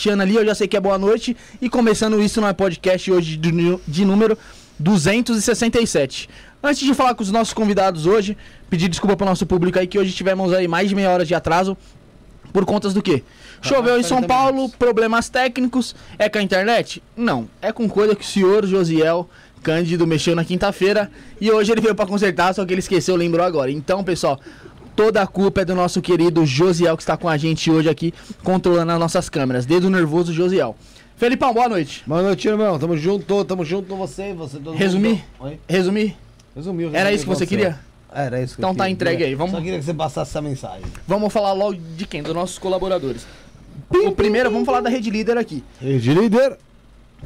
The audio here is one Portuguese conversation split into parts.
achando ali, eu já sei que é boa noite. E começando isso no podcast hoje de, de número 267. Antes de falar com os nossos convidados hoje, pedir desculpa pro nosso público aí que hoje tivemos aí mais de meia hora de atraso. Por contas do quê? Choveu em São 40 Paulo, minutos. problemas técnicos. É com a internet? Não. É com coisa que o senhor Josiel Cândido mexeu na quinta-feira. E hoje ele veio pra consertar, só que ele esqueceu, lembrou agora. Então, pessoal, toda a culpa é do nosso querido Josiel que está com a gente hoje aqui, controlando as nossas câmeras. Dedo nervoso, Josiel. Felipão, boa noite. Boa noite, irmão. Tamo junto, tamo junto com você, você todo Resumir? mundo. Oi? Resumir? Resumiu. Era isso que você queria? Era isso que Então eu tá queria. entregue aí, vamos- Só queria que você passasse essa mensagem. Vamos falar logo de quem? Dos nossos colaboradores. O primeiro, vamos falar da Rede Líder aqui. Rede líder.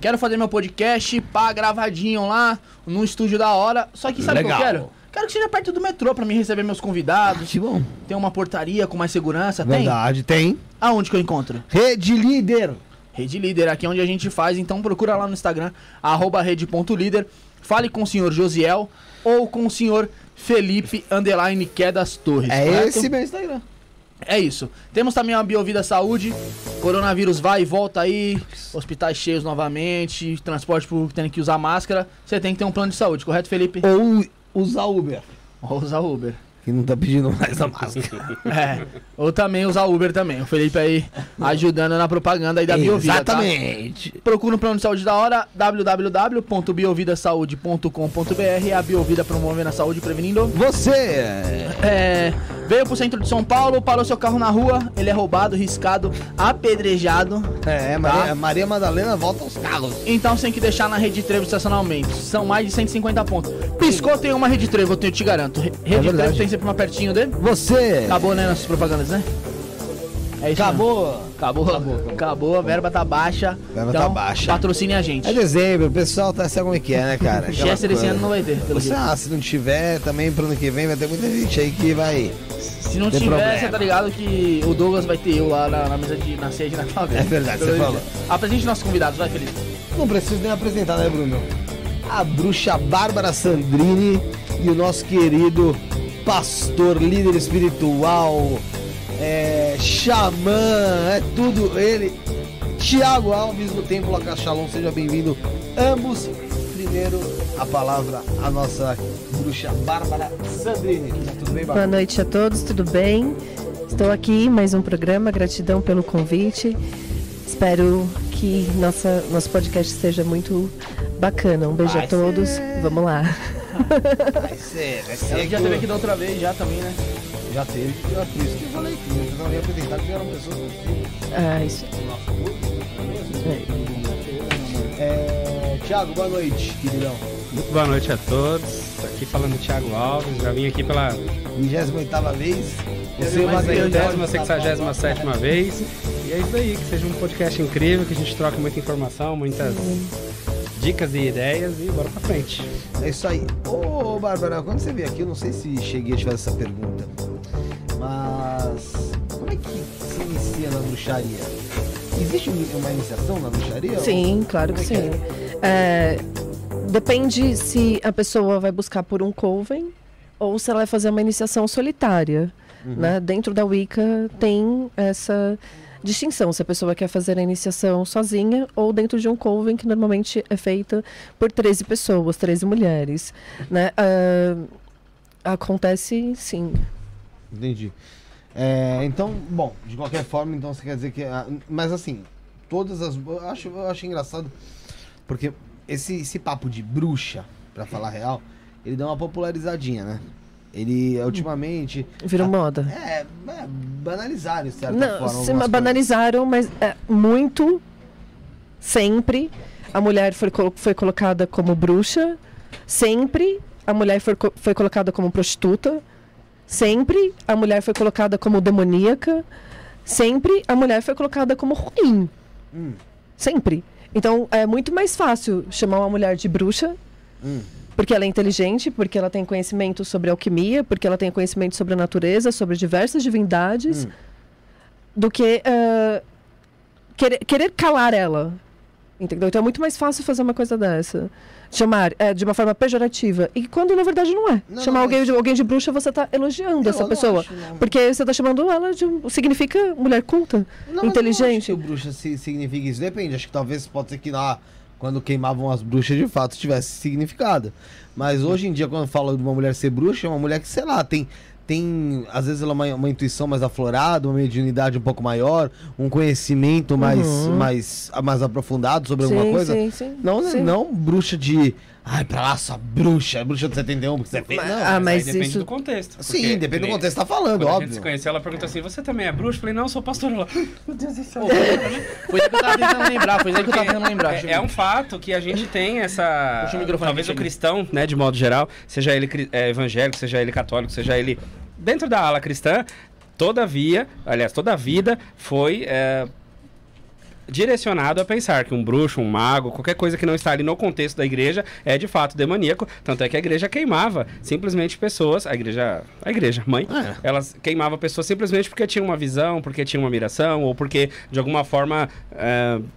Quero fazer meu podcast, pá, gravadinho lá, num estúdio da hora. Só que sabe o que eu quero? Quero que seja perto do metrô pra mim receber meus convidados. Que bom. Tem uma portaria com mais segurança, tem? Verdade, tem. Aonde que eu encontro? Rede líder. Rede Líder, aqui é onde a gente faz, então procura lá no Instagram, arroba rede.líder. Fale com o senhor Josiel ou com o senhor Felipe Underline Quedas Torres. É correto? esse meu Instagram. É isso. Temos também a Biovida Saúde. Coronavírus vai e volta aí. Hospitais cheios novamente. Transporte público tendo que usar máscara. Você tem que ter um plano de saúde, correto, Felipe? Ou usar Uber. Ou usar Uber. Que não tá pedindo mais a máscara. É. Ou também usar Uber também. O Felipe aí ajudando na propaganda aí da Biovida. tá? Exatamente. Procura um plano de saúde da hora, www.biovidasaude.com.br, a Biovida promovendo a saúde prevenindo. Você. É, veio pro centro de São Paulo, parou seu carro na rua, ele é roubado, riscado, apedrejado. É, Maria, Maria Madalena volta aos carros. Então você tem que deixar na Rede Trevo estacionamento. São mais de 150 pontos. Piscou, tem uma Rede Trevo, eu te- te garanto. Re- Rede verdade. Trevo tem sempre uma pertinho dele. Você. Acabou, né, nossas propagandas, né? É isso mesmo. Acabou. Acabou. Acabou, a verba tá baixa. Verba então, tá baixa. Patrocine a gente. É dezembro, o pessoal tá sabe como é que é, né, cara? Chester esse ano não vai ter, pelo Você, ah, se não tiver, também pro ano que vem vai ter muita gente aí que vai. Se não tiver, problema. você tá ligado que o Douglas vai ter eu lá na, na mesa de na sede na favela. É verdade, você falou. Apresente nossos convidados, vai, Felipe. Não preciso nem apresentar, né, Bruno? A bruxa Bárbara Sandrini e o nosso querido pastor, líder espiritual, é, xamã, é tudo ele. Tiago Alves no Templo Laca Shalom, seja bem-vindo. Ambos. Primeiro, a palavra a nossa bruxa Bárbara Sandrini. Tudo bem, Boa Bárbara? noite a todos, tudo bem? Estou aqui, mais um programa, gratidão pelo convite. Espero que nossa, nosso podcast seja muito bacana. Um beijo Vai a todos. ser. Vamos lá. Vai ser, vai ser. Ela já teve aqui da outra vez, já também, né? Já teve, já por isso que eu falei que vocês não iam apresentar que eram pessoas do Ah, isso. nosso grupo. É, Tiago, boa noite, queridão. Muito boa noite a todos. Tô aqui falando Thiago Alves. Já vim aqui pela 28 vez. Você que centésima, sexagésima sétima vez. E é isso aí, que seja um podcast incrível, que a gente troque muita informação, muitas dicas e ideias e bora pra frente. É isso aí. Ô, Bárbara, quando você veio aqui, eu não sei se cheguei a te fazer essa pergunta, mas como é que se inicia na bruxaria? Existe um- uma iniciação na bruxaria? Sim, claro que sim. É, depende se a pessoa vai buscar por um coven ou se ela vai fazer uma iniciação solitária. Né? Dentro da Wicca tem essa distinção, se a pessoa quer fazer a iniciação sozinha ou dentro de um coven que normalmente é feita por 13 pessoas, 13 mulheres. Né? Ah, acontece sim. Entendi. É, então, bom, de qualquer forma, então você quer dizer que. ah, Mas assim, todas as. Eu acho, eu acho engraçado, porque esse, esse papo de bruxa, pra falar real, ele deu uma popularizadinha, né? Ele, ultimamente. Virou moda. É, é banalizaram, de certa Não, forma. se algumas coisas. banalizaram, mas é, muito, sempre, a mulher foi, foi colocada como bruxa, sempre a mulher foi, foi colocada como prostituta, sempre a mulher foi colocada como demoníaca, sempre a mulher foi colocada como ruim. Hum. Sempre. Então é muito mais fácil chamar uma mulher de bruxa, Hum. Porque ela é inteligente, porque ela tem conhecimento sobre alquimia, porque ela tem conhecimento sobre a natureza, sobre diversas divindades, Hum. do que ah, querer, querer calar ela. Entendeu? Então é muito mais fácil fazer uma coisa dessa. Chamar é, de uma forma pejorativa. E quando na verdade não é. Não, Chamar não, alguém, mas- de, alguém de bruxa, você está elogiando essa pessoa. acho, não. Porque você está chamando ela de. Significa mulher culta. Eu não inteligente. acho que o bruxa si- significa isso. Depende, acho que talvez pode ser que lá, quando queimavam as bruxas, de fato tivesse significado. Mas hoje em dia, quando fala de uma mulher ser bruxa, é uma mulher que, sei lá, tem. Tem, às vezes, ela é uma, uma intuição mais aflorada, uma mediunidade um pouco maior, um conhecimento mais, Uhum. mais, mais aprofundado sobre alguma sim, coisa. sim, sim. Não, Sim. não bruxa de. Ai, pra lá, sua bruxa, bruxa do 71, porque você fez. Mas- Não. ah, mas aí depende isso- do contexto. Sim, depende do contexto que você tá falando, Quando a óbvio. gente se conheceu, ela perguntou assim: Você também é bruxa? Eu falei: Não, eu sou pastor. Ela, meu Deus do céu. Foi isso que eu tava tentando lembrar, foi isso que eu tava tentando lembrar. É, é um fato que a gente tem essa. Puxa o microfone Talvez o cristão, né, de modo geral, seja ele é, evangélico, seja ele católico, seja ele. Dentro da ala cristã, todavia, aliás, toda a vida foi. é, direcionado a pensar que um bruxo, um mago, qualquer coisa que não está ali no contexto da igreja é de fato demoníaco, tanto é que a igreja queimava simplesmente pessoas, a igreja, a igreja, mãe, É. elas queimavam pessoas simplesmente porque tinham uma visão, porque tinham uma miração, ou porque de alguma forma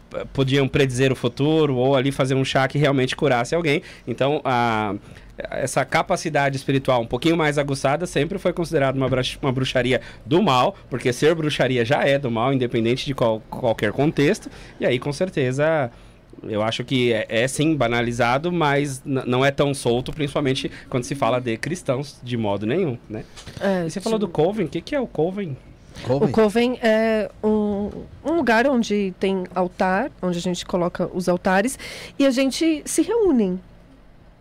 p- podiam predizer o futuro, ou ali fazer um chá que realmente curasse alguém. Então, a, essa capacidade espiritual um pouquinho mais aguçada sempre foi considerada uma, uma bruxaria do mal, porque ser bruxaria já é do mal, independente de qual- qualquer contexto, e aí com certeza. Eu acho que é, é, sim banalizado, mas não é tão solto, principalmente quando se fala de cristãos, de modo nenhum, né? É, E você falou do Coven, o que, que é o Coven? O Coven é um, um lugar onde tem altar, onde a gente coloca os altares e a gente se reúne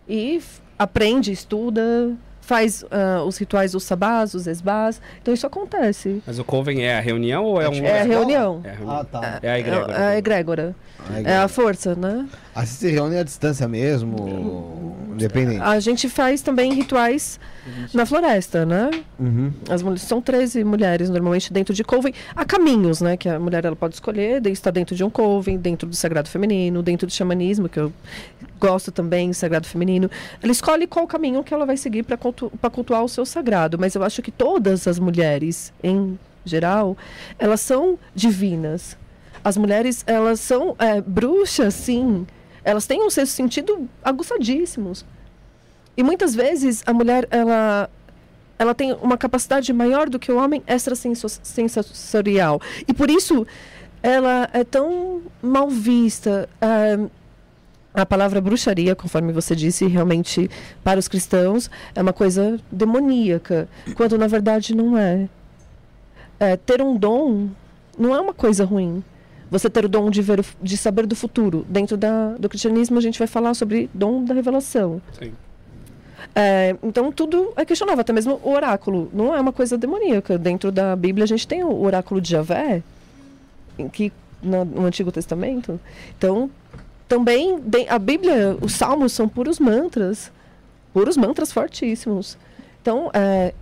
e aprende, estuda, faz ah, os rituais dos sabás, os esbás. Então isso acontece. Mas o Coven é a reunião ou é um... É a reunião. É a reunião. Ah, tá. É a egrégora. É a egrégora. Aí, É a força, né? Você se reúne à distância mesmo, independente. A gente faz também rituais na floresta, né? Uhum. As mulheres são 13 mulheres normalmente dentro de coven. Há caminhos, né, que a mulher ela pode escolher, de estar dentro de um coven, dentro do sagrado feminino, dentro do xamanismo, que eu gosto também, sagrado feminino. Ela escolhe qual caminho que ela vai seguir para cultuar o seu sagrado, mas eu acho que todas as mulheres em geral, elas são divinas. As mulheres, elas são é, bruxas, sim. Elas têm um sexto sentido aguçadíssimos. E muitas vezes a mulher, ela ela tem uma capacidade maior do que o homem extrasensorial. E por isso ela é tão mal vista. Ah, a palavra bruxaria, conforme você disse, realmente para os cristãos é uma coisa demoníaca, quando na verdade não é. É, ter um dom não é uma coisa ruim. Você ter o dom de, ver, de saber do futuro. Dentro da, do cristianismo, a gente vai falar sobre dom da revelação. Sim. É, então tudo é questionável, até mesmo o oráculo não é uma coisa demoníaca. Dentro da Bíblia a gente tem o oráculo de Javé, que na- no Antigo Testamento. Então também a Bíblia, os Salmos são puros mantras, puros mantras fortíssimos. Então é,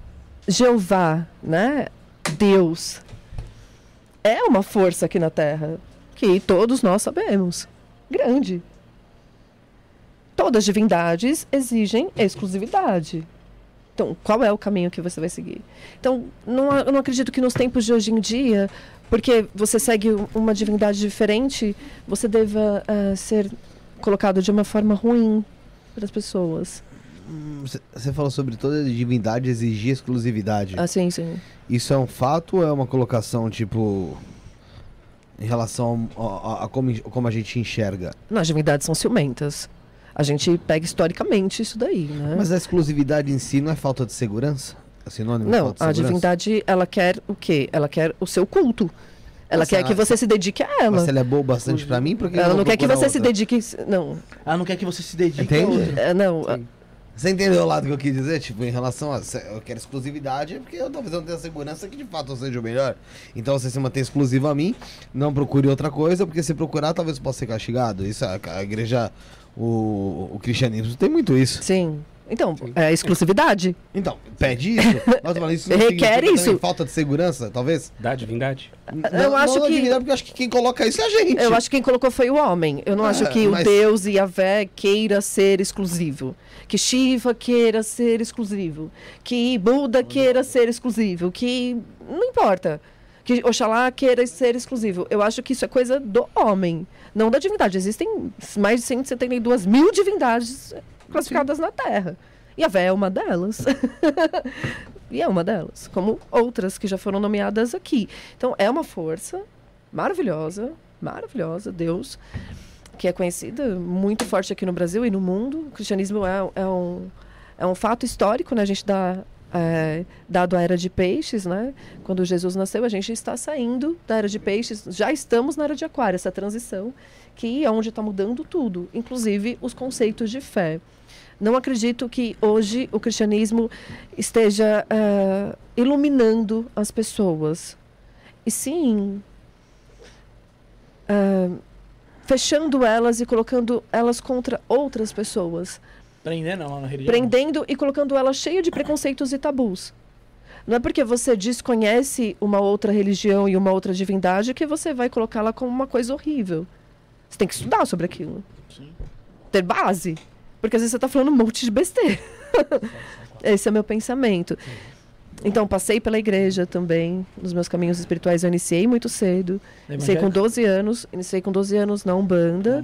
Jeová, né, Deus é uma força aqui na Terra que todos nós sabemos, grande. Todas as divindades exigem exclusividade. Então, qual é o caminho que você vai seguir? Então, não, eu não acredito que nos tempos de hoje em dia, porque você segue uma divindade diferente, você deva ah, ser colocado de uma forma ruim para as pessoas. Você falou sobre toda divindade exigir exclusividade. Assim, sim. Isso é um fato ou é uma colocação, tipo, em relação a, a- a como, como a gente enxerga? Não, as divindades são ciumentas. A gente pega historicamente isso daí, né? Mas a exclusividade em si não é falta de segurança? É sinônimo? Não, de a divindade, ela quer o quê? Ela quer o seu culto. Ela Nossa, quer que você se dedique a ela. Mas se ela é boa bastante pra mim, por que eu Ela não quer que você se outra? dedique. Não, Ela não quer que você se dedique Entende? a outra. é, não. Você entendeu o lado que eu quis dizer? Tipo, em relação a. se Eu quero exclusividade, é porque eu talvez eu não tenha segurança que de fato eu seja o melhor. Então você se mantém exclusivo a mim, não procure outra coisa, porque se procurar, talvez eu possa ser castigado. Isso a, a igreja. O, o cristianismo tem muito isso. Sim. Então, é exclusividade. Então, pede isso. Mas, mano, isso não Requer isso. Falta de segurança, talvez? Da divindade. Não, acho não, que- divindade, porque eu acho que quem coloca isso é a gente. Eu acho que quem colocou foi o homem. Eu não Ah, acho que mas- o Deus e a Vé queira ser exclusivo. Que Shiva queira ser exclusivo. Que Buda queira ser exclusivo. Que. Não importa. Que Oxalá queira ser exclusivo. Eu acho que isso é coisa do homem, não da divindade. Existem mais de 172 mil divindades classificadas na Terra. E a Vé é uma delas. e é uma delas. Como outras que já foram nomeadas aqui. Então, é uma força maravilhosa, maravilhosa, Deus, que é conhecida muito forte aqui no Brasil e no mundo. O cristianismo é, é um, é um fato histórico, né? A gente dá. é, dado a era de peixes, né? Quando Jesus nasceu, a gente está saindo da era de peixes, já estamos na era de aquário, essa transição, que é onde está mudando tudo, inclusive os conceitos de fé. Não acredito que hoje o cristianismo esteja é, iluminando as pessoas, e sim é, fechando elas e colocando elas contra outras pessoas Prender não, lá na religião. prendendo e colocando ela cheia de preconceitos e tabus. Não é porque você desconhece uma outra religião e uma outra divindade que você vai colocá-la como uma coisa horrível. Você tem que estudar sobre aquilo. Sim. Ter base. Porque às vezes você está falando um monte de besteira. Esse é meu pensamento. Então, passei pela igreja também. Nos meus caminhos espirituais eu iniciei muito cedo. Iniciei com 12 anos. Iniciei com 12 anos na Umbanda.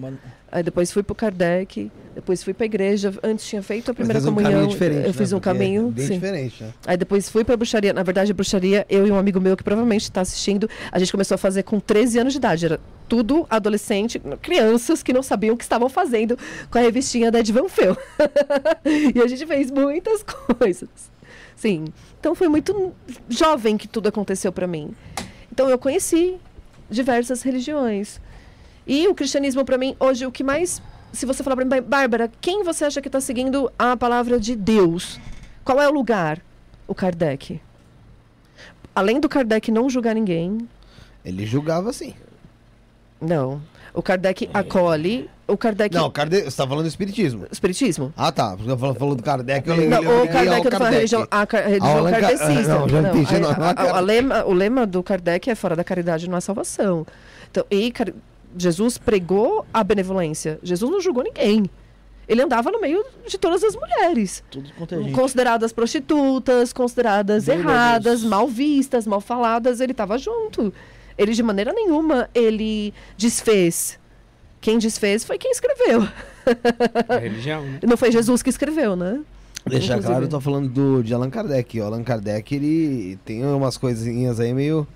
Aí depois fui pro Kardec, depois fui pra igreja. Antes tinha feito a primeira um comunhão. diferente, eu né? fiz um Porque é caminho, bem sim. diferente, né? Aí depois fui pra bruxaria. Na verdade, bruxaria, eu e um amigo meu que provavelmente está assistindo, a gente começou a fazer com 13 anos de idade. Era tudo adolescente, crianças que não sabiam o que estavam fazendo com a revistinha da Ed Van Fel. e a gente fez muitas coisas. Sim. Então foi muito jovem que tudo aconteceu pra mim. Então eu conheci diversas religiões. E o cristianismo pra mim hoje o que mais se você falar pra mim, Bárbara, quem você acha que está seguindo a palavra de Deus? Qual é o lugar? O Kardec. Além do Kardec não julgar ninguém, Ele julgava assim. não. O Kardec acolhe. O Kardec. Não, Kardec, você tá falando do espiritismo. Espiritismo? Ah, tá. Porque eu falo, falou do Kardec, eu. Não, eu o Kardec, eu tô falando a religião, a religião Ka- kardecista. não, já entendi, não, a- a- a- lema, o lema do Kardec é fora da caridade não há salvação. Então, e Jesus pregou a benevolência. Jesus não julgou ninguém. Ele andava no meio de todas as mulheres. É. Consideradas prostitutas, consideradas Meu erradas, Deus. mal vistas, mal faladas, ele estava junto. Ele, de maneira nenhuma, ele desfez. Quem desfez foi quem escreveu. A religião, né? Não foi Jesus que escreveu, né? Deixar Inclusive. claro, eu tô falando do, de Allan Kardec. O Allan Kardec, ele tem umas coisinhas aí meio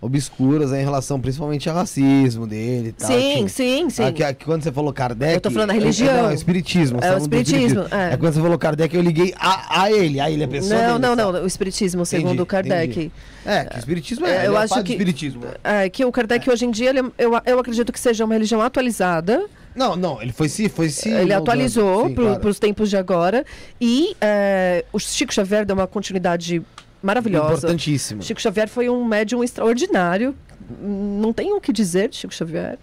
obscuras aí em relação principalmente ao racismo dele e tal. sim, que- sim, sim. Aqui, aqui quando você falou Kardec... Eu tô falando da é- religião. É, não, é espiritismo. É o espiritismo, é. É quando você falou Kardec, eu liguei a, a ele. A ele, a pessoa Não, dele, não, sabe? não. O espiritismo, segundo Entendi, o Kardec. entendi. É, que o espiritismo É, é, eu é acho que- espiritismo. né? É, que o Kardec hoje em dia, ele, eu, eu acredito que seja uma religião atualizada. Não, não, ele foi se, foi se ele moldando. atualizou para claro. os tempos de agora. E é, o Chico Xavier deu uma continuidade maravilhosa. Importantíssimo. Chico Xavier foi um médium extraordinário. Não tem o que dizer de Chico Xavier.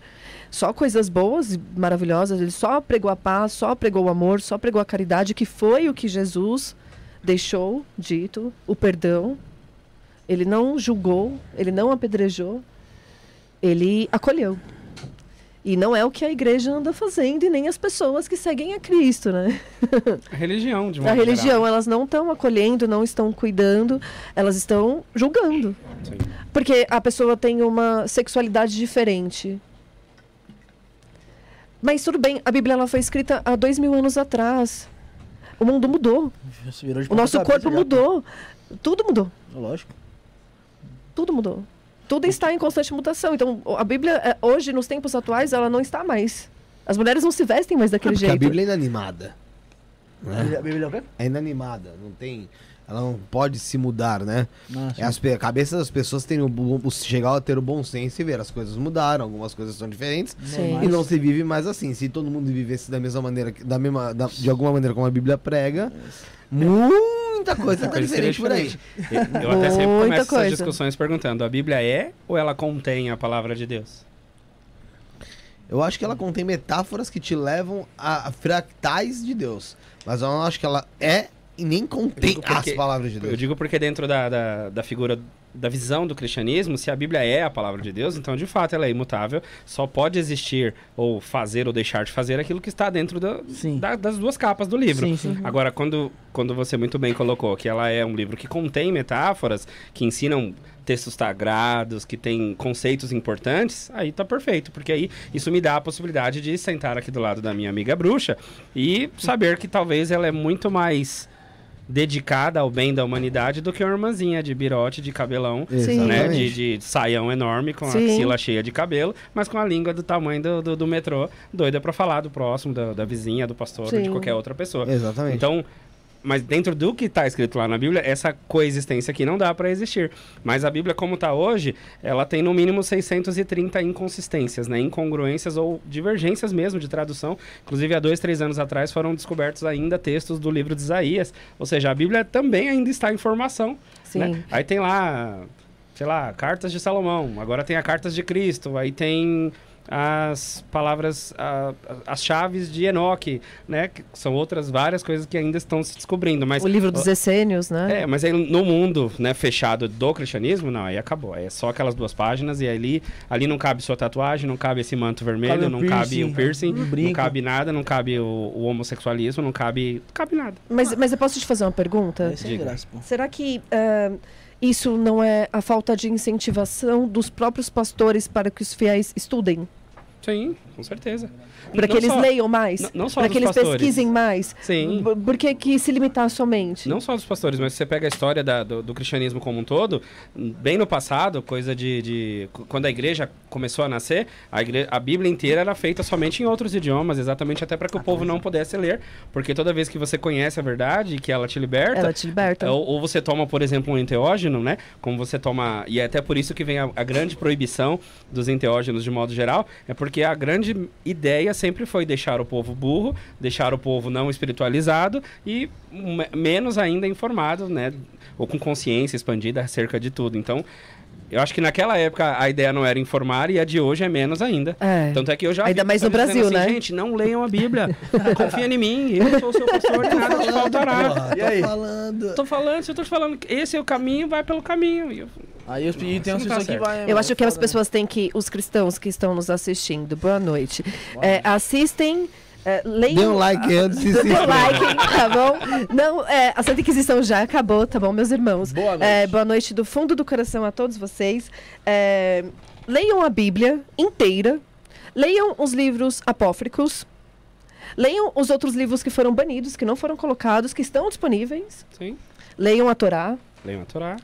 Só coisas boas e maravilhosas. Ele só pregou a paz, só pregou o amor, só pregou a caridade, que foi o que Jesus deixou dito, o perdão. Ele não julgou, ele não apedrejou, ele acolheu. E não é o que a igreja anda fazendo e nem as pessoas que seguem a Cristo, né? A religião, de A modo religião, geral. elas não estão acolhendo, não estão cuidando, elas estão julgando. Sim. Porque a pessoa tem uma sexualidade diferente. Mas tudo bem, a Bíblia ela foi escrita há dois mil anos atrás. O mundo mudou. O nosso corpo mudou. Tudo mudou. Lógico. Tudo mudou. Tudo está em constante mutação. Então, a Bíblia, é, hoje, nos tempos atuais, ela não está mais. As mulheres não se vestem mais daquele a jeito. Bíblia é inanimada. A Bíblia é o quê? É inanimada, não tem. Ela não pode se mudar, né? Nossa. É as a cabeça das pessoas tem o, chegar a ter o bom senso e ver as coisas mudaram, algumas coisas são diferentes Sim. e não se vive mais assim. Se todo mundo vivesse da mesma maneira, da mesma, da- de alguma maneira como a Bíblia prega, muita coisa tá Coisa seria diferente por aí. diferente. Eu até sempre Muita começo essas coisa. discussões perguntando: a Bíblia é ou ela contém a palavra de Deus? Eu acho que ela contém metáforas que te levam a, a fractais de Deus, mas eu não acho que ela é e nem contém porque- as palavras de Eu Deus. digo porque dentro da, da, da figura da visão do cristianismo, se a Bíblia é a palavra de Deus, então de fato ela é imutável, só pode existir ou fazer ou deixar de fazer aquilo que está dentro da- Sim. da- das duas capas do livro. Sim, sim. Agora, quando, quando você muito bem colocou que ela é um livro que contém metáforas, que ensinam textos sagrados, que tem conceitos importantes, aí tá perfeito, porque aí isso me dá a possibilidade de sentar aqui do lado da minha amiga bruxa e saber que talvez ela é muito mais dedicada ao bem da humanidade do que uma irmãzinha de birote, de cabelão, Sim. né? De, de saião enorme, com a Sim. axila cheia de cabelo, mas com a língua do tamanho do, do, do metrô, doida pra falar do próximo, da, da vizinha, do pastor, ou de qualquer outra pessoa. Exatamente. Então, mas dentro do que está escrito lá na Bíblia, essa coexistência aqui não dá para existir. Mas a Bíblia, como está hoje, ela tem no mínimo 630 inconsistências, né? incongruências ou divergências mesmo de tradução. Inclusive, há dois, três anos atrás foram descobertos ainda textos do livro de Isaías. Ou seja, a Bíblia também ainda está em formação. Sim. né? Aí tem lá, sei lá, cartas de Salomão, agora tem a cartas de Cristo, aí tem as palavras, a- as chaves de Enoque, né? Que são outras várias coisas que ainda estão se descobrindo, mas O livro dos essênios, né? é, mas aí no mundo, né, fechado do cristianismo, não, aí acabou. É só aquelas duas páginas e ali, ali não cabe sua tatuagem, não cabe esse manto vermelho, Cabe não cabe o piercing, brinco. não cabe nada, não cabe o, o homossexualismo, não cabe, não cabe nada. Mas, mas eu posso te fazer uma pergunta? É graça. Será que ah, isso não é a falta de incentivação dos próprios pastores para que os fiéis estudem? Sim, com certeza. Para que eles só- leiam mais? não- não só Para que eles pastores. pesquisem mais? Sim. Por que, que se limitar somente? Não só dos pastores, mas se você pega a história da- do, do cristianismo como um todo, bem no passado, coisa de, de- Quando a igreja começou a nascer, a, igre- a Bíblia inteira era feita somente em outros idiomas, exatamente até para que o povo não pudesse ler. Porque toda vez que você conhece a verdade e que ela te liberta. Ela te liberta. Ou, ou você toma, por exemplo, um enteógeno, né? Como você toma. E é até por isso que vem a, a grande proibição dos enteógenos de modo geral, é porque a grande ideia sempre foi deixar o povo burro, deixar o povo não espiritualizado e me- menos ainda informado, né? Ou com consciência expandida acerca de tudo. Então, eu acho que naquela época a ideia não era informar e a de hoje é menos ainda. É. Tanto é que eu já Ainda vi mais no Brasil, assim, né? Gente, não leiam a Bíblia. Confia em mim. Eu sou o seu pastor e nada te faltará. E tô aí? falando. Tô falando, se eu tô te falando esse é o caminho, vai pelo caminho. E eu- Aí os e tem Isso uns não tá que vai. Eu acho que as pessoas têm que, os cristãos que estão nos assistindo, boa noite, é, assistem, é, leiam... Dê um like antes e se Dê um like, tá bom? Não, é, a Santa Inquisição já acabou, tá bom, meus irmãos? Boa noite. É, boa noite do fundo do coração a todos vocês. É, leiam a Bíblia inteira. Leiam os livros apócrifos. Leiam os outros livros que foram banidos, que não foram colocados, que estão disponíveis. Sim. Leiam a Torá Leiam a Torá.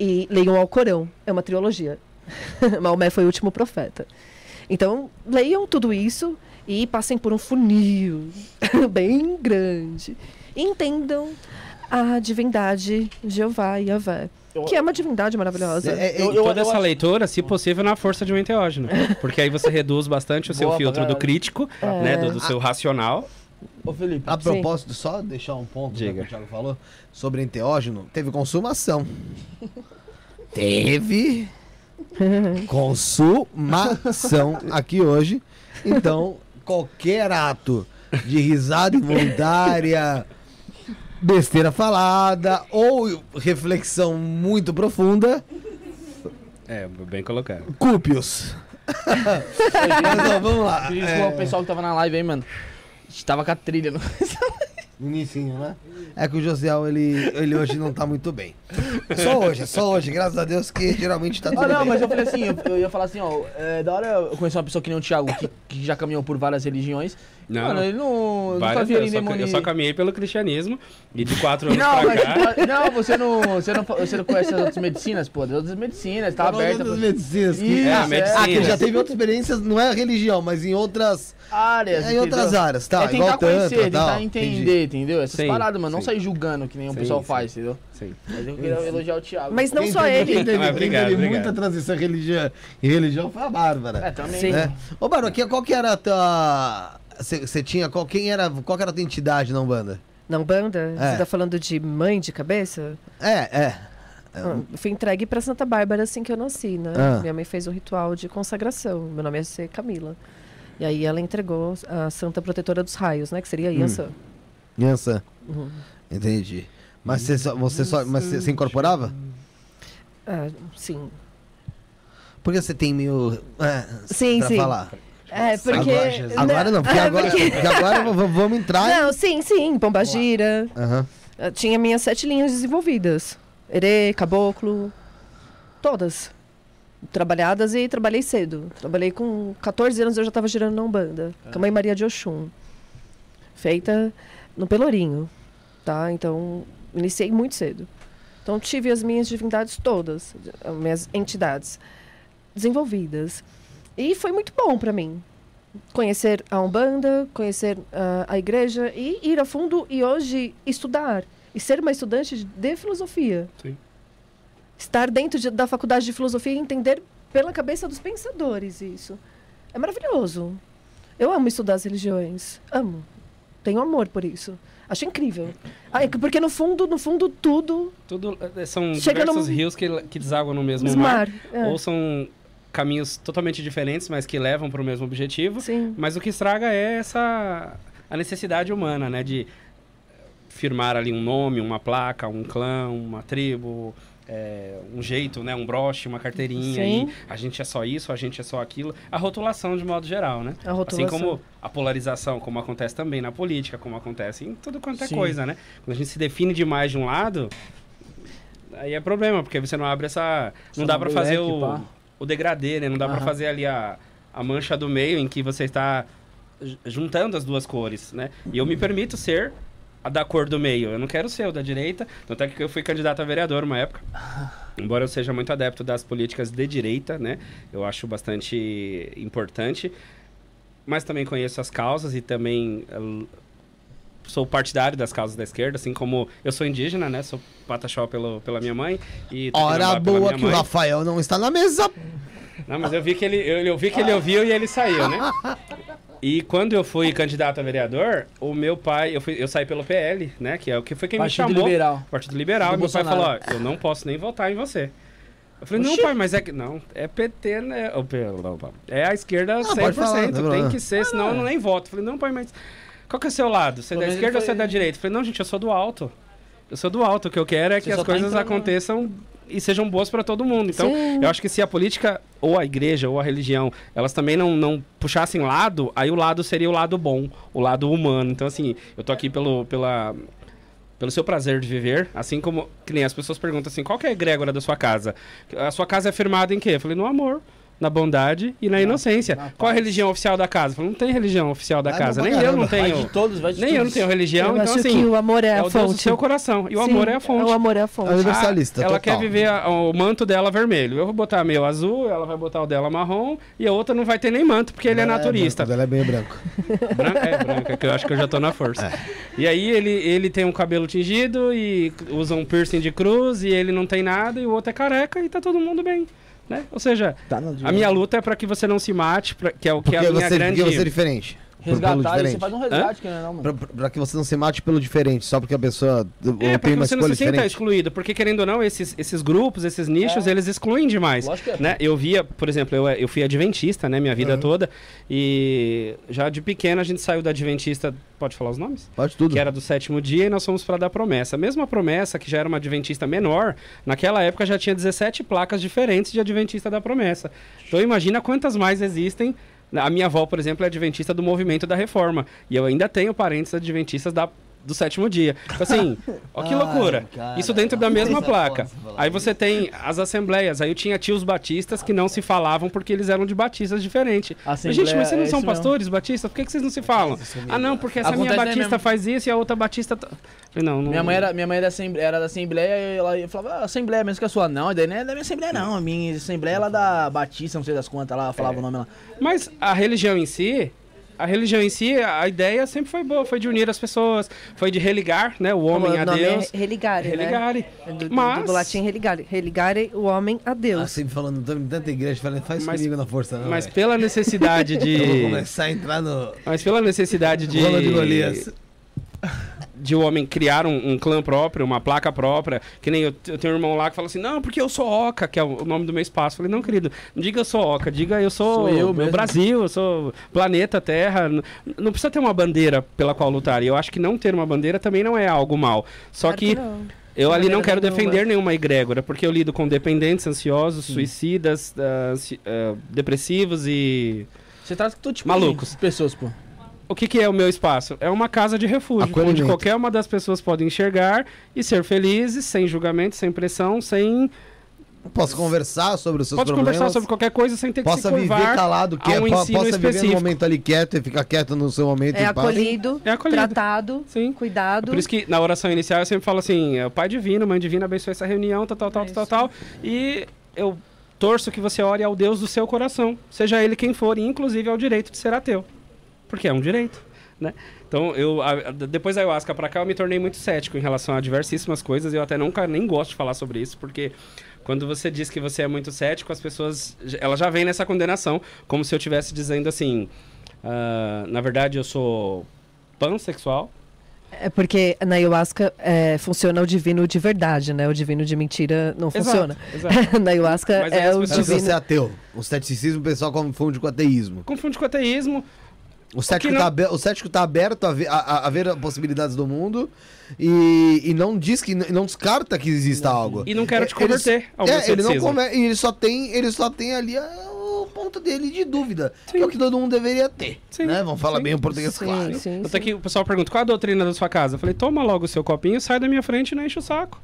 E leiam ao Corão. É uma trilogia. Maomé foi o último profeta. Então, leiam tudo isso e passem por um funil bem grande. E entendam a divindade Jeová e Yahvé, que é uma divindade maravilhosa. É, é, Eu- E eu- toda eu essa acho- leitura, se possível, na força de um enteógeno. Porque aí você reduz bastante o seu Boa filtro do crítico, né? Do, do seu racional. Ô, Felipe. A propósito, só deixar um ponto né, Diga. que o Thiago falou sobre enteógeno, teve consumação. teve consumação aqui hoje. Então, qualquer ato de risada involuntária, besteira falada ou reflexão muito profunda, É, bem colocado. culpe-os. Mas, ó, vamos lá. Desculpa É, o pessoal que tava na live aí, mano. A gente tava com a trilha. No... No inicinho, né? É que o Josiel, ele, ele hoje não tá muito bem. Só hoje, só hoje, graças a Deus que geralmente tá tudo Ah, não, bem. mas eu falei assim, eu, eu ia falar assim, ó, é da hora eu conhecer uma pessoa que nem o Thiago, que, que já caminhou por várias religiões. Não, Mano, ele não. nunca várias viu ele vezes. Eu, só, eu caminhei pelo cristianismo e de quatro anos Não, pra mas, cá. não, você não, você não. Você não conhece as outras medicinas, pô. As outras medicinas, tá Falando aberta. das pra- medicinas. Que... Isso, É, é. medicina. Ah, que ele já teve outras experiências, não é religião, mas em outras, áreas. é em outras áreas, tá? é tentar igual conhecer, tantra, tentar tal. entender, Entendi. entendeu? Essas Sim, paradas, mano. Não sair julgando que nem o Sim, pessoal sim. faz, entendeu? sim. Mas eu queria elogiar o Thiago. Mas não Quem só ele. Quem teve, Ah, quem obrigado, teve obrigado. muita transição religião, e religião foi a Bárbara. É, também. Sim. né? Ô, Bárbara, que- qual que era a tua... Você tinha... Qual, quem era, qual era a tua entidade na Umbanda? Na Umbanda, É. você tá falando de mãe de cabeça? É, é. Ah, fui entregue pra Santa Bárbara assim que eu nasci, né? Ah. Minha mãe fez um ritual de consagração. Meu nome ia ser Camila. E aí ela entregou a Santa Protetora dos Raios, né? Que seria Yansan. Criança. Uhum. Entendi. Mas você só, você só, mas você se incorporava? Ah, sim. Porque você tem meio. É, Sim, sim. falar. É, porque... Agora, não, porque É, agora, porque- porque agora vamos entrar. Não, sim, sim. Pombagira. Aham. Eu tinha minhas sete linhas desenvolvidas. Herê, caboclo, todas. Trabalhadas e trabalhei cedo. Trabalhei com 14 anos, eu já estava girando na Umbanda. Com a mãe Maria de Oxum. Feita no Pelourinho, tá? Então, iniciei muito cedo. Então, tive as minhas divindades todas, as minhas entidades desenvolvidas. E foi muito bom para mim. Conhecer a Umbanda, conhecer ah, a igreja e ir a fundo e hoje estudar. E ser uma estudante de, de filosofia. Sim. Estar dentro de- da faculdade de filosofia e entender pela cabeça dos pensadores isso. É maravilhoso. Eu amo estudar as religiões. Amo. Tenho amor por isso. Acho incrível. Ah, é que- porque no fundo, no fundo, tudo Tudo eh, são diversos num- rios que, que desaguam no mesmo mar. mar. É. Ou são caminhos totalmente diferentes, mas que levam para o mesmo objetivo. Sim. Mas o que estraga é essa a necessidade humana, né, de firmar ali um nome, uma placa, um clã, uma tribo, é, um jeito, né, um broche, uma carteirinha. Sim. E a gente é só isso, a gente é só aquilo. A rotulação de modo geral, né? A rotulação. Assim como a polarização, como acontece também na política, como acontece em tudo quanto é Sim. coisa, né? Quando a gente se define demais de um lado, aí é problema, porque você não abre essa. Não Essa dá pra fazer o, pá. O degradê, né? Não dá pra Aham. fazer ali a, a mancha do meio em que você está juntando as duas cores, né? E eu me permito ser a da cor do meio. Eu não quero ser o da direita, tanto é que eu fui candidato a vereador uma época. Embora eu seja muito adepto das políticas de direita, né? Eu acho bastante importante. Mas também conheço as causas e também eh, sou partidário das causas da esquerda, assim como eu sou indígena, né? Sou pataxó pelo, pela minha mãe e Hora boa que o mãe. Rafael não está na mesa. Não, mas eu vi que ele, eu, eu vi que ele ouviu e ele saiu, né? E quando eu fui candidato a vereador, o meu pai, eu, fui, eu saí pelo PL, né? Que é o que foi quem Partido me chamou. Liberal. Partido Liberal. Do meu pai falou, Bolsonaro. ó, eu não posso nem votar em você. Eu falei, não, Oxi. pai, mas é que. Não, é PT, né? Pá. É a esquerda 100%. pode falar, não tem que ser, senão eu não nem voto. Eu falei, não, pai, mas. Qual que é o seu lado? Você é da esquerda ou você é da direita? Eu falei, não, gente, eu sou do alto. Eu sou do alto. O que eu quero é Você que as tá coisas aconteçam e sejam boas para todo mundo. Então, Sim. eu acho que se a política, ou a igreja, ou a religião, elas também não, não puxassem lado, aí o lado seria o lado bom, o lado humano. Então, assim, eu tô aqui pelo, pela, pelo seu prazer de viver, assim como que nem as pessoas perguntam assim, qual que é a egrégora da sua casa? A sua casa é firmada em quê? Eu falei, no amor. Na bondade e na inocência. na Qual a paz. religião oficial da casa? Eu falei, não tem religião oficial da Ah, casa. não, pra Nem eu não. Vai tenho. de todos, vai de Nem eu não todos. tenho religião, eu então acho assim. que o amor é, É a o fonte. Do seu coração. E o Sim, amor é a fonte. O amor é a fonte. É universalista, ela total. quer viver a- o manto dela vermelho. Eu vou botar meu azul, ela vai botar o dela marrom e a outra não vai ter nem manto porque ele é naturista. Ela é bem branco. Branca, é branca, que eu acho que eu já tô na força. E aí ele, ele tem um cabelo tingido e usa um piercing de cruz e ele não tem nada e o outro é careca e tá todo mundo bem. Né? Ou seja, Tá a minha luta é para que você não se mate, pra- que é o que Porque, é a minha você, grande. porque você é diferente. Resgatar, diferente. você faz um resgate, que não é não, mano. Pra, pra- pra que você não se mate pelo diferente, só porque a pessoa É, tem uma você não escolha se sinta excluído, porque querendo ou não, esses, esses grupos, esses nichos, É. eles excluem demais. Lógico que é. Né? Eu via, por exemplo, eu, eu fui adventista, né, minha vida Uhum. toda, e já de pequeno a gente saiu da adventista, pode falar os nomes? Pode tudo. Que era do sétimo dia e nós fomos para dar promessa. Mesmo a promessa, que já era uma adventista menor, naquela época já tinha 17 placas diferentes de adventista da promessa. Então imagina quantas mais existem. A minha avó, por exemplo, é adventista do movimento da reforma. E eu ainda tenho parentes adventistas da, do sétimo dia. Então, assim, ó que Ai, loucura. cara, Isso dentro da mesma placa. foda você Aí isso. você tem as assembleias. Aí eu tinha tios batistas que não se falavam porque eles eram de batistas diferentes. Mas, Gente, mas vocês não é são isso mesmo. pastores batistas? Por que, que vocês não se falam? Ah, não, porque essa minha batista faz isso e a outra batista. tá- não, não. Minha mãe, era, minha mãe era, assembleia, era da Assembleia e ela falava, ah, Assembleia mesmo que a sua não. Daí não é da minha Assembleia não, a minha Assembleia é da Batista, não sei das quantas, ela falava o nome lá. Mas a religião em si, a religião em si, a ideia sempre foi boa, foi de unir as pessoas, foi de religar, né, o homem o a nome Deus. é religare, Religare. né? Do, do- Mas- do latim religare. Religare o homem a Ah, Deus. sempre falando tanta igreja, falando, faz Mas- comigo na força, não. Mas velho. pela necessidade Eu vou de. começar a entrar no. Mas pela necessidade de. Rola de Golias. De o homem criar um, um clã próprio, uma placa própria, que nem eu, eu tenho um irmão lá que fala assim, não, porque eu sou Oca, que é o o nome do meu espaço. Eu falei, não, querido, não diga eu sou Oca, diga eu sou, Sou eu meu. Brasil, eu sou planeta Terra. N- não precisa ter uma bandeira pela qual lutar. E eu acho que não ter uma bandeira também não é algo mal. Só Claro que não. eu ali não quero defender nenhuma egrégora, porque eu lido com dependentes, ansiosos, suicidas, ah, ansi- ah, depressivos e... Você trata todo tipo Malucos. de pessoas, pô. O que, que é o meu espaço? É uma casa de refúgio, onde qualquer uma das pessoas pode enxergar e ser felizes, sem julgamento, sem pressão, sem. Posso conversar sobre os seus Pode problemas? conversar sobre qualquer coisa sem ter que Possa se viver curvar calado, que é, um possa viver no específico. momento ali quieto e ficar quieto no seu momento. É em paz. acolhido, É acolhido. tratado, Sim. cuidado. Por isso que na oração inicial eu sempre falo assim: é, o Pai Divino, Mãe Divina, abençoe essa reunião, tal, tal, tal, É tal, tal. E eu torço que você ore ao Deus do seu coração, seja ele quem for, e inclusive ao direito de ser ateu. Porque é um direito, né? Então, eu, a- depois da ayahuasca pra cá, eu me tornei muito cético em relação a diversíssimas coisas. Eu até nunca nem gosto de falar sobre isso, porque quando você diz que você é muito cético, as pessoas elas já vêm nessa condenação, como se eu estivesse dizendo assim: ah, na verdade, eu sou pansexual. É porque na ayahuasca é, funciona o divino de verdade, né? O divino de mentira não funciona. Exato. na ayahuasca Mas é as o Não precisa divino. ser ateu. O ceticismo o pessoal confunde com ateísmo. Confunde com ateísmo. O cético, não- tá, o cético tá aberto a ver, a, a- ver possibilidades do mundo e, e não diz que não descarta que exista algo. E não quero te É, eles- converter ao meu É, ele não e ele só tem, ele só tem ali ah, o ponto dele de dúvida, que é o que todo mundo deveria ter, Sim, né? Vamos falar sim. bem o português Sim, claro. sim, Até sim. que o pessoal pergunta, qual é a doutrina da sua casa? Eu falei, toma logo o seu copinho, sai da minha frente e não enche o saco.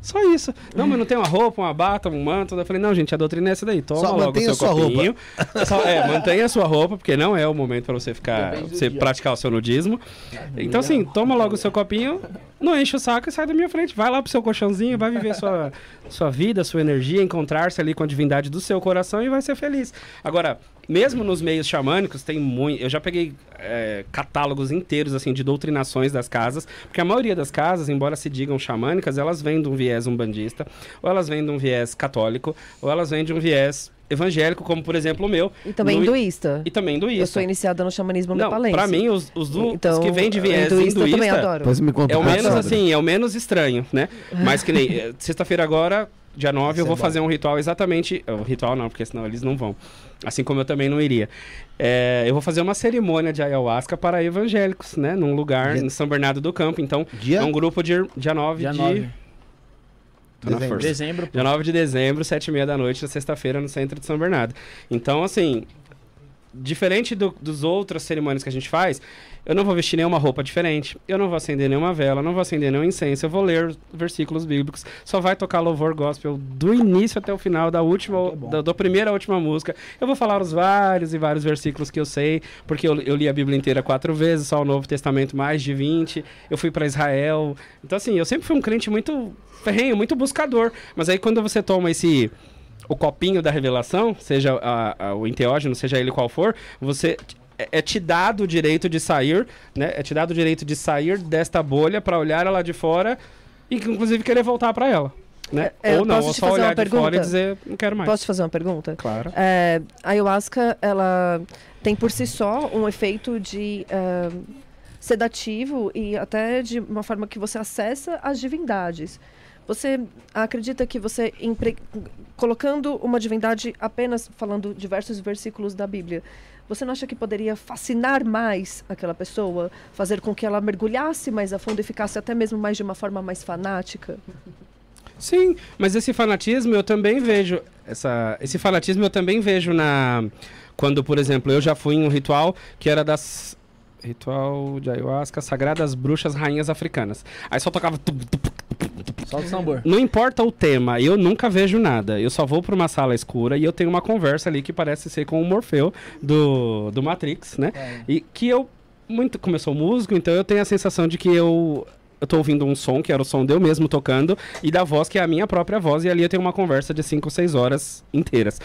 Só isso. Não, mas não tem uma roupa, uma bata, um manto. Eu falei, não, gente, a doutrina é essa daí. Toma Só logo o mantenha seu a sua copinho. Só- é, mantenha a sua roupa, porque não é o momento para você ficar, você dia. praticar o seu nudismo. Então, assim, toma logo o seu copinho, não enche o saco e sai da minha frente. Vai lá pro seu colchãozinho, vai viver sua, sua vida, sua energia, encontrar-se ali com a divindade do seu coração e vai ser feliz. Agora, mesmo nos meios xamânicos, tem muito. Eu já peguei é, catálogos inteiros assim de doutrinações das casas, porque a maioria das casas, embora se digam xamânicas, elas vêm de um viés umbandista, ou elas vêm de um viés católico, ou elas vêm de um viés evangélico, como por exemplo o meu. E também No- hinduísta. E também hinduísta. Eu sou iniciada no xamanismo Não, nepalense. pra mim, os, os, do- então, os que vêm de viés hinduísta, hinduísta, eu também adoro. É o menos assim, é o menos estranho, né? Mas que nem eh, sexta-feira agora, dia 9, eu Isso é vou bom. fazer um ritual exatamente. O ritual não, porque senão eles não vão. Assim como eu também não iria. É, eu vou fazer uma cerimônia de ayahuasca para evangélicos, né? Num lugar Dia- em São Bernardo do Campo. Então, Dia? é um grupo de dia 9 Dia de. 9. Tô na Dezembro. Dezembro. Dia 9 de dezembro, 7 e meia da noite, na sexta-feira, no centro de São Bernardo. Então, assim, diferente do, dos outras cerimônias que a gente faz, eu não vou vestir nenhuma roupa diferente, eu não vou acender nenhuma vela, não vou acender nenhum incenso, eu vou ler versículos bíblicos, só vai tocar louvor gospel do início até o final, da última, bom. da, da primeira à última música. Eu vou falar os vários e vários versículos que eu sei, porque eu, eu li a Bíblia inteira quatro vezes, só o Novo Testamento mais de 20, eu fui para Israel. Então, assim, eu sempre fui um crente muito ferrenho, muito buscador, mas aí quando você toma esse o copinho da revelação, seja a- a- o enteógeno, seja ele qual for, você é, é te dado o direito de sair, né? É te dado o direito de sair desta bolha para olhar ela de fora e inclusive querer voltar para ela, né? É, eu ou não, ou só fazer olhar uma de fora e pergunta? dizer não quero mais. Posso te fazer uma pergunta? Claro. É, a ayahuasca, ela tem por si só um efeito de é, sedativo e até de uma forma que você acessa as divindades. Você acredita que você, empre- colocando uma divindade apenas falando diversos versículos da Bíblia, você não acha que poderia fascinar mais aquela pessoa, fazer com que ela mergulhasse mais a fundo e ficasse até mesmo mais de uma forma mais fanática? Sim, mas esse fanatismo eu também vejo. Essa, esse fanatismo eu também vejo na. Quando, por exemplo, eu já fui em um ritual que era das. Ritual de ayahuasca, Sagradas Bruxas Rainhas Africanas. Aí só tocava. tum, tum, Solta o tambor. Não importa o tema, eu nunca vejo nada. Eu só vou pra uma sala escura e eu tenho uma conversa ali que parece ser com o Morfeu do, do Matrix, né? E que eu. Muito, como eu sou músico, então eu tenho a sensação de que eu. Eu tô ouvindo um som, que era o som de eu mesmo tocando, e da voz, que é a minha própria voz, e ali eu tenho uma conversa de 5 ou 6 horas inteiras.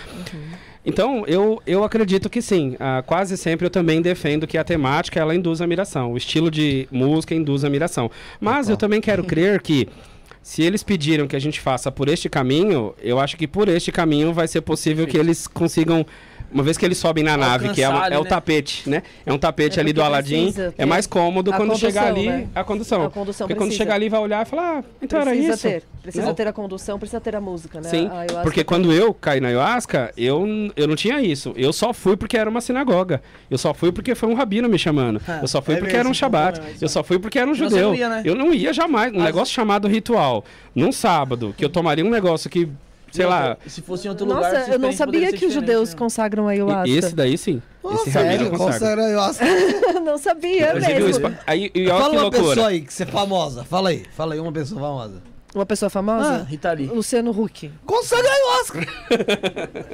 Então, eu, eu acredito que sim. Ah, quase sempre eu também defendo que a temática ela induz a admiração. O estilo de música induz a admiração. Mas eu também quero crer que se eles pediram que a gente faça por este caminho, eu acho que por este caminho vai ser possível que eles consigam. Uma vez que eles sobem na nave, que é, é o né? tapete, né? É um tapete É ali do Aladim. precisa É mais cômodo quando condução, chegar ali né? a condução. A condução Porque quando precisa. chegar ali vai olhar e falar, ah, então precisa era isso. ter. Precisa Né? ter a condução, precisa ter a música, né? Sim, A ayahuasca porque quando eu caí na ayahuasca, eu, eu não tinha isso. Eu só fui porque era uma sinagoga. Eu só fui porque foi um rabino me chamando. Ah, eu só fui é porque era um mesmo, shabat. não, é Eu só fui porque era um judeu. não ia, né? Eu não ia jamais. Um Mas- negócio chamado ritual. Num sábado, que eu tomaria um negócio que, sei lá... Se fosse em outro lugar. Nossa, eu não sabia que os judeus né? consagram a ayahuasca. Esse daí sim. Oh, Esse sério? consagra. Ayahuasca. não sabia mesmo. aí, Fala que uma loucura. pessoa aí que você é famosa. Fala aí. Fala aí, uma pessoa famosa. Uma pessoa Ah, famosa? Rita Lee. Luciano Huck. Consagra ayahuasca.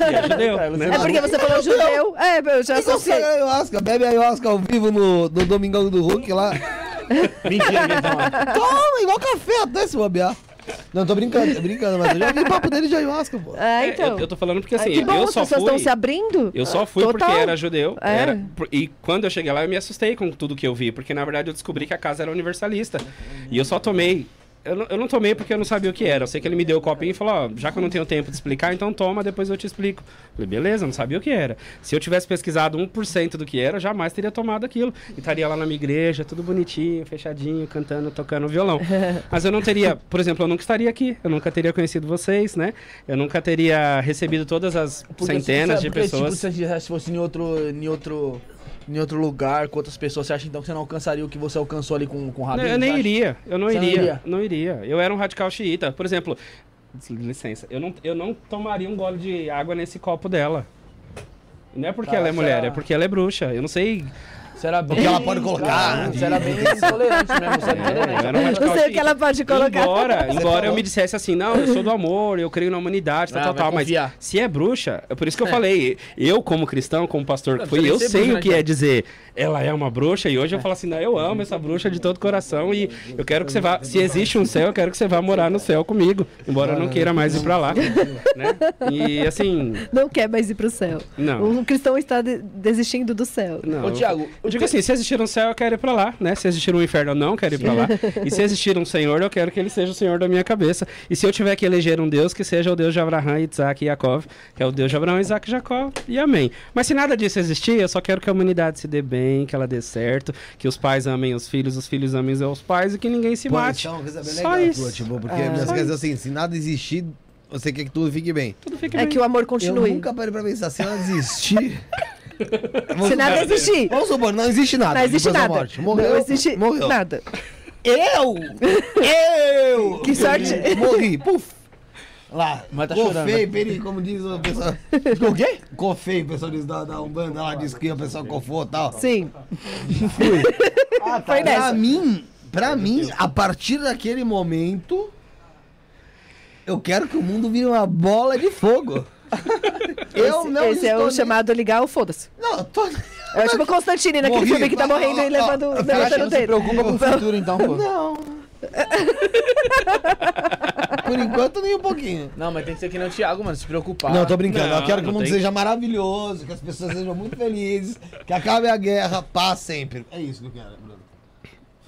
É judeu, É, né? É porque você falou judeu. É, eu já associei. consagra ayahuasca. Bebe ayahuasca ao vivo no, no Domingão do Hulk lá. Mentira. Toma, igual café até se bobear. Não, tô brincando, tô brincando, mas eu já vi papo dele de ayahuasca, pô. É, É, então. eu, eu tô falando porque assim, que bom, eu as só pessoas fui... estão se abrindo. Eu só fui porque Total. era judeu. É. Era, e quando eu cheguei lá, eu me assustei com tudo que eu vi. Porque, na verdade, eu descobri que a casa era universalista. E eu só tomei. Eu não, eu não tomei porque eu não sabia o que era. Eu sei que ele me deu o copinho e falou: Ó, já que eu não tenho tempo de explicar, então toma, depois eu te explico. Falei, beleza, eu não sabia o que era. Se eu tivesse pesquisado 1% do que era, eu jamais teria tomado aquilo. E estaria lá na minha igreja, tudo bonitinho, fechadinho, cantando, tocando violão. Mas eu não teria, por exemplo, eu nunca estaria aqui. Eu nunca teria conhecido vocês, né? Eu nunca teria recebido todas as Porque centenas se- de porque, pessoas. Tipo, se fosse em outro, em outro, em outro lugar, com outras pessoas, você acha então que você não alcançaria o que você alcançou ali com, com o Não, Rabino? eu nem acha? iria, eu não iria, não iria. Eu era um radical xiita. Por exemplo, licença, eu não, eu não tomaria um gole de água nesse copo dela. Não é porque Tá, ela é mulher, era- é porque ela é bruxa. Eu não sei. Você era bem... Porque ela pode colocar, Ah, Você era bem intolerante mesmo, você era É, intolerante. era um sei o que ela pode colocar. Embora, embora eu me dissesse assim, não, eu sou do amor, eu creio na humanidade, tal, Ah, tal, tal. Mas se é bruxa, é por isso que eu falei, eu como cristão, como pastor que fui, eu sei bruxa, o que é dizer, ela é uma bruxa, e hoje eu falo assim, não, eu amo essa bruxa de todo coração e eu quero que você vá, se existe um céu, eu quero que você vá morar no céu comigo, embora eu não queira mais ir pra lá, né? E assim, Não quer mais ir pro céu. não. O cristão está de- desistindo do céu. Não, Ô, Thiago, eu digo assim, se existir um céu, eu quero ir pra lá, né? Se existir um inferno, eu não quero ir pra lá. E se existir um Senhor, eu quero que ele seja o Senhor da minha cabeça. E se eu tiver que eleger um Deus, que seja o Deus de Abraão, Isaac e Jacob, que é o Deus de Abraão, Isaac e Jacó, e amém. Mas se nada disso existir, eu só quero que a humanidade se dê bem, que ela dê certo, que os pais amem os filhos, os filhos amem os pais e que ninguém se Pô, mate. é coisa bem Só legal, isso. tua, tipo, porque É. você Só quer dizer assim, se nada existir, você quer que tudo fique bem. Tudo fica É bem. que o amor Eu continue. nunca parei pra pensar, se nada existir... Se nada existir. Vamos supor, não existe nada. Não existe nada. morte. Morreu, não existe morreu. nada. Eu! Eu! Que sorte. Morri, puf! Lá, Mas tá cofei, chorando, né? peri, como diz o pessoal. O quê? Cofei, o pessoal diz da, da Umbanda, lá diz que o pessoal cofou e tal. Sim. Ah, Foi Pra nessa. mim, pra mim, a partir daquele momento, eu quero que o mundo vire uma bola de fogo. Eu esse não esse é o nem- chamado ligar o foda-se. Não, eu tô... É tipo o Constantine naquele Morri. filme que tá morrendo e Ó, ó, levando ó, o levantando não o se dedo. preocupa com o futuro, então, pô? Não. Por enquanto, nem um pouquinho. Não, mas tem que ser que nem o Thiago, mano, se preocupar. Não, tô brincando. Não, eu quero que o não mundo tem- seja maravilhoso, que as pessoas sejam muito felizes, que acabe a guerra, paz sempre. É isso que eu quero, Bruno.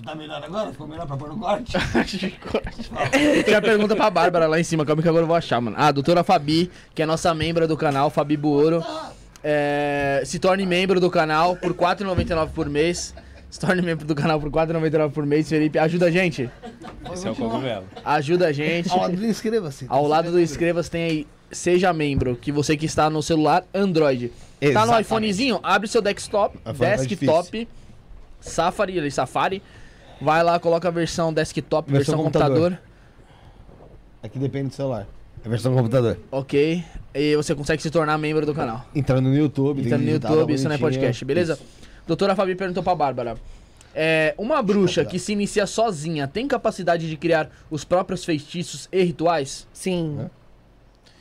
Tá melhor agora? Ficou melhor pra pôr no corte? Tem a pergunta pra Bárbara lá em cima, calma que agora eu vou achar, mano. Ah, a doutora Fabi, que é nossa membra do canal, Fabi Buoro. É, se torne membro do canal por R$ 4,99 por mês. Se torne membro do canal por R$ 4,99 por mês, Felipe. Ajuda a gente. Esse é o cogumelo. Ajuda a gente. Ó, inscreva-se. Ao lado do inscreva-se tem aí Seja Membro, que você que está no celular Android. Tá no Exatamente. iPhonezinho? Abre seu desktop, é desktop, Safari, ali, Safari. Vai lá, coloca a versão desktop, Versão versão, computador. Aqui depende do celular. É versão computador. Ok. E você consegue se tornar membro do canal. Entrando no YouTube. Entra no YouTube, isso não é podcast, beleza? Isso. Doutora Fabi perguntou pra Bárbara. É, uma bruxa que se inicia sozinha tem capacidade de criar os próprios feitiços e rituais? Sim. Né?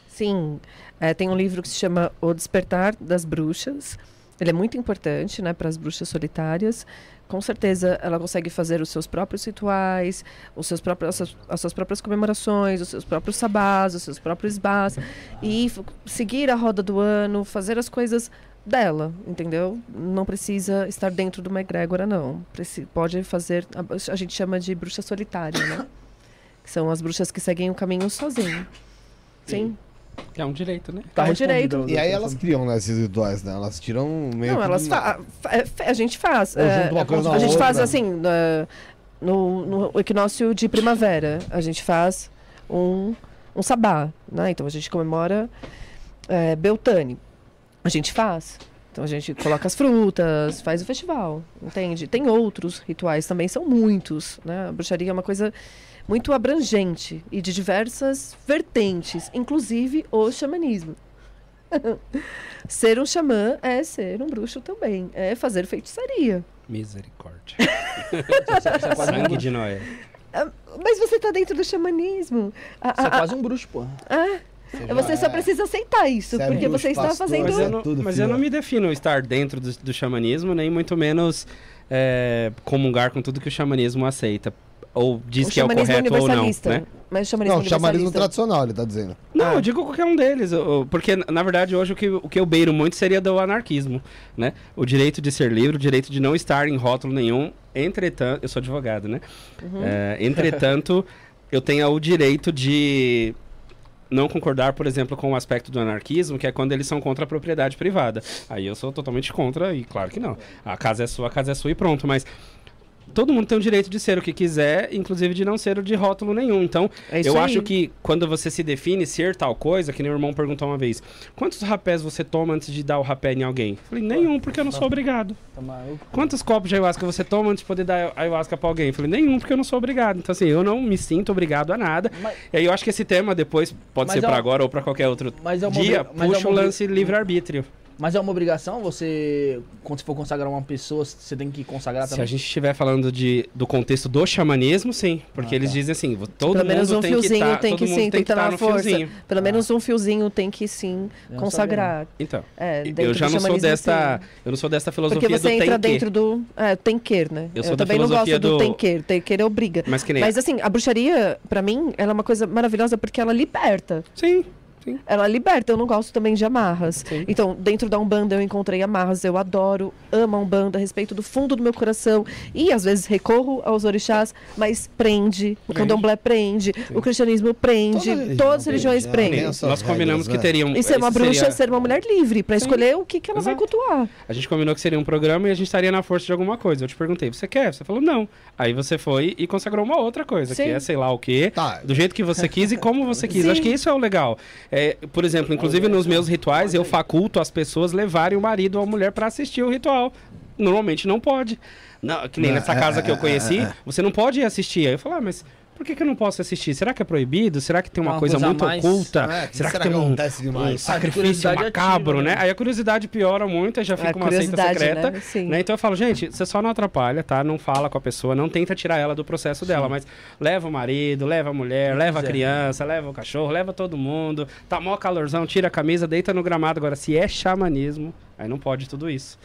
Sim. É, tem um livro que se chama O Despertar das Bruxas. ele é muito importante, né, para as bruxas solitárias. Com certeza, ela consegue fazer os seus próprios rituais, os seus próprios, as, suas, as suas próprias comemorações, os seus próprios sabás, os seus próprios bás, e seguir a roda do ano, fazer as coisas dela, entendeu? Não precisa estar dentro de uma egrégora, não. Preci pode fazer, a, a gente chama de bruxa solitária, né? São as bruxas que seguem o caminho sozinho. Sim. Que é um direito, né? Tá respondido, direito. doutor E aí elas criam né, esses rituais, né? Elas tiram meio Não, que elas fa é, a gente faz. É, é a gente outra. faz assim, na- no, no equinócio de primavera, a gente faz um, um sabá, né? Então a gente comemora é, Beltane. A gente faz. Então a gente coloca as frutas, faz o festival, entende? Tem outros rituais também, são muitos, né? A bruxaria é uma coisa muito abrangente e de diversas vertentes, inclusive o xamanismo. ser um xamã é ser um bruxo também, é fazer feitiçaria. Misericórdia. Você é Sangue de Noé. Ah, Mas você tá dentro do xamanismo. Ah, Você é ah, quase um bruxo, pô. ah, Você você já só é- precisa aceitar isso, Você é porque bruxo, você está fazendo. Mas, é eu não, tudo, mas eu não me defino estar dentro do, do xamanismo, nem muito menos é, comungar com tudo que o xamanismo aceita. Ou diz o que é o correto ou não. universalista. Né? Mas o xamanismo Não, chamarismo tradicional, ele tá dizendo. Não, Ah. eu digo qualquer um deles. Porque, na verdade, hoje o que, o que eu beiro muito seria do anarquismo, né? O direito de ser livre, o direito de não estar em rótulo nenhum. Entretanto, eu sou advogado, né? Uhum. É, entretanto, eu tenho o direito de não concordar, por exemplo, com o aspecto do anarquismo, que é quando eles são contra a propriedade privada. Aí eu sou totalmente contra, e claro que não. A casa é sua, a casa é sua e pronto. Mas todo mundo tem o direito de ser o que quiser, inclusive de não ser o de rótulo nenhum. Então, É eu aí. acho que quando você se define ser tal coisa, que nem o irmão perguntou uma vez, quantos rapés você toma antes de dar o rapé em alguém? Eu falei, nenhum, porque eu não sou obrigado. Quantos copos de ayahuasca você toma antes de poder dar ayahuasca pra alguém? Eu falei, nenhum, porque eu não sou obrigado. Então, assim, eu não me sinto obrigado a nada. Mas- E aí eu acho que esse tema depois, pode ser é pra uma- agora ou pra qualquer outro Mas é dia, é puxa o lance livre-arbítrio. Mas é uma obrigação você, quando você for consagrar uma pessoa, você tem que consagrar Se a também? gente estiver falando de, do contexto do xamanismo, sim. Porque Ah, eles tá. dizem assim, todo Pelo menos mundo um tem que fiozinho tá, tem todo que mundo sim, tem que estar tá na no força. fiozinho. Pelo Ah. menos um fiozinho tem que sim Eu consagrar. Então, É, eu já não sou desta, sim. eu não sou desta filosofia Porque você do tem entra que. dentro do. É, tem que, né? Eu sou da também não gosto do, do- tem que. Tem que obriga. Mas que nem. Mas assim, a bruxaria, pra mim, ela é uma coisa maravilhosa porque ela liberta. Sim, Ela liberta, eu não gosto também de amarras. Sim. Então, dentro da Umbanda eu encontrei amarras, eu adoro, amo a Umbanda, respeito do fundo do meu coração. E às vezes recorro aos orixás, mas prende. O Prende. candomblé prende, o cristianismo prende, Toda todas as religiões prende, né? prendem. Nós combinamos que né? teriam. E ser uma bruxa seria- é ser uma mulher livre, pra Sim. escolher o que, que ela vai Exato. cultuar. A gente combinou que seria um programa e a gente estaria na força de alguma coisa. Eu te perguntei, você quer? Você falou não. Aí você foi e consagrou uma outra coisa, Sim. que é sei lá o quê. Tá. Do jeito que você quis e como você quis. Sim. Acho que isso é o legal. É, por exemplo, inclusive nos meus rituais, eu faculto as pessoas levarem o marido ou a mulher para assistir o ritual. Normalmente não pode. Não, que nem nessa é, casa que é, eu conheci, é, é. você não pode ir assistir. Aí eu falei, ah, mas por que, que eu não posso assistir? Será que é proibido? Será que tem uma, Uma coisa, coisa a muito mais? oculta? É, que será, será que que tem um, acontece demais? um sacrifício macabro, ativa, né? né? Aí a curiosidade piora muito, aí já fica a uma seita secreta. né? Sim. Né? Então eu falo, gente, você só não atrapalha, tá? Não fala com a pessoa, não tenta tirar ela do processo dela, mas leva o marido, leva a mulher, leva a criança, leva o cachorro, leva todo mundo. Tá mó calorzão, tira a camisa, deita no gramado. Agora, se é xamanismo, aí não pode tudo isso.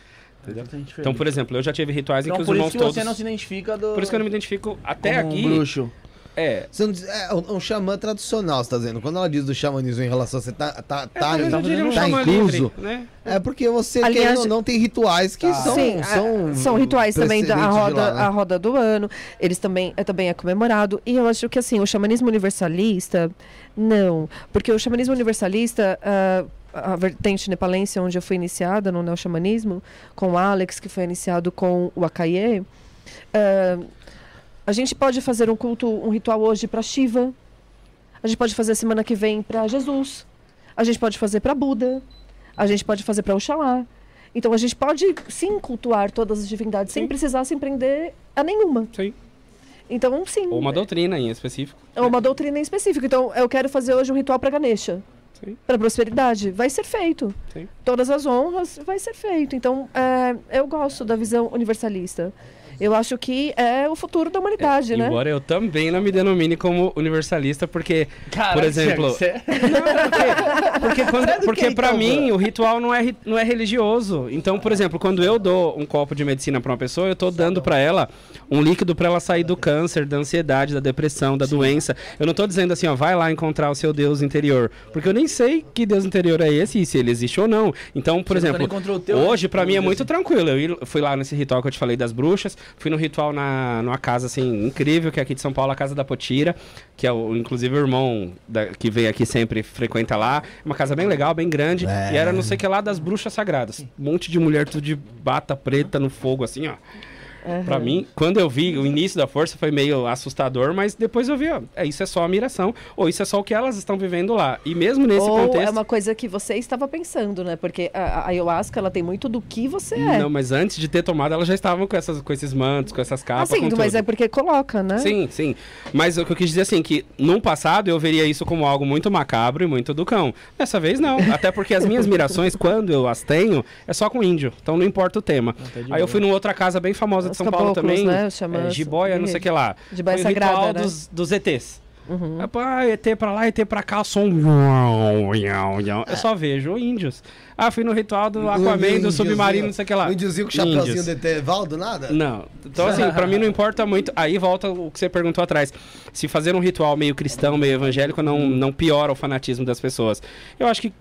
Então, por exemplo, eu já tive rituais em Então, que os por irmãos isso que todos. você não se identifica do... Por isso que eu não me identifico até como aqui. um bruxo. É. Você não diz- é um, um xamã tradicional, você tá dizendo. Quando ela diz do xamanismo em relação a você tá, tá, É, tá, diria um tá incluso. livre, né? É porque você, Aliás, querendo ou não, tem rituais que Tá. são, Sim, a- são, são rituais também da roda, lá, né? a roda do ano. Eles também é também é comemorado e eu acho que assim o xamanismo universalista não, porque o xamanismo universalista ah, a vertente nepalense onde eu fui iniciada no neo-xamanismo com o Alex que foi iniciado com o Akaye, ah, a gente pode fazer um culto, um ritual hoje para Shiva. A gente pode fazer semana que vem para Jesus. A gente pode fazer para Buda. A gente pode fazer para Oxalá. Então a gente pode sim cultuar todas as divindades sem Sim. precisar se prender a nenhuma. Sim. Então, sim. Ou uma doutrina em específico. É uma doutrina em específico. Então, eu quero fazer hoje um ritual para Ganesha. Sim. Para prosperidade. Vai ser feito. Sim. Todas as honras vai ser feito. Então, é, eu gosto da visão universalista. Eu acho que é o futuro da humanidade, né? Embora eu também não me denomine como universalista, porque, por exemplo. Você- Porque, quando, porque quem, pra então, mim o ritual não é, não é religioso. Então, por exemplo, quando eu dou um copo de medicina pra uma pessoa, eu tô dando pra ela um líquido pra ela sair do câncer, da ansiedade, da depressão, da doença. Eu não tô dizendo assim, ó, vai lá encontrar o seu Deus interior. Porque eu nem sei que Deus interior é esse e se ele existe ou não. Então, por Você exemplo, teu, hoje pra mim é muito dizer tranquilo. Eu fui lá nesse ritual que eu te falei das bruxas, fui no ritual na, numa casa assim incrível, que é aqui de São Paulo, a Casa da Potira, que é o, inclusive o irmão da- que vem aqui sempre frequenta lá. Uma casa bem legal, bem grande. E era não sei o que lá das bruxas sagradas. Um monte de mulher tudo de bata preta no fogo, assim, ó. Pra mim, quando eu vi o início da força foi meio assustador, mas depois eu vi, ó, é, isso é só a miração, ou isso é só o que elas estão vivendo lá. E mesmo nesse Ou contexto. é uma coisa que você estava pensando, né? Porque a, a ayahuasca, ela tem muito do que você é. Não, mas antes de ter tomado, elas já estavam com, essas, com esses mantos, com essas ah, capas. sim, com mas tudo. é porque coloca, né? Sim, sim. Mas o que eu quis dizer assim, que num passado eu veria isso como algo muito macabro e muito do cão. Dessa vez não. Até porque as minhas mirações, quando eu as tenho, é só com índio. Então não importa o tema. tá Aí eu fui numa outra casa bem famosa de São Paulo também. né? Xamãs, é, jiboia, não sei o que lá. Jiboia Foi o ritual sagrada, né? dos, dos ETs. Uhum. Pô, Ah, ET pra lá, ET pra cá, som. Eu só vejo índios. Ah, fui no ritual do Aquaman, do submarino, não sei o que lá. Um índiozinho com o chapéuzinho de Etevaldo, nada? Não. Então, assim, pra mim não importa muito. Aí volta o que você perguntou atrás. Se fazer um ritual meio cristão, meio evangélico, não, não piora o fanatismo das pessoas. Eu acho que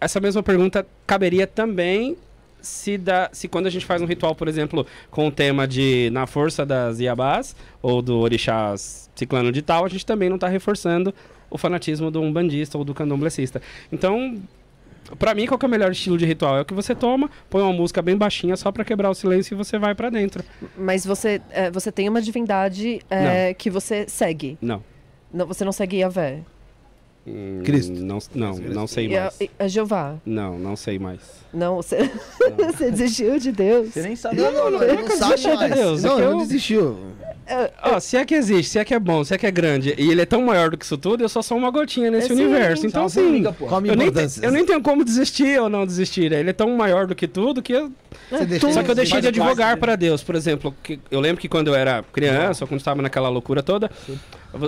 essa mesma pergunta caberia também se, dá, se quando a gente faz um ritual, por exemplo, com o tema de na força das Iabás ou do orixás ciclano de tal, a gente também não está reforçando o fanatismo do umbandista ou do candomblessista. Então, pra mim, qual é o melhor estilo de ritual? É o que você toma, põe uma música bem baixinha só pra quebrar o silêncio e você vai pra dentro. Mas você, é, você tem uma divindade é, que você segue. Não. Não, você não segue Yahvé. Hum, Cristo. Não, não, não sei E a, mais. e a Jeová. Não, não sei mais. Não, você, você desistiu de Deus. Você nem sabe. Não, não, não, ele não sabe Deixa de mais. Deus, não, eu- não desistiu. Ó, se é que existe, se é que é bom, se é que é grande, e ele é tão maior do que isso tudo, eu só sou uma gotinha nesse É, sim, universo. Então, sim, formiga, pô. Qual a eu nem, te- eu nem tenho como desistir ou não desistir. Ele é tão maior do que tudo que eu... Deixa- Só que eu deixei de advogar dele. para Deus, por exemplo. Que eu lembro que quando eu era criança, ou quando estava naquela loucura toda,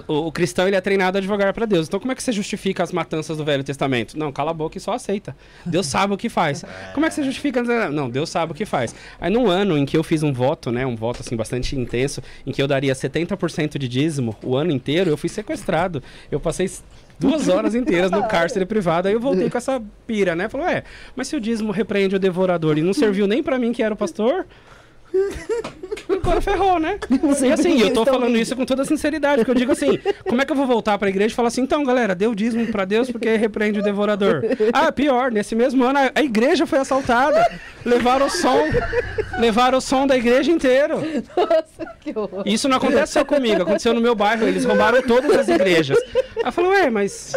o, o cristão ele é treinado a advogar para Deus. Então como é que você justifica as matanças do Velho Testamento? Não, cala a boca e só aceita. Deus sabe o que faz. Como é que você justifica? Não, Deus sabe o que faz. Aí num ano em que eu fiz um voto, né, um voto assim bastante intenso, em que eu daria 70% de dízimo o ano inteiro, eu fui sequestrado. Eu passei duas horas inteiras no cárcere privado, aí eu voltei com essa pira, né? Falou, é, mas se o dízimo repreende o devorador e não serviu nem pra mim que era o pastor, agora ferrou, né? E assim, eu tô falando isso com toda sinceridade, porque eu digo assim, como é que eu vou voltar pra igreja e falar assim, então, galera, deu dízimo pra Deus porque repreende o devorador. Ah, pior, nesse mesmo ano a- a igreja foi assaltada, levaram o som, levaram o som da igreja inteiro. Nossa, que horror. Isso não acontece só comigo, aconteceu no meu bairro, eles roubaram todas as igrejas. Aí eu falei, ué, mas.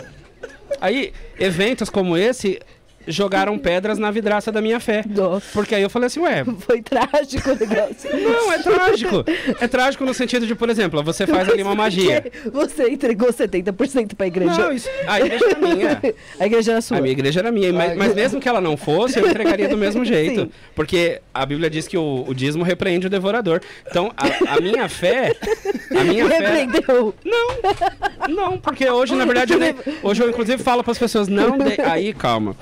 Aí, eventos como esse jogaram pedras na vidraça da minha fé. Nossa. Porque aí eu falei assim, ué, Foi trágico o negócio. não, é trágico. É trágico no sentido de, por exemplo, você faz ali uma magia. Você entregou 70% pra igreja. Não, isso, a igreja era minha. A igreja era sua. A minha igreja era minha, mas, mas mesmo que ela não fosse, eu entregaria do mesmo jeito. Sim. Porque a Bíblia diz que o, o dízimo repreende o devorador. Então, a, a minha fé. A minha fé. Repreendeu. Não, porque hoje, na verdade, eu nem- hoje eu inclusive falo para as pessoas, não de... Aí, calma.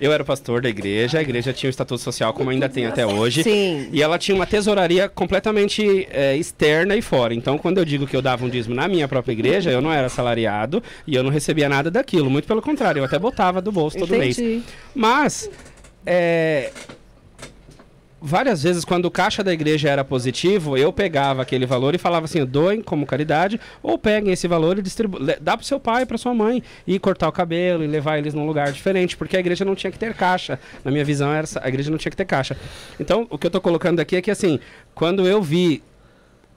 Eu era pastor da igreja, a igreja tinha um estatuto social, como ainda tem até hoje. Sim. E ela tinha uma tesouraria completamente é, externa e fora. Então, quando eu digo que eu dava um dízimo na minha própria igreja, eu não era salariado e eu não recebia nada daquilo. Muito pelo contrário, eu até botava do bolso todo mês. Entendi. Mas, é, várias vezes, quando o caixa da igreja era positivo, eu pegava aquele valor e falava assim: doem como caridade, ou peguem esse valor e distribuem. Dá pro seu pai, pra sua mãe, e cortar o cabelo e levar eles num lugar diferente, porque a igreja não tinha que ter caixa. Na minha visão, era, a igreja não tinha que ter caixa. Então, o que eu tô colocando aqui é que, assim, quando eu vi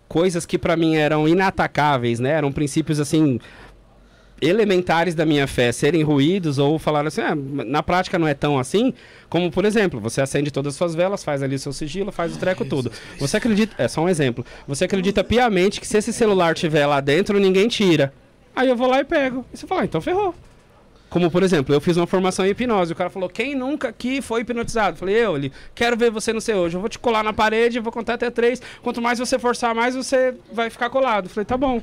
coisas que pra mim eram inatacáveis, né? Eram princípios assim elementares da minha fé serem ruídos ou falar assim, ah, na prática não é tão assim, como por exemplo, você acende todas as suas velas, faz ali o seu sigilo, faz o treco tudo. Você acredita, é só um exemplo. Você acredita piamente que se esse celular tiver lá dentro, ninguém tira. Aí eu vou lá e pego. E você fala, ah, então ferrou. Como, por exemplo, eu fiz uma formação em hipnose. O cara falou, quem nunca aqui foi hipnotizado? Falei, eu, ele, quero ver você no seu hoje. Eu vou te colar na parede, vou contar até três. Quanto mais você forçar, mais você vai ficar colado. Eu falei, tá bom.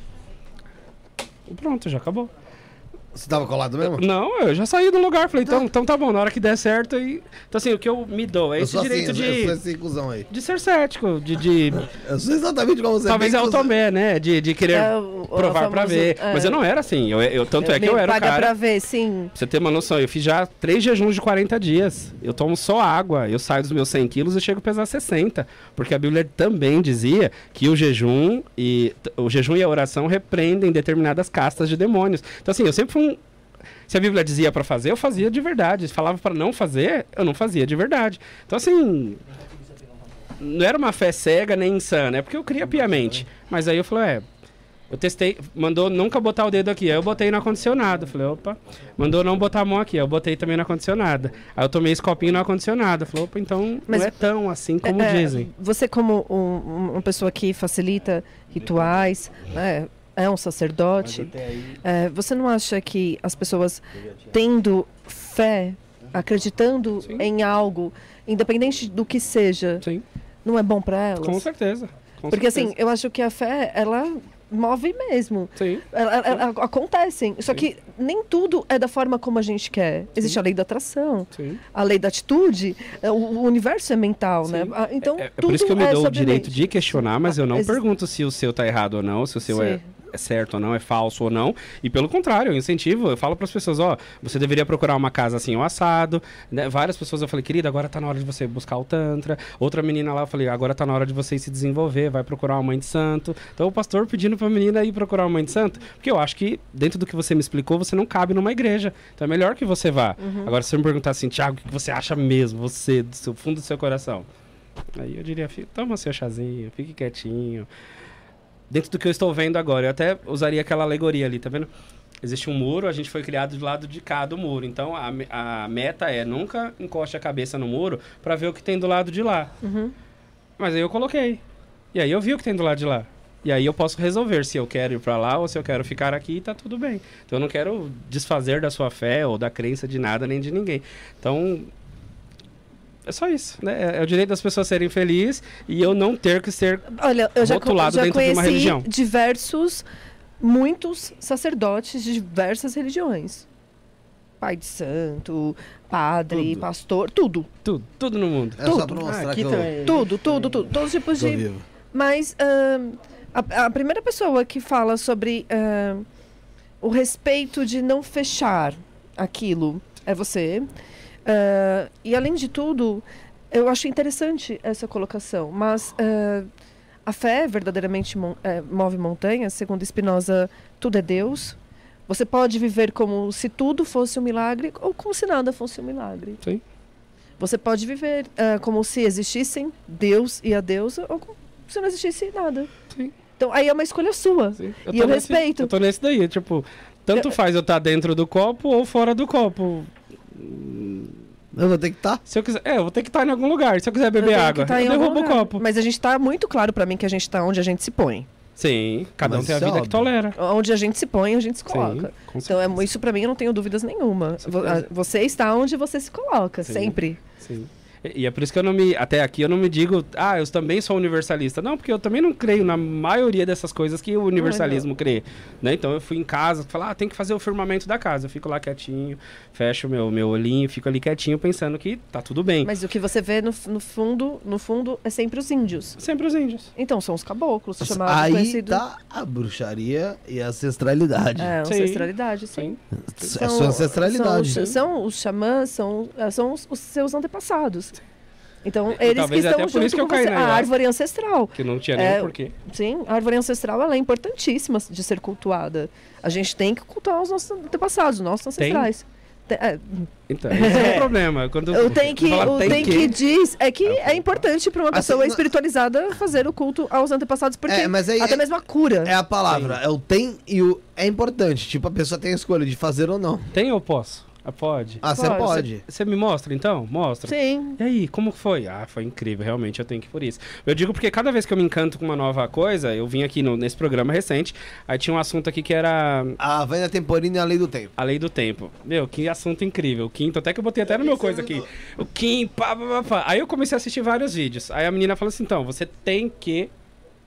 E pronto, já acabou. Você tava colado mesmo? Não, eu já saí do lugar. Falei, então, então tá bom, na hora que der certo. E... Então, assim, o que eu me dou é eu esse sou direito assim, de, eu sou esse cuzão aí. de ser cético, de. de Eu sou exatamente como você. talvez é o. Tomé, né? De, de querer É, o- o provar pra famoso- ver. é. Mas eu não era assim. Eu, eu- tanto é que eu era o Paga cara. pra ver, sim. Pra você ter uma noção, eu fiz já três jejuns de 40 dias. Eu tomo só água. Eu saio dos meus 100 quilos e chego a pesar 60. Porque a Bíblia também dizia que o jejum e o jejum e a oração repreendem determinadas castas de demônios. Então assim, eu sempre fui um se a Bíblia dizia pra fazer, eu fazia de verdade. Se falava pra não fazer, eu não fazia de verdade. Então assim, não era uma fé cega nem insana, é porque eu cria piamente. Mas aí eu falei, é, eu testei, mandou nunca botar o dedo aqui. Aí eu botei no ar-condicionado. Falei, opa. Mandou não botar a mão aqui. Aí eu botei também no ar-condicionado. Aí eu tomei esse copinho no ar-condicionado. Falei, opa, então Mas- não é tão assim como É, dizem. Você, como um- uma pessoa que facilita rituais, né, é um sacerdote, é, você não acha que as pessoas tendo fé, acreditando Sim. em algo, independente do que seja, Sim, não é bom para elas? com certeza. com Porque certeza. assim, eu acho que a fé, ela move mesmo. Sim, Ela- ela- ela- acontecem. Só que nem tudo é da forma como a gente quer. Existe a lei da atração, sim. a lei da atitude, é, o, o universo é mental, né? Sim. Ah, Então, É, é tudo por isso que eu me é dou o direito de questionar, mas eu não existe- pergunto se o seu tá errado ou não, se o seu é, Sim. É certo ou não, é falso ou não. E pelo contrário, eu incentivo, eu falo para as pessoas, ó, você deveria procurar uma casa assim, o assado. Né? Várias pessoas eu falei, querida, agora tá na hora de você buscar o Tantra. Outra menina lá, eu falei, agora tá na hora de você se desenvolver, vai procurar uma mãe de santo. Então o pastor pedindo pra menina ir procurar uma mãe de santo, porque eu acho que dentro do que você me explicou, você não cabe numa igreja. Então é melhor que você vá. Uhum. Agora, se você me perguntar assim, Thiago, o que você acha mesmo, você, do seu fundo do seu coração? Aí eu diria, "Fi- toma seu chazinho, fique quietinho. Dentro do que eu estou vendo agora, eu até usaria aquela alegoria ali, tá vendo? Existe um muro, a gente foi criado do lado de cá do muro. Então a, a meta é nunca encoste a cabeça no muro para ver o que tem do lado de lá. Uhum. Mas aí eu coloquei. E aí eu vi o que tem do lado de lá. E aí eu posso resolver se eu quero ir para lá ou se eu quero ficar aqui e tá tudo bem. Então eu não quero desfazer da sua fé ou da crença de nada nem de ninguém. Então é só isso, né? É o direito das pessoas serem felizes e eu não ter que ser Olha, eu já, rotulado já dentro de uma conheci religião. diversos, muitos sacerdotes de diversas religiões. Pai de santo, padre, Tudo. pastor, tudo. tudo, tudo no mundo. É só Tudo. pra mostrar Ah, aqui que eu também. Tudo, tudo, tudo. Todos os tipos de. vivo. Mas ahn, a, a primeira pessoa que fala sobre ahn, o respeito de não fechar aquilo é você. Ah, e além de tudo, eu acho interessante essa colocação. Mas ah, a fé verdadeiramente eh, move montanhas, segundo Spinoza, tudo é Deus. Você pode viver como se tudo fosse um milagre ou como se nada fosse um milagre. Sim. Você pode viver ah, como se existissem Deus e a deusa ou como se não existisse nada. Sim. Então aí é uma escolha sua. Sim. E tô eu nesse- respeito. Eu tô nesse daí, tipo, tanto faz eu estar dentro do copo ou fora do copo. Eu vou ter que estar. Se eu quiser, é, eu vou ter que estar em algum lugar. Se eu quiser beber Eu que água, tá eu derrubo o copo. Mas a gente tá muito claro pra mim que a gente tá onde a gente se põe. Sim, cada um Mas tem a é vida que óbvio. tolera. Onde a gente se põe, a gente se coloca. Sim, Então, é, isso pra mim eu não tenho dúvidas nenhuma. Você está onde você se coloca, Sim. sempre. Sim. E é por isso que eu não me. Até aqui eu não me digo, ah, eu também sou universalista. Não, porque eu também não creio na maioria dessas coisas que o universalismo crê. Né? Então eu fui em casa, falar, ah, tem que fazer o firmamento da casa. Eu fico lá quietinho, fecho meu, meu olhinho, fico ali quietinho, pensando que tá tudo bem. Mas o que você vê no, no fundo, no fundo, é sempre os índios. Sempre os índios. Então, são os caboclos, chamados, Aí conhecidos. tá a bruxaria e a ancestralidade. É, Sim. ancestralidade, sim. Sim. É a sua ancestralidade. São, os- são os xamãs, são, são os, os seus antepassados. Então, E eles que estão junto que com você. A árvore ancestral. Que não tinha nem É, porquê. Sim, a árvore ancestral ela é importantíssima de ser cultuada. A gente tem que cultuar os nossos antepassados, os nossos Tem? ancestrais. Tem- é, Então, esse é o problema. Quando o tem que, o tem que diz é que é falo, importante para uma Assim, pessoa não- espiritualizada fazer o culto aos antepassados, porque É, mas aí até é- mesmo a cura. É a palavra. É o tem e o é importante. Tipo, a pessoa tem a escolha de fazer ou não. Tem ou posso? Ah, pode? Ah, você Pode. Você me mostra então? Mostra. Sim. E aí, como foi? Ah, foi incrível, realmente, eu tenho que ir por isso. Eu digo porque cada vez que eu me encanto com uma nova coisa, eu vim aqui no- nesse programa recente, aí tinha um assunto aqui que era A Vânia Temporina e a Lei do Tempo. a lei do tempo. Meu, que assunto incrível. O quinto, até que eu botei até no meu coisa aqui. O Kim, pá, pá, pá, pá. Aí eu comecei a assistir vários vídeos. Aí a menina falou assim: então, você tem que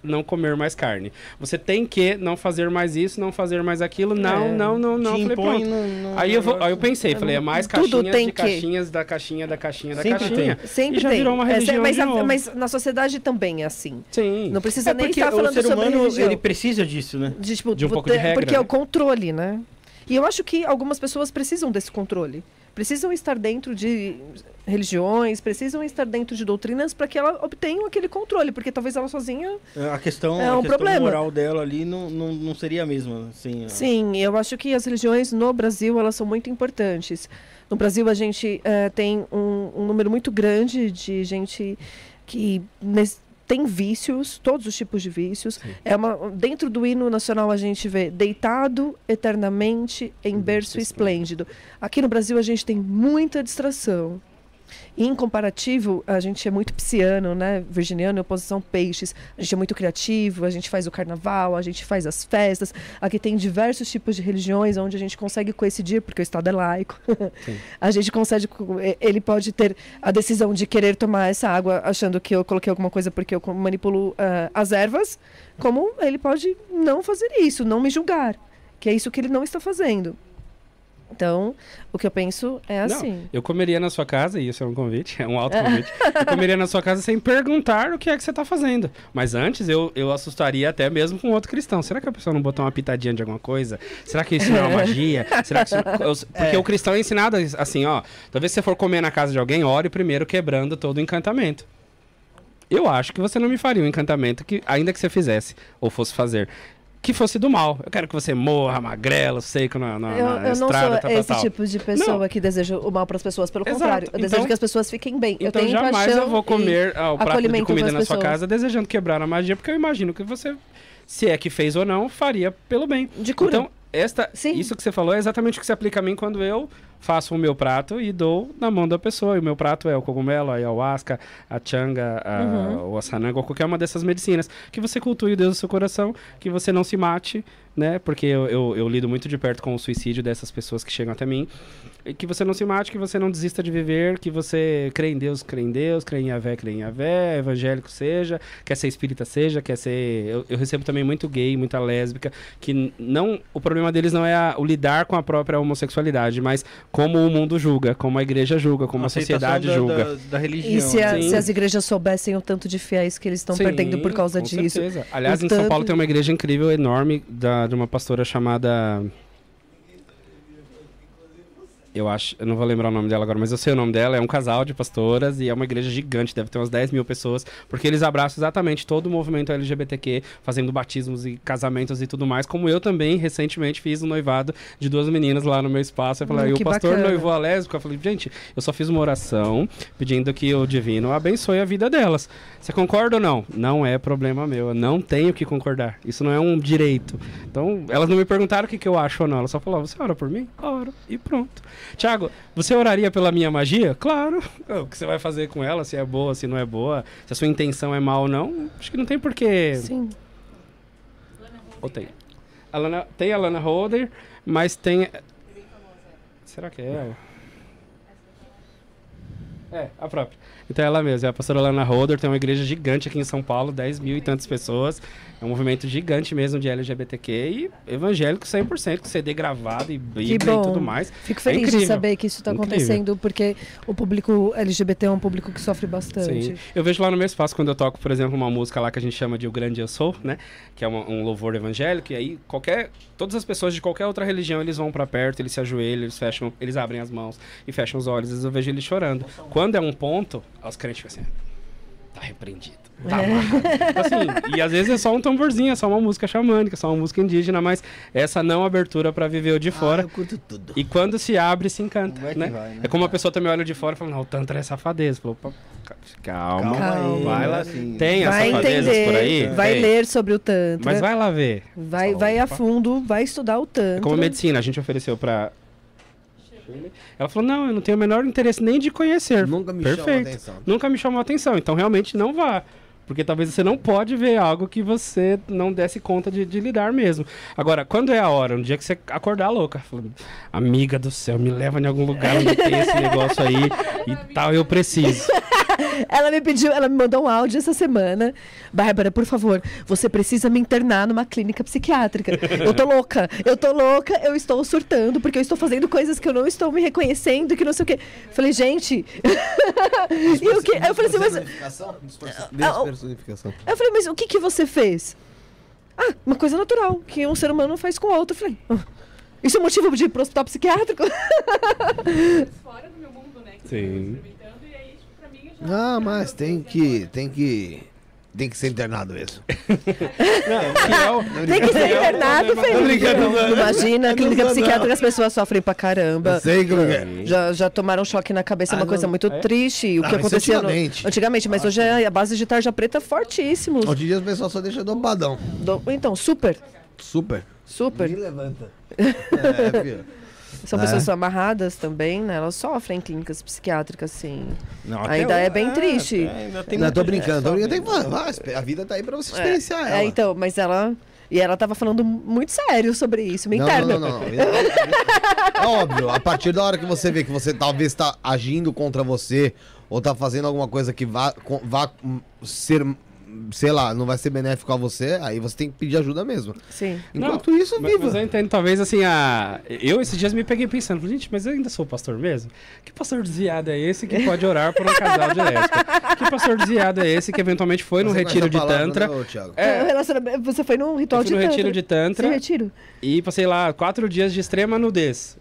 não comer mais carne. Você tem que não fazer mais isso, não fazer mais aquilo. Não, É. não, não, não. Falei, pronto. no- no Aí eu, vou, aí eu pensei, falei, é mais caixinhas tem de que- caixinhas da caixinha da caixinha da Sempre caixinha. Sempre E já tem. virou uma É, religião mas, de a- novo. mas na sociedade também é assim. Sim. Não precisa É nem estar o falando ser sobre humano, religião. ele precisa disso, né? De, tipo, De um vo- pouco de regra, Porque é né? o controle, né? E eu acho que algumas pessoas precisam desse controle. Precisam estar dentro de religiões, precisam estar dentro de doutrinas para que ela obtenha aquele controle, porque talvez ela sozinha. A questão, É a um questão problema. moral dela ali não, não, não seria a mesma. Assim. Sim, eu acho que as religiões no Brasil elas são muito importantes. No Brasil a gente eh, tem um, um número muito grande de gente que nes- tem vícios, todos os tipos de vícios. É uma, dentro do hino nacional a gente vê deitado eternamente em berço esplêndido. Aqui no Brasil a gente tem muita distração. E, em comparativo, a gente é muito pisciano, né? Virginiano oposição peixes. A gente é muito criativo, a gente faz o carnaval, a gente faz as festas. Aqui tem diversos tipos de religiões onde a gente consegue coincidir, porque o Estado é laico. a gente consegue. Ele pode ter a decisão de querer tomar essa água achando que eu coloquei alguma coisa porque eu manipulo ah, as ervas, como ele pode não fazer isso, não me julgar. Que é isso que ele não está fazendo. Então, o que eu penso é Não, assim. eu comeria na sua casa, e isso é um convite, é um alto convite. eu comeria na sua casa sem perguntar o que é que você tá fazendo. Mas antes eu, eu assustaria até mesmo com outro cristão. Será que a pessoa não botou uma pitadinha de alguma coisa? Será que isso não é uma magia? Será que isso... eu- Porque o cristão é ensinado assim, ó. Talvez você for comer na casa de alguém, ore primeiro quebrando todo o encantamento. Eu acho que você não me faria um encantamento que, ainda que você fizesse ou fosse fazer, que fosse do mal. Eu quero que você morra, magrelo, seco na, na, Eu, na eu não estrada, sou tal, tal, esse tipo de pessoa Não. que deseja o mal para as pessoas. Pelo Exato. contrário, eu desejo Então- que as pessoas fiquem bem. eu Então tenho jamais eu vou comer ah, o prato de comida na sua casa desejando quebrar a magia, porque eu imagino que você, se é que fez ou não, faria pelo bem. De cura. Então, esta, Sim. isso que você falou é exatamente o que se aplica a mim quando eu faço o meu prato e dou na mão da pessoa. E o meu prato é o cogumelo, a ayahuasca, a changa, a, Uhum. o assananga, ou qualquer uma dessas medicinas. Que você cultue Deus no seu coração, que você não se mate, né? Porque eu, eu, eu lido muito de perto com o suicídio dessas pessoas que chegam até mim. E que você não se mate, que você não desista de viver, que você crê em Deus, crê em Deus, crê em Yahvé, crê em Yahvé, evangélico seja, quer ser espírita seja, quer ser... Eu, eu recebo também muito gay, muita lésbica, que não... O problema deles não é a- o lidar com a própria homossexualidade, mas como o mundo julga, como a igreja julga, como a, aceitação sociedade da, julga. Da, da religião. E se, a- né? Sim. se as igrejas soubessem o tanto de fiéis que eles estão Sim, perdendo por causa com disso. certeza. Aliás, O em São tanto- Paulo tem uma igreja incrível, enorme, da, de uma pastora chamada. Eu acho, eu não vou lembrar o nome dela agora, mas eu sei o nome dela. É um casal de pastoras e é uma igreja gigante, deve ter umas 10 mil pessoas, porque eles abraçam exatamente todo o movimento LGBTQ, fazendo batismos e casamentos e tudo mais. Como eu também recentemente fiz um noivado de duas meninas lá no meu espaço. Eu falei, Hum, que o pastor bacana. noivou a lésbica. Eu falei, gente, eu só fiz uma oração pedindo que o divino abençoe a vida delas. Você concorda ou não? Não é problema meu. Eu não tenho que concordar. Isso não é um direito. Então, elas não me perguntaram o que, que eu acho ou não. Elas só falaram, você ora por mim? Oro. E pronto. Tiago, você oraria pela minha magia? Claro. O que você vai fazer com ela, se é boa, se não é boa, se a sua intenção é mal ou não, acho que não tem porquê. Sim. Ou tem? A Lana, tem a Lana Holder, mas tem. Será que é ela? É, a própria. Então é ela mesma, é a pastora Lana Holder, tem uma igreja gigante aqui em São Paulo, 10 mil e tantas pessoas. É um movimento gigante mesmo de LGBTQ e evangélico 100%, com CD gravado e Bíblia e tudo mais. Fico feliz de incrível. saber que isso está acontecendo, porque o público LGBT é um público que sofre bastante. Sim. Eu vejo lá no meu espaço quando eu toco, por exemplo, uma música lá que a gente chama de O Grande Eu Sou, né? Que é uma- um louvor evangélico, e aí qualquer. Todas as pessoas de qualquer outra religião, eles vão pra perto, eles se ajoelham, eles fecham, eles abrem as mãos e fecham os olhos. Às vezes eu vejo eles chorando. Quando é um ponto, os crentes ficam assim. Tá repreendido. Tá amarrado." assim, e às vezes é só um tamborzinho, é só uma música xamânica, só uma música indígena, mas essa não abertura pra viver o de Ah, fora. eu curto tudo. E quando se abre, se encanta, Como é né? vai, né? É como a pessoa também olha de fora e fala, não, o tantra é safadeza. Falou, "Opa, calma, Calma. vai lá. assim, Tem as Vai safadezas entender, por aí? vai Tem. ler sobre o Tantra, Mas vai lá ver. vai, vai a fundo, vai estudar o Tantra. É como a medicina, a gente ofereceu pra... Ela falou, não, eu não tenho o menor interesse nem de conhecer. Nunca me chamou a Perfeito. atenção. Nunca me chamou a atenção, então realmente não vá. Porque talvez você não pode ver algo que você não desse conta de, de lidar mesmo. Agora, quando é a hora, um dia que você acordar louca, falando, amiga do céu, me leva em algum lugar onde tem esse negócio aí e tal, eu preciso. Ela me pediu, ela me mandou um áudio essa semana. Bárbara, por favor, você precisa me internar numa clínica psiquiátrica. Eu tô louca, eu tô louca, eu estou surtando, porque eu estou fazendo coisas que eu não estou me reconhecendo, que não sei o quê. Falei, gente. e o que? Eu falei assim, mas. Despersonificação. Eu falei, mas o que, que você fez? Ah, uma coisa natural, que um ser humano faz com o outro. Eu falei, "Ah, isso é motivo de ir pro hospital psiquiátrico? fora do meu mundo, né? Que Sim. eu tô experimentando, e aí, Ah, mas tem que. Tem que. Tem que ser internado mesmo. Não, que é o- Tem que ser internado, Felipe. não. Imagina, não clínica psiquiátrica, não. as pessoas sofrem pra caramba. Eu sei é. Já, já tomaram choque na cabeça, é Ah, uma coisa não. muito triste. O Ah, que acontecia no- antigamente. antigamente, mas hoje é a base de tarja preta fortíssimo. Hoje em dia o pessoal só deixa dopadão. Do- Então, super, Super. super. Me levanta. É, filho. São É. pessoas amarradas também, né? Elas sofrem em clínicas psiquiátricas, sim. Não, Ainda até é bem triste. ainda tem Não, tô brincando, tô brincando. Tem A vida tá aí pra você É, experienciar ela. é, então, mas ela. E ela tava falando muito sério sobre isso, me Não, interna. não, não, não. É óbvio, a partir da hora que você vê que você talvez tá agindo contra você ou tá fazendo alguma coisa que vá, vá hum, ser, sei lá, não vai ser benéfico a você, aí você tem que pedir ajuda mesmo. Sim. Enquanto isso, Mas, viva. mas eu entendo, talvez assim, a... eu esses dias me peguei pensando, falei, gente, mas eu ainda sou pastor mesmo? Que pastor desviado é esse que pode orar por um casal de lésbica? Que pastor desviado é esse que eventualmente foi no Você retiro de palavra, Tantra? né, Thiago? É, o relacionamento- Você foi num ritual de no tantra. retiro de Tantra Sim, retiro. e passei lá quatro dias de extrema nudez.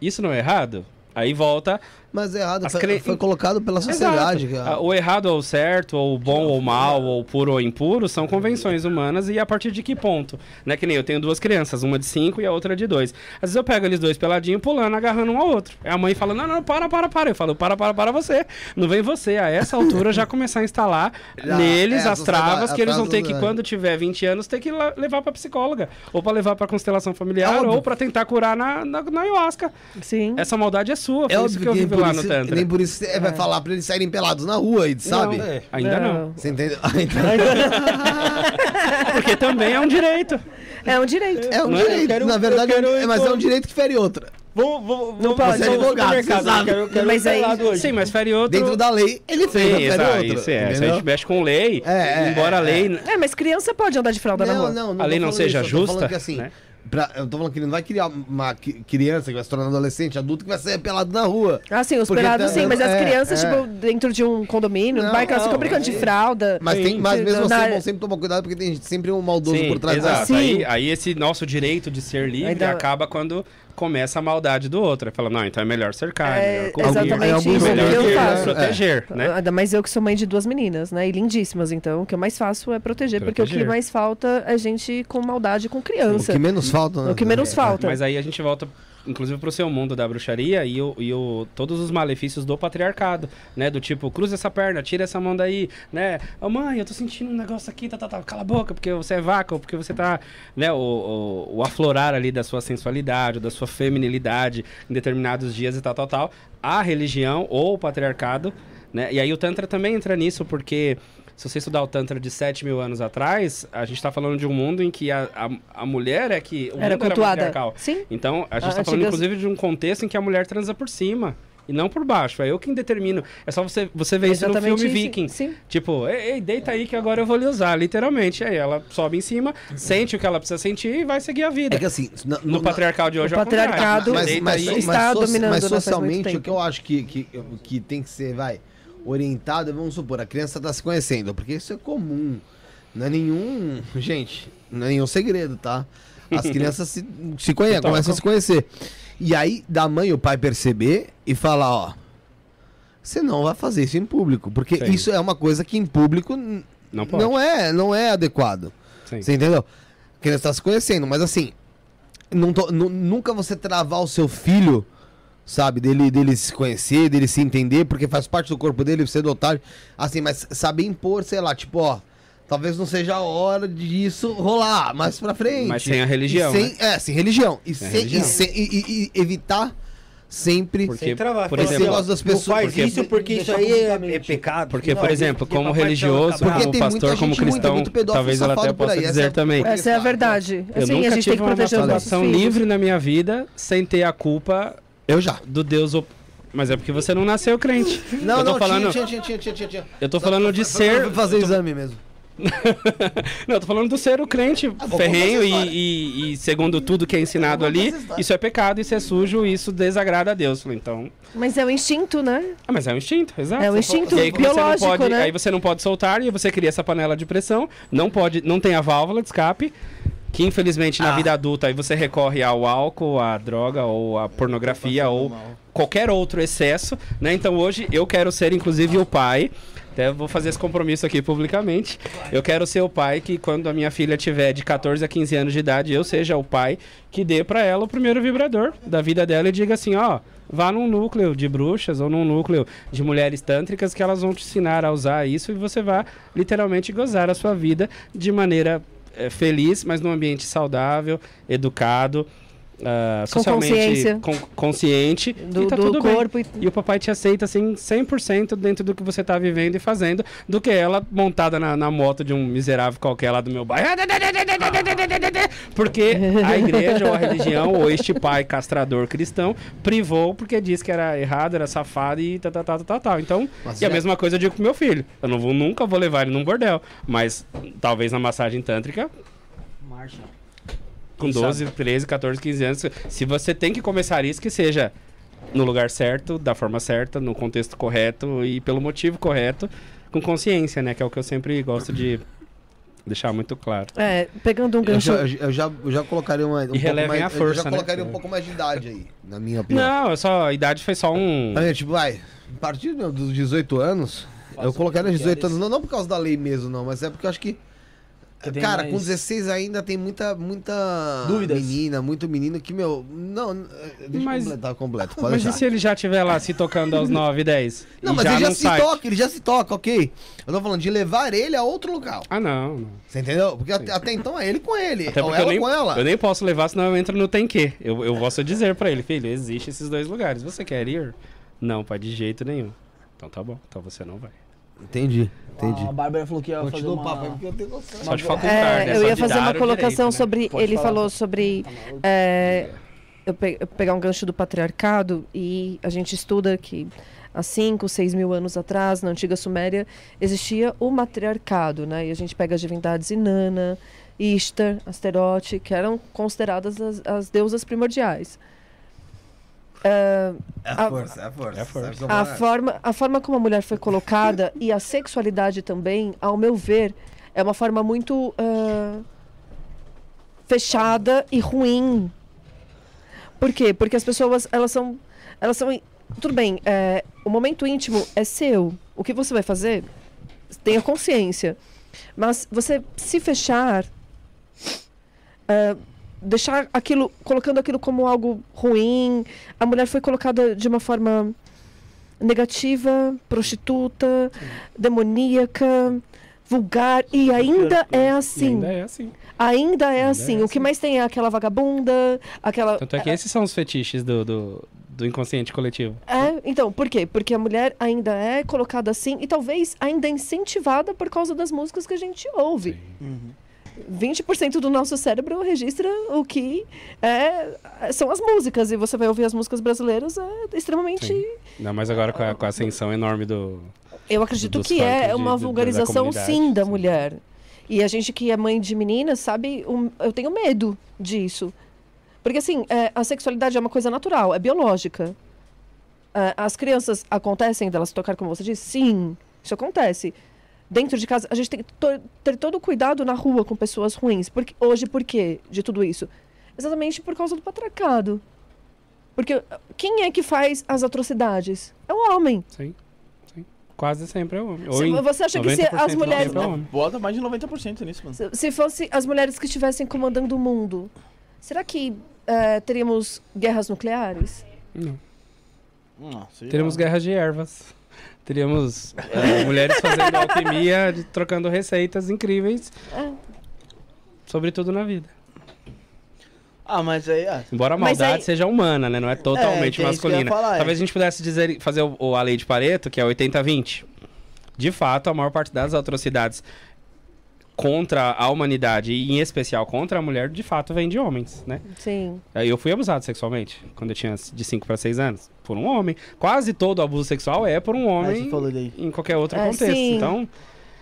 Isso não é errado? Aí volta. Mas é errado, cre- foi colocado pela sociedade. Exato. O errado ou o certo, ou o bom ou o mal, ou o puro ou impuro, são convenções humanas e a partir de que ponto? Né? Que nem eu tenho duas crianças, uma de cinco e a outra de dois. Às vezes eu pego eles dois peladinhos, pulando, agarrando um ao outro. É a mãe falando, não, não, para, para, para. Eu falo, para, para, para você. Não vem você. A essa altura já começar a instalar Já, neles é, as travas que eles vão ter que, do- quando tiver 20 anos, ter que levar pra psicóloga. Ou pra levar pra constelação familiar, É ou pra tentar curar na, na, na ayahuasca. Sim. Essa maldade é sua, foi É isso que eu vivi por lá isso- no Tantra. Nem por isso você vai falar pra eles saírem pelados na rua, aí, sabe? Não, É. ainda não. Você entendeu? Porque também é um direito. É um direito. é um Não, eu direito. quero- Na verdade, quero é- mas é um direito que fere outra. Vamos, vamos, Não pode. você é advogado, você sabe. Quero, quero Mas ir aí- hoje. Sim, mas fere outro. Dentro da lei, ele fez, Sim, exato, outra. isso é. Se a gente mexe com lei, É, é, embora a é, lei. É, mas criança pode andar de fralda na Não, rua. não, não A lei não seja isso, eu tô justa, falando que assim, né? Pra- eu tô falando que ele não vai criar uma criança que vai se tornar adolescente, adulto que vai ser pelado na rua. Ah, sim, os pelados sim, mas as é, crianças, é. tipo, dentro de um condomínio, Não, no parque, elas ficam brincando de é. fralda. Mas, tem, mas mesmo Na- assim, vão sempre tomar cuidado porque tem sempre um maldoso Sim, por trás exato. Sim. Aí, aí esse nosso direito de ser livre Ainda- acaba quando começa a maldade do outro. Aí Fala, não, então é melhor cercar, é, É, melhor cobrir, exatamente alguns isso melhor que eu momentos, faço. proteger, né? Ainda mais eu que sou mãe de duas meninas, né? E lindíssimas, então. O que eu mais faço é proteger, porque o que Proteger. mais falta é gente com maldade com O criança. que menos falta, né? O que menos falta. Mas aí a gente volta, inclusive, pro seu mundo da bruxaria e, o, e o, todos os malefícios do patriarcado, né? Do tipo, cruza essa perna, tira essa mão daí, né? Ô mãe, eu tô sentindo um negócio aqui, tá, tá, tá, cala a boca, porque você é vaca, porque você tá, né? O, o, o aflorar ali da sua sensualidade, da sua feminilidade em determinados dias e tal, tal, tal. A religião ou o patriarcado, né? E aí o Tantra também entra nisso, porque se você estudar o Tantra de 7 mil anos atrás, a gente tá falando de um mundo em que a, a, a mulher é que. O Era mundo cultuada. patriarcal. Sim. Então, a gente está falando, inclusive, de um contexto em que a mulher transa por cima. E não por baixo. É eu quem determino. É só você, você ver isso no filme isso. Viking. Sim. Tipo, ei, ei, deita aí que agora eu vou lhe usar, literalmente. Aí ela sobe em cima, sente o que ela precisa sentir e vai seguir a vida. É que assim, na- No na- patriarcal de hoje O é contrário. patriarcado- mas, mas, aí. mas, está so- dominando, mas socialmente o que eu acho que, que, que tem que ser, vai, orientado, vamos supor, a criança tá se conhecendo, porque isso é comum. Não é nenhum. Gente, não é nenhum segredo, tá? As crianças se, se conhecem, começam a se conhecer. E aí, da mãe e o pai perceber e falar, ó. Você não vai fazer isso em público, porque Sim. isso é uma coisa que em público Não pode. não é, não é adequado. Sim. Você entendeu? A criança tá se conhecendo, mas assim, tô- nu- nunca você travar o seu filho, sabe, dele, dele se conhecer, dele se entender, porque faz parte do corpo dele ser dotado. Assim, mas saber impor, sei lá, tipo, ó, talvez não seja a hora disso rolar mais pra frente. Mas sem a religião, E sem, É, sem religião. E, Sem sem, religião. E, sem- e- e- e evitar sempre. Porque, Sem travar. por exemplo, negócio das não pessoas- faz porque- isso porque isso aí é, é pecado. Porque, Não, por exemplo, porque como papai religioso, como tem muita pastor, como cristão, muito pedófilo talvez ela até safado por possa aí, essa dizer é a- também. Essa é a verdade. Eu Assim, nunca a gente tive tem que uma proteger os nossos livre na minha vida sem ter a culpa Eu já. do Deus. op- Mas é porque você não nasceu crente. Não, eu tô não, falando, tinha, tinha, tinha, tinha, tinha, tinha. eu tô falando de ser. foi fazer eu tô- exame mesmo. não, eu tô falando do ser o crente Ah, ferrenho e, e- e segundo tudo que é ensinado ali, isso é pecado, isso é sujo, isso desagrada a Deus. Então, Mas é o instinto, né? ah, mas é um instinto, exato. É um instinto E aí, como você não biológico, pode, né? Aí você não pode soltar e você cria essa panela de pressão, não pode, não tem a válvula de escape, que infelizmente na Ah. vida adulta aí você recorre ao álcool, à droga ou à pornografia ou qualquer outro excesso, né? Então hoje eu quero ser inclusive o pai até vou fazer esse compromisso aqui publicamente. Eu quero ser o pai que, quando a minha filha tiver de 14 a 15 anos de idade, eu seja o pai que dê pra ela o primeiro vibrador da vida dela e diga assim: ó, vá num núcleo de bruxas ou num núcleo de mulheres tântricas que elas vão te ensinar a usar isso e você vai literalmente gozar a sua vida de maneira feliz, mas num ambiente saudável, educado. Com socialmente consciência. con- consciente Do, e tá do tudo bem. corpo e E o papai te aceita, assim, 100% dentro do que você tá vivendo e fazendo, do que ela montada na, na moto de um miserável qualquer lá do meu bairro. Porque a igreja ou a religião ou este pai castrador cristão privou porque disse que era errado, era safado e tal, tal, tal, tal, tal. Então, Mas e a já- mesma coisa eu digo pro meu filho. Eu não vou, nunca vou levar ele num bordel, mas talvez na massagem tântrica Marcha. Com Quem 12, 13, 14, 15 anos. Se você tem que começar isso, que seja no lugar certo, da forma certa, no contexto correto e pelo motivo correto, com consciência, né? Que é o que eu sempre gosto de deixar muito claro. É, pegando um Eu gancho. já, eu já, eu já colocaria uma, um pouco relevem mais, a eu força, já né? colocaria um pouco mais de idade aí, na minha opinião. Não, eu só, a idade foi só um. Aí, tipo, vai, a partir meu, dos 18 anos, eu colocaria 18 anos, não, não por causa da lei mesmo, não, mas é porque eu acho que. Tem Cara, mais- com 16 ainda tem muita, muita Dúvidas. menina, muito menino que, meu. Não, eh, deixa Mas- eu completar completo. Pode Mas e deixar. se ele já estiver lá se tocando aos 9, 10? Não, E mas ele já se site? toca, ele já se toca, ok. Eu tô falando de levar ele a outro local. Ah, não, não. Você entendeu? Porque até, até então é ele com ele, Até ou porque eu ela nem, com ela. eu nem posso levar, senão eu entro no tem que. Eu, eu posso dizer pra ele, filho, existe esses dois lugares. Você quer ir? Não, pai, de jeito nenhum. Então tá bom, então você não vai. Entendi, entendi. A Bárbara falou que ia fazer Continua o uma... papo aí, porque eu tenho noção. Só de facultar, É, né? eu ia fazer uma colocação direito, né? sobre. Pode ele falar. falou sobre. é, eu, pe- eu pegar um gancho do patriarcado e a gente estuda que há 5, 6 mil anos atrás, na antiga Suméria, existia o matriarcado, né? E a gente pega as divindades Inanna, Ishtar, Asterote, que eram consideradas as, as deusas primordiais. É, É a- a força, é a força. É a força. A forma, a forma como a mulher foi colocada e a sexualidade também, ao meu ver, é uma forma muito ah, fechada e ruim. Por quê? Porque as pessoas, elas são, elas são, tudo bem. é, o momento íntimo é seu. O que você vai fazer? Tenha consciência. Mas você se fechar, ah, deixar aquilo, colocando aquilo como algo ruim. A mulher foi colocada de uma forma negativa, prostituta, demoníaca, vulgar e ainda é E assim. ainda é assim. Ainda é Ainda assim. é O que mais tem é aquela vagabunda, aquela Tanto é que esses são os fetiches do, do, do inconsciente coletivo. É, então, por quê? Porque a mulher ainda é colocada assim e talvez ainda é incentivada por causa das músicas que a gente ouve. 20% do nosso cérebro registra o que é, são as músicas. E você vai ouvir as músicas brasileiras, é extremamente. Sim. Ainda mais agora com a, com a ascensão enorme do. Eu acredito que é de- uma da vulgarização, comunidade, sim, da sim. mulher. E a gente que é mãe de meninas, sabe, um- eu tenho medo disso. Porque, assim, é, a sexualidade é uma coisa natural, é biológica. É, as crianças acontecem delas tocar, como você disse? Sim, isso acontece. Dentro de casa, a gente tem que ter todo o cuidado na rua com pessoas ruins. Porque, hoje, por quê de tudo isso? Exatamente por causa do patriarcado. Porque uh, quem é que faz as atrocidades? É o homem. Sim. Sim. Quase sempre é homem. Ou Se em você acha que se 90% as mulheres- é homem. Bota mais de 90% nisso, mano. Se, se fosse as mulheres que estivessem comandando o mundo, será que eh, teríamos guerras nucleares? Não. Nossa, Teríamos guerras de ervas. Teríamos eh, mulheres fazendo alquimia, trocando receitas incríveis. É. Sobre tudo na vida. Ah, mas aí. ah, Embora a maldade aí- seja humana, né? Não é totalmente É, ia masculina. falar, é. Talvez a gente pudesse dizer, fazer o, o- a lei de Pareto, que é 80-20. De fato, a maior parte das atrocidades contra a humanidade, e em especial contra a mulher, de fato vem de homens, né? Sim. Aí Eu fui abusado sexualmente quando eu tinha de 5 para 6 anos. Por um homem. Quase todo abuso sexual é por um ah, homem você falou daí. em qualquer outro É, contexto. sim. Então,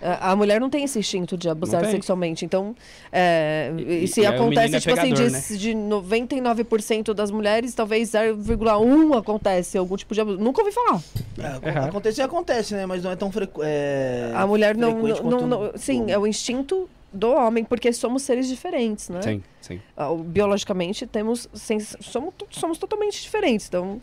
A mulher não tem esse instinto de abusar sexualmente. Então, é, E- e, se e o acontece, é tipo assim, pegador, de, de 99% das mulheres, talvez 0,1 acontece algum tipo de abuso. Nunca ouvi falar. É, Errado. acontecer, acontece, né? Mas não é tão frequente. É... a mulher não. não, não- sim, é o instinto do homem, porque somos seres diferentes, né? sim, sim. Ah, biologicamente temos somos, somos totalmente diferentes então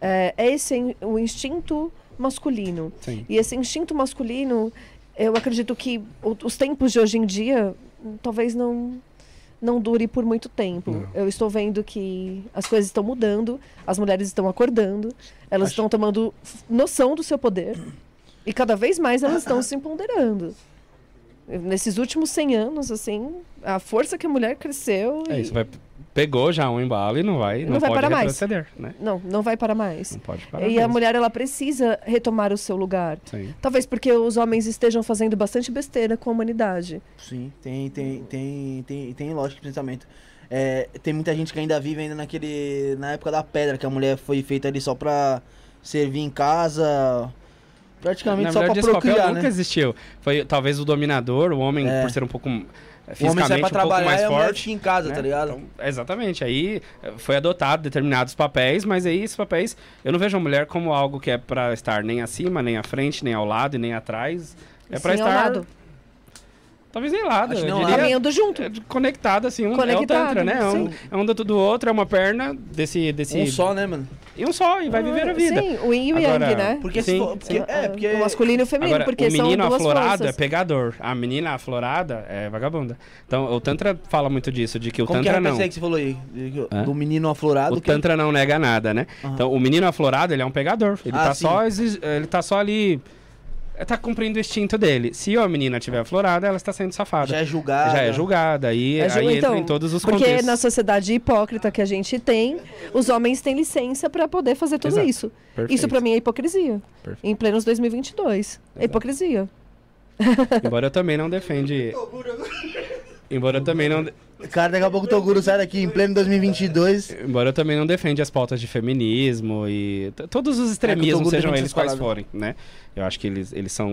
é, é esse o instinto masculino sim. e esse instinto masculino eu acredito que os tempos de hoje em dia hum, talvez não não dure por muito tempo Não. eu estou vendo que as coisas estão mudando as mulheres estão acordando elas Acho- estão tomando noção do seu poder e cada vez mais elas estão se empoderando nesses últimos 100 anos assim a força que a mulher cresceu É e- isso, vai, pegou já um embalo e não vai, não, Não vai pode parar mais. né? Não, não vai para mais. Não pode parar E a mesmo. mulher, ela precisa retomar o seu lugar. Sim. Talvez porque os homens estejam fazendo bastante besteira com a humanidade. Sim, tem, tem, tem, tem, tem lógica de pensamento. É, tem muita gente que ainda vive ainda naquele. na época da pedra, que a mulher foi feita ali só pra servir em casa. Praticamente Na só papel procriar, nunca né? existiu. Foi talvez o dominador, o homem, É. por ser um pouco O homem sai pra um trabalhar mais e a mulher forte. fica em casa, né? tá ligado? Então, exatamente. Aí eh, foi adotado determinados papéis, mas aí esses papéis, eu não vejo a mulher como algo que é pra estar nem acima, nem à frente, nem ao lado e nem atrás. É ao estar lado. Talvez nem lado, Acho que não, diria, Caminhando junto. é, conectado assim, um é o Conectado, tantra, né? É um, sim. é um do, do outro, é uma perna desse desse Um só, né, mano? e um só e vai viver a vida. Sim, o yin e o yang, né? Porque Sim, se for, porque, sim. é, porque O masculino e o feminino, Agora, porque o menino são duas aflorado é forças. pegador, a menina aflorada é vagabunda. Então, o Tantra fala muito disso, de que o como que Tantra era não. que você falou aí? Hã? Do menino aflorado. O que- Tantra não nega nada, né? Aham. Então, o menino aflorado, ele é um pegador. Ele, Ah, tá, sim. só, ele tá só ali. Tá cumprindo o instinto dele. Se a menina tiver aflorada, ela está sendo safada. Já é julgado. Já é julgada. Aí, É ju- aí então, entra em todos os Porque contextos. na sociedade hipócrita que a gente tem, os homens têm licença para poder fazer tudo Exato. isso. Perfeito. Isso para mim é hipocrisia. Perfeito. Em plenos 2022. É hipocrisia. Embora eu também não defende. Embora eu também não. Cara, daqui a pouco o Toguro sai daqui em pleno 2022. Embora eu também não defende as pautas de feminismo e todos os É extremismos, Toguro sejam eles quais forem, né? Eu acho que eles, eles são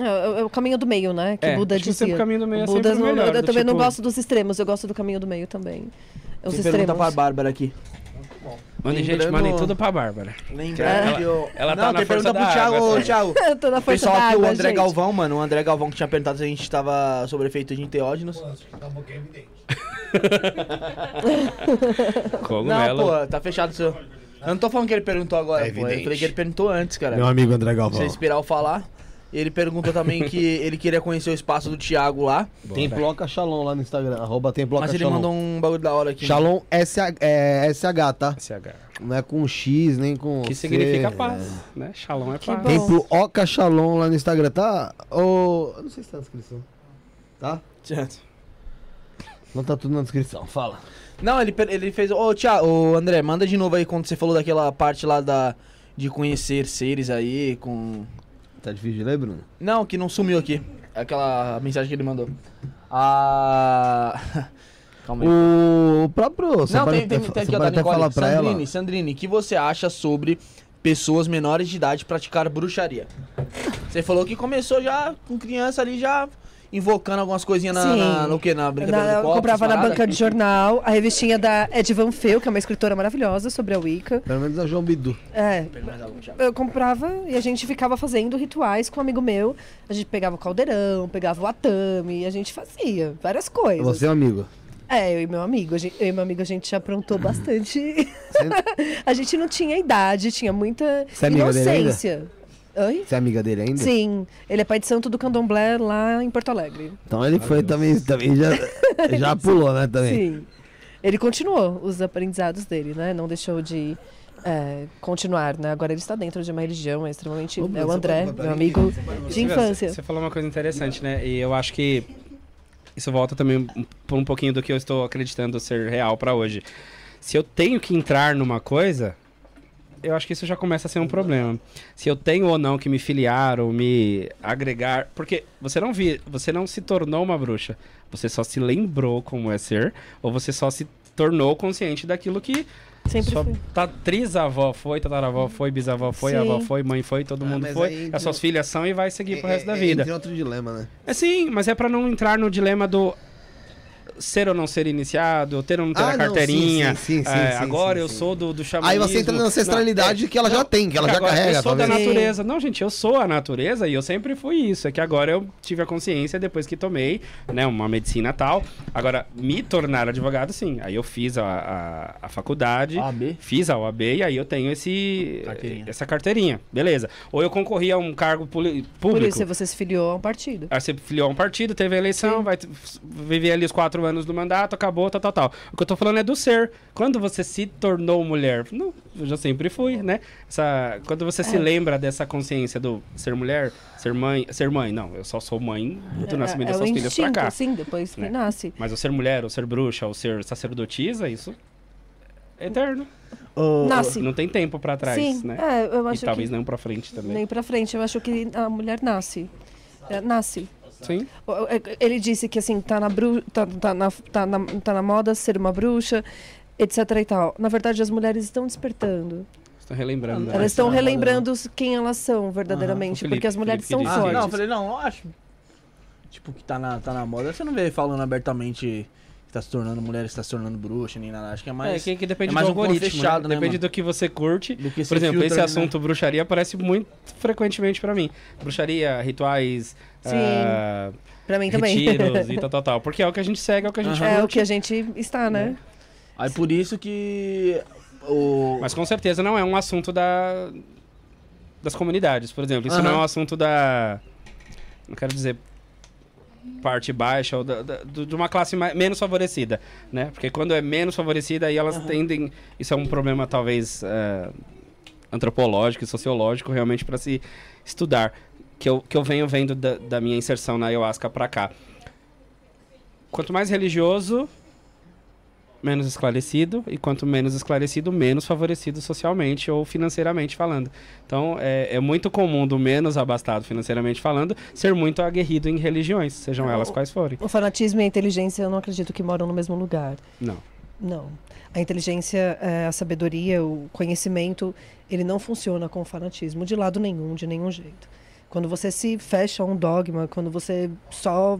É, é- é o caminho do meio, né? Que É, Buda acho que sempre dizia. o caminho do meio é Buda sempre o não- melhor, eu do também não tipo- gosto dos extremos, eu gosto do caminho do meio também. Os Você pergunta extremos. pra Bárbara aqui. Mandem, gente, mandem tudo pra Bárbara. Lembrando Ela- que eu... ela Não, tá na força pergunta pro da Thiago. água, essa. Thiago. Eu tô na força pessoal da aqui, água, o André gente. Galvão, mano. O André Galvão que tinha perguntado se a gente tava sobre efeito de enteógenos. Não, Cogumelo. pô, tá fechado o seu. Eu não tô falando que ele perguntou agora, É pô. Eu evidente. falei que ele perguntou antes, cara. Meu amigo André Se Galvão. você esperar eu falar. Ele perguntou também que ele queria conhecer o espaço do Thiago lá. Tem Ploca Shalom lá no Instagram. Arroba tem Ploca Mas ele Shalom. mandou um bagulho da hora aqui. Shalom SH, é, SH, tá? SH. Não é com X, nem com Que C, significa é. paz, né? Shalom é Que paz. bom. Templo Oca Shalom lá no Instagram, tá? Ô, eu não sei se tá na descrição. Tá? Certo. Não tá tudo na descrição, fala. Não, ele, ele fez. Ô, Thiago, ô, André, manda de novo aí quando você falou daquela parte lá da. De conhecer seres aí com. Tá difícil de ler, Bruno? Não, que não sumiu aqui. Aquela mensagem que ele mandou. Ah. Calma aí. O próprio. Você Não, tem, tem, tem aqui, ó, da Nicole. Sandrine. Sandrine, o que você acha sobre pessoas menores de idade praticar bruxaria? Você falou que começou já com criança ali, já invocando algumas coisinhas na, Sim. na- no que? Na brincadeira Na, do eu copo, comprava na banca de jornal a revistinha da Ed Van Feu, que é uma escritora maravilhosa sobre a Wicca. Pelo menos a João Bidu. É, eu comprava e a gente ficava fazendo rituais com um amigo meu. A gente pegava o caldeirão, pegava o atame, e a gente fazia várias coisas. Você é um amigo. É, eu e meu amigo. Gente, eu e meu amigo, a gente já aprontou bastante. a gente não tinha idade, tinha muita Você é Oi? Você é amiga dele ainda? Sim, ele é pai de santo do candomblé lá em Porto Alegre. Então ele foi também, também já, já pulou, né? Também. Sim. Ele continuou os aprendizados dele, né? Não deixou de é, continuar, né? Agora ele está dentro de uma religião, é extremamente... é o André, meu amigo de infância. Você falou uma coisa interessante, né? E eu acho que isso volta também por um pouquinho do que eu estou acreditando ser real pra hoje. Se eu tenho que entrar numa coisa, eu acho que isso já começa a ser um problema. Se eu tenho ou não que me filiar ou me agregar, porque você não vi, você não se tornou uma bruxa, você só se lembrou como é ser, ou você só se tornou consciente daquilo que Sempre sua ta- trisavó foi, tataravó foi, bisavó foi, Sim. avó foi, mãe foi, todo Ah, mundo foi. aí entra- As suas filhas são e vai seguir pro resto da É, é, vida. Entra em outro dilema, né? É sim, mas é pra não entrar no dilema do ser ou não ser iniciado, ter ou não ter Ah, a não, carteirinha. sim, sim, sim, é, sim, agora sim, eu sou do, do xamanismo. Aí você entra na ancestralidade que ela já tem, que ela já agora carrega, Eu sou da talvez. natureza. Não, gente, eu sou a natureza e eu sempre fui isso. É que agora eu tive a consciência depois que tomei, né, uma medicina tal. Agora, me tornar advogado, sim. Aí eu fiz a, a, a faculdade. OAB? Fiz a OAB e aí eu tenho esse, Carteirinha. essa carteirinha. Beleza. Ou eu concorri a um cargo puli- Por público. isso, você se filiou a um partido. Aí você filiou a um partido, teve a eleição, Sim. vai viver ali os quatro anos do mandato, acabou, tal, tal, tal. O que eu tô falando é do ser. Quando você se tornou mulher, não, eu já sempre fui, né? Essa, quando você se É. lembra dessa consciência do ser mulher, ser mãe, ser mãe, não, eu só sou mãe do nascimento é, das é o suas filhas pra cá. sim, depois que né? nasce. Mas o ser mulher, ou ser bruxa, ou ser sacerdotisa, isso é eterno. Ô, Nasce. Não tem tempo pra trás, sim, né? é, eu E acho talvez que não pra frente também. nem pra frente. Eu acho que a mulher nasce. É, nasce. Sim. O- Ele disse que assim, tá na, bru tá, tá na, tá, na, tá na moda ser uma bruxa, etc e tal. Na verdade, as mulheres estão despertando. Estou relembrando. Não, né? elas estão relembrando quem elas são verdadeiramente. Felipe- porque as mulheres Felipe são Ah, fortes. não, eu falei, não, eu acho. Tipo, que tá na, tá na moda. Você não vê falando abertamente tá se tornando mulher, que tá se tornando bruxa, nem nada. Acho que é É, mais. que, que depende é mais do um algoritmo, fechado, né? né, Depende mano? do que você curte. do que Por você exemplo, esse né? assunto bruxaria aparece muito frequentemente pra mim. Bruxaria, rituais, Sim, ah, Pra mim também. retiros e tal, tal, tal. Porque é o que a gente segue, é o que a gente é o que a gente está, né? Aí por isso que. O... Mas com certeza não é um assunto da das comunidades, por exemplo. Isso Aham. não é um assunto da... Não quero dizer parte baixa ou da- da- de uma classe mais- menos favorecida, né? Porque quando é menos favorecida, aí elas tendem... Isso é um problema, talvez, eh, antropológico e sociológico, realmente, para se estudar. Que eu, que eu venho vendo da, da minha inserção na Ayahuasca para cá. Quanto mais religioso, menos esclarecido, e quanto menos esclarecido, menos favorecido socialmente ou financeiramente falando. Então, é, é muito comum do menos abastado financeiramente falando ser muito aguerrido em religiões, sejam elas quais forem. O fanatismo e a inteligência eu não acredito que moram no mesmo lugar. Não. Não. A inteligência, eh, a sabedoria, o conhecimento, ele não funciona com o fanatismo de lado nenhum, de nenhum jeito. Quando você se fecha a um dogma, quando você só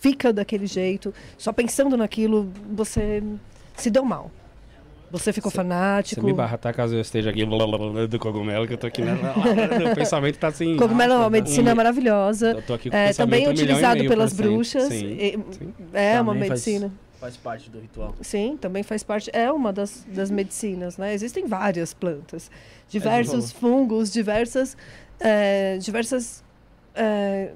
fica daquele jeito, só pensando naquilo, você se deu mal. Você ficou Você fanático. me barra, tá? Caso eu esteja aqui blá, blá, blá, do cogumelo, que eu tô aqui, né? O pensamento tá assim... Cogumelo é uma um- medicina maravilhosa. Eu tô aqui com o É, também é um utilizado pelas bruxas. Sim, E- sim. É uma Também faz- medicina. Faz parte do ritual. Sim, também faz parte. É uma das, das medicinas, né? Existem várias plantas, diversos fungos, diversas, eh, diversas, eh,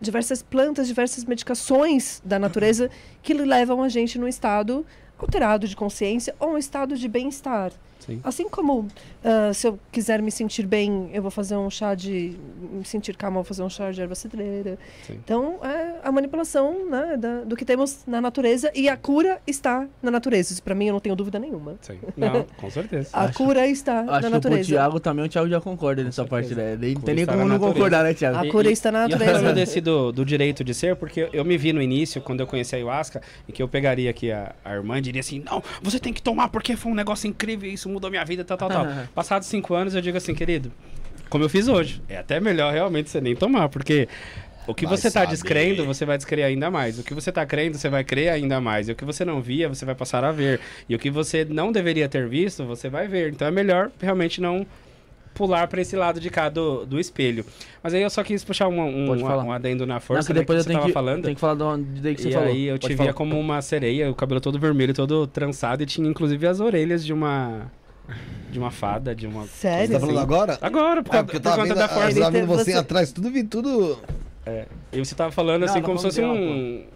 diversas plantas, diversas medicações da natureza que levam a gente num estado alterado de consciência ou um estado de bem-estar. Sim. Assim como ah, se eu quiser me sentir bem, eu vou fazer um chá de. me sentir calma, eu vou fazer um chá de erva cidreira. Sim. Então, é a manipulação né, da- do que temos na natureza e a cura está na natureza. Isso para mim eu não tenho dúvida nenhuma. Sim. Não, com certeza. A Acho- cura está Acho na que o natureza. Thiago também, o Thiago já concorda nessa parte, né? Nem, tem nem como não natureza. concordar, né, Thiago? A cura e- está na E eu natureza. desse do, do direito de ser, porque eu me vi no início, quando eu conheci a ayahuasca, e que eu pegaria aqui a, a irmã e diria assim, não, você tem que tomar porque foi um negócio incrível, isso mudou minha vida, tal, tal, tal. Passados cinco anos, eu digo assim, querido, como eu fiz hoje, é até melhor realmente você nem tomar, porque o que Vai você tá saber. descrendo, você vai descrever ainda mais. O que você tá crendo, você vai crer ainda mais. E o que você não via, você vai passar a ver. E o que você não deveria ter visto, você vai ver. Então é melhor realmente não pular para esse lado de cá do, do espelho. Mas aí eu só quis puxar um, um, falar. um adendo na Não, força que né, depois que eu você tenho tava que, falando. tenho que falar de onde daí que você e falou. aí eu te Pode via falar. como uma sereia, o cabelo todo vermelho, todo trançado, e tinha inclusive as orelhas de uma. De uma fada, de uma. Você Sério? tá falando agora? Agora, por, É, porque eu por tava conta vendo, da eu força. tava vendo Ele você atrás, tudo vi, tudo... E você tava falando Não, assim como se fosse um.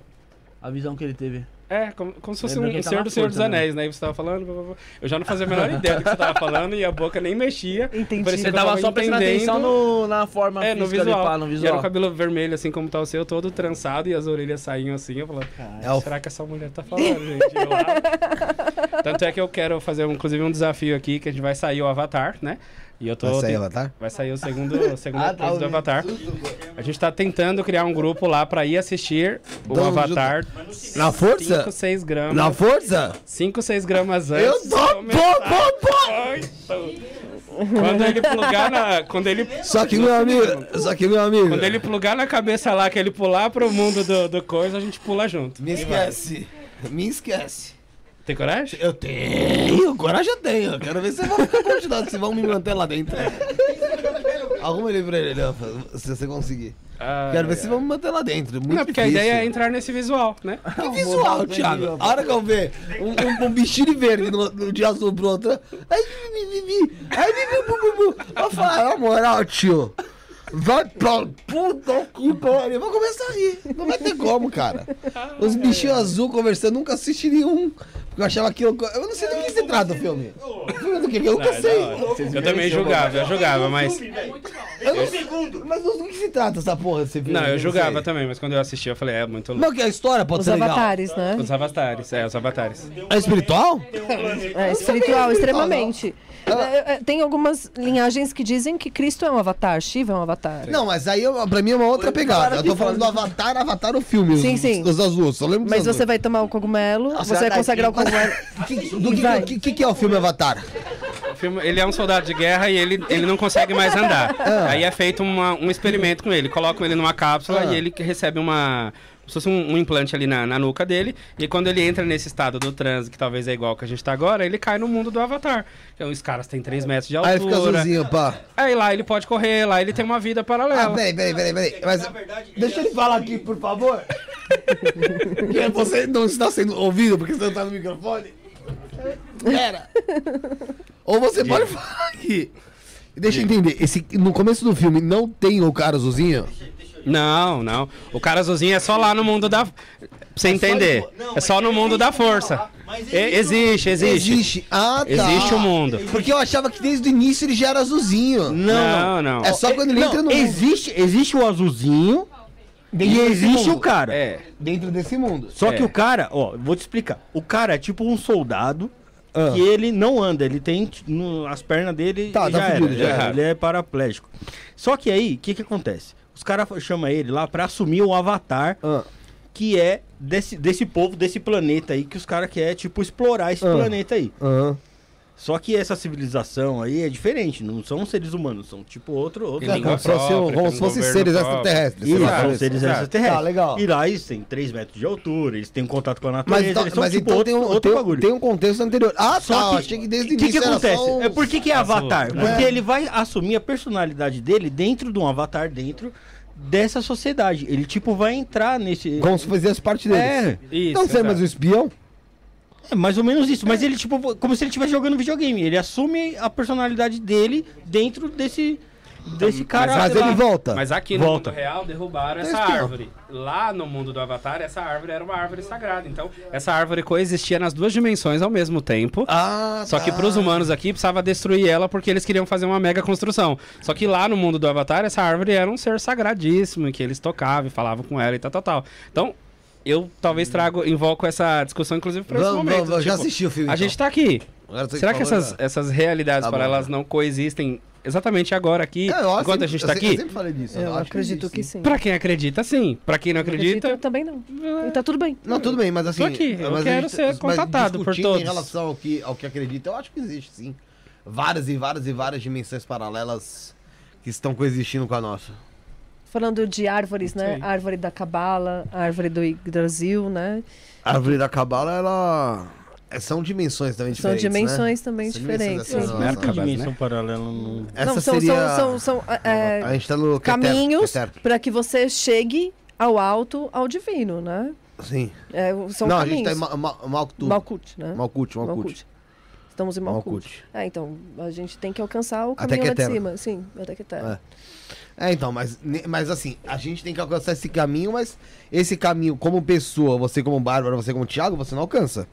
A visão que ele teve. É, como, como se fosse Lembra um, quem um tá Senhor do Senhor dos né? Anéis, né? E você tava falando, blá, blá, blá. eu já não fazia a menor ideia do que você tava falando e a boca nem mexia. Entendi. Parecia Você eu tava só prestando atenção no, na forma É, no física visual. pá, no E era visual. o cabelo vermelho, assim como tá o seu, todo trançado, e as orelhas saíam assim. Eu falava, É o- será que essa mulher tá falando, gente? Eu. Tanto é que eu quero fazer, inclusive, um desafio aqui, que a gente vai sair o Avatar, né? E eu tô... Vai sair ten- Avatar? Vai sair o segundo, a segunda Ah, tá, do Avatar. A gente tá tentando criar um grupo lá pra ir assistir o Então, Avatar Na força? 5, 6 gramas. Na força? 5, 6 gramas antes. Eu tô começar. bom, bom! Quando ele plugar na. Quando ele. Só que, meu amigo, só que, meu amigo. Quando ele plugar na cabeça lá, que ele pular pro mundo do, do coisa, a gente pula junto. Me esquece. Me esquece. Tem coragem? Eu tenho, coragem eu tenho. Quero ver se vocês vão ficar continuando, se vão me manter lá dentro. Arruma ele pra ele, se você conseguir. Ah, Quero ver se vão me manter lá dentro. Muito Não, porque difícil. a ideia é entrar nesse visual, né? Que visual, Thiago. A hora que eu ver um, um, um bichinho de verde no, no de azul pro outro. Aí, mi, mi, aí, mi, bu, bu, bu. Eu falo, na moral, tio. Vai pra puta que pariu. Eu Vou começar a rir. Não vai ter como, cara. Os bichinhos azul conversando, nunca assisti nenhum. Porque eu achava aquilo. Eu não sei do que se trata o filme. O filme do que? Eu nunca sei. Eu também julgava, eu julgava, mas. Eu não sei. Mas do que se trata essa porra desse filme? Não, eu sei. também, mas quando eu assisti, eu falei, é muito louco. Não, que a história pode Os ser legal. avatares, né? Os avatares, é, os avatares. É espiritual? É espiritual, não. extremamente. É, é, Tem algumas linhagens que dizem que Cristo é um avatar, Shiva é um avatar. Não, mas aí eu- pra mim é uma outra pegada. Eu tô falando do Avatar, Avatar o filme. Sim, os, sim. Os azuis, só lembro Mas você vai tomar o cogumelo, você vai consagrar o cogumelo. Que- Do que, Vai. que, que, que é o filme Avatar? O filme, ele é um soldado de guerra e ele, ele não consegue mais andar. Aí é feito uma- um experimento com ele. Colocam ele numa cápsula Ah. e ele recebe uma. Se fosse um, um implante ali na, na nuca dele. E quando ele entra nesse estado do transe, que talvez é igual que a gente tá agora, ele cai no mundo do Avatar. Então os caras têm 3 metros de Aí ele fica altura. azulzinho, pá. Aí lá ele pode correr, lá ele tem uma vida Ah, paralela. peraí, peraí, peraí, peraí. Mas, deixa ele falar aqui, por favor. Você não está sendo ouvido porque você não tá no microfone. Pera. Ou você pode falar aqui. Deixa eu entender. Esse, no começo do filme não tem o cara azulzinho? Não, não. O cara azulzinho é só lá no mundo da. Pra você entender. É só no mundo da força. Existe, existe. Existe. Ah, tá. Existe o mundo. Porque eu achava que desde o início ele já era azulzinho. Não, não. É só quando ele Não, entra no mundo. existe, existe o azulzinho e existe o cara. É. Dentro desse mundo. Só É. que o cara, ó, vou te explicar. O cara é tipo um soldado Ah. que ele não anda, ele tem no- as pernas dele Tá, já, tá era, fudido, já já era. ele é paraplégico. Só que aí, o que que acontece? Os caras chamam ele lá pra assumir o avatar Ah. que é desse, desse povo, desse planeta aí, que os caras querem, tipo, explorar esse Ah. planeta aí. Aham. Só que essa civilização aí é diferente, não são seres humanos, são tipo outro, outro língua Como se como se fossem seres próprio. extraterrestres. Isso, lá, são isso. seres Exato. extraterrestres. Tá, legal. E lá eles têm 3 metros de altura, eles têm contato com a natureza, Mas, então, eles são mas tipo então outro, tem, um, outro tem, um- bagulho. tem um contexto anterior. Ah, Só tá. que- achei que desde o O que, início acontece? um- É por que, que é avatar? né? Porque ele vai assumir a personalidade dele dentro de um avatar, dentro dessa sociedade. Ele, tipo, vai entrar nesse. Como se fizesse parte deles. É, Isso. Não sei, mas o espião? É mais ou menos isso. Mas ele, tipo, como se ele estivesse jogando videogame. Ele assume a personalidade dele dentro desse. Desse cara. Mas ele lá. volta. Mas aqui no Volta. mundo real derrubaram essa espião. árvore. Lá no mundo do Avatar, essa árvore era uma árvore sagrada. Então, essa árvore coexistia nas duas dimensões ao mesmo tempo. Ah, Só que pros humanos aqui precisava destruir ela porque eles queriam fazer uma mega construção. Só que lá no mundo do Avatar, essa árvore era um ser sagradíssimo que eles tocavam e falavam com ela e tal, tal, tal. Então, eu talvez trago, invoco essa discussão, inclusive, pra esse momento. vamos, eu já Tipo, assisti o filme. A então. gente tá aqui. Será que falou, essas, já. essas realidades Tá paralelas não coexistem exatamente agora aqui, É, eu enquanto sempre- a gente eu tá se- Eu aqui? sempre falei disso. Eu acho acredito que existe, sim. Pra quem acredita, sim. Pra quem não acredita, também não. E tá tudo bem. Não, tudo bem, mas assim. Tô aqui, eu quero ser mas contatado por discutindo todos. Em relação ao que, ao que acredita, eu acho que existe sim. Várias e várias e várias dimensões paralelas que estão coexistindo com a nossa. Falando de árvores, né? Árvore da Cabala, árvore do Yggdrasil, né? A árvore da Cabala, ela. é- São dimensões também São diferentes. dimensões né? também São dimensões diferentes. assim, ó. Essa Merkabah, dimensão né? paralela não. Essa não, são, seria. são, são, são, é, A gente tá no caminhos para que você chegue ao alto, ao divino, né? Sim. É, são Não, a caminhos. gente tá em Ma- Ma- Malkuth. Malkut, né? Malkuth, Malkuth. Malkut. Estamos em Malkut. É, então, a gente tem que alcançar o caminho lá de cima. Sim, até que É. É, então, mas, mas assim, a gente tem que alcançar esse caminho, mas esse caminho, como pessoa, você como Bárbara, você como Thiago, você não alcança.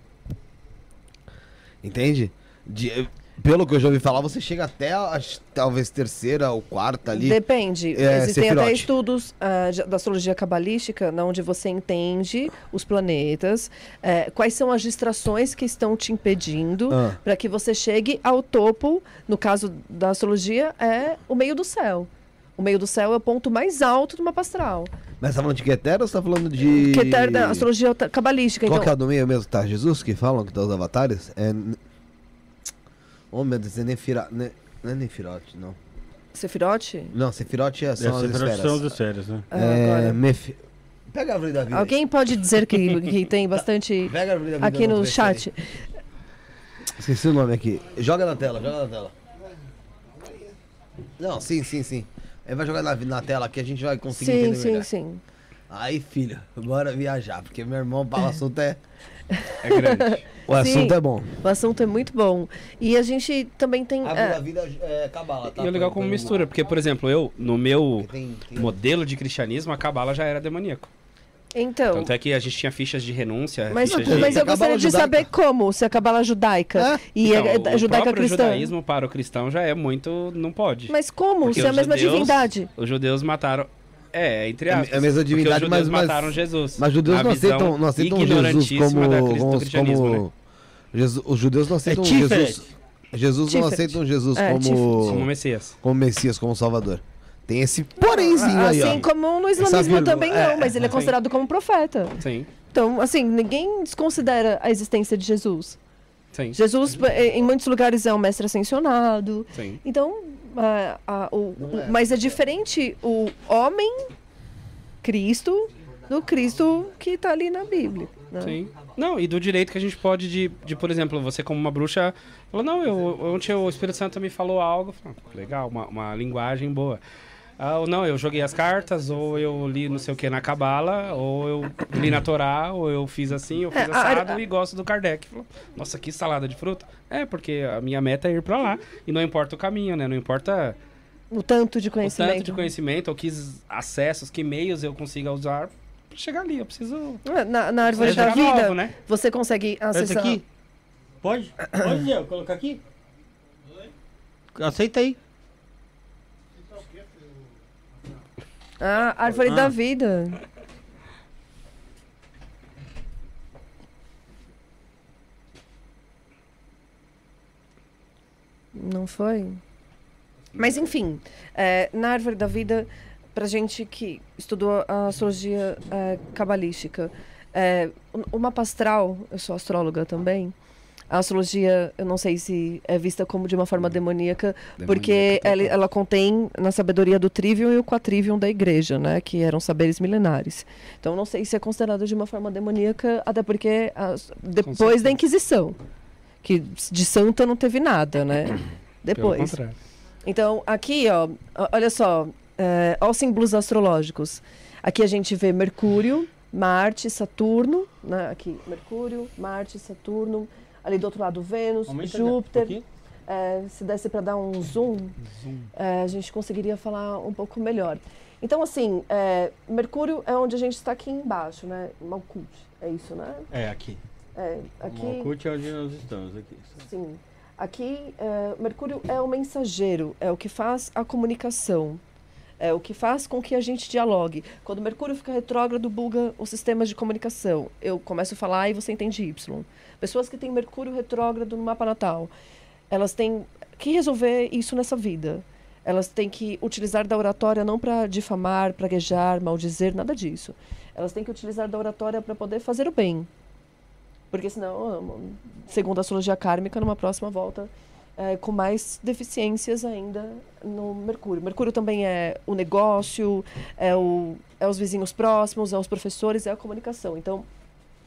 Entende? De- pelo que eu já ouvi falar, você chega até a, talvez terceira ou quarta ali. Depende. É, Existem até estudos de- da astrologia cabalística, onde você entende os planetas, eh, quais são as distrações que estão te impedindo Ah. para que você chegue ao topo. No caso da astrologia, é o meio do céu. O meio do céu é o ponto mais alto do mapa astral. Mas você tá falando de Quetera ou você tá falando de. É da astrologia cabalística. Qual então, que é o do meio mesmo? Tá, Jesus que falam que tá os avatares? É. Oh meu Deus, é Nefira... ne- Não é Nefirote, não. Sefirote? Não, Sefirote é, são as esferas. são as esferas, né? Ah, É. agora. Mef... Pega a árvore da vida. aí. Alguém pode dizer que, que tem bastante Pega a árvore da vida. aqui no chat? aí. Esqueci o nome aqui. Joga na tela, joga na tela. Não, sim, sim, sim. Aí vai jogar na, na tela aqui, a gente vai conseguir Sim, entender sim, melhor. sim. Aí, filho, bora viajar, porque meu irmão, o assunto é... É grande. O Sim. assunto é bom. O assunto é muito bom. E a gente também tem. A árvore é, da vida é cabala, tá? E é legal como mistura, porque, por exemplo, eu, no meu Tem, tem... modelo de cristianismo, a cabala já era demoníaco. então. Tanto é que a gente tinha fichas de renúncia, Mas, de... mas eu a cabala gostaria de judaica. saber como, se a cabala judaica É? e Então, a, a o judaica cristã. judaísmo para o cristão já é muito... não pode. Mas como? Porque se é a mesma judeus- divindade. Os judeus mataram... É, entre É a aspas. mesma divindade, mas- mas- mataram Jesus. Mas judeus não aceitam, não aceitam Jesus como... como, né? Jesus- os judeus não aceitam Tiferet. Jesus... Jesus não aceitam Jesus É, como... Como Messias. como Messias, como Salvador. Tem esse porémzinho aí, Assim como no islamismo também é, não, mas ele é sim. considerado como profeta. Sim, Então, assim, ninguém desconsidera a existência de Jesus. sim, Jesus, eh, em muitos lugares, é um mestre ascensionado. sim. Então, a- a- o- é. o- mas é diferente o homem Cristo do Cristo que está ali na Bíblia. né? Sim. Não, e do direito que a gente pode de, de por exemplo, você como uma bruxa, falou, não, eu, ontem o Espírito Santo me falou algo, "Ah, legal, uma, uma linguagem boa. Ah, ou não, eu joguei as cartas, ou eu li não sei o que na Cabala, ou eu li na Torá, ou eu fiz assim, eu fiz É, a- assado a- e gosto do Kardec. Falou, Nossa, que salada de fruta. É, porque a minha meta é ir pra lá. E não importa o caminho, né? Não importa O tanto de o conhecimento. tanto de conhecimento, ou que acessos, que meios eu consiga usar pra chegar ali. Eu preciso. É, Na, na árvore da vida, novo, né? você consegue Essa acessar. aqui? Pode? Pode, Zé, colocar aqui? Aceita aí. Ah, árvore Ah. da vida. Não foi? Mas enfim, é, na árvore da vida, pra gente que estudou a astrologia é, cabalística, é, o mapa astral, eu sou astróloga também. A astrologia, eu não sei se é vista como de uma forma demoníaca, porque ela, ela contém na sabedoria do trivium e o quatrivium da igreja, né, que eram saberes milenares. Então, não sei se é considerado de uma forma demoníaca, até porque as- depois da Inquisição, que de santa não teve nada, né? Depois. Então, aqui, ó, olha só, é, os símbolos astrológicos. Aqui a gente vê Mercúrio, Marte, Saturno, né? Aqui, Mercúrio, Marte, Saturno. Ali do outro lado, Vênus, Aumenta Júpiter. É, se desse para dar um zoom, é, a gente conseguiria falar um pouco melhor. Então, assim, é, Mercúrio é onde a gente está aqui embaixo, né? Malkuth, é isso, né? É, aqui. É, aqui, O Malkuth é onde nós estamos aqui. sim. Aqui, é, Mercúrio é o mensageiro, é o que faz a comunicação, é o que faz com que a gente dialogue. Quando Mercúrio fica retrógrado, buga os sistemas de comunicação. Eu começo a falar e você entende Y. Pessoas que têm Mercúrio retrógrado no mapa natal, elas têm que resolver isso nessa vida. Elas têm que utilizar da oratória não para difamar, praguejar, maldizer, nada disso. Elas têm que utilizar da oratória para poder fazer o bem. Porque senão, segundo a astrologia kármica, numa próxima volta, é, com mais deficiências ainda no Mercúrio. Mercúrio também é o negócio, é, o, é os vizinhos próximos, é os professores, é a comunicação. Então,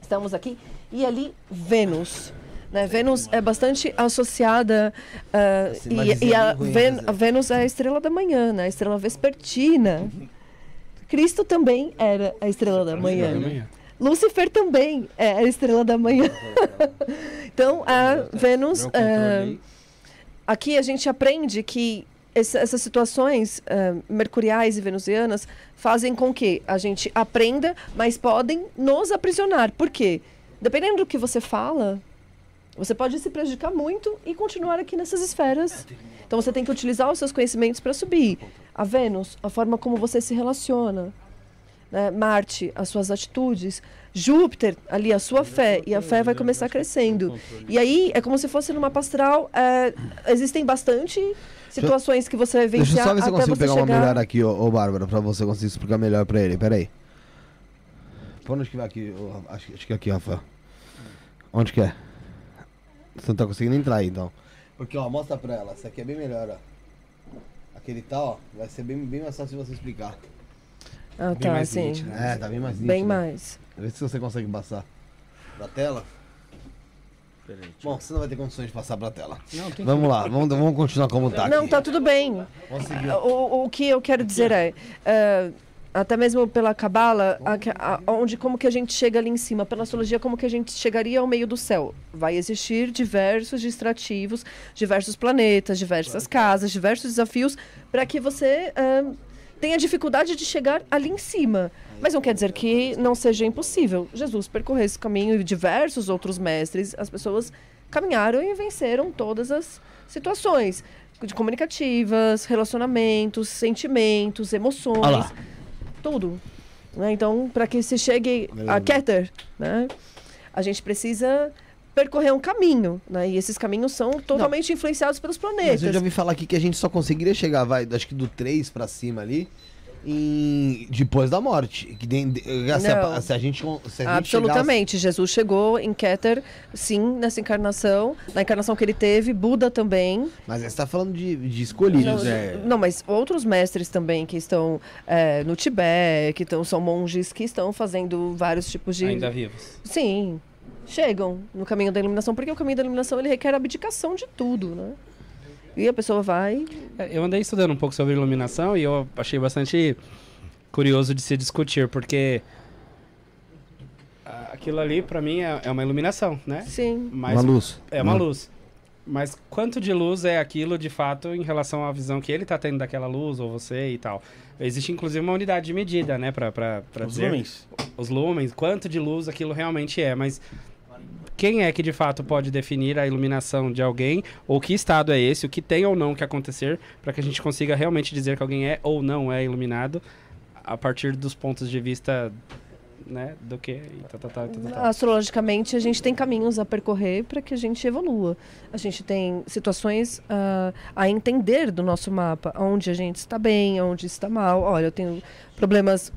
estamos aqui. E ali, Vênus. Né? Vênus é bastante associada. ah, Sim, mas e e a, é Vên- né? a Vênus é a estrela da manhã, né? a estrela vespertina. Cristo também era a estrela da manhã. né? Lúcifer também é a estrela da manhã. então, a Vênus. Deu um ah, controle aí. Aqui a gente aprende que essas situações ah, mercuriais e venusianas fazem com que a gente aprenda, mas podem nos aprisionar. Por quê? Dependendo do que você fala, você pode se prejudicar muito e continuar aqui nessas esferas. Então você tem que utilizar os seus conhecimentos para subir. A Vênus, a forma como você se relaciona. Né? Marte, as suas atitudes. Júpiter, ali a sua fé. E a fé vai começar crescendo. E aí é como se fosse numa pastral. é, existem bastante situações que você vai Deixa eu só ver se eu consigo pegar uma chegar... melhor aqui, ô, ô Bárbara, pra você conseguir explicar melhor pra ele. Pera aí. Pra onde que vai aqui? ô, acho, que- acho que é aqui, Rafael. Onde que é? Você não tá conseguindo entrar aí, então. Porque, ó, mostra pra ela. Essa aqui é bem melhor, ó. Aquele tal, ó, vai ser bem, bem mais fácil de você explicar. Ah, Bem tá, mais sim. nítido, É, tá bem mais nítido. Bem mais. Vê se você consegue passar pra tela. Bom, você não vai ter condições de passar pra tela. Vamos lá, vamos, vamos continuar como tá Não, aqui. tá tudo bem. Vamos seguir. O, o que eu quero dizer é, é, até mesmo pela cabala, a- a- onde como que a gente chega ali em cima, pela astrologia, como que a gente chegaria ao meio do céu? Vai existir diversos distrativos, diversos planetas, diversas casas, diversos desafios para que você é, tenha dificuldade de chegar ali em cima. Mas não quer dizer que não seja impossível. Jesus percorreu esse caminho e diversos outros mestres, as pessoas caminharam e venceram todas as situações de comunicativas, relacionamentos, sentimentos, emoções, tudo. né? Então, para que se chegue a. Keter, né, a gente precisa percorrer um caminho, né? E esses caminhos são totalmente influenciados pelos Mas planetas. eu já ouvi falar aqui que a gente só conseguiria chegar, vai, acho que do 3 pra cima ali, em... depois da morte. Que tem- se, a, Não. se a gente, se a gente Absolutamente. Jesus chegou em Keter, sim, nessa encarnação. Na encarnação que ele teve, Buda também. Mas você tá falando de, de escolhidos. Não, é. não, mas outros mestres também que estão é, no Tibete, que estão, são monges que estão fazendo vários tipos de. Ainda vivos. Sim. Chegam no caminho da iluminação, porque o caminho da iluminação ele requer abdicação de tudo, né? E a pessoa vai. É, Eu andei estudando um pouco sobre iluminação e eu achei bastante curioso de se discutir, porque ah, aquilo ali, pra mim, é, é uma iluminação, né? Sim. Mas Uma luz. É uma Hum. luz. Mas quanto de luz é aquilo de fato em relação à visão que ele tá tendo daquela luz, ou você e tal? Existe inclusive uma unidade de medida, né? Pra, pra, pra Os dizer lumens. os lumens, quanto de luz aquilo realmente é, mas quem é que de fato pode definir a iluminação de alguém, ou que estado é esse, o que tem ou não que acontecer, para que a gente consiga realmente dizer que alguém é ou não é iluminado a partir dos pontos de vista, né, do que tá, tá, tá, tá, tá, tá. Astrologicamente, a gente tem caminhos a percorrer para que a gente evolua. A gente tem situações ah, a entender do nosso mapa, onde a gente está bem, onde está mal. Olha, eu tenho problemas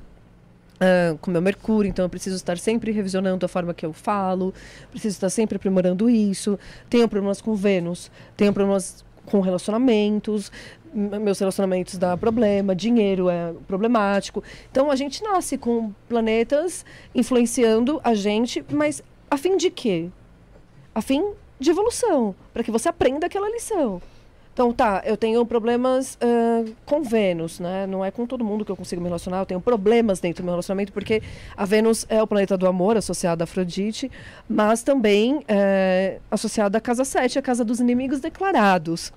ah, com meu Mercúrio, então eu preciso estar sempre revisionando a forma que eu falo, preciso estar sempre aprimorando isso. Tenho problemas com Vênus, tenho problemas com relacionamentos, meus relacionamentos dá problema, dinheiro é problemático. Então a gente nasce com planetas influenciando a gente, mas a fim de quê? A fim de evolução, para que você aprenda aquela lição. Então, tá, eu tenho problemas ah, com Vênus, né? Não é com todo mundo que eu consigo me relacionar, eu tenho problemas dentro do meu relacionamento, porque a Vênus é o planeta do amor, associado a Afrodite, mas também é, associado à casa 7, a casa dos inimigos declarados.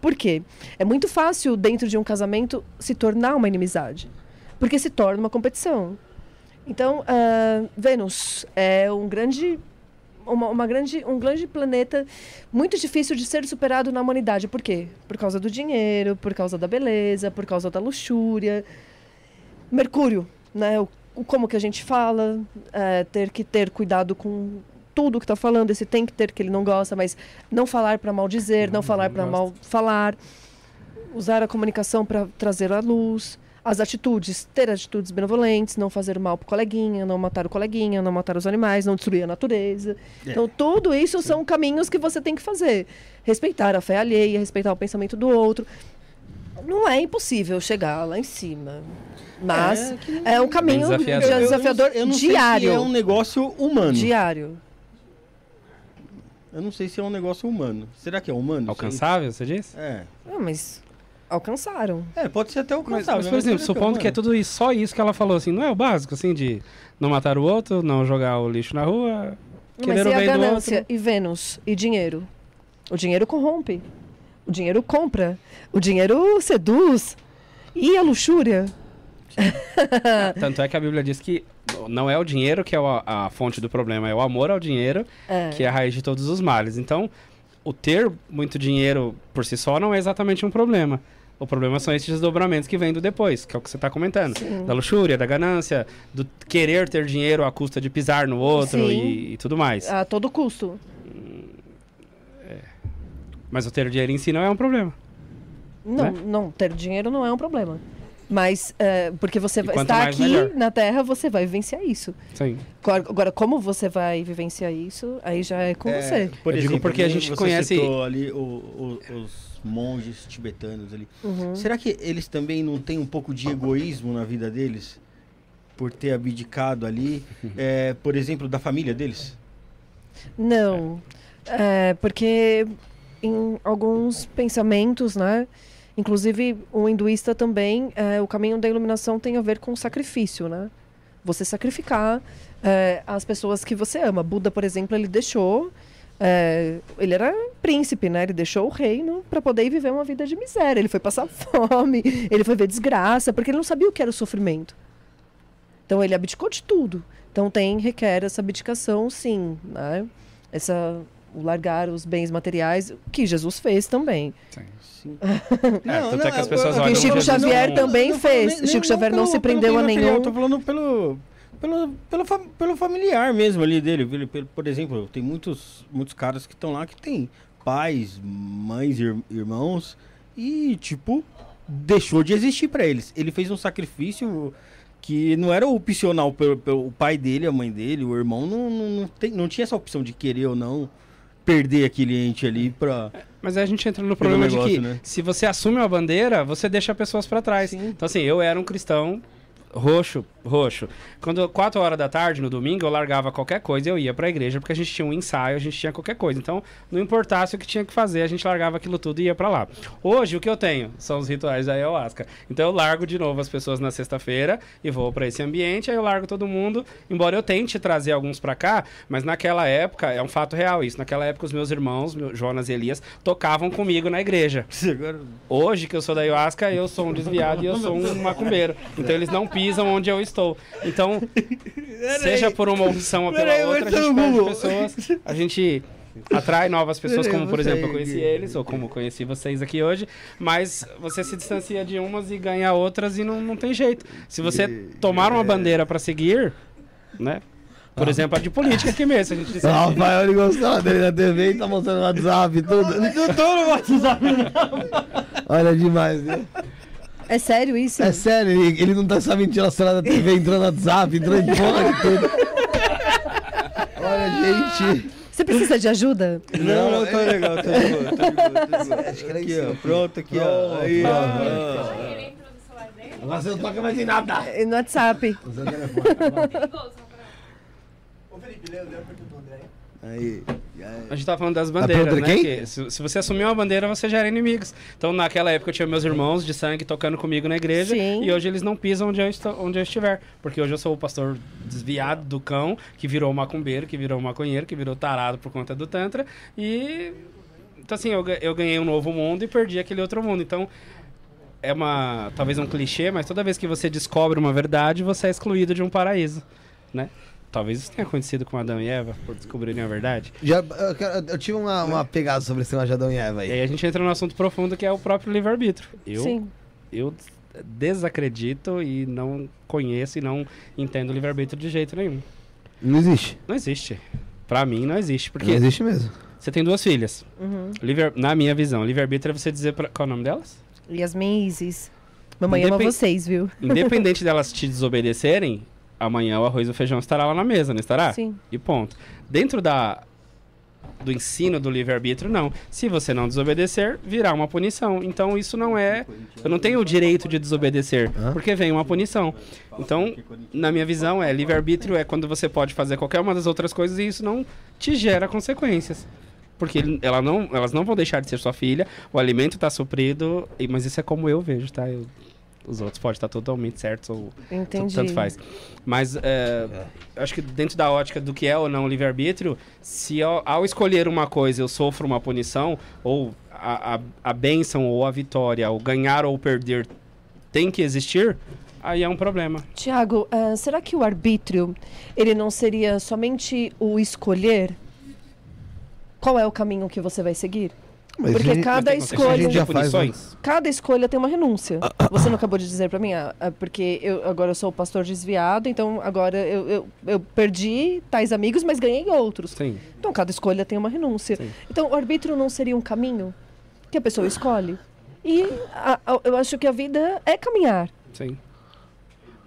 Por quê? É muito fácil, dentro de um casamento, se tornar uma inimizade, porque se torna uma competição. Então, ah, Vênus é um grande uma, uma grande, um grande planeta muito difícil de ser superado na humanidade. Por quê? Por causa do dinheiro, por causa da beleza, por causa da luxúria. Mercúrio, né? O, o como que a gente fala, é, ter que ter cuidado com tudo que está falando, esse tem que ter que ele não gosta, mas não falar para mal dizer, não, falar para mal falar, usar a comunicação para trazer à luz, as atitudes, ter atitudes benevolentes, não fazer mal pro coleguinha, não matar o coleguinha, não matar os animais, não destruir a natureza. Então, tudo isso são caminhos que você tem que fazer. Respeitar a fé alheia, respeitar o pensamento do outro. Não é impossível chegar lá em cima. Mas é, um caminho Bem desafiador. desafiador eu não diário. Sei se é um negócio humano. Diário. Eu não sei se é um negócio humano. Será que é humano? Alcançável, você disse? É. Ah, mas alcançaram. É, pode ser até Mas, alcançável. mas, por exemplo, será supondo que é humano? tudo isso, só isso que ela falou, assim, não é o básico, assim, de não matar o outro, não jogar o lixo na rua, Mas querer e o a do ganância? outro. E Vênus? E dinheiro? O dinheiro corrompe. O dinheiro compra. O dinheiro seduz. E a luxúria? Tanto é que a Bíblia diz que não é o dinheiro que é o- a, fonte do problema, é o amor ao dinheiro É. que é a raiz de todos os males. Então, o ter muito dinheiro por si só não é exatamente um problema. O problema são esses desdobramentos que vêm do depois, que é o que você está comentando. Sim. Da luxúria, da ganância, do querer ter dinheiro à custa de pisar no outro e, e tudo mais. A todo custo. Mas o ter dinheiro em si não é um problema. Não, Né? não, ter dinheiro não é um problema. Mas, é, porque você E vai quanto estar mais, aqui melhor. na Terra, você vai vivenciar isso. Sim. Agora, como você vai vivenciar isso, aí já é com você. Por Eu digo exemplo, porque a gente você conhece- citou ali o- o- os monges tibetanos ali. Uhum. Será que eles também não têm um pouco de egoísmo na vida deles? Por ter abdicado ali, é, por exemplo, da família deles? Não, é, porque em alguns pensamentos, né? Inclusive o hinduísta também, é, o caminho da iluminação tem a ver com sacrifício, né? Você sacrificar é, as pessoas que você ama. Buda, por exemplo, ele deixou, é, ele era príncipe, né? Ele deixou o reino para poder viver uma vida de miséria. Ele foi passar fome, ele foi ver desgraça, porque ele não sabia o que era o sofrimento. Então ele abdicou de tudo. Então tem requer essa abdicação, sim, né? Essa o largar os bens materiais, que Jesus fez também. Sim. É, tanto é que as pessoas Porque olham Chico Jesus Xavier como- também não fez. nem- Chico Xavier não se prendeu a nenhum. Eu tô falando pelo, pelo, pelo, pelo familiar mesmo ali dele. Pelo- pelo- Por exemplo, tem muitos, muitos caras que estão lá que tem pais, mães, ir- irmãos e, tipo, deixou de existir pra eles. Ele fez um sacrifício que não era opcional pelo, pelo o pai dele, a mãe dele, o irmão, não, não, não, tem- não tinha essa opção de querer ou não perder aquele ente ali pra... Mas aí a gente entra no problema de negócio, que né? se você assume uma bandeira, você deixa pessoas pra trás. Então assim, eu era um cristão roxo, roxo. Quando 4 horas da tarde no domingo eu largava qualquer coisa, eu ia pra igreja porque a gente tinha um ensaio, a gente tinha qualquer coisa. Então, não importasse o que tinha que fazer, a gente largava aquilo tudo e ia pra lá. Hoje o que eu tenho são os rituais da ayahuasca. Então eu largo de novo as pessoas na sexta-feira e vou pra esse ambiente, aí eu largo todo mundo, embora eu tente trazer alguns pra cá, mas naquela época é um fato real isso. Naquela época os meus irmãos, meu- Jonas e Elias, tocavam comigo na igreja. Hoje que eu sou da ayahuasca, eu sou um desviado e eu sou um macumbeiro. Então eles não pisam onde eu estou. Então, seja por uma opção ou pela outra, a gente perde pessoas, a gente atrai novas pessoas, como por exemplo eu conheci eles, ou como eu conheci vocês aqui hoje, mas você se distancia de umas e ganha outras e não, não tem jeito. Se você tomar uma bandeira para seguir, né? Por exemplo, a de política aqui mesmo, a gente disser Ah, o Rafael ele gostou dele na TV e tá mostrando no WhatsApp e tudo. Eu tô no WhatsApp. Olha demais, viu? É sério isso? É sério, ele, ele não tá só mentindo na da TV, entrando no WhatsApp, entrando em porra de tudo. Olha, gente. Você precisa de ajuda? Não, não, tá legal, tá de boa, tá de boa, tá de boa. Acho que era Aqui, isso. ó, pronto, aqui, ó. Aí, ó. Ele entrou no celular dele, Agora você não toca mais em nada. No WhatsApp. perigoso. Aí. A gente tava falando das bandeiras, pergunta né? quem? Que se, se você assumir uma bandeira, você gera inimigos. Então, naquela época, eu tinha meus irmãos de sangue tocando comigo na igreja. Sim. E hoje eles não pisam onde eu, estou, onde eu estiver. Porque hoje eu sou o pastor desviado do cão, que virou macumbeiro, que virou maconheiro, que virou tarado por conta do Tantra. E. Então, assim, eu, eu ganhei um novo mundo e perdi aquele outro mundo. Então. É uma. Talvez um clichê, mas toda vez que você descobre uma verdade, você é excluído de um paraíso, né? Talvez isso tenha acontecido com Adão e Eva, por descobrirem a verdade. Já, eu, eu tive uma, uma pegada sobre esse negócio de Adão e Eva E aí. aí a gente entra no assunto profundo que é o próprio livre-arbítrio. Eu, Sim. eu desacredito e não conheço e não entendo o livre-arbítrio de jeito nenhum. Não existe. Não existe. Pra mim não existe. Não Porque existe mesmo. você tem duas filhas. Uhum. Livre, na minha visão, livre-arbítrio é você dizer pra, qual é o nome delas? Yasmin Isis. Mamãe ama Independ- vocês, viu? Independente delas te desobedecerem, amanhã o arroz e o feijão estará lá na mesa, não estará? Sim. E ponto. Dentro da do ensino do livre-arbítrio, não. Se você não desobedecer, virá uma punição. Então isso não é. Eu não tenho o direito de desobedecer, Hã? porque vem uma punição. Então, na minha visão, é livre-arbítrio é quando você pode fazer qualquer uma das outras coisas e isso não te gera consequências. Porque ela não, elas não vão deixar de ser sua filha, o alimento está suprido, e- mas isso é como eu vejo, tá? Eu Os outros podem estar totalmente certos ou Entendi. tanto faz. Mas é, eu acho que dentro da ótica do que é ou não livre-arbítrio, se ao, ao escolher uma coisa eu sofro uma punição, ou a, a, a bênção ou a vitória, o ganhar ou perder tem que existir, aí é um problema. Tiago, ah, será que o arbítrio ele não seria somente o escolher? Qual é o caminho que você vai seguir? Mas Porque a gente- cada escolha, já faz, né? cada escolha tem uma renúncia. Você não acabou de dizer pra mim, ah, ah, porque eu agora eu sou o pastor desviado, então agora eu, eu, eu perdi tais amigos, mas ganhei outros. Sim. Então cada escolha tem uma renúncia. Sim. Então o arbítrio não seria um caminho que a pessoa escolhe? E a- a- eu acho que a vida é caminhar. Sim.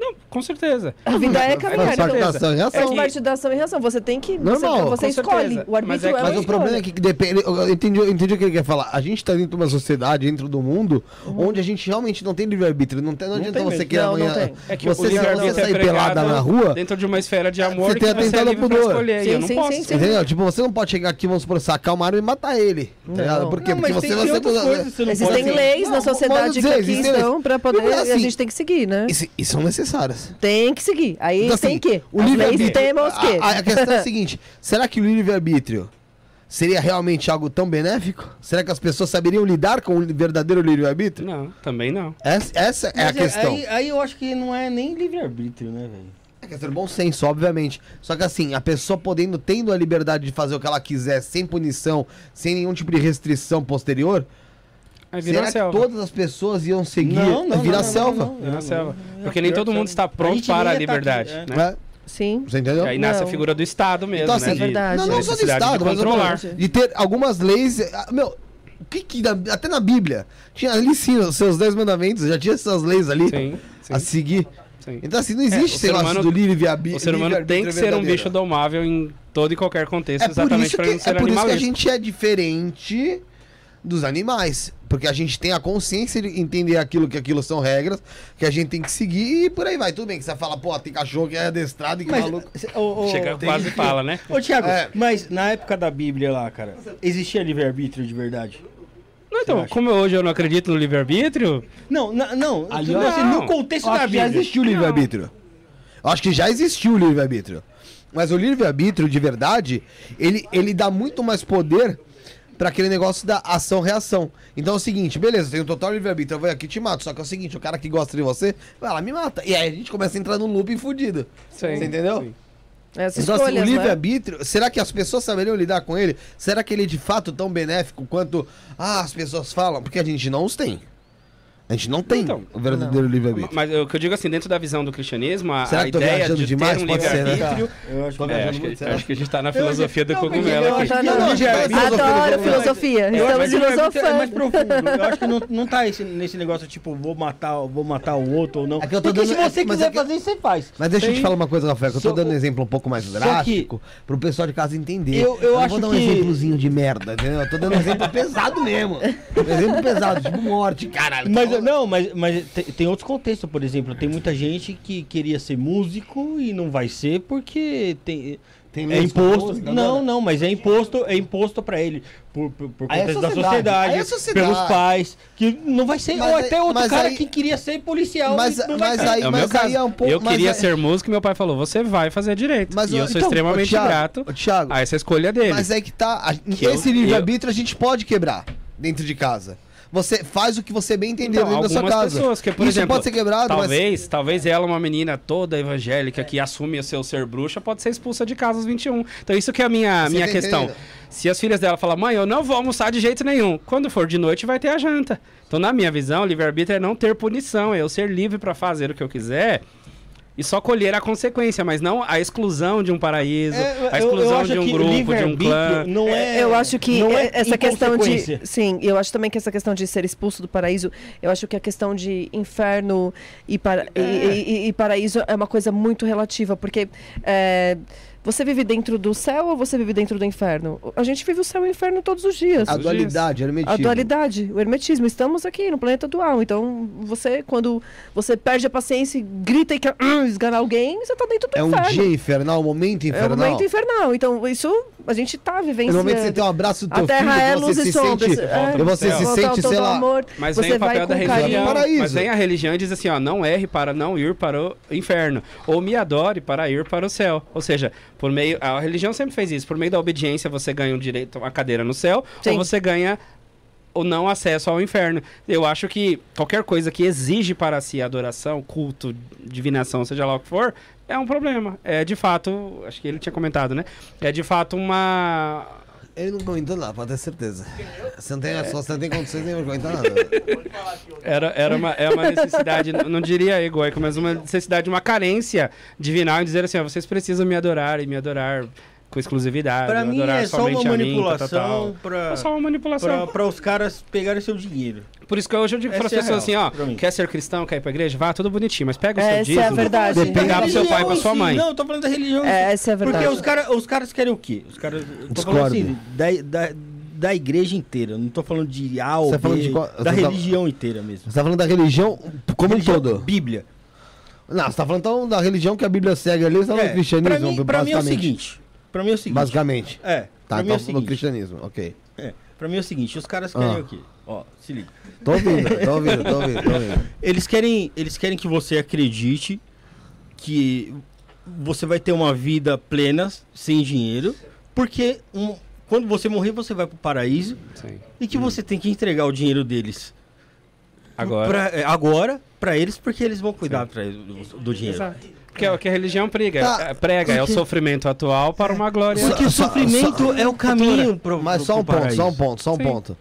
Não, com certeza. A vida é Faz caminhar. parte Então, da e reação. faz parte da ação e reação. Você tem que. Normal, você, você com escolhe. O Mas arbítrio é é, uma Mas o problema é escolha. que depende. Eu entendi, eu entendi o que ele quer falar. A gente tá dentro de uma sociedade, dentro do mundo, onde a gente realmente não tem livre-arbítrio. Não, tem, não, adianta tem você mesmo. querer Não, não amanhã. tem. É que você o você é sair pregado pelada na rua. dentro de uma esfera de amor Você tem que você é livre pudor. escolher. e Sim, eu não sim, posso. sim, sim. Entendeu? Tipo, você não pode chegar aqui, vamos supor, sacar uma arma e matar ele. tá Não. Por quê? Não, Porque mas você vai tem ser. você não Existem leis Não, na sociedade que aqui estão pra poder. Mas, e a assim, gente tem que seguir, né? E, e são necessárias. Tem que seguir. Aí Então, tem assim, que. o As leis livre-arbítrio- temos que. A, a questão é a seguinte: será que o livre-arbítrio seria realmente algo tão benéfico? Será que as pessoas saberiam lidar com o verdadeiro livre-arbítrio? Não, também não. Essa, essa é a Mas questão. Aí, aí eu acho que não é nem livre-arbítrio, né, velho? É questão de bom senso, obviamente. Só que assim, a pessoa podendo, tendo a liberdade de fazer o que ela quiser, sem punição, sem nenhum tipo de restrição posterior, será que selva. todas as pessoas iam seguir Não, não, virar não, não, selva? não, não. Vira a selva. É, Porque nem todo mundo está pronto para a tá liberdade. aqui, é. né? É, Sim. Você entendeu? E aí nasce Não. a figura do Estado mesmo, Então, né? assim, de- verdade. Não, da não só do Estado, de mas controlar. de ter algumas leis. ah, Meu, o que que. Até na Bíblia. Tinha ali sim os seus dez mandamentos, já tinha essas leis ali Sim, sim, a seguir. sim. Então, assim, não existe o esse ser negócio humano- do livre-arbítrio. O ser humano tem que ser um bicho domável em todo e qualquer contexto, É por exatamente isso para que, não é ser por isso que a animalista. gente é diferente dos animais. Porque a gente tem a consciência de entender aquilo que aquilo são regras, que a gente tem que seguir e por aí vai. Tudo bem que você fala, pô, tem cachorro que é adestrado e que Mas, maluco. cê- ô, ô, Chega tem- quase fala, né? Ô, Thiago, É. mas na época da Bíblia lá, cara, existia livre-arbítrio de verdade? Não, então, como hoje eu não acredito no livre-arbítrio, Não, na- não, Ali, não, assim, no contexto da acho que já Bíblia. existiu o livre-arbítrio. Eu acho que já existiu o livre-arbítrio. Mas o livre-arbítrio, de verdade, ele, ele dá muito mais poder pra aquele negócio da ação-reação. Então é o seguinte, beleza, eu tenho total livre-arbítrio, eu vou aqui e te mato. Só que é o seguinte, o cara que gosta de você, vai lá, me mata. E aí a gente começa a entrar num loop fudido. Sim, Você entendeu? sim. Essas Então, assim, o né? livre-arbítrio, será que as pessoas saberiam lidar com ele? Será que ele é de fato tão benéfico quanto ah, as pessoas falam? Porque a gente não os tem. A gente não tem Então, o verdadeiro livre-arbítrio. Mas o que eu digo assim, dentro da visão do cristianismo, a, Será a ideia viajando de demais? ter um Pode ser, né? livre-arbítrio... Eu acho É, acho, que, acho que a gente tá na filosofia do não, porque cogumelo eu aqui. acho Não, que- não, Não, a gente vai Adoro filosofia. Eu Estamos que o livre-arbítrio é mais filosofando. profundo. Eu acho que não, não tá esse, nesse negócio, tipo, vou matar, vou matar o outro ou não. É que eu tô Porque dando- se você é- quiser é que- fazer, você faz. Mas deixa eu te falar uma coisa, Rafael, que eu tô dando um exemplo um pouco mais que- drástico pro pessoal de casa entender. Eu- eu não acho vou dar um que- exemplozinho de merda, entendeu? Eu tô dando um exemplo pesado mesmo. Um exemplo pesado, tipo morte, caralho. Mas Não, mas, mas tem, tem outros contextos, por exemplo, tem muita gente que queria ser músico e não vai ser porque tem, Tem é imposto. música Não, não, mas é imposto, é imposto para ele por, por, por Aí é contexto da sociedade, aí é sociedade. pelos pais, que não vai ser Mas ou aí- até outro mas cara aí- que queria ser policial, Mas- não vai mas aí- É mas caso. é um pouco- eu mas queria é- ser músico e meu pai falou, você vai fazer direito. Mas, e eu sou então, extremamente ô, Thiago, grato ô, Thiago, a essa escolha dele. Mas é que tá. a- Que esse livre-arbítrio a gente pode quebrar dentro de casa. Você faz o que você bem entender Então, dentro da sua casa. pessoas que, por Isso exemplo, pode ser quebrado, talvez, talvez ela, uma menina toda evangélica que assume o seu ser bruxa, pode ser expulsa de casa aos 21. Então isso que é a minha, Você minha questão. entendendo? Se as filhas dela falam, mãe, eu não vou almoçar de jeito nenhum. Quando for de noite, vai ter a janta. Então, na minha visão, livre-arbítrio é não ter punição, é eu ser livre para fazer o que eu quiser e só colher a consequência, mas não a exclusão de um paraíso, É, a exclusão de um que grupo, de um clã. Não é, eu acho que não é essa questão de. Sim, eu acho também que essa questão de ser expulso do paraíso, eu acho que a questão de inferno e, para, e- e, e- e paraíso é uma coisa muito relativa, porque é, Você vive dentro do céu ou você vive dentro do inferno? A gente vive o céu e o inferno todos os dias. A dualidade, o hermetismo. A dualidade, o hermetismo. Estamos aqui no planeta dual. Então, você, quando você perde a paciência e grita e quer hum, esganar alguém, você está dentro do É um inferno. dia infernal, um momento É infernal. o momento infernal. Então, isso a gente está É no vivenciando. momento que você tem um abraço do teu A terra filho, é luz e se sombras. sente, É. e você se sente, sei lá, amor, Mas você vem o vai papel da religião. Paraíso. Mas vem a religião e diz assim, ó, não erre para não ir para o inferno. Ou me adore para ir para o céu. Ou seja, por meio. A religião sempre fez isso. Por meio da obediência, você ganha um direito, uma cadeira no céu, Sim. ou você ganha o não acesso ao inferno. Eu acho que qualquer coisa que exige para si adoração, culto, divinação, seja lá o que for, é um problema. É de fato, acho que ele tinha comentado, né? É de fato uma Ele não comentou nada, pode ter certeza. Você não tem, só você não tem condições de comentar nada. Era, era uma, é uma necessidade, não diria egoica, mas uma necessidade, uma carência divinal em dizer assim, ó, vocês precisam me adorar e me adorar com exclusividade. Pra mim adorar é só uma somente a mim, manipulação pra, É só uma manipulação. pra, pra os caras pegarem seu dinheiro. Por isso que hoje eu digo para as é pessoas assim, ó, quer ser cristão, quer ir pra igreja, vá, tudo bonitinho, mas pega o seu Essa é a dízimo verdade. pegar pro seu pai e pra sua mãe. Não, eu tô falando da religião. É, essa é a verdade. Porque os, cara, os caras querem o quê? Os caras. eu Tô falando Discordo. assim, da, da, da igreja inteira. eu Não tô falando de A ou Você tá falando B, de qual- da tá- religião inteira mesmo. Você tá falando da religião como um Religião- todo. Bíblia. Não, você tá falando então da religião que a Bíblia segue ali, você tá falando É, do cristianismo, pra mim, pra mim é o basicamente. seguinte. Pra mim é o seguinte. Basicamente. É, Tá, é então o no seguinte. cristianismo, ok. É, pra mim é o seguinte, os caras querem Ah. o quê? Ó, se liga. Tô ouvindo, tô ouvindo, tô ouvindo, tô ouvindo. Eles querem, eles querem que você acredite que você vai ter uma vida plena, sem dinheiro, porque um- quando você morrer, você vai pro paraíso Sim. e que você tem que entregar o dinheiro deles Agora. pra, é, agora pra eles, porque eles vão cuidar pra eles do, do dinheiro. Exato. Porque é o que a religião prega, Tá. é, prega é o sofrimento atual para uma glória. Porque o sofrimento é o caminho pro, Mas pro- só um pro ponto, só um ponto, só um Sim. ponto.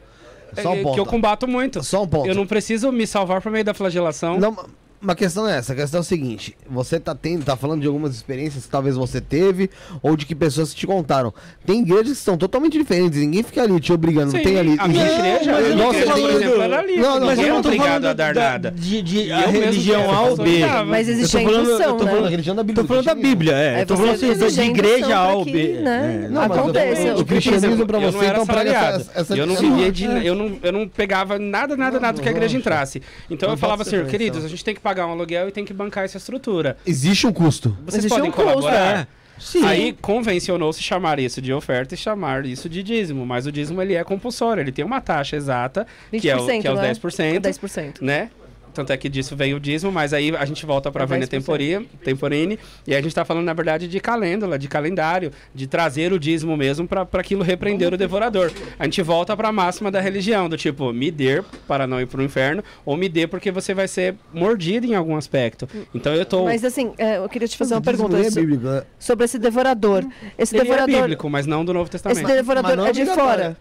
É, Só um que eu ponto. combato muito. Só um ponto. Eu não preciso me salvar por meio da flagelação. Não, uma questão é essa, a questão é o seguinte, você tá tendo, tá falando de algumas experiências que talvez você teve, ou de que pessoas te contaram. Tem igrejas que são totalmente diferentes, ninguém fica ali te obrigando, Sim, não tem ali. a minha Não, igreja, mas eu não igreja, sei- por exemplo, era ali. Não, não, mas eu é não tô obrigado falando a dar da- nada. De, de a religião A ou B. Mas Eu existe a falando, indução, eu tô né? falando, da religião da Bíblia. tô falando da. Bíblia, é. É tô falando assim, de, igreja A ou B. né, É. Não, falando, o cristianismo pra você então prega essa, eu não vivia de, eu não, eu não pegava nada, nada, nada que a igreja entrasse. Então eu falava assim, queridos, a gente tem que pagar um aluguel e tem que bancar essa estrutura. Existe um custo. Vocês Existe podem um custo, colaborar? é. Sim. Aí convencionou-se chamar isso de oferta e chamar isso de dízimo, mas o dízimo ele é compulsório, ele tem uma taxa exata, que é, o, que é os né? 10%, 10%. né? Tanto é que disso veio o dízimo, mas aí a gente volta para a É Vânia 10%. Temporine, Temporine, e a gente está falando, na verdade, de calêndula, de calendário, de trazer o dízimo mesmo para aquilo repreender o devorador. A gente volta para a máxima da religião, do tipo, me dê para não ir para o inferno, ou me dê porque você vai ser mordido em algum aspecto. Então eu tô... Mas assim, é, eu queria te fazer uma pergunta é bíblico, né? sobre esse devorador. Esse Ele é devorador, bíblico, mas não do Novo esse Testamento. devorador Mas não é de fora.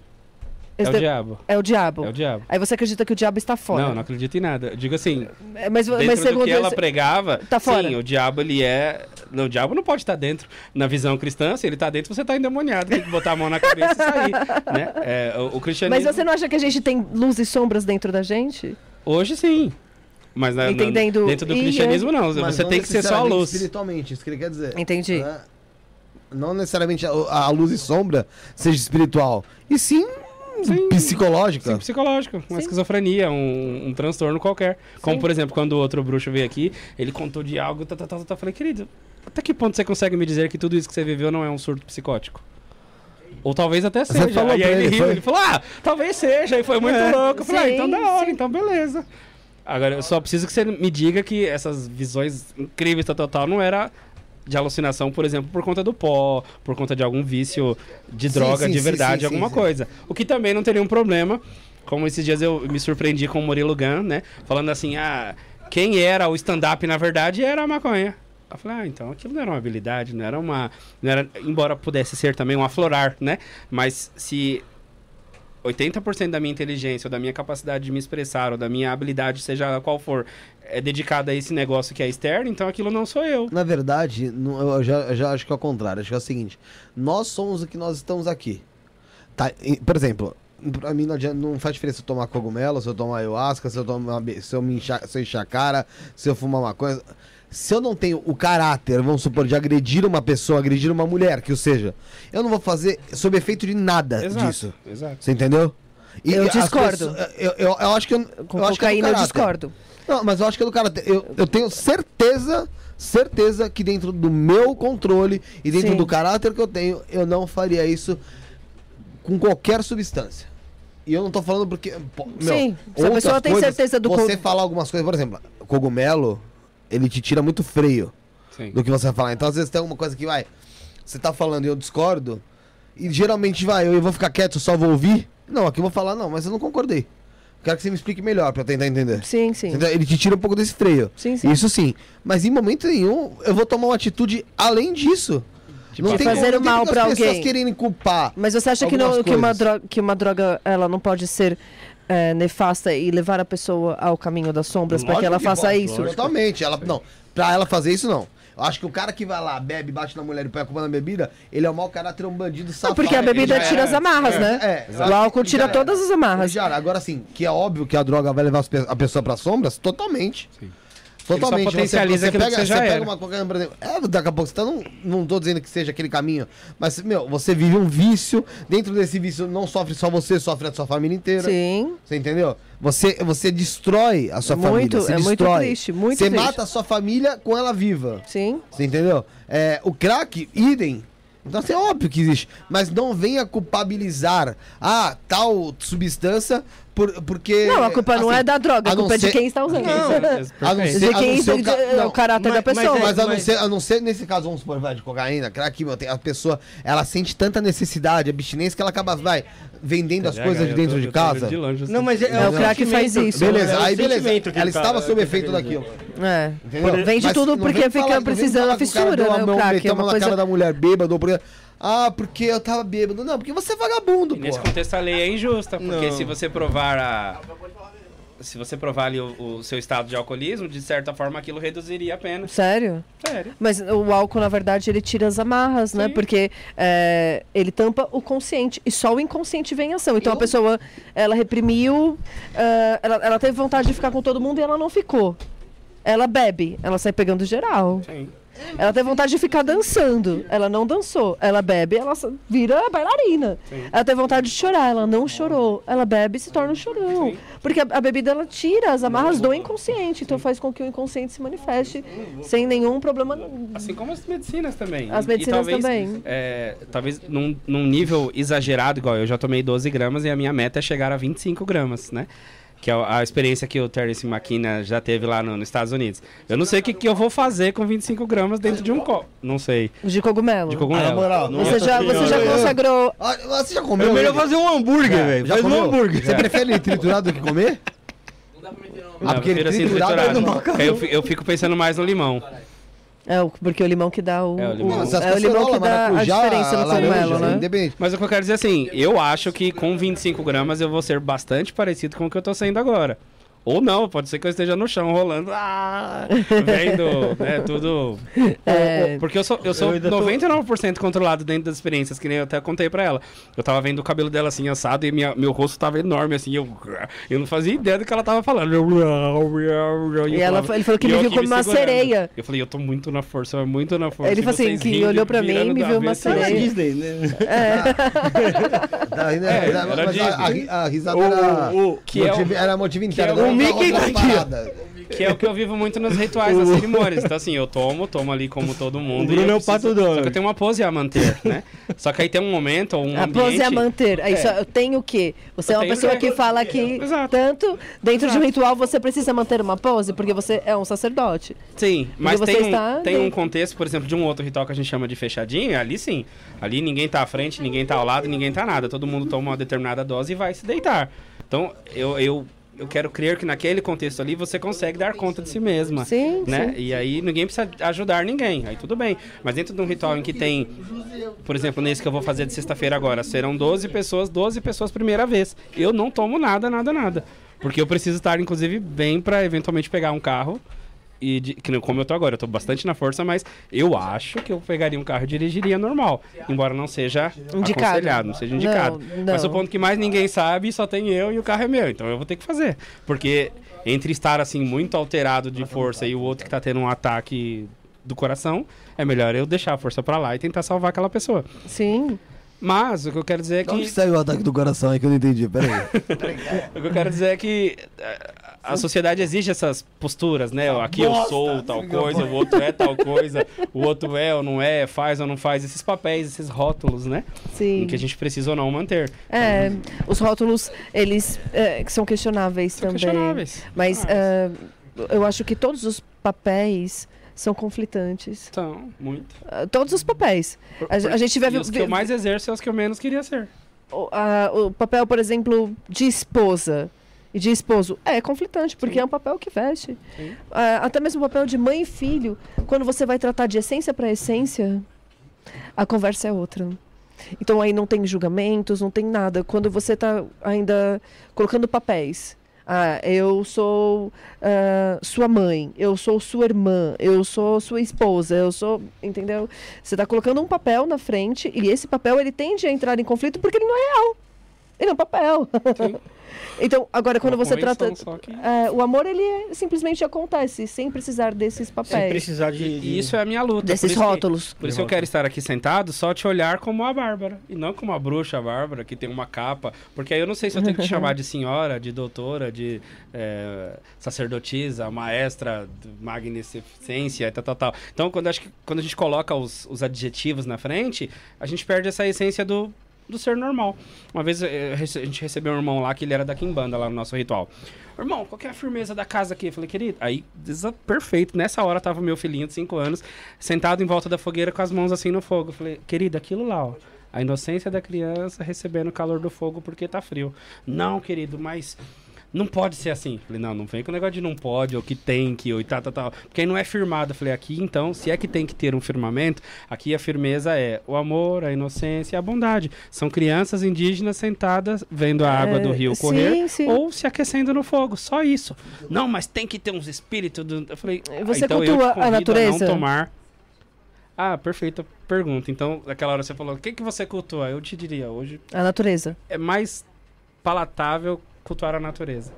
É o de- diabo. é o diabo. É o diabo. Aí você acredita que o diabo está fora. Não, não acredito em nada. Eu Digo assim, É, Mas, dentro mas do que ela esse- pregava, tá fora. sim, o diabo ele é... Não, o diabo não pode estar dentro. Na visão cristã, se ele está dentro, você está endemoniado. Tem que botar a mão na cabeça e sair, né? É, o, o cristianismo... Mas você não acha que a gente tem luz e sombras dentro da gente? Hoje sim. Mas na, na- Entendendo- dentro do cristianismo não. Mas você não tem que ser só a luz. Espiritualmente, isso que ele quer dizer. Entendi. Né? Não necessariamente a, a luz e sombra seja espiritual. E sim, Sim. psicológica. Sim, psicológico, uma Sim. esquizofrenia, um, um transtorno qualquer. Como, por exemplo, quando o outro bruxo veio aqui, ele contou de algo, tá, tá, tá, tá, eu falei, querido, até que ponto você consegue me dizer que tudo isso que você viveu não é um surto psicótico? Ou talvez até Você seja. falou Aí ele, ele, riu, foi? ele falou, ah, talvez seja, e foi muito louco. Eu falei, ah, então da hora, sim. então beleza. Agora, eu só preciso que você me diga que essas visões incríveis, tal, tal, tal, não era de alucinação, por exemplo, por conta do pó, por conta de algum vício de droga sim, de sim, verdade, sim, alguma coisa. O que também não teria um problema, como esses dias eu me surpreendi com o Murilo Gun, né? Falando assim, ah, quem era o stand-up na verdade era a maconha. Eu falei, ah, então aquilo não era uma habilidade, não era uma. Não era, embora pudesse ser também um aflorar, né? Mas se 80% da minha inteligência, ou da minha capacidade de me expressar, ou da minha habilidade, seja qual for, é dedicada a esse negócio que é externo, então aquilo não sou eu. Na verdade, eu já, eu já acho que é o contrário. Acho que é o seguinte: nós somos o que nós estamos aqui. Tá? Por exemplo, pra mim não, adianta- não faz diferença se eu tomar cogumelo, se eu tomar ayahuasca, se eu, tomar, se eu, me encha, se eu se eu fumar uma coisa. Se eu não tenho o caráter, vamos supor, de agredir uma pessoa, agredir uma mulher, que o seja, eu não vou fazer sob efeito de nada Exato, disso. exato. Você entendeu? E Eu discordo. pessoas- eu, eu, eu acho que eu, Com eu acho que é eu discordo. Não, mas eu acho que é do caráter. Eu, eu tenho certeza, certeza que dentro do meu controle e dentro Sim. do caráter que eu tenho, eu não faria isso com qualquer substância. E eu não tô falando porque. pô, meu, Sim, se a pessoa tem coisas, certeza do Você co- falar algumas coisas, por exemplo, cogumelo, ele te tira muito freio Sim. do que você vai falar. Então, às vezes tem alguma coisa que vai. Você tá falando e eu discordo. E geralmente vai, eu vou ficar quieto, só vou ouvir. Não, aqui eu vou falar, não, mas eu não concordei. Quero que você me explique melhor pra eu tentar entender. Sim, sim. Entendeu? Ele te tira um pouco desse freio. Sim, sim. Isso sim. Mas em momento nenhum eu vou tomar uma atitude além disso. de fazer o tem mal porque pra as pessoas alguém. quererem culpar. Mas você acha que, não, que, uma droga, que uma droga ela não pode ser é, nefasta e levar a pessoa ao caminho das sombras para que ela faça pode, isso? Totalmente. Ela, não, pra ela fazer isso, não. Eu acho que o cara que vai lá, bebe, bate na mulher e põe a culpa na bebida, ele é um mau caráter, é um bandido Não, safado. porque a bebida tira é- as amarras, é, né? é, acho o que álcool tira é. todas as amarras. Já, agora sim, que é óbvio que a droga vai levar a pessoa pra sombras, totalmente. Sim. Totalmente. Ele só potencializa aquilo que pega, você já você pega era. uma exemplo. É, daqui a pouco você tá, não, não tô dizendo que seja aquele caminho, mas, meu, você vive um vício. Dentro desse vício não sofre só você, sofre a sua família inteira. Sim. Você entendeu? Você, você destrói a sua Muito, família. Você é muito destrói. triste, muito Você triste. mata a sua família com ela viva. Sim. Você entendeu? É, o crack, idem. Então, assim, é óbvio que existe. Mas não venha culpabilizar ah, tal substância por, porque. Não, a culpa não assim, é da droga, a a não culpa é de ser- quem está usando. Não, Perfeito. a não De ser, a quem não ser o, ca... é o não, caráter da mas- mas pessoa. é- mas a não, Mas- ser, a não ser nesse caso, vamos supor, vai, de cocaína, crack, meu, tem, a pessoa, ela sente tanta necessidade, abstinência, que ela acaba, vai, vendendo as coisas de dentro de casa. Não, mas é, É, o crack faz isso. Beleza, É o aí beleza. Ela tá- estava sob efeito daquilo. É. Vende Mas tudo não porque fica não precisando da fissura, a né? O crack é a uma na cara da mulher porque... Ah, porque eu tava bêbado. Não, porque você é vagabundo, E nesse pô. contexto a lei é injusta, porque Não. se você provar a. Se você provar ali o, o seu estado de alcoolismo, de certa forma aquilo reduziria a pena. Sério? Sério. Mas o álcool, na verdade, ele tira as amarras, né? Sim. Porque é, ele tampa o consciente e só o inconsciente vem em ação. Então a pessoa, ela reprimiu, é, ela, ela teve vontade de ficar com todo mundo e ela não ficou. Ela bebe, ela sai pegando geral. Sim. Ela teve vontade de ficar dançando, ela não dançou. Ela bebe, ela vira bailarina. Sim. Ela teve vontade de chorar, ela não chorou. Ela bebe e se torna um chorão. Sim. Porque a, a bebida ela tira as amarras do inconsciente, então faz com que o inconsciente se manifeste sem nenhum problema. Assim como as medicinas também. As medicinas talvez, também. é, talvez num, num nível exagerado, igual eu já tomei 12 gramas e a minha meta é chegar a 25 gramas, né? Que é a experiência que o Terence McKenna já teve lá no- nos Estados Unidos. Eu não sei o que, que eu vou fazer com 25 gramas dentro de um copo. Não sei. De cogumelo. De Ah, cogumelo. na moral. Você já, você já consagrou. Ah, Você já comeu? É melhor fazer um hambúrguer, É, velho. já Faz um comeu? hambúrguer. Você prefere ele triturado do que comer? Não, Ah, porque ele assim, triturado é triturado. Eu, eu fico pensando mais no limão. É, o- porque o limão que dá o. É, o limão. o- as é o limão que dá a diferença no cogumelo, né? Independente. Mas o que eu quero dizer assim, eu acho que com 25 gramas eu vou ser bastante parecido com o que eu tô sendo agora. Ou não, pode ser que eu esteja no chão rolando, ah, vendo, né, tudo. É. Porque eu sou, eu sou Eu ainda tô- 99% controlado dentro das experiências, que nem eu até contei pra ela. Eu tava vendo o cabelo dela assim, assado, e minha, meu rosto tava enorme, assim, eu, eu não fazia ideia do que ela tava falando. Eu- eu E ela, falava- ele falou que e ele eu viu como me uma sereia. Eu falei, eu tô muito na força, é muito na força. Ele e falou assim, que rindo, olhou pra mim, virando me viu uma avesso. Era sereia. Disney, né? Tá, né? É, era a- Disney. a, ri- a risada O- era, o- que é o- motivo, era motivo inteiro. O Mickey outra tá aqui. Que é o que eu vivo muito nos rituais, nas cerimônias. Então, assim, eu tomo, tomo ali como todo mundo. O Bruno e eu é o pato Donald. Só que eu tenho uma pose a manter, né? Só que aí tem um momento ou um A ambiente... pose é a manter. Aí É. só, eu tenho o quê? Você Eu é uma pessoa que fala que Exato. tanto dentro de um Exato. ritual você precisa manter uma pose, porque você é um sacerdote. Sim, mas você tem, um, tem um contexto, por exemplo, de um outro ritual que a gente chama de fechadinho, ali sim. Ali ninguém tá à frente, ninguém tá ao lado, ninguém tá nada. Todo mundo toma uma determinada dose e vai se deitar. Então, eu... eu eu quero crer que naquele contexto ali você consegue dar conta de si mesma. Sim, né? sim. E aí ninguém precisa ajudar ninguém. Aí tudo bem. Mas dentro de um ritual em que tem, por exemplo, nesse que eu vou fazer de sexta-feira agora, serão 12 pessoas, 12 pessoas primeira vez. Eu não tomo nada, nada, nada. Porque eu preciso estar, inclusive, bem pra eventualmente pegar um carro. E de- que não como eu tô agora, eu tô bastante na força, mas eu acho que eu pegaria um carro e dirigiria normal. Embora não seja Indicado. aconselhado, não seja indicado. Não, Mas não. o ponto que mais ninguém sabe, só tem eu e o carro é meu. Então eu vou ter que fazer. Porque entre estar assim muito alterado de força e o outro que tá tendo um ataque do coração, é melhor eu deixar a força pra lá e tentar salvar aquela pessoa. Sim. Mas o que eu quero dizer é De onde que saiu o ataque do coração aí que eu não entendi? Pera aí. o que eu quero dizer é que eh, a sociedade exige essas posturas, né? Aqui eu sou tal coisa, o outro é tal coisa, o outro é ou não é, faz ou não faz, esses papéis, esses rótulos, né? Sim. Que a gente precisa ou não manter. É, os rótulos, eles é, que são questionáveis São também. questionáveis. Mas Ah, é, eu acho que todos os papéis são conflitantes. Então, muito. Ah, Todos os papéis. A, a gente vive, os que eu mais exerço são os que eu menos queria ser. o, a- o papel, por exemplo, de esposa e de esposo é conflitante, porque é um papel que veste. Sim. Ah, até mesmo o papel de mãe e filho, quando você vai tratar de essência para essência, a conversa é outra. Então aí não tem julgamentos, não tem nada. Quando você está ainda colocando papéis. Ah, eu sou ah, sua mãe, eu sou sua irmã, eu sou sua esposa, eu sou. Entendeu? Você está colocando um papel na frente e esse papel ele tende a entrar em conflito porque ele não é real. Ele é um papel. então, agora, quando Uma você trata. que- É, o amor, ele é- simplesmente acontece, sem precisar desses Sem papéis, precisar de. E de- isso é a minha luta. desses por isso que- rótulos. Por isso que eu quero estar aqui sentado, só te olhar como a Bárbara. E não como a bruxa Bárbara, que tem uma capa. Porque aí eu não sei se eu tenho que te chamar de senhora, de doutora, de eh, sacerdotisa, maestra, de magnificência e tal, tal, tal. Então, quando, acho que, quando a gente coloca os, os adjetivos na frente, a gente perde essa essência do, do ser normal. Uma vez eh, rece- a gente recebeu um irmão lá que ele era da Kimbanda, lá no nosso ritual. Irmão, qual que é a firmeza da casa aqui? Eu falei, querido, aí, perfeito. Nessa hora tava meu filhinho de 5 anos, sentado em volta da fogueira com as mãos assim no fogo. Eu falei, querido, aquilo lá, ó. A inocência da criança recebendo o calor do fogo porque tá frio. Não, querido, mas não pode ser assim. Falei, não, não vem com o negócio de não pode, ou que tem que, ou e tal, tal, tal. Porque aí não é firmado. Falei, aqui então, se é que tem que ter um firmamento, aqui a firmeza é o amor, a inocência e a bondade. São crianças indígenas sentadas vendo a água do É, rio sim, correr sim. ou se aquecendo no fogo. Só isso. Não, mas tem que ter uns espíritos. Do... Eu falei, ah, Você então eu te cultua a natureza? não tomar. Ah, perfeita pergunta. Então, naquela hora você falou, o que, que você cultua? Eu te diria, hoje A natureza. é mais palatável cultuar a natureza.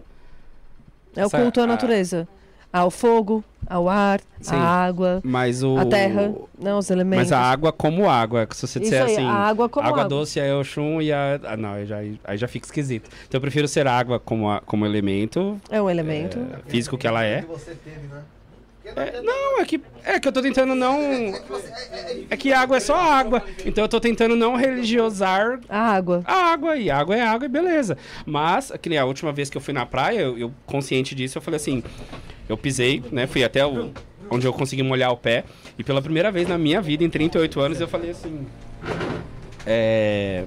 É o Essa- culto à a- natureza. Ao fogo, ao ar, Sim. à água, Mas o... à terra, não os elementos. Mas a água como água. Se você disser aí, assim, a água como água. doce é Oxum e a... Ah, não, aí já, aí já fica esquisito. Então eu prefiro ser água como, a- como elemento É um elemento. é, físico que ela é. você teve, né? É, não, é que, é que eu tô tentando não... É que água é só água. Então eu tô tentando não religiosar A água. a água. E água é água e beleza. Mas, que nem a última vez que eu fui na praia, eu, eu consciente disso, eu falei assim... Eu pisei, né? Fui até o, onde eu consegui molhar o pé. E pela primeira vez na minha vida, em 38 anos, eu falei assim... É...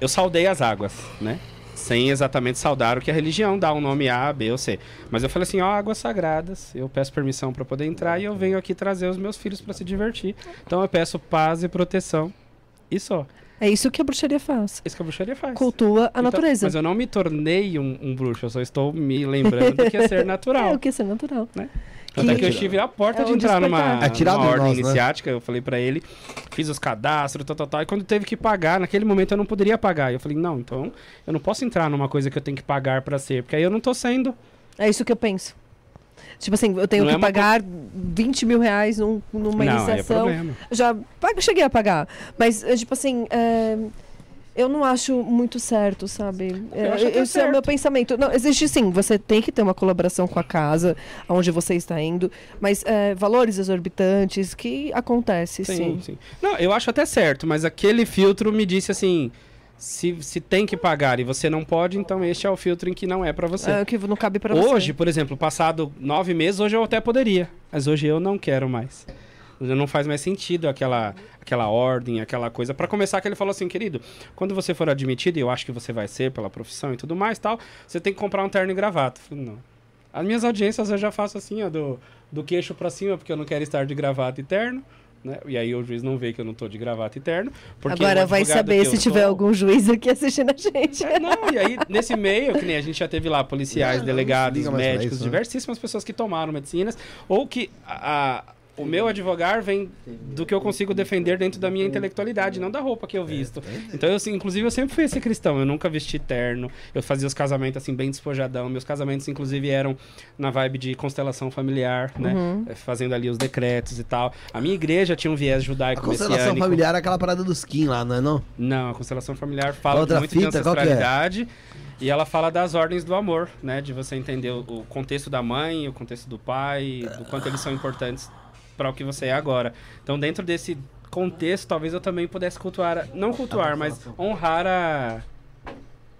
Eu saudei as águas, né? Sem exatamente saudar o que a religião dá um nome A, B ou C. Mas eu falei assim, ó, águas sagradas, eu peço permissão para poder entrar e eu venho aqui trazer os meus filhos para se divertir. Então eu peço paz e proteção. E só. É isso que a bruxaria faz. Isso que a bruxaria faz. Cultua a Então, natureza. mas eu não me tornei um, um bruxo, eu só estou me lembrando do que é ser É natural. o que é ser natural. Até que eu que- estive à porta é de entrar numa. Atirado numa em ordem nós, né? iniciática, eu falei pra ele, fiz os cadastros, tal, tal, tal, e quando teve que pagar, naquele momento eu não poderia pagar. Eu falei, não, então eu não posso entrar numa coisa que eu tenho que pagar pra ser, porque aí eu não tô sendo. É isso que eu penso. Tipo assim, eu tenho Não é que uma pagar 20 mil reais num- numa não, aí é iniciação. problema. já pago- cheguei a pagar. Mas, é, tipo assim, é, eu não acho muito certo, sabe? É, acho até esse é o meu pensamento. Não, existe sim, você tem que ter uma colaboração com a casa, onde você está indo, mas é, valores exorbitantes que acontece, sim. Sim, sim. Não, eu acho até certo, mas aquele filtro me disse assim, se, se tem que pagar e você não pode, então este é o filtro em que não é pra você. É, o que não cabe pra você. Hoje, por exemplo, passado nove meses, hoje eu até poderia. Mas hoje eu não quero mais. Não faz mais sentido aquela, aquela ordem, aquela coisa. Pra começar, que ele falou assim, querido, quando você for admitido, e eu acho que você vai ser pela profissão e tudo mais tal, você tem que comprar um terno e gravata. Eu falei, não. As minhas audiências eu já faço assim, ó, do, do queixo pra cima, porque eu não quero estar de gravata e terno. Né? E aí o juiz não vê que eu não tô de gravata e terno. porque Agora vai saber se tiver algum juiz aqui assistindo a gente. é, não, e aí, nesse meio, que nem a gente já teve lá policiais, Não, delegados, médicos, isso, né? diversíssimas pessoas que tomaram medicinas, ou que a, a- o meu advogar vem do que eu consigo defender dentro da minha intelectualidade, não da roupa que eu visto. Então, eu, assim, inclusive, eu sempre fui esse cristão. Eu nunca vesti terno. Eu fazia os casamentos, assim, bem despojadão. Meus casamentos, inclusive, eram na vibe de constelação familiar, né? Eh, Fazendo ali os decretos e tal. A minha igreja tinha um viés A judaico constelação messiânico. familiar é aquela parada dos skin lá, não é não? Não, a constelação familiar fala Outra muito fita, de é? ancestralidade. E ela fala das ordens do amor, né? De você entender o, o contexto da mãe, o contexto do pai, do quanto eles são importantes para o que você é agora. Então, dentro desse contexto, talvez eu também pudesse cultuar, não cultuar, mas honrar a,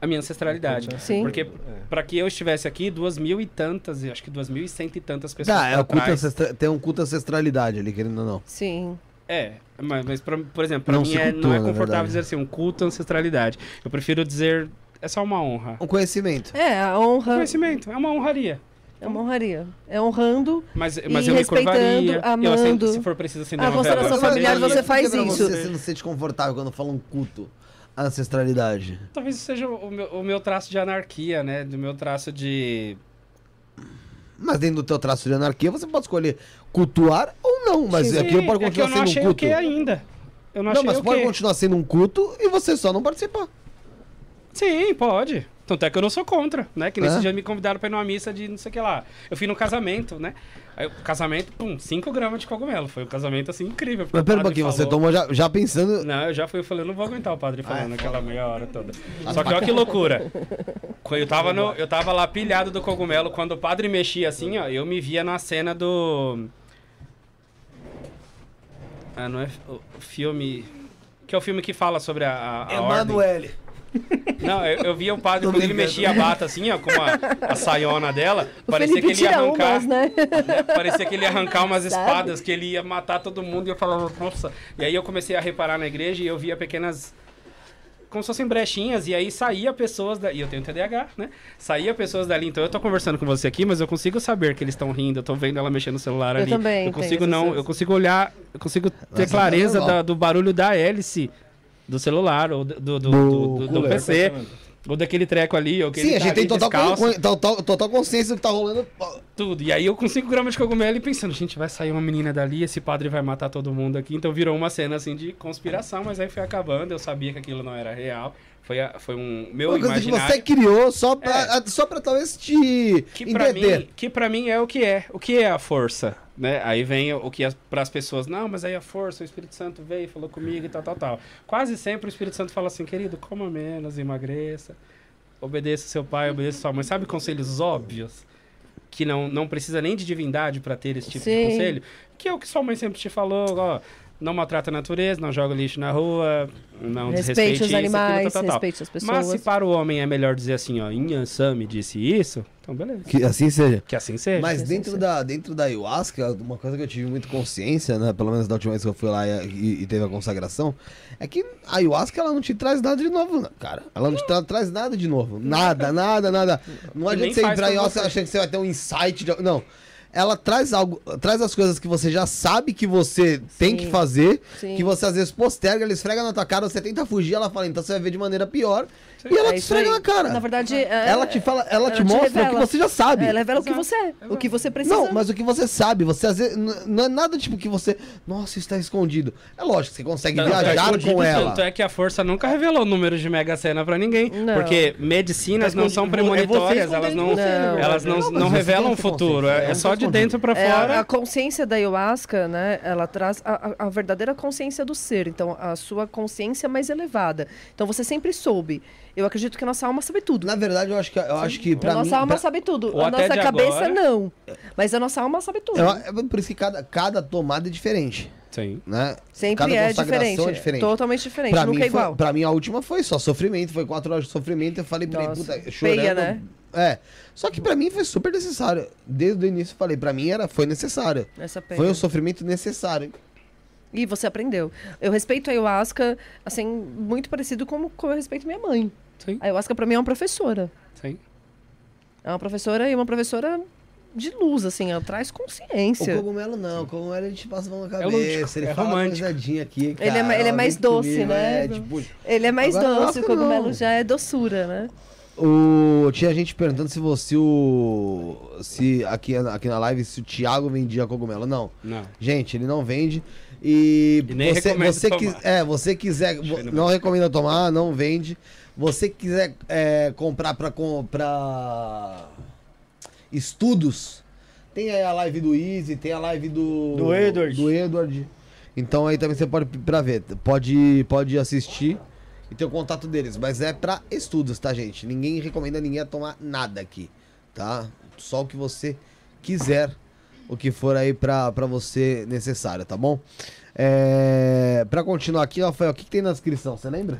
a minha ancestralidade. Sim. Porque para que eu estivesse aqui, duas mil e tantas, eu acho que duas mil e cento e tantas pessoas Tá, é culto ancestra- tem um culto à ancestralidade ali, querendo ou não. Sim. É, mas, mas pra- por exemplo, para mim é, cultua, não é confortável dizer assim, um culto à ancestralidade. Eu prefiro dizer, é só uma honra. Um conhecimento. É, a honra Conhecimento, é uma honraria. É uma honraria. É honrando. Mas, mas E eu respeitando. Eu amando. acendo, se for preciso acender A uma vela, constelação eu familiar você faz isso. Você, você não se sente confortável quando fala um culto à ancestralidade. Talvez isso seja o meu, o meu traço de anarquia, né? Do meu traço de... Mas dentro do teu traço de anarquia, você pode escolher cultuar ou não. Mas Sim, aquilo pode é que eu continuar não sendo achei um o culto. que ainda. Eu não, Não, achei mas o pode quê. continuar sendo um culto e você só não participar. Sim, pode. Tanto é que eu não sou contra, né? Que nesse É? dia me convidaram pra ir numa missa de não sei o que lá. Eu fui no casamento, né? Aí o casamento, pum, 5 gramas de cogumelo. Foi um casamento, assim, incrível. Mas pera um pouquinho, você falou- tomou já, já pensando. Não, eu já fui, eu falei, eu não vou aguentar o padre Ah, falando é aquela meia hora toda. Só que olha que loucura. Eu tava, no, eu tava lá pilhado do cogumelo, quando o padre mexia assim, ó, eu me via na cena do. Ah, não é o filme. Que é o filme que fala sobre a, a, a ordem. Não, eu, eu via o padre Tô quando ele mexia a bata assim, ó, com a, a saiona dela. O parecia Felipe que ele ia arrancar. umas, né? né? Parecia que ele ia arrancar umas Sabe? espadas, que ele ia matar todo mundo. E eu falava, nossa. E aí eu comecei a reparar na igreja e eu via pequenas. Como se fossem brechinhas, e aí saía pessoas da. E eu tenho TDAH, né? Saía pessoas dali. Então eu tô conversando com você aqui, mas eu consigo saber que eles estão rindo, eu tô vendo ela mexendo no celular Eu ali. também Eu consigo não, eu consigo olhar, eu consigo ter Nossa, clareza da- do barulho da hélice do celular, ou do, do, do, Do do- do cooler. PC, ou daquele treco ali, ou que Sim, a tá gente tem ali total, total, total consciência do que tá rolando. Tudo. E aí eu com 5 gramas de cogumelo e pensando, gente, vai sair uma menina dali, esse padre vai matar todo mundo aqui. Então virou uma cena assim de conspiração, mas aí foi acabando, eu sabia que aquilo não era real. Foi, a- foi um meu Uma coisa que imaginário. você criou só pra, a- só pra talvez te Que pra, entreter. mim, que pra mim é o que é. O que é a força? Né? Aí vem o que as, pras pessoas, não, mas aí a força, o Espírito Santo veio, falou comigo e tal, tal, tal. Quase sempre o Espírito Santo fala assim, querido, coma menos, emagreça, obedeça seu pai, obedeça sua mãe. Sabe conselhos óbvios? Que não, não precisa nem de divindade pra ter esse tipo de Sim. conselho? Que é o que sua mãe sempre te falou, ó. Não maltrata a natureza, não joga lixo na rua, não Respeite desrespeite os isso, aquilo, animais, tal, tal, tal. respeite as Mas se pessoas. para o homem é melhor dizer assim, ó, Inhansã me disse isso, então beleza. Que assim seja. Que assim seja. Mas Sim, dentro sim. da, dentro da ayahuasca, uma coisa que eu tive muito consciência, né? Pelo menos da última vez que eu fui lá e, e- e teve a consagração, é que a ayahuasca ela não te traz nada de novo, não, cara. Ela não te tra- traz nada de novo. Nada, nada, nada. Não adianta você entrar em ayahuasca achando que você vai ter um insight. De... Não. Ela traz algo, traz as coisas que você já sabe que você tem Sim. que fazer, Sim. que você às vezes posterga, ela esfrega na tua cara, você tenta fugir, ela fala, então você vai ver de maneira pior, e ela É te esfrega aí. na cara. Na verdade, é- ela te fala, ela, te ela te mostra o que você já sabe. Ela revela o que Exato. você é, o que você precisa. Não, mas o que você sabe, você às vezes. Não é nada tipo que você. Nossa, isso tá escondido. É lógico, você consegue Tanto é viajar com ela. Tanto é que a força nunca revelou números de Mega Sena pra ninguém. Não. Porque medicinas Tá não são escondido. É premonitórias, elas não, verdade. elas não, Não, não revelam o futuro. É, é só de dentro pra É, fora. a, a consciência da ayahuasca, né? Ela traz a- a verdadeira consciência do ser. Então, a sua consciência mais elevada. Então, você sempre soube. Eu acredito que a nossa alma sabe tudo. Na verdade, eu acho que, eu acho que a nossa mim. alma pra- sabe tudo. Ou a nossa cabeça, agora. não. Mas a nossa alma sabe tudo. eu- é por isso que cada, cada tomada é diferente. Sim. Né? Sempre cada é consagração diferente, é diferente. Totalmente diferente. Pra nunca mim, é igual. Foi, pra mim, a última foi só sofrimento. Foi quatro horas de sofrimento. Eu falei pra ele, Nossa, puta, chorando. feia, né? É. Só que pra mim foi super necessário. Desde o início eu falei, pra mim era, foi necessário. Essa pena. Foi um sofrimento necessário. E você aprendeu. Eu respeito a ayahuasca, assim, muito parecido com como eu respeito minha mãe. Sim, A ayahuasca pra mim é uma professora. sim. É uma professora e uma professora de luz, assim, ela traz O consciência. cogumelo não, o cogumelo ele te passa a mão na É cabeça, lúdico, ele é fala uma romântico. coisadinha aqui, Ele é cara, ele é mais doce, comigo, né? É, tipo, Ele é mais Agora, doce, o cogumelo não. já é doçura, né? O, tinha gente perguntando se você o. Se aqui, aqui na live se o Thiago vendia cogumelo. Não. Não. Gente, ele não vende. E, E nem você, você, tomar. quis- é, você quiser. No Não recomenda tomar, não vende. Você quiser é, comprar pra, com- pra estudos, tem aí a live do Easy, tem a live do. Do Edward. Do Edward. Então aí também você pode pra ver. Pode, pode assistir e ter o contato deles. Mas é pra estudos, tá, gente? Ninguém recomenda ninguém a tomar nada aqui, tá? Só o que você quiser, o que for aí pra você necessário, tá bom? É, pra continuar aqui, Rafael, o que, que tem na descrição? Você lembra?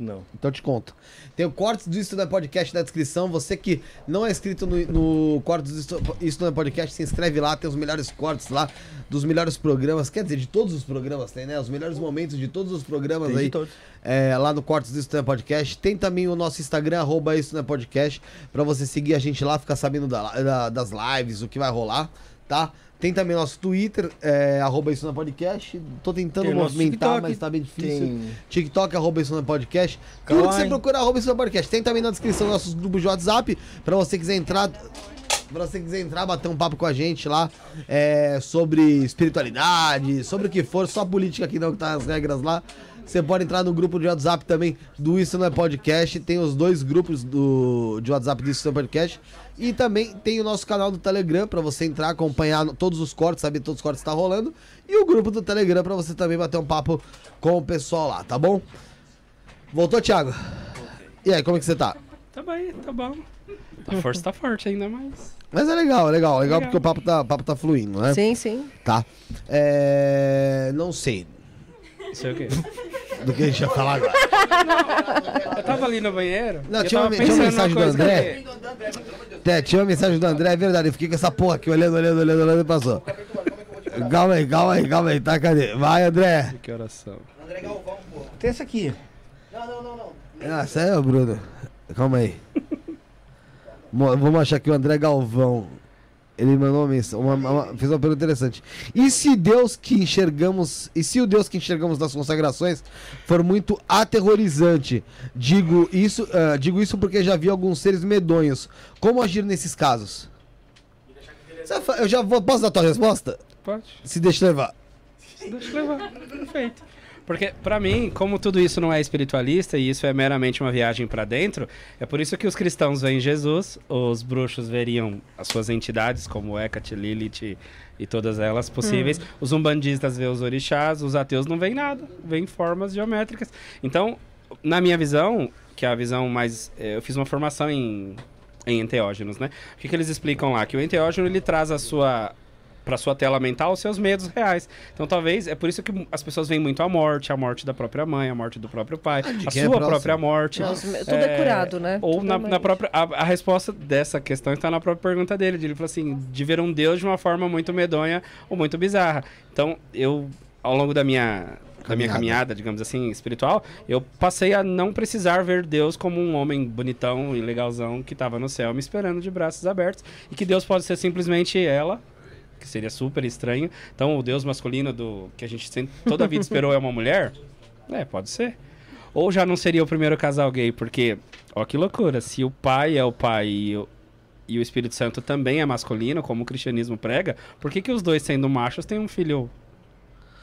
Não. Então eu te conto. Tem o Cortes do Não é Podcast na descrição. Você que não é inscrito no, no Cortes do Não é Podcast, se inscreve lá. Tem os melhores cortes lá, dos melhores programas. Quer dizer, de todos os programas tem, né? Os melhores momentos de todos os programas Tem de aí. todos. é, lá no Cortes do Não é Podcast. Tem também o nosso Instagram, arroba é Podcast, pra você seguir a gente lá, ficar sabendo da- da- das lives, o que vai rolar, tá? Tem também nosso Twitter, é, arroba Isso é Podcast. Tô tentando Tem movimentar, mas tá bem difícil. Tem TikTok, arroba isso no podcast. Tudo que você procura, arroba isso no podcast. Tem também na descrição nossos grupos de WhatsApp, pra você quiser entrar. Pra você quiser entrar, bater um papo com a gente lá é, sobre espiritualidade, sobre o que for, só política aqui não, que tá as regras lá. Você pode entrar no grupo de WhatsApp também do Isso Não é Podcast. Tem os dois grupos do, de WhatsApp do Isso Não é Podcast. E também tem o nosso canal do Telegram pra você entrar, acompanhar todos os cortes, saber todos os cortes que tá rolando. E o grupo do Telegram pra você também bater um papo com o pessoal lá, tá bom? Voltou, Thiago? E aí, como é que você tá? Tá bem, tá bom. A força tá forte ainda, mas. Mas é legal, é legal, é legal Legal. porque o papo tá, o papo tá fluindo, né? Sim, sim. Tá. É... Não sei Sei o quê. do que a gente vai falar agora. Eu tava ali no banheiro. Não, tinha uma- tinha uma mensagem do André. que- É, tinha uma mensagem do André, é verdade. Eu fiquei com essa porra aqui olhando, olhando, olhando, olhando e passou. Calma aí, calma aí, calma aí, tá? Cadê? Vai, André. Que oração. Tem essa aqui. Ah, essa é o Bruno. Calma aí. Mo- Vamos achar que o André Galvão. Ele mandou uma mensagem, uma, uma- fez uma pergunta interessante. E se Deus que enxergamos, e se o Deus que enxergamos nas consagrações for muito aterrorizante? Digo isso, ah, digo isso porque já vi alguns seres medonhos. Como agir nesses casos? Eu já vou, posso dar a tua resposta? Pode. Se deixa levar. Deixa eu levar. Perfeito. Porque, pra mim, como tudo isso não é espiritualista e isso é meramente uma viagem pra dentro, é por isso que os cristãos veem Jesus, os bruxos veriam as suas entidades, como Hecate, Lilith e, todas elas possíveis. Os umbandistas veem os orixás, os ateus não veem nada, veem formas geométricas. Então, na minha visão, que é a visão mais. eh, Eu fiz uma formação em, em enteógenos, né? O que, que eles explicam lá? Que o enteógeno ele traz a sua para sua tela mental os seus medos reais. Então talvez é por isso que as pessoas veem muito a morte, a morte da própria mãe, a morte do próprio pai, de a é sua próximo. própria morte. Os me- tudo é curado, né? Ou Tudo na, é na própria a, a resposta dessa questão está na própria pergunta dele. de Ele falou assim, de ver um Deus de uma forma muito medonha ou muito bizarra. Então eu ao longo da minha da minha Caminhada. caminhada, digamos assim, espiritual, eu passei a não precisar ver Deus como um homem bonitão e legalzão que estava no céu me esperando de braços abertos e que Deus pode ser simplesmente ela, que seria super estranho. Então, o Deus masculino do que a gente sempre, toda a vida esperou é uma mulher? É, pode ser. Ou já não seria o primeiro casal gay, porque, ó que loucura, se o pai é o pai e o, e o Espírito Santo também é masculino, como o cristianismo prega, por que, que os dois, sendo machos, têm um filho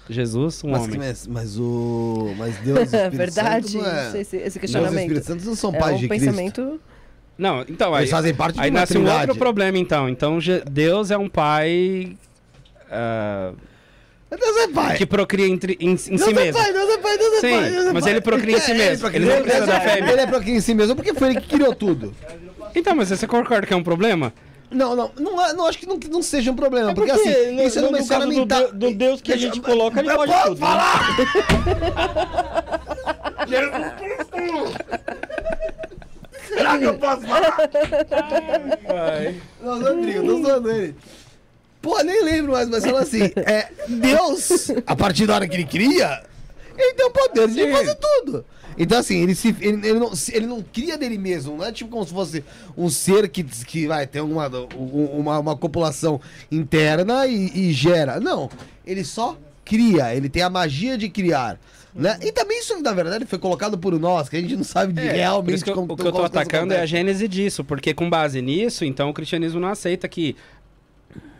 Jesus, um Mas, homem? mas, mas o. Mas Deus É Espírito verdade, Santo não é. esse, esse Deus e o questionamento. Espírito Santo não são é pais um de Cristo. Não, então, aí, Eles fazem parte de aí uma nasce um trindade. outro problema, então. Então, Deus é um pai... ah, Deus é pai. que procria entre- em, em si é mesmo. pai, Deus é pai, Deus é Sim, pai. Deus é mas pai. ele procria em si É, mesmo. Ele, procria- Ele não precisa ele- da fêmea. Ele é procria em si mesmo porque foi ele que criou tudo. Então, mas você concorda que é um problema? Não, não, não, é- não acho que não, não seja um problema. porque, Porque assim, no- isso é caso do mental. Deus- do Deus que a gente coloca, ele pode posso tudo, né? falar! Será que eu posso falar? Não, não briga, tô zoando ele. Pô, nem lembro mais, mas fala assim: é, Deus, a partir da hora que ele cria, ele tem o poder de Sim. fazer tudo. Então, assim, ele, se, ele, ele não, ele não cria dele mesmo, não é tipo como se fosse um ser que, que vai ter uma, uma, uma copulação interna e, e gera. Não, ele só cria, ele tem a magia de criar. Né? E também isso, na verdade, foi colocado por nós, que a gente não sabe de É, realmente que eu- como o que eu coisas atacando é a gênese disso, porque com base nisso, então o cristianismo não aceita que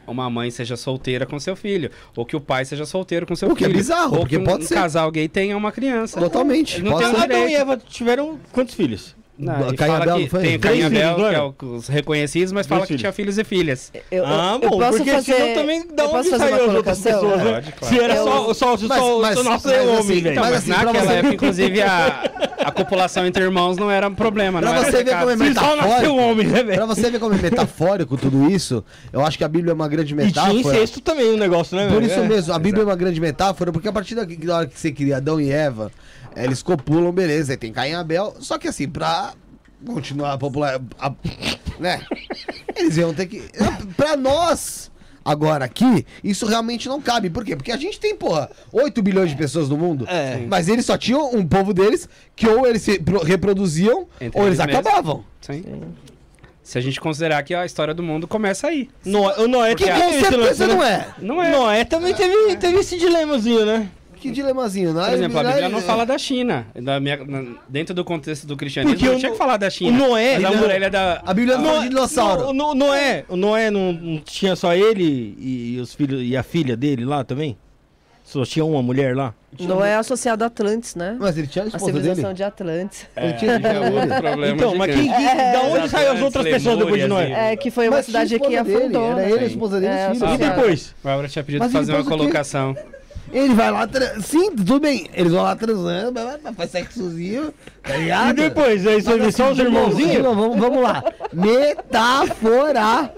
uma mãe seja solteira com seu filho, ou que o pai seja solteiro com seu O que é filho. bizarro, ou porque que um, pode um ser. casal gay tenha uma criança. Totalmente. Não pode tem ser. um Adão e. Eva tiveram quantos filhos? Não, ele Caim e fala Abel, que não foi? tem o Três Caim e Abel, filhos, não que é era? o- os reconhecidos, mas fala que tinha filhos e filhas. Eu, ah, eu bom, posso porque fazer, senão também dá eu onde fazer saiu uma as outras pessoas, né? Pode, claro. Se era Eu- só, só, Mas- só, mas- só nascer mas homem, assim, velho. Então, Mas assim, naquela época, inclusive, a, a copulação entre irmãos não era um problema. Pra não era você ver como é metafórico. homem, né, velho? Pra você ver como é metafórico tudo isso, eu acho que a Bíblia é uma grande E tinha metáfora. incesto também o negócio, né, Por isso É. mesmo, a Bíblia é uma grande metáfora, porque a partir da, hora que você cria Adão e Eva, eles copulam, beleza, aí tem Caim e Abel, só que assim, pra continuar a popular. a- né? Eles iam ter que. Pra nós. Agora aqui, isso realmente não cabe. Por quê? Porque a gente tem, porra, 8 bilhões de pessoas no mundo. É. Mas eles só tinham um povo deles que ou eles se pro- reproduziam Entre ou eles eles mesmos. acabavam. Sim. Se a gente considerar que a história do mundo começa aí. Noé, o Noé Que teve com esse lance, certeza né? não é. Não é. Noé também teve, teve esse dilemazinho, né? Que dilemazinho, não é? Por exemplo, a é- Bíblia não fala da China. Da minha- na- dentro do contexto do cristianismo, Porque não o tinha No- que falar da China. o Noé- a ele- muralha da... A Bíblia não fala de dinossauro. No, no, Noé, o Noé não, não tinha só ele e, os filhos e a filha dele lá também? Só tinha uma mulher lá? Não é associado a Atlantis, né? Mas ele tinha a A esposa civilização dele? de Atlantis. Ele tinha É outro problema então, mas quem, quem- da onde saiu as outras pessoas depois de Noé? É, que foi uma Mas a cidade que esposa dele, afundou. era né? ele, a esposa dele, É, os filhos. E associado. depois? O Álvaro tinha pedido Mas fazer uma depois o quê? colocação. Ele vai lá, tra... sim, tudo bem. Eles vão lá transando, vai- vai- faz sexozinho, tá ligado? E depois? Aí só, Mas, só assim, os novo, de irmãozinhos? Vamos, vamos lá. Metáfora.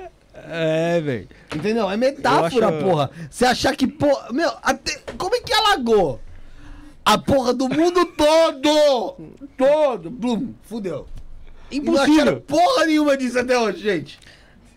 É, velho. Entendeu? É metáfora, acho- porra. Você achar que, porra. Meu, até... como é que alagou? A porra do mundo todo! Todo! Blum, fudeu. E não acharam Impossível. porra nenhuma disso até hoje, gente.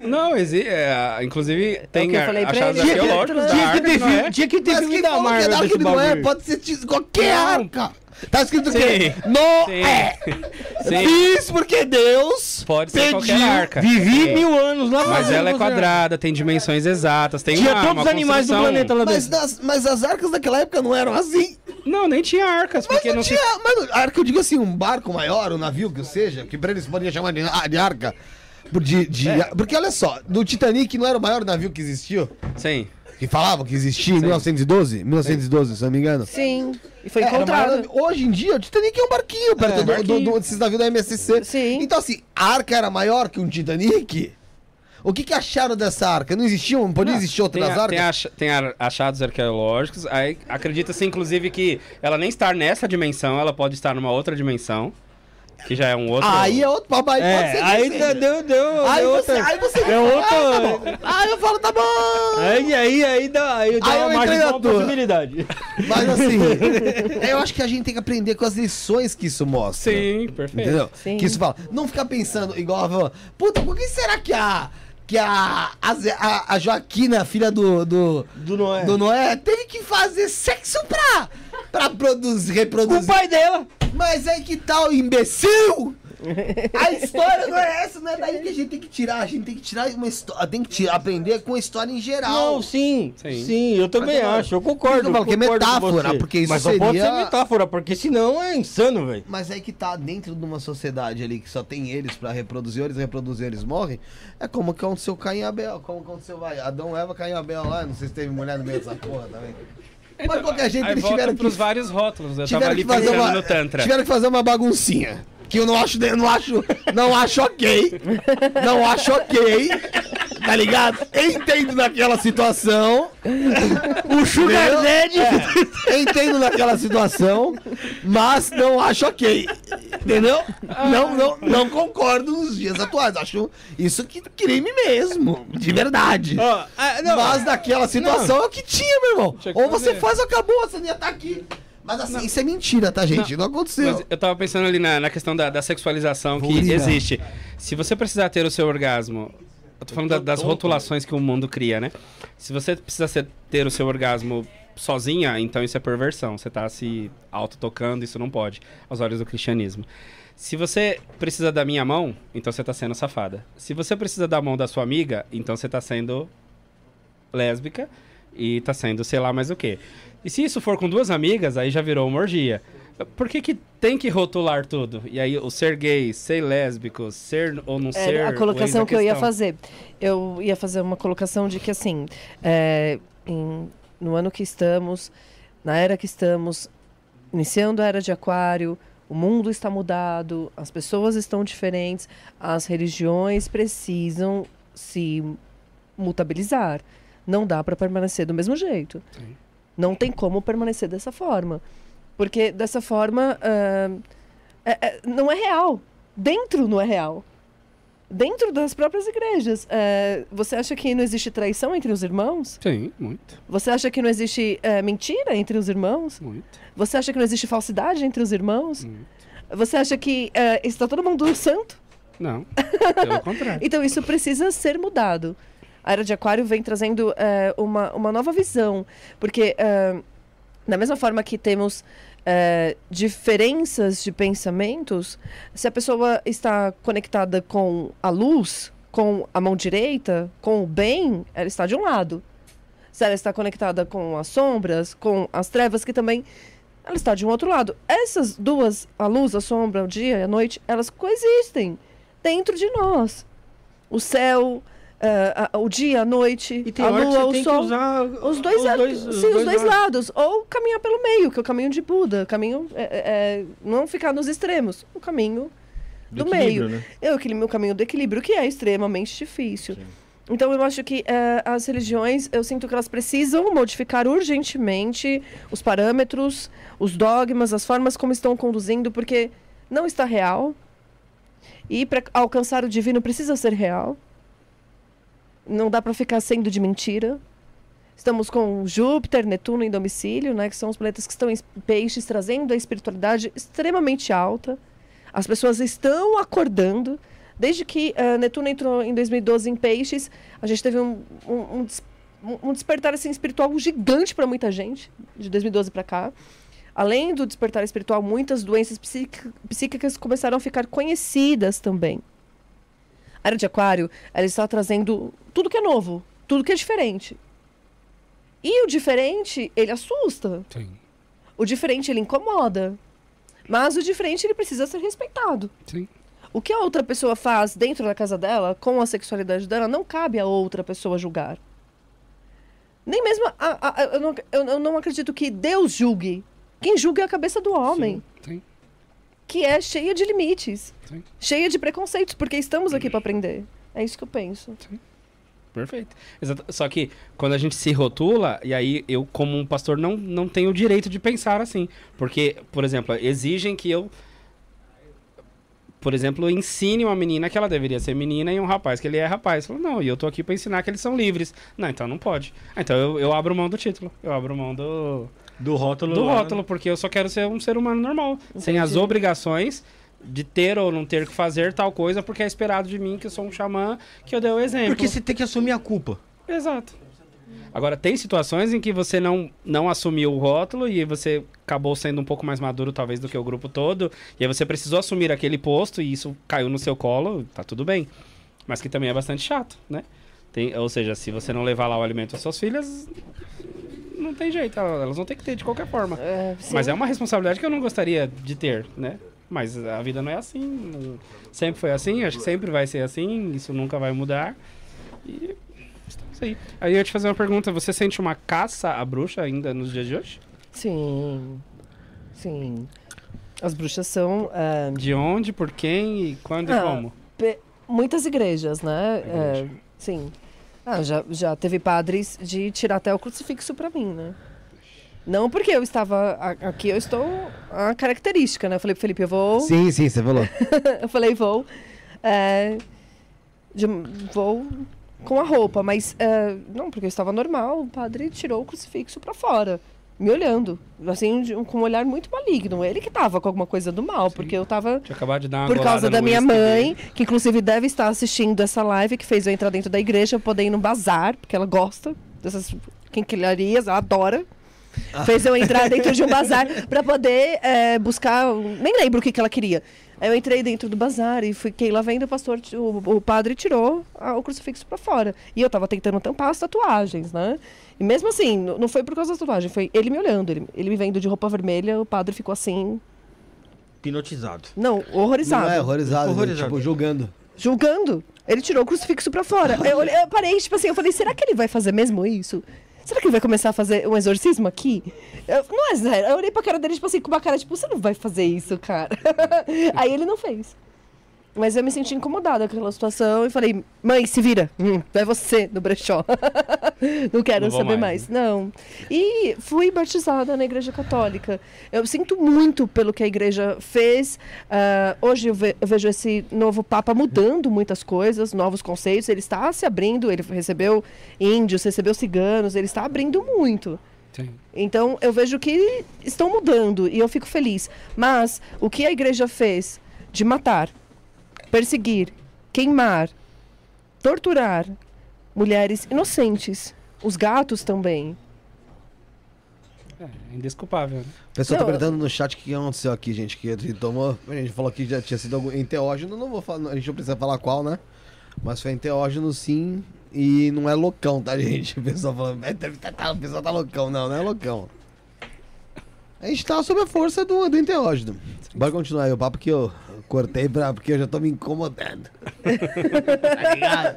Não, exi é, inclusive tem que eu ar- falei achados arqueológicos da Tinha que Arca ter de Noé. filme, tinha que ter Mas filme da falou que é Marvel desse de Noé bagulho. pode ser qualquer Não. arca. Tá escrito o quê? Noé. Sim, Fiz porque Deus pode ser pediu. qualquer arca. Vivi É. mil anos lá. Mas ela é quadrada, tem dimensões exatas, tem Tinha uma, todos uma os animais do planeta lá Mas, dentro. nas- mas as arcas daquela época não eram assim. Não, nem tinha arcas, Mas porque não, não se tinha. Mas a arca, eu digo assim, um barco maior, um navio que seja, que pra eles poderiam chamar de, de arca. De, de- É. Porque olha só, do Titanic não era o maior navio que existiu? Sim. Que falavam que existia em 1912? 1912, se eu não me engano. Sim. E foi É, maior encontrado. navio. Hoje em dia, o Titanic é um barquinho perto do, barquinho. do- do- desses navios da MSC. Sim. Então, assim, a arca era maior que um Titanic? O que, que acharam dessa arca? Não existiam? Não podia existir Tem, outras a- arcas? tem, ach- tem achados arqueológicos, aí acredita-se inclusive que ela nem estar nessa dimensão, ela pode estar numa outra dimensão, que já é um outro... Aí é outro papai. pode É, ser que aí seja. deu, deu, deu, Aí deu você, outra. aí você É Ah, outra- tá. Aí eu falo, tá bom. Aí, aí, aí dá, aí dá Aí eu uma margem uma possibilidade. Mas assim, eu acho que a gente tem que aprender com as lições que isso mostra. Sim, perfeito. Entendeu? Sim. Que isso fala. Não ficar pensando igual a. Puta, por que será que a. Que a. A, a Joaquina, filha do. Do, Do Noé. do Noé, teve que fazer sexo pra. Pra produzir, Com o reproduzir. pai dela. Mas aí que tal, imbecil? A história não é essa, não é daí que a gente tem que tirar. A gente tem que tirar uma história. Tem que tirar, aprender com a história em geral. Não, sim, Sim. sim, eu também Mas, acho, eu concordo. eu falo que é metáfora, porque isso Mas só pode seria- ser metáfora, porque senão é insano, velho. Mas aí que tá dentro de uma sociedade ali que só tem eles pra reproduzir, eles reproduzem, eles morrem. É como que aconteceu Caim e Abel. Como aconteceu, vai, Adão, Eva, Caim e Abel lá. Não sei se teve mulher no meio dessa porra também. Mas de qualquer jeito eles tiveram que, vários rótulos, eu tava tiveram ali que fazer uma, no Tantra. tiveram que fazer uma baguncinha. Que eu não acho, não acho, não acho ok. Não acho ok. Tá ligado? Entendo naquela situação. O Sugar? Daddy. É, entendo naquela situação, mas não acho ok. Entendeu? Não, não, não concordo nos dias atuais. Acho isso que crime mesmo, de verdade. Ah, não, mas naquela situação é o que tinha, meu irmão. Ou você faz ou acabou, você não ia estar aqui. Mas assim, isso é mentira, tá, gente? Não, aconteceu. Mas eu tava pensando ali na, na questão da, da sexualização que Urina. existe. Se você precisar ter o seu orgasmo. Eu tô falando da- das rotulações que o mundo cria, né? Se você precisa ser- ter o seu orgasmo sozinha, então isso é perversão. Você tá se auto-tocando, isso não pode, aos olhos do cristianismo. Se você precisa da minha mão, então você tá sendo safada. Se você precisa da mão da sua amiga, então você tá sendo lésbica. E tá sendo sei lá mais o quê. E se isso for com duas amigas, aí já virou uma orgia. Por que, que tem que rotular tudo? E aí o ser gay, ser lésbico, ser ou não ser. É, a o colocação que eu ia fazer. Eu ia fazer uma colocação de que, assim, é, em- no ano que estamos, na era que estamos, iniciando a era de Aquário, o mundo está mudado, as pessoas estão diferentes, as religiões precisam se mutabilizar. Não dá para permanecer do mesmo jeito. Sim. Não tem como permanecer dessa forma. Porque dessa forma ah, é- é- não é real. Dentro não é real. Dentro das próprias igrejas. eh, você acha que não existe traição entre os irmãos? Sim, muito, Você acha que não existe eh, mentira entre os irmãos? muito, Você acha que não existe falsidade entre os irmãos? muito. Você acha que está todo mundo santo? Não, pelo contrário. Então isso precisa ser mudado. A Era de Aquário vem trazendo eh, uma, uma nova visão. Porque, eh, da mesma forma que temos eh, diferenças de pensamentos, se a pessoa está conectada com a luz, com a mão direita, com o bem, ela está de um lado. Se ela está conectada com as sombras, com as trevas, que também ela está de um outro lado. Essas duas, a luz, a sombra, o dia e a noite, elas coexistem dentro de nós. O céu, a- o dia, a noite, E a lua, o tem sol. que usar Os dois, os sim, os dois lados. lados. Ou caminhar pelo meio, que é o caminho de Buda. Caminho é, é- é não ficar nos extremos. O caminho do, equilíbrio, meio. né? É o caminho do equilíbrio, que é extremamente difícil. Então eu acho que eh, as religiões, eu sinto que elas precisam modificar urgentemente os parâmetros, os dogmas, as formas como estão conduzindo, porque não está real. E para alcançar o divino precisa ser real. Não dá para ficar sendo de mentira. Estamos com Júpiter, Netuno em domicílio, né, que são os planetas que estão em peixes, trazendo a espiritualidade extremamente alta. As pessoas estão acordando. Desde que eh, Netuno entrou em 2012 em peixes, a gente teve um, um, um um- despertar assim, espiritual gigante para muita gente, de 2012 para cá. Além do despertar espiritual, muitas doenças psíqui- psíquicas começaram a ficar conhecidas também. A era de Aquário, ela está trazendo tudo que é novo, tudo que é diferente. E o diferente, ele assusta. Sim, O diferente, ele incomoda. Mas o diferente, ele precisa ser respeitado. sim. O que a outra pessoa faz dentro da casa dela, com a sexualidade dela, não cabe a outra pessoa julgar. Nem mesmo. a- a- a- eu, não, eu- eu não acredito que Deus julgue. Quem julga é a cabeça do homem, Sim, que é cheia de limites, sim. cheia de preconceitos, porque estamos aqui para aprender. É isso que eu penso. Perfeito. Exato. Só que quando a gente se rotula, e aí eu, como um pastor, não, não tenho o direito de pensar assim. Porque, por exemplo, exigem que eu, por exemplo, ensine uma menina que ela deveria ser menina e um rapaz que ele é rapaz. Eu falo, não, e eu tô aqui pra ensinar que eles são livres. Não, então não pode. Ah, Então eu, eu abro mão do título. Eu abro mão do, Do rótulo. do lá, rótulo, porque eu só quero ser um ser humano normal. Sem as Entendi. obrigações de ter ou não ter que fazer tal coisa, porque é esperado de mim que eu sou um xamã, que eu dei o exemplo. Porque você tem que assumir a culpa. Exato. Agora, tem situações em que você não, não assumiu o rótulo e você acabou sendo um pouco mais maduro, talvez, do que o grupo todo. E aí você precisou assumir aquele posto e isso caiu no seu colo, tá tudo bem. Mas que também é bastante chato, né? Tem, ou seja, se você não levar lá o alimento às suas filhas, não tem jeito, elas vão ter que ter de qualquer forma. É. Mas é uma responsabilidade que eu não gostaria de ter, né? Mas a vida não é assim. Sempre foi assim, acho que sempre vai ser assim, isso nunca vai mudar. E estamos aí. Aí eu ia te fazer uma pergunta: você sente uma caça à bruxa ainda nos dias de hoje? Sim. Sim. As bruxas são. ah, De onde, por quem e quando e Ah, como? pe- muitas igrejas, né? É, sim. Ah, já, já teve padres de tirar até o crucifixo pra mim, né? Não porque eu estava aqui, eu estou a característica, né? Eu falei pro Felipe, eu vou. Sim, sim, você falou. eu falei, vou. é, de- vou com a roupa, mas é, não, porque eu estava normal, o padre tirou o crucifixo pra fora, me olhando, assim, de- com um olhar muito maligno. Ele que tava com alguma coisa do mal, porque eu tava Tinha acabado de dar uma por causa da minha mãe, dele. que inclusive deve estar assistindo essa live, que fez eu entrar dentro da igreja, eu poder ir no bazar, porque ela gosta dessas quinquilharias, ela adora. Fez eu entrar dentro de um bazar pra poder é, buscar. Nem lembro o que, que ela queria. Aí eu entrei dentro do bazar e fiquei lá vendo o pastor, o, o padre tirou a- o crucifixo pra fora. E eu tava tentando tampar as tatuagens, né? E mesmo assim, não foi por causa das tatuagens, foi ele me olhando, ele, ele me vendo de roupa vermelha, o padre ficou assim, Hipnotizado. não, horrorizado. Não é horrorizado? Horrorizado. tipo, julgando. julgando. Ele tirou o crucifixo pra fora. Eu, olhei- eu parei, tipo assim, eu falei, será que ele vai fazer mesmo isso? Será que ele vai começar a fazer um exorcismo aqui? Eu, não é sério. Eu olhei pra cara dele, tipo assim, com uma cara, tipo, você não vai fazer isso, cara. Aí ele não fez. Mas eu me senti incomodada com aquela situação e falei, mãe, se vira. Hum, é você no brechó. não quero Não saber mais, mais. Não. E fui batizada na igreja católica. Eu sinto muito pelo que a igreja fez. Ah, hoje eu, ve- eu vejo esse novo Papa mudando muitas coisas, novos conceitos. Ele está se abrindo, ele recebeu índios, recebeu ciganos, ele está abrindo muito. Sim. Então eu vejo que estão mudando e eu fico feliz. Mas o que a igreja fez de matar, perseguir, queimar, torturar mulheres inocentes, os gatos também. É, indesculpável. Né? O pessoal tá perguntando no chat o que aconteceu aqui, gente. Que a gente tomou. A gente falou que já tinha sido algum enteógeno, não vou falar. A gente não precisa falar qual, né? Mas foi enteógeno sim. E não é loucão, tá, gente? O pessoal falando, "É, deve tá, tá, o pessoal tá loucão. Não, não é loucão. A gente tá sob a força do, do enteógeno. Bora continuar aí o papo que eu cortei pra, porque eu já tô me incomodando. tá ligado?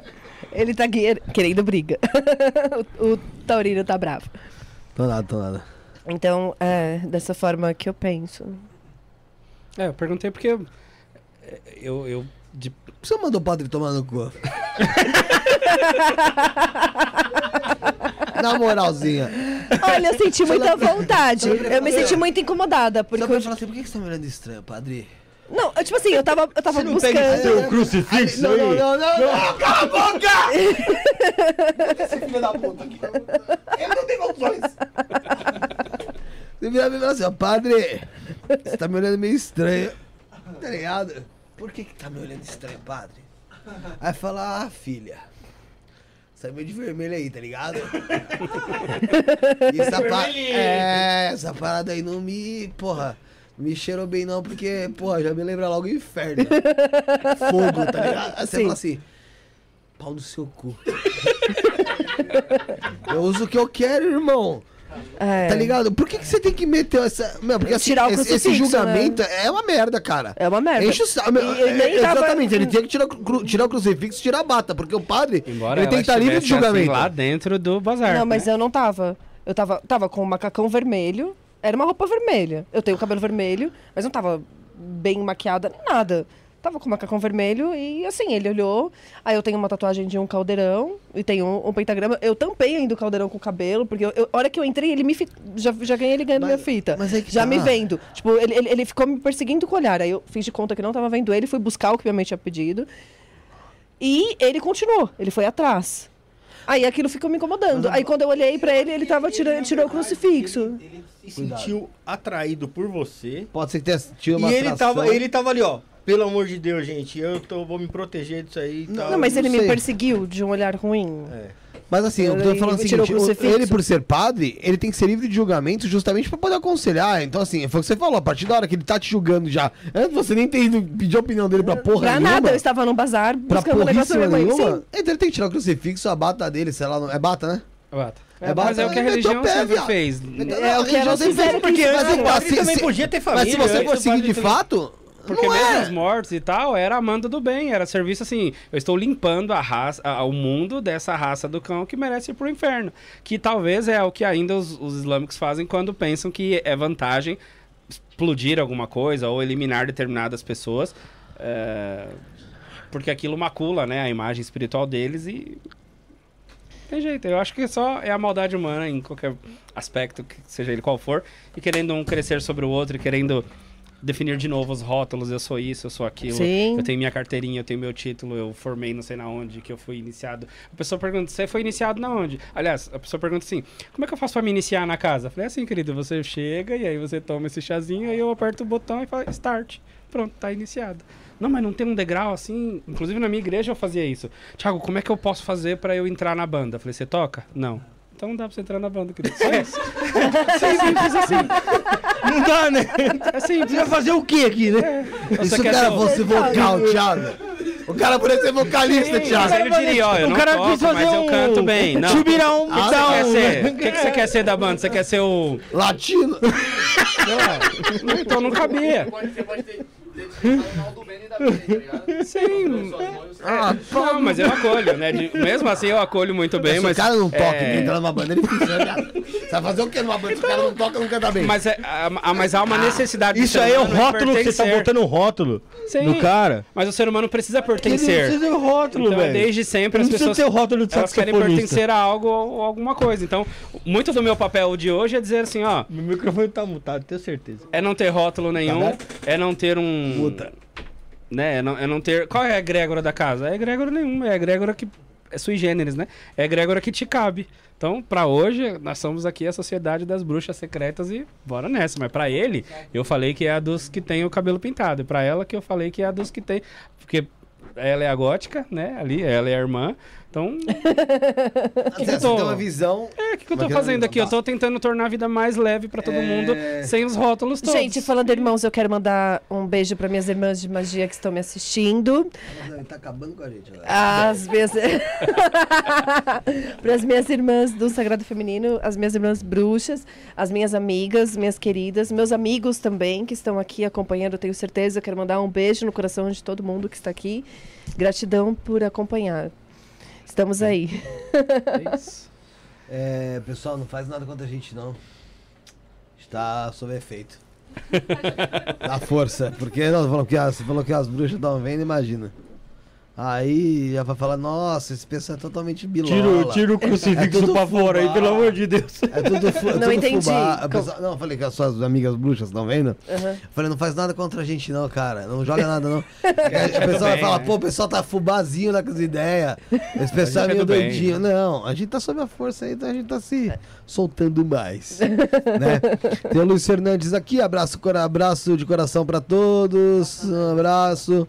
Ele tá querendo briga. o, o Taurino tá bravo. Tô nada, tô nada. Então, é dessa forma que eu penso. É, eu perguntei porque eu, eu, eu de Por que você mandou o padre tomar no cu? Na moralzinha. Olha, eu senti muita vontade. Eu me senti muito incomodada. Porque Só pra falar assim, por que que você tá me olhando estranho, padre? Não, eu, tipo assim, eu tava, eu tava Você não pega buscando. seu crucifixo Não, aí? não, não, não, não, cala a boca! Esse filho da puta aqui. Ele não tem condições. Você vira pra mim e fala assim, ó, padre, você tá me olhando meio estranho. Tá ligado? Por que que tá me olhando estranho, padre? Aí fala, ah, filha, você tá meio de vermelho aí, tá ligado? E essa, pa- é, essa parada aí não me, porra, me cheirou bem não, porque, porra, já me lembra logo o inferno. Fogo, tá ligado? Aí você Sim. fala assim, pau no seu cu. Eu uso o que eu quero, irmão. É, Tá ligado? Por que, que você tem que meter essa. Meu, porque assim, Tirar o esse, esse crucifixo, julgamento é uma merda, cara. É uma merda. Enche o saco. É- tava- Exatamente, ele tinha que tirar, o cru- tirar o crucifixo e tirar a bata, porque o padre embora ele tem que estar livre de assim, julgamento. lá dentro do bazar. Não, mas né? eu não tava. Eu tava, tava com um macacão vermelho. Era uma roupa vermelha. Eu tenho cabelo vermelho, mas não tava bem maquiada, nem nada. Tava com macacão vermelho e assim, ele olhou. Aí eu tenho uma tatuagem de um caldeirão e tenho um, um pentagrama. Eu tampei ainda o caldeirão com o cabelo, porque eu, eu- a hora que eu entrei, ele me fi- já, já ganhei ele ganhando Mas- minha fita. mas aí que já tá. me vendo. Tipo, ele, ele, ele ficou me perseguindo com o olhar. Aí eu fiz de conta que não tava vendo ele, fui buscar o que minha mãe tinha pedido. E ele continuou, ele foi atrás. Aí aquilo ficou me incomodando. Aí quando eu olhei pra ele, ele tava tirando, tirou o crucifixo. Ele se sentiu atraído por você. Pode ser que tenha tido uma E ele atração. tava, ele tava ali, ó. Pelo amor de Deus, gente, eu tô, vou me proteger disso aí e tal. Não, mas não ele me perseguiu de um olhar ruim. É. Mas assim, eu tô falando crucifixo. ele por ser padre, ele tem que ser livre de julgamento justamente pra poder aconselhar. Então assim, foi o que você falou, a partir da hora que ele tá te julgando já, antes você nem ter ido pedir a opinião dele pra porra pra nenhuma, nada, eu estava num bazar pra buscando um negócio pra minha mãe. nenhuma, Sim. então ele tem que tirar o crucifixo, a bata dele, sei lá, não- é bata, né? Bata. É É, mas é o que a bata, religião pé, sempre viado. fez. É o que ela sempre fizeram, porque que antes padre também podia ter Mas família. se você antes for do seguir padre de fato, Porque não mesmo é. os mortos e tal, era amando do bem, era serviço assim. Eu estou limpando a raça, a- o mundo dessa raça do cão que merece ir pro inferno. Que talvez é o que ainda os, os islâmicos fazem quando pensam que é vantagem explodir alguma coisa ou eliminar determinadas pessoas. é, porque aquilo macula, né, a imagem espiritual deles e. Tem jeito, eu acho que só é a maldade humana em qualquer aspecto, que seja ele qual for, e querendo um crescer sobre o outro, e querendo definir de novo os rótulos, eu sou isso, eu sou aquilo, Sim. eu tenho minha carteirinha, eu tenho meu título, eu formei não sei na onde, que eu fui iniciado. A pessoa pergunta, você foi iniciado na onde? Aliás, a pessoa pergunta assim, como é que eu faço pra me iniciar na casa? Eu falei, é assim, querido, você chega e aí você toma esse chazinho, aí eu aperto o botão e falo, start. Pronto, tá iniciado. Não, mas não tem um degrau assim. Inclusive na minha igreja eu fazia isso. Tiago, como é que eu posso fazer pra eu entrar na banda? Eu falei, você toca? Não. Então dá pra você entrar na banda, querido. Só isso. Não dá, né? É simples. Você vai fazer o que aqui, né? E se Você o quer cara ser fosse vocal, Thiago? O cara poderia ser vocalista, Thiago. ele diria, ó, eu O não cara toco, mas eu canto bem. Não. Chubirão, Ah, O que então, você quer ser? né? O que, que você quer ser da banda? Você quer ser o. Latino. Então não cabia. Pode ter, pode ter. Tá? Sim. Ah, Não, mas eu acolho, né? De- mesmo assim eu acolho muito bem, se mas. o cara não toca é, e entra numa banda, ele né, viado? Você vai fazer o que numa banda? Se o cara não toca, não canta bem. Mas, é, a- a- mas há uma necessidade do Isso aí é o rótulo que você tá botando um rótulo Sim. no cara. Mas o ser humano precisa Ele pertencer. precisa do rótulo, Então, velho. desde sempre as Não precisa pessoas ter o rótulo de elas querem pertencer a algo ou alguma coisa. Então, muito do meu papel de hoje é dizer assim, ó, Meu microfone tá mutado, tenho certeza. é não ter rótulo nenhum, vendo? é não ter um Muta. né, é não, é não ter, qual é a egrégora da casa? É egrégora nenhuma, é egrégora que é sui generis, né? É egrégora que te cabe. Então, pra hoje, nós somos aqui a sociedade das bruxas secretas e bora nessa. Mas pra ele, eu falei que é a dos que tem o cabelo pintado. E pra ela que eu falei que é a dos que tem. Porque ela é a gótica, né? Ali, ela é a irmã. Então, que eu você tô- uma visão. é, o que, que eu Mas tô que fazendo aqui? Eu tô tentando tornar a vida mais leve pra todo mundo, sem os rótulos todos. Gente, falando de irmãos, eu quero mandar um beijo para minhas irmãs de magia que estão me assistindo. Ele tá acabando com a gente agora. As minhas. para as minhas irmãs do Sagrado Feminino, as minhas irmãs bruxas, as minhas amigas, minhas queridas, meus amigos também que estão aqui acompanhando, tenho certeza. Eu quero mandar um beijo no coração de todo mundo que está aqui. Gratidão por acompanhar. Estamos aí. É isso. É, pessoal, não faz nada contra a gente, não. Está sob efeito. Da força. Porque nós falamos que as, você falou que as bruxas estavam vendo, imagina. Aí vai falar, nossa, esse pessoal é totalmente bilola. Tira, tira o É crucifixo tudo pra fora aí, pelo amor de Deus. É tudo, fu- é Não tudo entendi. fubá. Pessoa- não, eu falei que as suas amigas bruxas estão vendo. Eu falei, não faz nada contra a gente não, cara. Não joga nada não. Aí a pessoa vai falar, pô, o pessoal tá fubazinho lá com as ideias. Esse pessoal é Fica meio bem. doidinho. Não, a gente tá sob a força aí, então a gente tá se soltando mais. né? Tem o Luiz Fernandes aqui, abraço, cora- abraço de coração pra todos. Um abraço.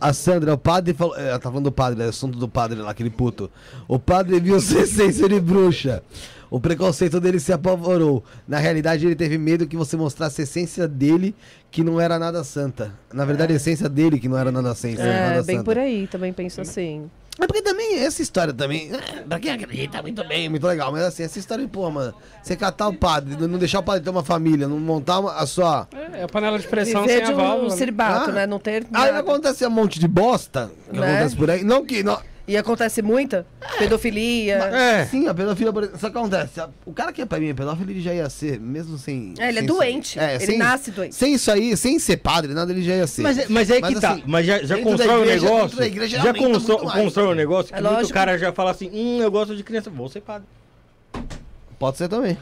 A Sandra, o padre falou. Ela tá falando do padre, é o assunto do padre lá, aquele puto. O padre viu sua essência de bruxa. O preconceito dele se apavorou. Na realidade, ele teve medo que você mostrasse a essência dele, que não era nada santa. Na verdade, a essência dele, que não era nada, É, nada bem santa. por aí, também penso assim. É porque também essa história também, é, pra quem acredita, muito bem, muito legal. Mas assim, essa história de, pô, mano, você catar o padre, não deixar o padre ter uma família, não montar uma- a sua. É, é a panela de pressão Viver sem de a um válvula. né? Ah. né? Não ter Aí nada. acontece um monte de bosta que Né? acontece por aí. Não que. Não, E acontece muita pedofilia. é. Sim, a pedofilia, que acontece. O cara que é pra mim é pedófilo, ele já ia ser, mesmo sem. É, ele é sem isso aí. doente. É, ele sem- nasce doente. Sem isso aí, sem ser padre, nada, ele já ia ser. Mas, é- mas é que tá. assim, Mas já, já constrói igreja- um negócio. igreja já constrói, constrói um negócio que É muito cara já fala assim: hum, eu gosto de criança, vou ser padre. Pode ser também.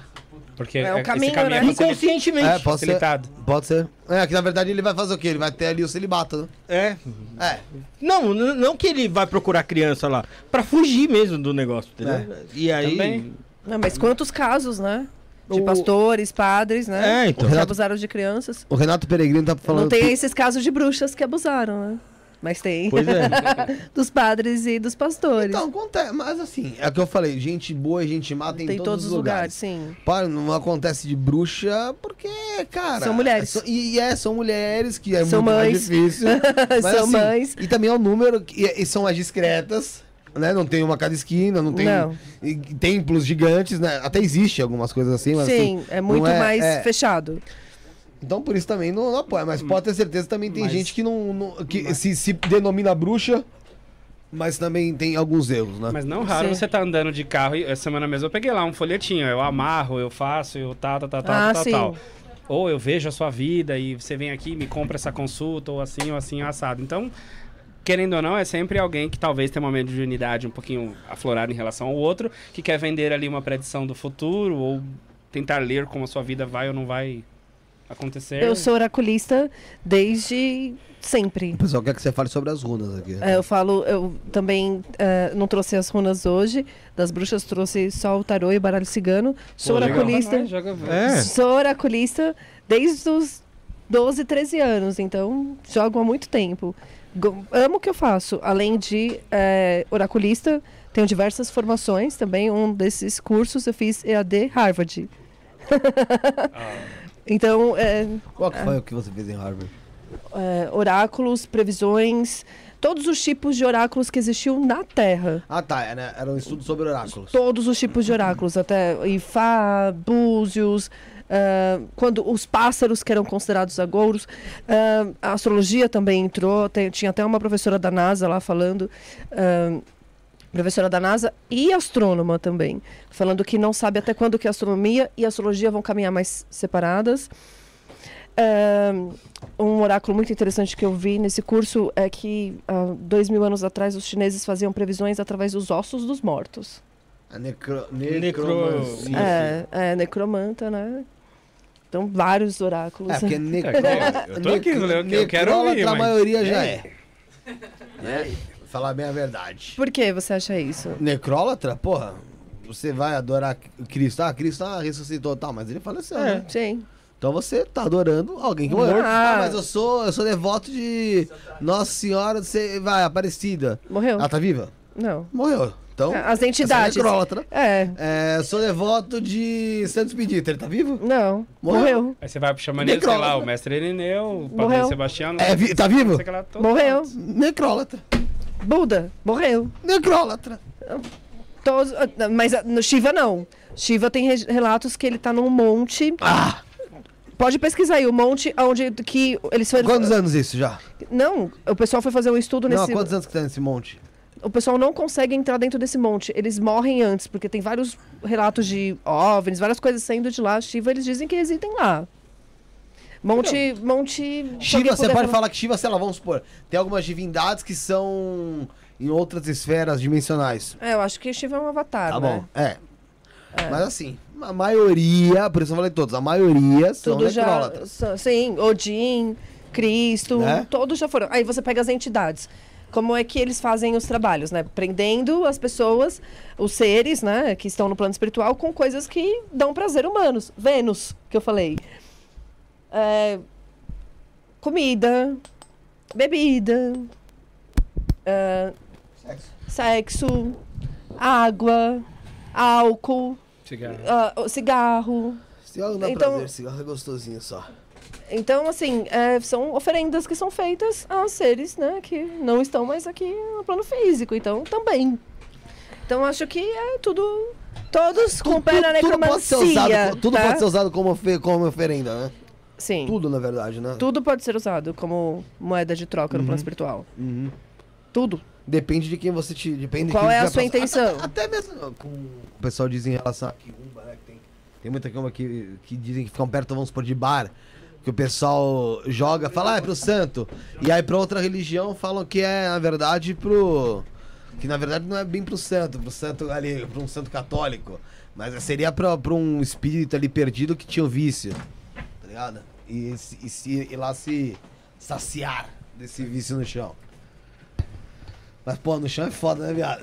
Porque É o esse caminho, caminho né? é. Inconscientemente. É, pode ser. facilitado. Pode ser. É, que na verdade ele vai fazer o quê? Ele vai ter ali o celibato, né? É. É. Não, não que ele vai procurar criança lá. Pra fugir mesmo do negócio, entendeu? E aí. Também. Não, mas quantos casos, né? De O- pastores, padres, né? É, então. Que Renato- abusaram de crianças. O Renato Peregrino tá falando. Não tem esses casos de bruxas que abusaram, né? Mas tem. Pois é. Dos padres e dos pastores. Então, acontece. Mas assim, é o que eu falei: gente boa e gente má tem, tem em todos, os lugares. sim. Para, não acontece de bruxa porque, cara. São mulheres. é só- e, é, são mulheres que é São muito mais mães. difícil. Mas, São assim, mães. E também é o número. que- E, são mais discretas. Né? Não tem uma cada esquina, não tem Não. templos gigantes, né? Até existe algumas coisas assim, mas Sim, assim, é muito é- mais é. fechado. Então por isso também não, não apoia, mas pode ter certeza também tem Mas- gente que não, não- que se, se denomina bruxa, mas também tem alguns erros, né? Mas não raro Sim. você tá andando de carro e essa semana mesmo eu peguei lá um folhetinho, eu amarro, eu faço, eu tal, tal, tal, tal, Ah, tal, sim. tal. Ou eu vejo a sua vida e você vem aqui e me compra essa consulta, ou assim, ou assim, assado. Então, querendo ou não, é sempre alguém que talvez tenha uma mediunidade um pouquinho aflorada em relação ao outro, que quer vender ali uma predição do futuro, ou tentar ler como a sua vida vai ou não vai acontecer. Eu sou oraculista desde sempre. O pessoal quer que você fale sobre as runas aqui. É, eu falo, eu também é, não trouxe as runas hoje, das bruxas trouxe só o tarô e o baralho cigano. Sou Pô, legal. oraculista. Joga- É. Sou oraculista desde os 12, 13 anos, então jogo há muito tempo. Amo o que eu faço. Além de é, oraculista, Tenho diversas formações também. Um desses cursos eu fiz EAD Harvard. então, é, Qual que foi o que você fez em Harvard? é, oráculos, previsões, todos os tipos de oráculos que existiam na Terra. Ah, tá. Era, era um estudo sobre oráculos. Todos os tipos de oráculos, até Ifá, Búzios, ah, quando os pássaros que eram considerados agouros. ah, a astrologia também entrou, tem- tinha até uma professora da NASA lá falando. ah, professora da NASA e astrônoma também, falando que não sabe até quando que a astronomia e a astrologia vão caminhar mais separadas. Ah, um oráculo muito interessante que eu vi nesse curso é que há dois mil anos atrás os chineses faziam previsões através dos ossos dos mortos. A necro... Necro- necromancia. É, é, necromanta, né? Então, vários oráculos. É, porque necro... eu tô aqui, eu- eu quero ouvir, a mas- maioria já é. Né? Falar bem a verdade. Por que você acha isso? Necrólatra, porra, você vai adorar Cristo. Ah, Cristo ah, ressuscitou e tal, mas ele faleceu, né? Sim. Então você tá adorando alguém que morreu. Ah. Ah, mas eu sou, eu sou devoto de Nossa Senhora, você vai, Aparecida. Morreu? Ela tá viva? Não. Morreu. Então, As essa entidades. é necrólatra. É. É, eu sou devoto de Santos Expedito, ele tá vivo? Não. Morreu. Morreu. Aí você vai pro xamanismo, sei lá, o mestre Irineu, o Morreu. padre Sebastião. É, vi- tá vivo? Morreu. Necrólatra. Buda. Morreu. Necrólatra. Todos, mas ah, no Shiva não. Shiva tem re- relatos que ele tá num monte. Ah! Pode pesquisar aí, o monte onde que eles foram. Quantos anos isso já? Não, o pessoal foi fazer um estudo Não, nesse. quantos anos que tá nesse monte? O pessoal não consegue entrar dentro desse monte. Eles morrem antes, porque tem vários relatos de OVNIs, várias coisas saindo de lá. Shiva, eles dizem que existem lá. Monte. Monte. se alguém Shiva, você pode falar que Shiva, sei lá, vamos supor, tem algumas divindades que são em outras esferas dimensionais. É, eu acho que Shiva é um avatar. Tá né? bom, é. Mas assim, a maioria, por isso eu falei todos, a maioria são Tudo já. necrólatras. Sim, Odin, Cristo, Né? todos já foram. Aí você pega as entidades. Como é que eles fazem os trabalhos, né? Prendendo as pessoas, os seres, né, que estão no plano espiritual, com coisas que dão prazer humanos. Vênus, que eu falei. É, comida, bebida, é, sexo, água, álcool, Cigarro. o cigarro. Cigarro não dá Então- prazer, cigarro é gostosinho só. Então, assim, é, são oferendas que são feitas a seres, né, que não estão mais aqui no plano físico, então também. Então, acho que é tudo, todos com pé na tudo pode ser usado, necromancia, co- tudo tá? pode ser usado como, como oferenda, né? Sim, tudo. Tudo, na verdade, né? pode ser usado como moeda de troca no plano espiritual. Uhum. Tudo. Depende de quem você te. Depende de Qual é a sua passar. intenção? Até, até mesmo com o pessoal diz em relação a Kiumba, né? Que tem, tem muita Kiumba que, que dizem que ficam perto, vamos supor, de bar. Que o pessoal joga, fala, ah, é pro santo. E aí pra outra religião falam que é, na verdade, pro. Que na verdade não é bem pro santo, pro santo ali, pro um santo católico. Mas seria pra, pra um espírito ali perdido que tinha o vício. Ligado? E, se- e, se, e lá se saciar desse vício no chão. Mas, pô, no chão é foda, né, viado?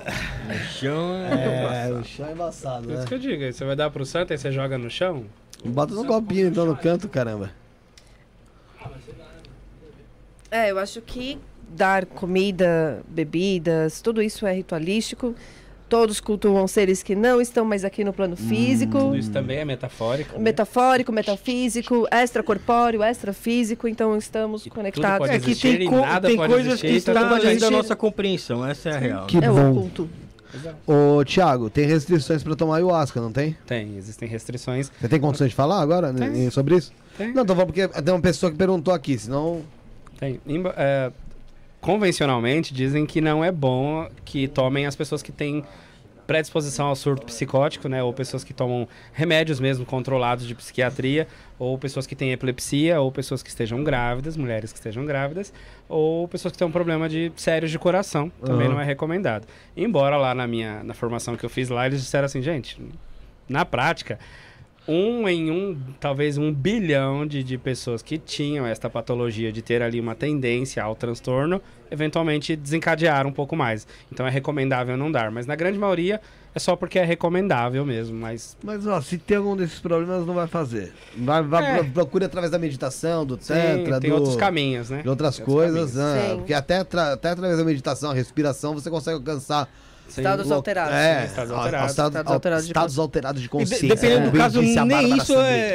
Chão é. É, o chão é embaçado, Por isso né? que eu digo, você vai dar pro santo e você joga no chão? Bota no copinho, então, no canto, caramba. É, eu acho que dar comida, bebidas, tudo isso é ritualístico. Todos cultuam seres que não estão mais aqui no plano físico. Tudo isso também é metafórico. né? Metafórico, metafísico, extracorpóreo, extrafísico, então estamos conectados. pode É que tem, e co- nada tem pode coisas existir, que então estão além da nossa compreensão, essa é a real. Que é o bom. oculto. Ô, Thiago, tem restrições pra tomar ayahuasca, não tem? Tem, existem restrições. Você tem condições de falar agora né, Tem. sobre isso? Tem. Não, tô falando porque tem uma pessoa que perguntou aqui, senão. Tem. Imba- é, convencionalmente dizem que não é bom que tomem as pessoas que têm predisposição ao surto psicótico, né? Ou pessoas que tomam remédios mesmo controlados de psiquiatria, ou pessoas que têm epilepsia, ou pessoas que estejam grávidas, mulheres que estejam grávidas, ou pessoas que têm um problema de sérios de coração, também Aham. não é recomendado. Embora lá na minha na formação que eu fiz lá, eles disseram assim, gente, na prática, um em um, talvez um bilhão de, de pessoas que tinham esta patologia de ter ali uma tendência ao transtorno, eventualmente desencadearam um pouco mais. Então é recomendável não dar, mas na grande maioria é só porque é recomendável mesmo, mas Mas, ó, se tem algum desses problemas, não vai fazer. Vai, vai É. pro- procure através da meditação, do sim, tantra, tem do... outros caminhos, né? de outras Tem coisas, né? Sim. Porque até, tra- até através da meditação, a respiração, você consegue alcançar Sim. Estados alterados. É, estados a- alterados. Estados, Estados alterados de estados alterados de E de- consciência. dependendo como do caso, nem isso é.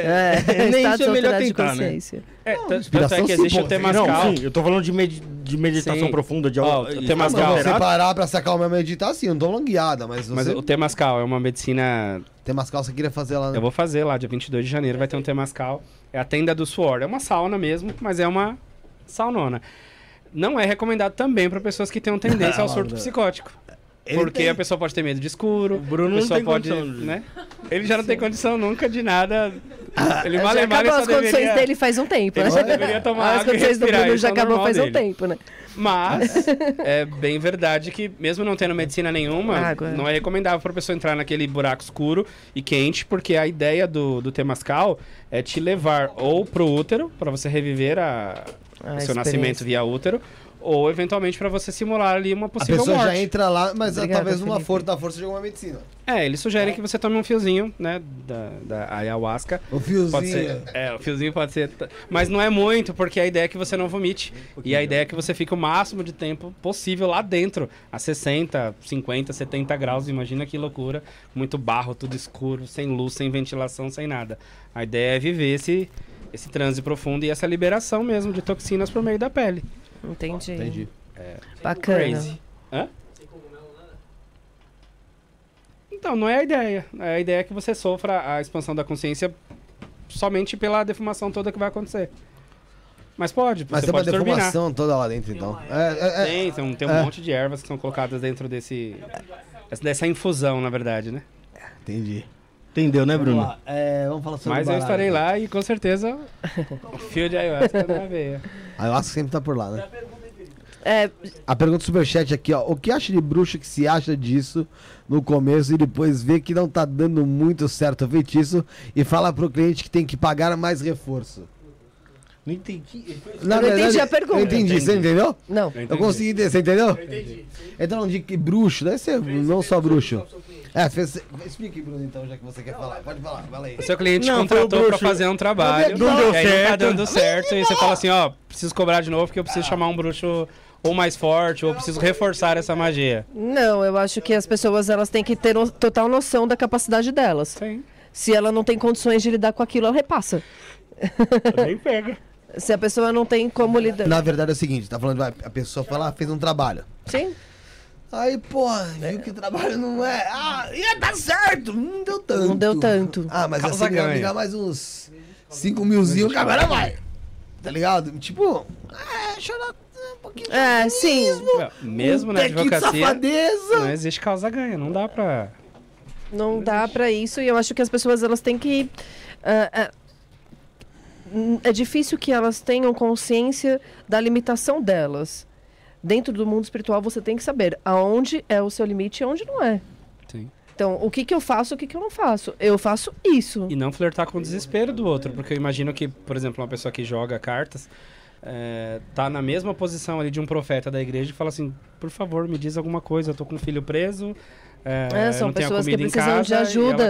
É, nem isso é melhor tentar, né? consciência. É, t- tanto é que existe sim, o. Temascal. Não, sim, eu tô falando de, med- de meditação Sim. profunda, de algo. o e- Temascal. Não, alterado. você parar pra se acalmar e meditar, sim, eu não tô falando guiada, mas você Mas o Temascal é uma medicina tem umas calças que queria fazer lá, né? Eu vou fazer lá, dia 22 de janeiro, vai ter um Temascal. É a tenda do suor. É uma sauna mesmo, mas é uma saunona. Não é recomendado também para pessoas que tenham tendência ao surto psicótico. Ele porque tem. a pessoa pode ter medo de escuro. O Bruno a não pessoa tem pode, condição né? Ele já não tem condição nunca de nada. Ele Já mal e mal acabou as condições deveria, dele faz um tempo, ele né? só deveria tomar As água e condições do. Bruno já acabou faz um dele. tempo, né? Mas é bem verdade que, mesmo não tendo medicina nenhuma, Água. não é recomendável para a pessoa entrar naquele buraco escuro e quente, porque a ideia do, do Temascal é te levar ou pro útero, para você reviver a, A o seu nascimento via útero, ou eventualmente para você simular ali uma A possível pessoa morte. já entra lá, mas Obrigada, talvez Felipe. força da força de alguma medicina. É, eles sugerem que você tome um fiozinho, né, da, da ayahuasca. O fiozinho. Pode ser. É, o fiozinho pode ser. Mas não é muito, porque a ideia é que você não vomite. E a ideia é que você fique o máximo de tempo possível lá dentro. A 60, 50, 70 graus. Imagina que loucura. Muito barro, tudo escuro, sem luz, sem ventilação, sem nada. A ideia é viver esse, esse transe profundo e essa liberação mesmo de toxinas por meio da pele. Entendi. Entendi. Bacana. Crazy. Hã? Então, não é a ideia. A ideia é que você sofra a expansão da consciência somente pela defumação toda que vai acontecer. Mas pode, Mas você tem uma pode turbinar. defumação toda lá dentro, então. É, é, é, Tem, tem um, tem um É. monte de ervas que são colocadas dentro desse... Dessa infusão, na verdade, né? Entendi. Entendeu, né, Vamos Bruno? lá. É, vamos falar sobre Mas eu estarei lá e com certeza o fio de ayahuasca na veia. A ayahuasca sempre tá por lá, né? É, A pergunta do superchat aqui, ó. O que acha de bruxo que se acha disso no começo e depois vê que não tá dando muito certo o feitiço e fala pro cliente que tem que pagar mais reforço? Não entendi. Na Eu não entendi a pergunta. Eu entendi, você entendeu? não. Eu consegui entender, você entendeu? Então, de que bruxo, deve ser não só bruxo. É, fez, explique, Bruno, então, já que você quer falar. Pode falar, fala aí. O seu cliente Não, contratou pra bruxo. fazer um trabalho. Não deu e aí Não tá certo. dando certo. E você fala assim, ó, preciso cobrar de novo porque eu preciso chamar um bruxo ou mais forte, ou preciso reforçar essa magia. Não, eu acho que as pessoas elas têm que ter no- total noção da capacidade delas. Sim. Se ela não tem condições de lidar com aquilo, ela repassa. Nem pega. Se a pessoa não tem como lidar. Na verdade é o seguinte, tá falando, vai, a pessoa foi lá, fez um trabalho. Sim. Aí, porra, viu que o trabalho não é. Ah, ia dar certo! Não deu tanto. Não deu tanto. Ah, mas Causa assim, ganha. ligar mais uns 5 milzinho que agora vai. Tá ligado? Tipo, é, chorar um pouquinho. É, sim. Mesmo na um tequinho de advocacia, safadeza. não existe causa-ganha. Não dá pra... Não dá pra isso e eu acho que as pessoas elas têm que ah, hum, é difícil que elas tenham consciência da limitação delas. Dentro do mundo espiritual você tem que saber aonde é o seu limite e aonde não é. Sim. Então, o que que eu faço, o que que eu não faço? Eu faço isso. E não flertar com o desespero do outro. Porque eu imagino que, por exemplo, uma pessoa que joga cartas é, tá na mesma posição ali de um profeta da igreja e fala assim, por favor, me diz alguma coisa, eu tô com um filho preso... É, É, são pessoas que precisam de casa", e ajuda.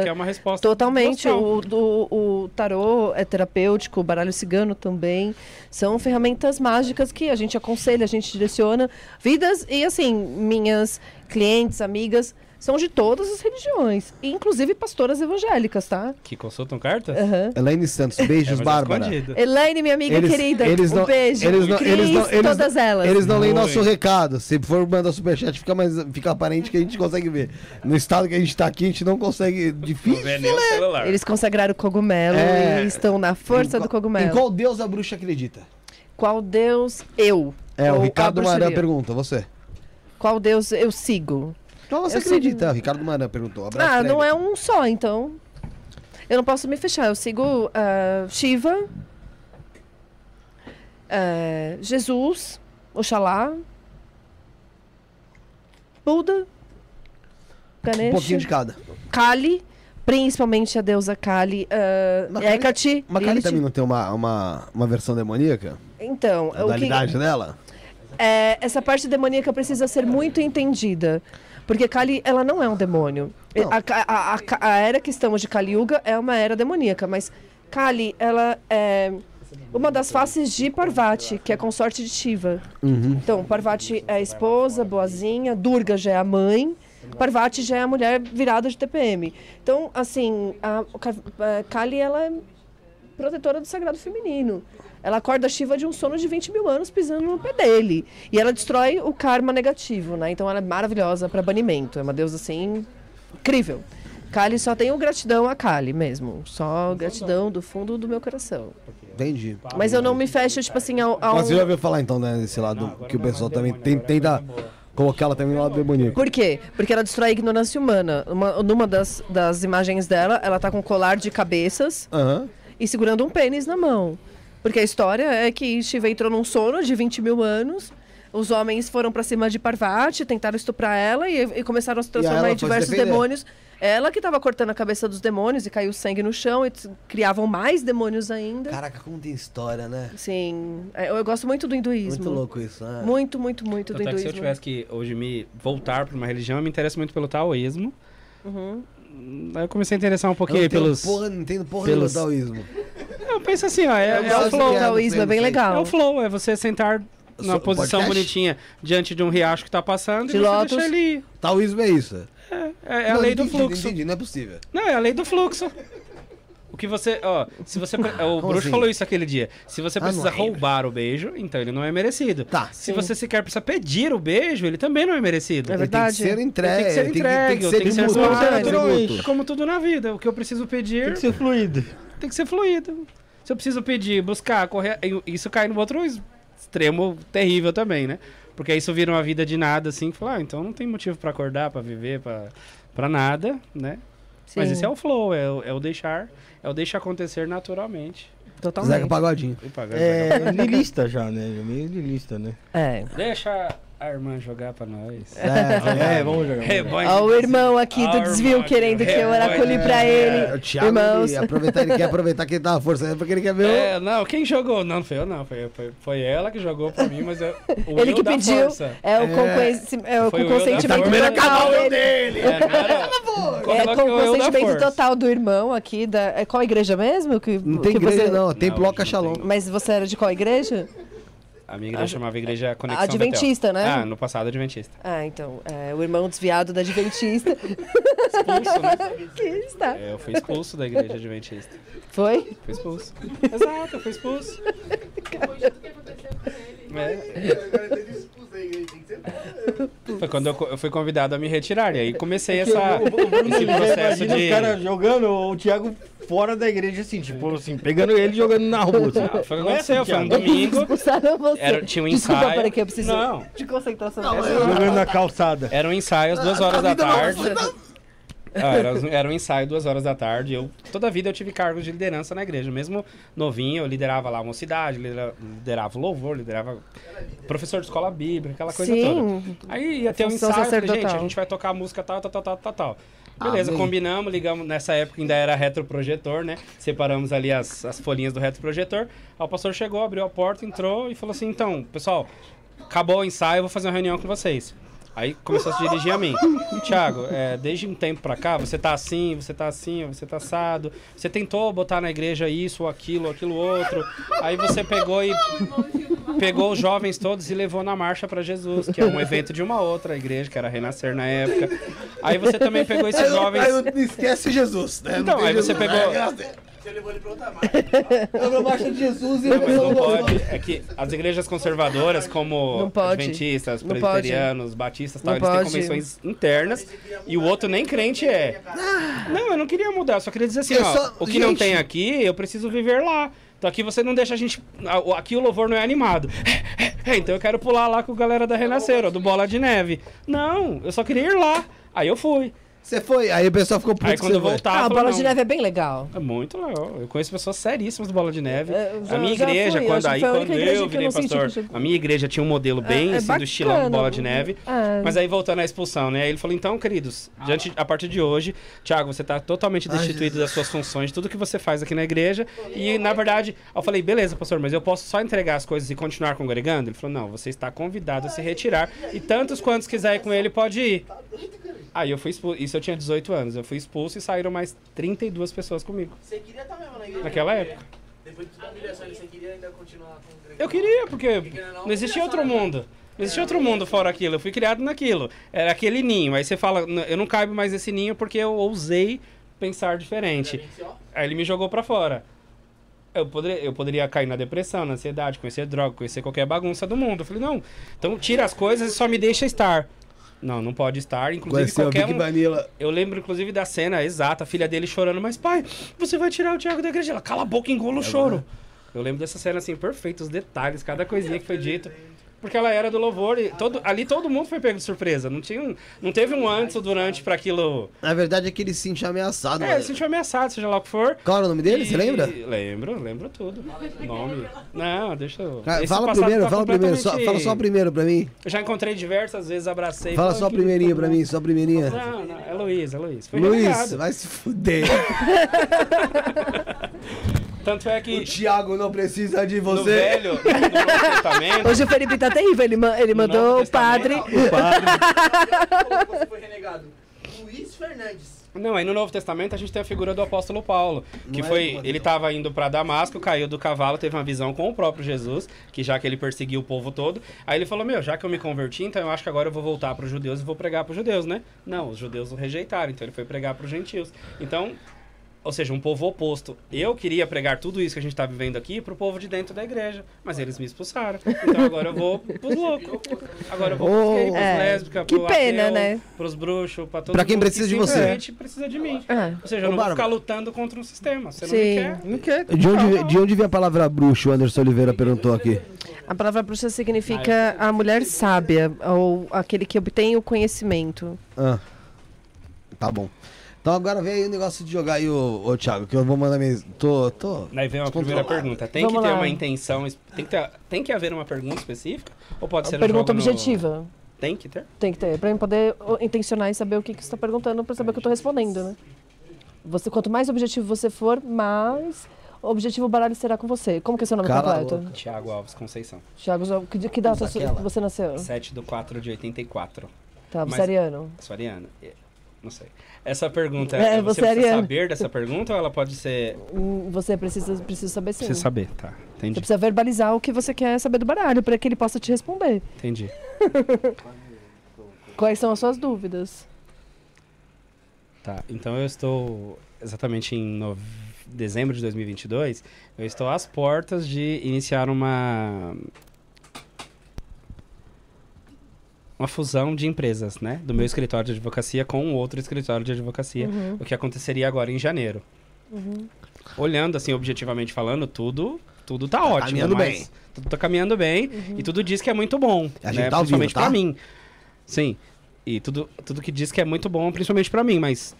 Totalmente. O, do- o tarô é terapêutico, o baralho cigano também. São ferramentas mágicas que a gente aconselha, a gente direciona. Vidas, e assim, minhas clientes, amigas, são de todas as religiões. Inclusive pastoras evangélicas, tá? Que consultam cartas? Aham. Elaine Santos, beijos, É, mas Bárbara. escondido. Elaine, minha amiga Eles- querida, eles um não- beijo. eles não- Cris, eles não- eles não- todas elas. Eles não leem nosso recado. Se for mandar superchat, fica, mais, fica aparente que a gente consegue ver. No estado que a gente tá aqui, a gente não consegue. Não Difícil. celular. Eles consagraram o cogumelo É. e estão na força Em do cogumelo. Em qual deus a bruxa acredita? Qual Deus eu? É, o Ricardo Maran bruxaria? pergunta, você. Qual Deus eu sigo? Qual você Eu acredita? É, O Ricardo Maran perguntou. Abraço Ah, não é um só, então. Eu não posso me fechar. Eu sigo ah, Shiva, ah, Jesus, Oxalá, Buda, Um pouquinho Ganesha, de cada. Kali, principalmente a deusa Kali, ah, Mas Kali- Hecate. Mas Kali também não tem uma, uma, uma versão demoníaca? Então, A o que, dualidade dela? é, essa parte demoníaca precisa ser muito entendida. Porque Kali, ela não é um demônio. A, a- a- a era que estamos de Kali Yuga é uma era demoníaca, mas Kali, ela é uma das faces de Parvati, que é consorte de Shiva. Uhum. Então, Parvati é a esposa, boazinha, Durga já é a mãe, Parvati já é a mulher virada de TPM. Então, assim, a, a Kali, ela é protetora do sagrado feminino. Ela acorda Shiva de um sono de 20 mil anos pisando no pé dele. E ela destrói o karma negativo, né? Então ela é maravilhosa para banimento. É uma deusa, assim, incrível. Kali só tenho gratidão a Kali mesmo. Só gratidão do fundo do meu coração. Entendi. Mas eu não me fecho, tipo assim, ao. ao... Mas você já ouviu falar então, né, desse lado que o pessoal também tem, tenta colocar ela também no lado demoníaco. Por quê? Porque ela destrói a ignorância humana. Uma, numa das, das imagens dela, ela tá com um colar de cabeças Aham. E segurando um pênis na mão. Porque a história é que Shiva entrou num sono de 20 mil anos. Os homens foram pra cima de Parvati, tentaram estuprar ela e, e começaram a se transformar em diversos demônios. Ela que estava cortando a cabeça dos demônios e caiu sangue no chão e criavam mais demônios ainda. Caraca, como tem história, né? Sim, é, eu, eu gosto muito do hinduísmo. Muito louco isso, né? Muito, muito, muito do Tanto é que se eu hinduísmo. tivesse que hoje me voltar para uma religião, eu me interesso muito pelo taoísmo. Uhum. Aí eu comecei a interessar um Eu pouquinho não entendo pelos. porra, não entendo porra pelos- nenhuma do taoísmo. Eu penso assim, ó, é, Eu é o flow. O taoísmo é bem sei. legal. É o flow, é você sentar na Só- posição podcast? bonitinha diante de um riacho que tá passando De e você lótus. deixa ele. Taoísmo é isso. É, é a Não, lei do entendi, fluxo. Entendi, não é possível. Não, é a lei do fluxo. O que você, ó, se você, pre- o Bruxo assim? falou isso aquele dia. Se você Ah, precisa lembro. roubar o beijo, então ele não é merecido. Tá. Se você sequer precisa pedir o beijo, ele também não é merecido. É Ele tem que verdade. ser entregue. Tem que ser entregue, tem que ser tem que ser. É como tudo na vida. O que eu preciso pedir Tem que ser fluido. tem que ser fluido. Se eu preciso pedir, buscar, correr, isso cai no outro extremo terrível também, né? Porque aí isso vira uma vida de nada, assim, que fala, ah, então não tem motivo pra acordar, pra viver, pra nada, né? Mas Sim, esse é o flow, é o, é o deixar, é o deixar acontecer naturalmente. totalmente. Zeca Pagodinho. Pagar, É lilista já, né? Meio lilista, né? É. Deixa a irmã jogar pra nós. É, É, vamos jogar. Rebanho Ó, o irmão aqui do o desvio querendo que eu é, oracule pra É, ele. o Thiago, Irmãos. ele, aproveitar, ele quer aproveitar que ele força, né? porque ele quer ver o... É, não, quem jogou? Não, não foi eu não, foi, foi, foi ela que jogou pra mim, mas eu, o Ele eu que da pediu. força. É o É. com, é o com o eu da consentimento força. total. Ele, É, era- é com o consentimento total do irmão aqui. Da, é qual igreja mesmo? Que, Não tem que igreja você- não, tem Bloca Shalom. Mas você era de qual igreja? A minha igreja chamava Igreja Conexão Adventista, Betel. né? Ah, no passado Adventista. Ah, então. É, o irmão desviado da Adventista. Expulso, né? que está. É, Eu fui expulso da Igreja Adventista. Foi? Fui expulso. Exato, eu fui expulso. Depois do que aconteceu com ele. É. Foi quando eu, eu fui convidado a me retirar. E aí comecei essa, esse processo de... os caras jogando o Thiago fora da igreja, assim, tipo assim, pegando ele e jogando na rua. Assim. Ah, foi o que Não é aconteceu, foi um domingo. Expulsaram você. Era- tinha um Desculpa, ensaio. peraí que eu preciso Não. de concentração. Jogando na calçada. Era um ensaio às duas horas da tarde. Ah, era, era um ensaio duas horas da tarde. Eu, toda a vida eu tive cargos de liderança na igreja. Mesmo novinho, eu liderava lá a mocidade, lidera- liderava o louvor, liderava professor de escola bíblica, aquela coisa toda. Sim. Aí ia ter um ensaio, falei, gente, a gente vai tocar música tal, tal, tal, tal, tal, tal. Beleza, Amém. combinamos, ligamos. Nessa época ainda era retroprojetor, né? Separamos ali as, as folhinhas do retroprojetor. Aí o pastor chegou, abriu a porta, entrou e falou assim: então, pessoal, acabou o ensaio, eu vou fazer uma reunião com vocês. Aí começou a se dirigir a mim. Tiago, é, desde um tempo pra cá, você tá assim, você tá assim, você tá assado. Você tentou botar na igreja isso, ou aquilo, ou aquilo outro. Aí você pegou e pegou os jovens todos e levou na marcha pra Jesus, que é um evento de uma outra igreja, que era Renascer na época. Aí você também pegou esses jovens. Aí não esquece Jesus, né? Não Então, aí você Jesus, pegou-? Graças a Deus. Eu não marcha de Jesus e Não, eu mas não não pode. É que as igrejas conservadoras, como Não pode. adventistas, Não presbiterianos, batistas, tal, Não eles têm pode. convenções internas e o outro nem crente é. Não, eu não queria mudar, eu só queria dizer assim, ó, só- o que não gente. tem aqui, eu preciso viver lá. Então aqui você não deixa a gente. Aqui o louvor não é animado. É, então eu quero pular lá com a galera da Renascer, ó, do Bola de Neve. Não, eu só queria ir lá. Aí eu fui. Você foi, aí o pessoal ficou puto Aí quando você eu voltava. Ah, a eu bola de não, neve é bem legal. É muito legal. Eu conheço pessoas seríssimas do Bola de Neve. É, eu já- a minha igreja, fui, quando aí quando eu eu virei senti pastor, chegou. a minha igreja tinha um modelo bem É- é assim, do estilão do. Bola de Neve. É. Mas aí voltando à expulsão, né? Aí ele falou: "Então, queridos, diante a partir de hoje, Thiago, você tá totalmente destituído das suas funções, de tudo que você faz aqui na igreja". E na verdade, eu falei: "Beleza, pastor, mas eu posso só entregar as coisas e continuar congregando?" Ele falou: "Não, você está convidado a se retirar e tantos quantos quiser ir com ele pode ir". Aí eu fui expulso, isso eu tinha 18 anos, eu fui expulso e saíram mais 32 pessoas comigo. Você queria estar mesmo na igreja? Naquela época. foi tudo humilhação, você queria ainda continuar com o Eu queria, porque não existia outro mundo. Não existia outro mundo fora aquilo. Eu fui criado naquilo. Era aquele ninho. Aí você fala, "N- eu não caibo mais nesse ninho porque eu ousei pensar diferente. Aí ele me jogou pra fora. Eu poderia, eu poderia cair na depressão, na ansiedade, conhecer droga, conhecer qualquer bagunça do mundo. Eu falei, não, então tira as coisas e só me deixa estar. Não, não pode estar. Inclusive, Conheceu a qualquer Big um, Vanilla. eu lembro, inclusive, da cena exata, a filha dele chorando, mas pai, você vai tirar o Thiago da igreja. Ela, cala a boca, engula o choro. Eu lembro dessa cena assim, perfeito, os detalhes, cada coisinha que foi dito. Porque ela era do louvor e todo, ali todo mundo foi pego de surpresa. Não, tinha um- não teve um antes ou durante pra aquilo. Na verdade é que ele se sentia ameaçado. É, mano. ele se sentiu ameaçado, seja lá o que for. Qual era o nome dele? E- Você lembra? Lembro, lembro tudo. Nome. Não, deixa eu. Esse Fala primeiro, tá fala primeiro. Só, fala só primeiro pra mim. Eu já encontrei diversas vezes, abracei. Fala só a "Que primeirinha lindo". pra mim, só a primeirinha. Não, não, é Luiz, é Luiz. Foi Luiz, vai se fuder. Tanto é O que Thiago não precisa de no você. velho, no Novo Testamento, Hoje o Felipe tá terrível. Ele, ma- ele No mandou o padre. Você foi renegado. Luiz Fernandes. Não, aí no Novo Testamento a gente tem a figura do apóstolo Paulo, que Não é foi, do ele estava indo para Damasco, caiu do cavalo, teve uma visão com o próprio Jesus, que já que ele perseguiu o povo todo, aí ele falou: "Meu, já que eu me converti, então eu acho que agora eu vou voltar para os judeus e vou pregar para os judeus, né?" Não, os judeus o rejeitaram, então ele foi pregar para os gentios. Então, ou seja, um povo oposto. Eu queria pregar tudo isso que a gente está vivendo aqui pro povo de dentro da igreja, mas eles me expulsaram. Então agora eu vou pros loucos. Agora eu vou pros Oh. gays, pros É, lésbicas, que pro pena, ateu, né? pros bruxos, pra todo Pra quem mundo precisa que de você. precisa de mim. É. Ou seja, eu não vou ficar lutando contra um sistema. Você não Sim. me quer? Não quer. De onde, de onde vem a palavra bruxo? O Anderson Oliveira perguntou aqui. A palavra bruxa significa a mulher sábia, ou aquele que obtém o conhecimento. Ah, tá bom. Então agora vem aí o negócio de jogar aí, ô, ô Thiago, que eu vou mandar minha. Tô, tô. Aí vem uma primeira pergunta. Tem Vamos que ter lá. uma intenção, tem que, ter, tem que haver uma pergunta específica? Ou pode ser um Pergunta jogo no- objetiva. Tem que ter? Tem que ter, pra eu poder intencionar e saber o que, que você está perguntando, pra saber o que eu tô respondendo, né? Você, quanto mais objetivo você for, mais objetivo o baralho será com você. Como que é seu nome Cala a completo? Tiago Alves Conceição. Thiago, que, que data Usa su- aquela. você nasceu? 7 do 4 de 84. Tá, você Mas- é ariano. Sou ariana. É, Não sei. Essa pergunta, É, você você precisa saber dessa pergunta ou ela pode ser... Você precisa, precisa saber sim. Precisa saber, tá. Você Entendi. precisa verbalizar o que você quer saber do baralho, para que ele possa te responder. Entendi. Quais são as suas dúvidas? Tá, então eu estou exatamente em nov... dezembro de 2022, eu estou às portas de iniciar uma uma fusão de empresas, né, do meu escritório de advocacia com outro escritório de advocacia, Uhum. o que aconteceria agora em janeiro. Olhando assim objetivamente falando, tudo tudo tá, ótimo, caminhando mas bem. tudo tá caminhando bem e tudo diz que é muito bom, A gente né, tá vivo, principalmente tá? pra mim. Sim. E tudo, tudo que diz que é muito bom, principalmente pra mim, mas.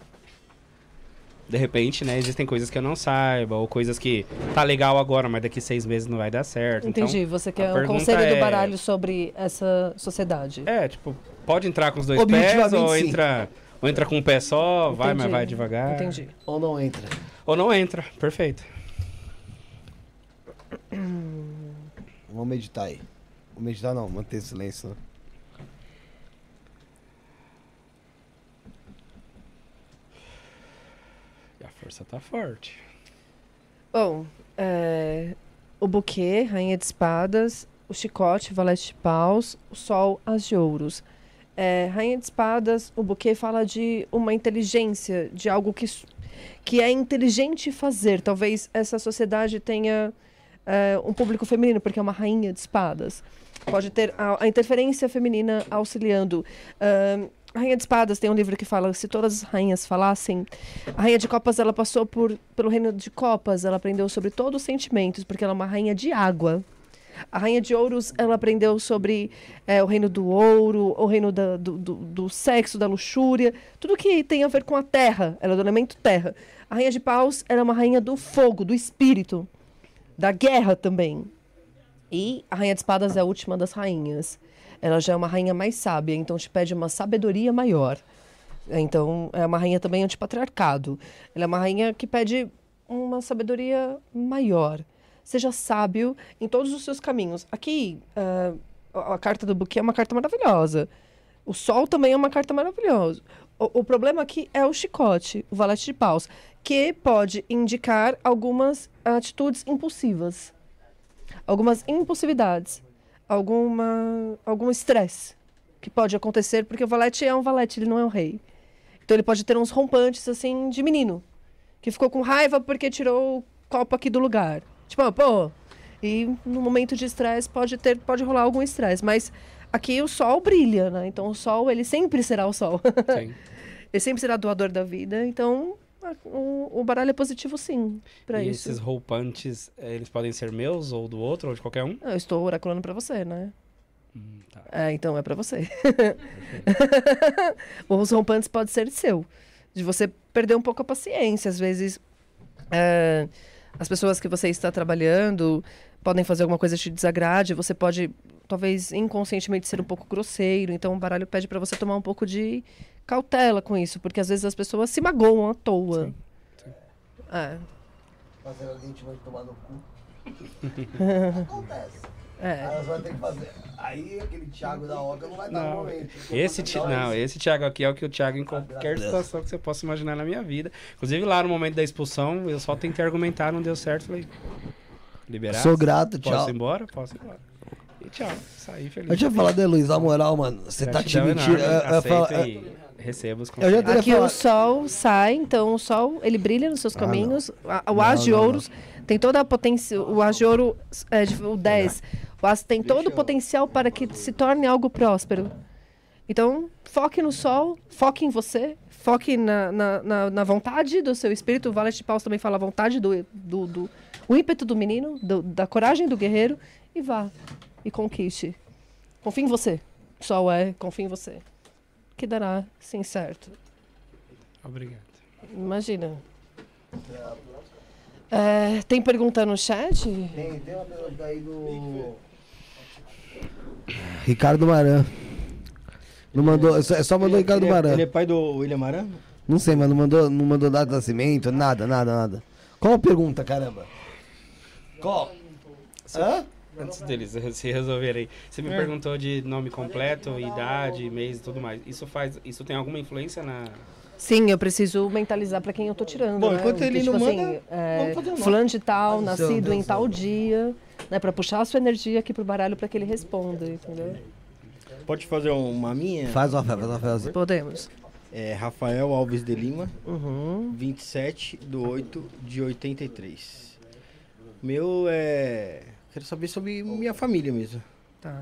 De repente, né, existem coisas que eu não saiba, ou coisas que tá legal agora, mas daqui seis meses não vai dar certo. Entendi. você quer um conselho do é- baralho sobre essa sociedade. Então, é, tipo, pode entrar com os dois pés, ou sim. entra, ou entra com um pé só, vai, mas Entendi. vai devagar. Entendi. Ou não entra? Ou não entra, perfeito. Vamos meditar aí. Vamos meditar não, manter silêncio. né? E a força tá forte. Bom, é, o buquê, rainha de espadas, o chicote, valete de paus, o sol, as de ouros. É, rainha de espadas, o buquê fala de uma inteligência, de algo que, que é inteligente fazer. Talvez essa sociedade tenha é, um público feminino, porque é uma rainha de espadas. Pode ter a, a interferência feminina auxiliando. Ahn, a Rainha de Espadas tem um livro que fala se todas as rainhas falassem. A Rainha de Copas ela passou por, pelo reino de Copas, ela aprendeu sobre todos os sentimentos, porque ela é uma rainha de água. A Rainha de Ouros ela aprendeu sobre é, o reino do ouro, o reino da- do, do, do sexo, da luxúria, tudo que tem a ver com a terra. Ela é do elemento terra. A Rainha de Paus ela é uma rainha do fogo, do espírito, da guerra também. E a Rainha de Espadas é a última das rainhas. Ela já é uma rainha mais sábia, então te pede uma sabedoria maior. Então, é uma rainha também antipatriarcado. Ela é uma rainha que pede uma sabedoria maior. Seja sábio em todos os seus caminhos. Aqui, a a carta do buquê é uma carta maravilhosa. O sol também é uma carta maravilhosa. O, o problema aqui é o chicote, o valete de paus, que pode indicar algumas atitudes impulsivas, algumas impulsividades, alguma, algum estresse que pode acontecer, porque o valete é um valete, ele não é um rei. Então ele pode ter uns rompantes assim de menino, que ficou com raiva porque tirou o copo aqui do lugar. Tipo, pô, e no momento de estresse pode ter, pode rolar algum estresse, mas aqui o sol brilha, né? Então o sol, ele sempre será o sol. Sim. ele sempre será doador da vida, então o, o baralho é positivo sim, para e isso. esses roupantes, eh, eles podem ser meus, ou do outro, ou de qualquer um? Eu estou oraculando para você, né? Hum, tá. É, então é pra você. Os rompantes pode ser seu. De você perder um pouco a paciência. Às vezes, é, as pessoas que você está trabalhando podem fazer alguma coisa que te desagrade. Você pode, talvez, inconscientemente ser um pouco grosseiro. Então, o baralho pede pra você tomar um pouco de cautela com isso. Porque, às vezes, as pessoas se magoam à toa. Sim, sim. É, Fazer alguém te vai tomar no cu. Acontece. é. Aí vamos ter que fazer. Aí aquele Thiago da Oca não vai no Não, momento. Esse, ti- não, esse Thiago aqui é o que o Thiago em qualquer situação que você possa imaginar na minha vida. Inclusive lá no momento da expulsão, eu só tentei argumentar, não deu certo. Falei, liberar? Sou grato, Posso tchau. ir embora? Posso ir embora. E tchau, saí feliz. Eu tinha falado, Luiz, na moral, mano, você tá te mentindo. enorme, Eu, eu aceito falo- e recebo os Eu já conselhos. Aqui falar- o sol sai, então o sol ele brilha nos seus Ah, caminhos. A- o Não, as de não, ouros tem toda a potência. O as de ouro, é, o 10, o as tem todo o potencial para que se torne algo próspero. Então, foque no sol, foque em você, foque na, na, na, na vontade do seu espírito. O Valet de Paus também fala a vontade do, do, do o ímpeto do menino, do- da coragem do guerreiro, e vá e conquiste. Confie em você. Sol é, confie em você. Que dará sim certo. Obrigado. Imagina. É, tem pergunta no chat? Tem, tem uma pergunta aí do. Ricardo Maran. Não mandou, só, só mandou Ricardo ele, é- Maran. ele é pai do William Maran? Não sei, mas não mandou, não mandou data de nascimento, nada, nada, nada. Qual a pergunta, caramba? Qual? Hã? Antes deles se resolverem, você me É. perguntou de nome completo, idade, mês e tudo mais. Isso faz, isso tem alguma influência na Sim, eu preciso mentalizar pra quem eu tô tirando. Bom, né? enquanto ele Porque, não tipo manda, é, fulano de tal, Faz nascido Deus em tal sabe. dia, né? Pra puxar a sua energia aqui pro baralho pra que ele responda, entendeu? Pode fazer uma minha? Faz uma fé, faz uma fé. Podemos. É Rafael Alves de Lima, Uhum. 27 do 8 de 83. Meu é. Quero saber sobre minha família mesmo. Tá.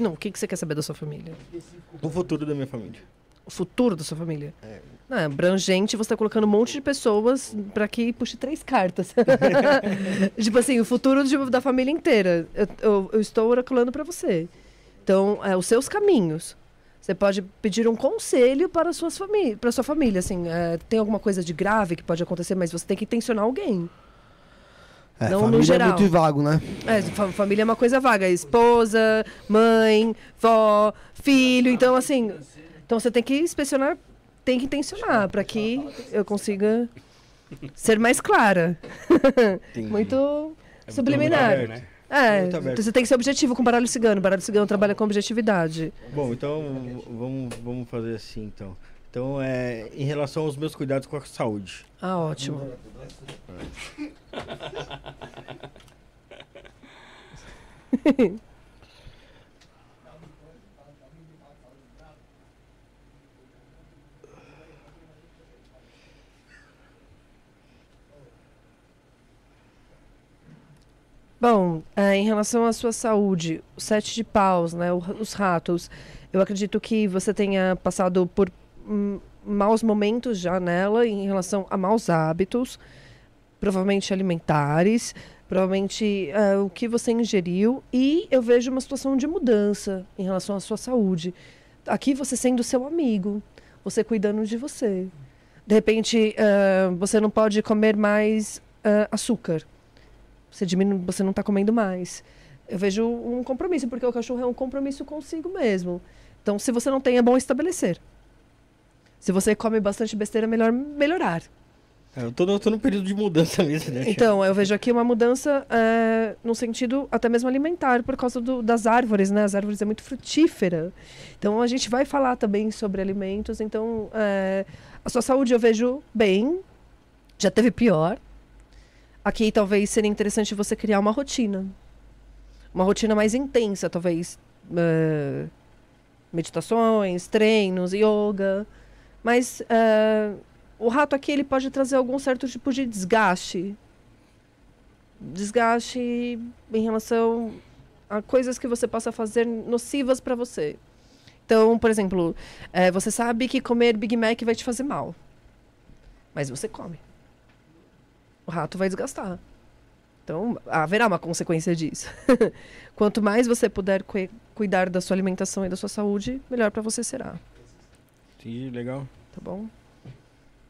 Não, o que, que você quer saber da sua família? O futuro da minha família. O futuro da sua família? Não, é abrangente, você tá colocando um monte de pessoas pra que puxe três cartas. tipo assim, o futuro de- da família inteira. Eu, eu- eu estou oraculando pra você. Então, é, os seus caminhos. Você pode pedir um conselho para, suas famí para sua família. Assim, é, tem alguma coisa de grave que pode acontecer, mas você tem que intencionar alguém. É, Não, no família geral. é muito vago, né? É, fa- família é uma coisa vaga. Esposa, mãe, vó, filho. Então, assim. Então você tem que inspecionar, tem que intencionar para que eu consiga ser mais clara. Muito É subliminar. muito aberto, né? É, então você tem que ser objetivo com o baralho cigano. O baralho cigano trabalha com objetividade. Bom, então vamos, vamos fazer assim então. Então, é, em relação aos meus cuidados com a saúde. Ah, ótimo. Bom, é, em relação à sua saúde, o sete de paus, né, os ratos, eu acredito que você tenha passado por maus momentos já nela em relação a maus hábitos, provavelmente alimentares, provavelmente é, o que você ingeriu, e eu vejo uma situação de mudança em relação à sua saúde. Aqui você sendo seu amigo, você cuidando de você. De repente, é, você não pode comer mais é, açúcar. Você diminui, você não está comendo mais. Eu vejo um compromisso, porque o cachorro é um compromisso consigo mesmo. Então, se você não tem, é bom estabelecer. Se você come bastante besteira, melhor melhorar. É, Eu tô, no- tô no período de mudança mesmo, né? Então, eu vejo aqui uma mudança é, no sentido até mesmo alimentar, por causa do- das árvores, né? As árvores é muito frutífera. Então, a gente vai falar também sobre alimentos. Então, é, a sua saúde eu vejo bem, já teve pior. Aqui, talvez, seria interessante você criar uma rotina. Uma rotina mais intensa, talvez. é, meditações, treinos, yoga. Mas é, o rato aqui ele pode trazer algum certo tipo de desgaste. Desgaste em relação a coisas que você possa fazer nocivas para você. Então, por exemplo, eh, você sabe que comer Big Mac vai te fazer mal. Mas você come. O rato vai desgastar. Então, haverá uma consequência disso. Quanto mais você puder cui- cuidar da sua alimentação e da sua saúde, melhor para você será. Sim, legal. Tá bom?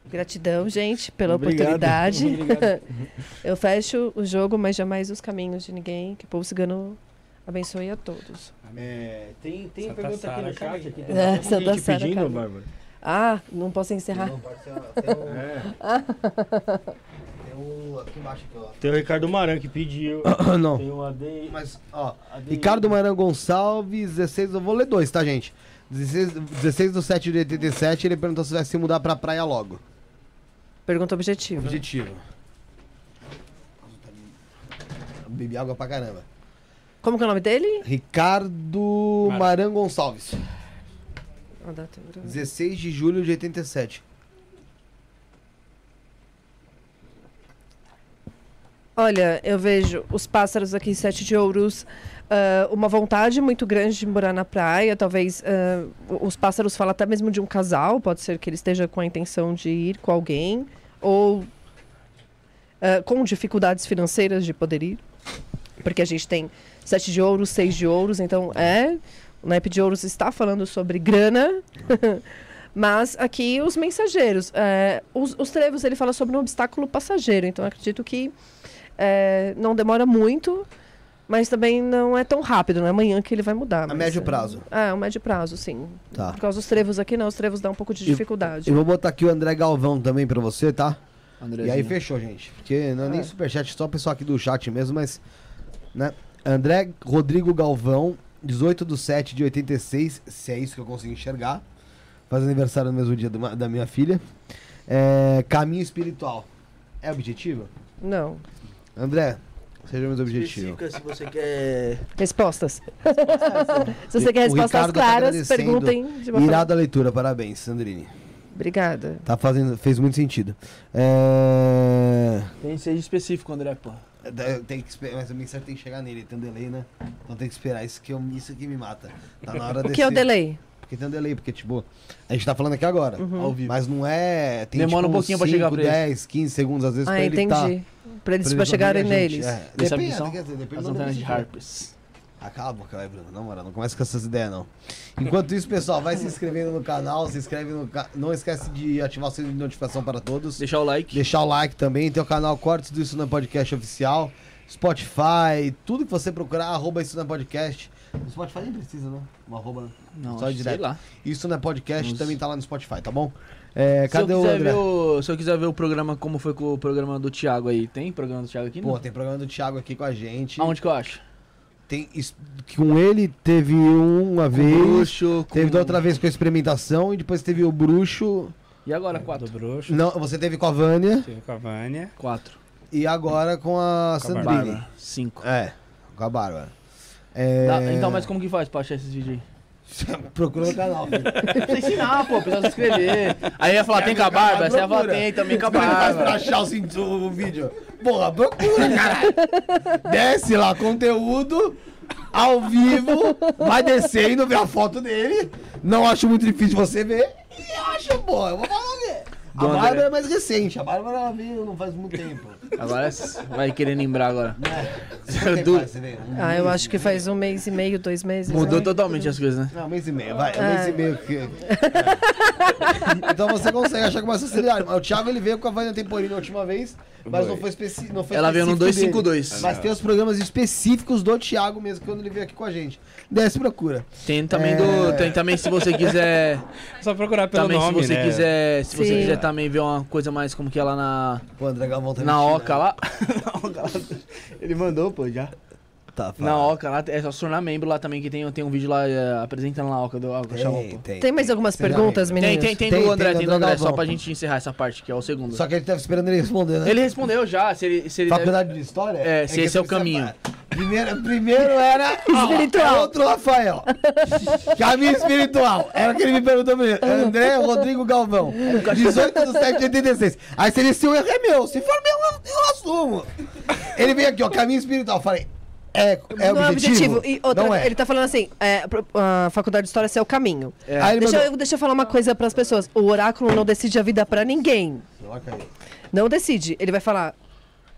Gratidão, gente, pela Obrigado. oportunidade. Obrigado. Eu fecho o jogo, mas jamais os caminhos de ninguém. Que o povo cigano abençoe a todos. É, tem tem Santa pergunta aqui Sara, no chat. Aqui, tem É, Santa gente Sara, pedindo. Bárbara. Ah, não posso encerrar? Não, pode ser, tem um, É. tem um aqui embaixo aqui, ó. Tem o Ricardo Maran que pediu. Não. Tem o AD. Mas, ó, AD Ricardo Maran Gonçalves, 16, eu vou ler dois, tá, gente? 16, 16 do 7 de 87, ele perguntou se vai se mudar pra praia logo. Pergunta objetiva. Objetivo. Bebi água pra caramba. Como que é o nome dele? Ricardo Maran. Maran Gonçalves, A data. 16 de julho de 87. Olha, eu vejo os pássaros aqui, sete de ouros, ah, uma vontade muito grande de morar na praia. Talvez ah, os pássaros falam até mesmo de um casal, pode ser que ele esteja com a intenção de ir com alguém, ou ah, com dificuldades financeiras de poder ir. Porque a gente tem sete de ouros, seis de ouros, então é. O naipe de ouros está falando sobre grana. Mas aqui os mensageiros. é, os, os trevos, ele fala sobre um obstáculo passageiro. Então acredito que é, não demora muito, mas também não é tão rápido, não é amanhã que ele vai mudar. A mas, médio é, prazo. É, a médio prazo, sim. Tá. Por causa dos trevos aqui, não, os trevos dão um pouco de dificuldade. Eu vou botar aqui o André Galvão também pra você, tá? Andrezinho. E aí fechou, gente. Porque não é nem É. superchat, só o pessoal aqui do chat mesmo, mas. Né? André Rodrigo Galvão, 18 do 7 de 86, se é isso que eu consigo enxergar. Faz aniversário no mesmo dia do da minha filha. É, caminho espiritual. É objetivo? Não. André, seja mais objetivo. Especifica se você quer. Respostas. Se você quer respostas tá claras, agradecendo. perguntem de uma forma. Irada leitura, parabéns, Sandrine. Obrigada. Tá fazendo, fez muito sentido. É... Tem que ser específico, André, pô. É, Tem que esperar, mas a mensagem tem que chegar nele, tem um delay, né? Então tem que esperar, isso que, eu, isso que me mata. Tá na hora O que é o delay? Porque tem um delay, porque, tipo, a gente tá falando aqui agora, Uhum. Ao vivo. mas não é. Tem, Demora tipo, um pouquinho pra chegar pra ele. 10, 15 segundos, às vezes, Ah, pra ele tá. entendi. Pra eles pra chegarem neles. É, depende, são? quer dizer, depende As do antenas de. Harpers. Ah, cala a boca, vai, Bruno. Na moral, não começa com essas ideias, não. Enquanto isso, pessoal, vai se inscrevendo no canal, se inscreve no canal. Não esquece de ativar o sininho de notificação para todos. Deixar o like. Deixar o like também. Tem o canal Cortes do Isso na Podcast Oficial. Spotify, tudo que você procurar, arroba Isso na Podcast. No Spotify nem precisa, né? Um arroba. Não, Só direto. sei lá. Isso na Podcast Nossa. também tá lá no Spotify, tá bom? É, Se eu, cadê o quiser André? ver o, se eu quiser ver o programa, como foi com o programa do Thiago aí, tem programa do Thiago aqui? Pô, Não? tem programa do Thiago aqui com a gente. Aonde que eu acho? Tem, com ele teve uma Com vez. o Bruxo, com... Teve da outra vez com a experimentação e depois teve o Bruxo. E agora, Do quatro? bruxo. Não, você teve com a Vânia Tive com a Vânia. Quatro. e agora com a Com a Sandrine. Bárbara. Cinco. É, com a Bárbara. É... Então, mas como que faz pra achar esses vídeos aí? Procura no canal, filho. Precisa ensinar, pô, precisa se inscrever. Aí ia falar, tem com a Bárbara? Você ia falar, tem também com a é faz pra achar o, o vídeo? Porra, procura, caralho. Desce lá, conteúdo, ao vivo, vai descendo, vê a foto dele. Não acho muito difícil você ver. E acha, pô, eu vou falar ver. A. Bárbara é mais recente, a Bárbara ela veio não faz muito tempo. Agora vai querer lembrar agora. Você Du- faz, você vem. Um Ah, eu acho que faz um mês e meio, dois meses. Mudou né? totalmente as coisas, né? Não, um mês e meio, vai. Um É. mês e meio que. então você consegue achar com mais facilidade. O Thiago ele veio com a Vânia Temporina a última vez, mas não foi, especi... não foi Ela veio no específico 252. dele. Mas tem os programas específicos do Thiago mesmo, quando ele veio aqui com a gente. Desce procura. Tem também É. do. Tem também se você quiser. Só procurar pelo também nome, se você né? quiser. Se você Sim. quiser também ver uma coisa mais como que é lá na. O André Galvão tá Na Oca lá. Na Oca lá. Ele mandou, pô, já. Tá, fala. Na Oca lá, é só se tornar membro lá também, que tem, tem um vídeo lá é, apresentando na Oca do Oca Tem, pô. tem. Tem mais algumas perguntas, meninos? Tem, tem, tem, Tem, do André, tem do André André, só pra gente encerrar essa parte, que é o segundo. Só que ele tava esperando ele responder, né? Ele respondeu já, se ele. Se ele deve- Faculdade de História? É, se que esse é o caminho. separa. Primeiro, primeiro era Espiritual. é outro Rafael. Caminho espiritual. Era o que ele me perguntou primeiro. André Rodrigo Galvão. 18 de 7 de 86. Aí se ele se o erro é meu. Se for meu, eu, eu assumo. Ele veio aqui, ó, caminho espiritual. Falei, é, é não objetivo? é objetivo. E outra, Não é. ele tá falando assim, é, a faculdade de história é o caminho. É. Deixa, mandou- eu, deixa eu falar uma coisa pras pessoas. O oráculo não decide a vida pra ninguém. Não decide. Ele vai falar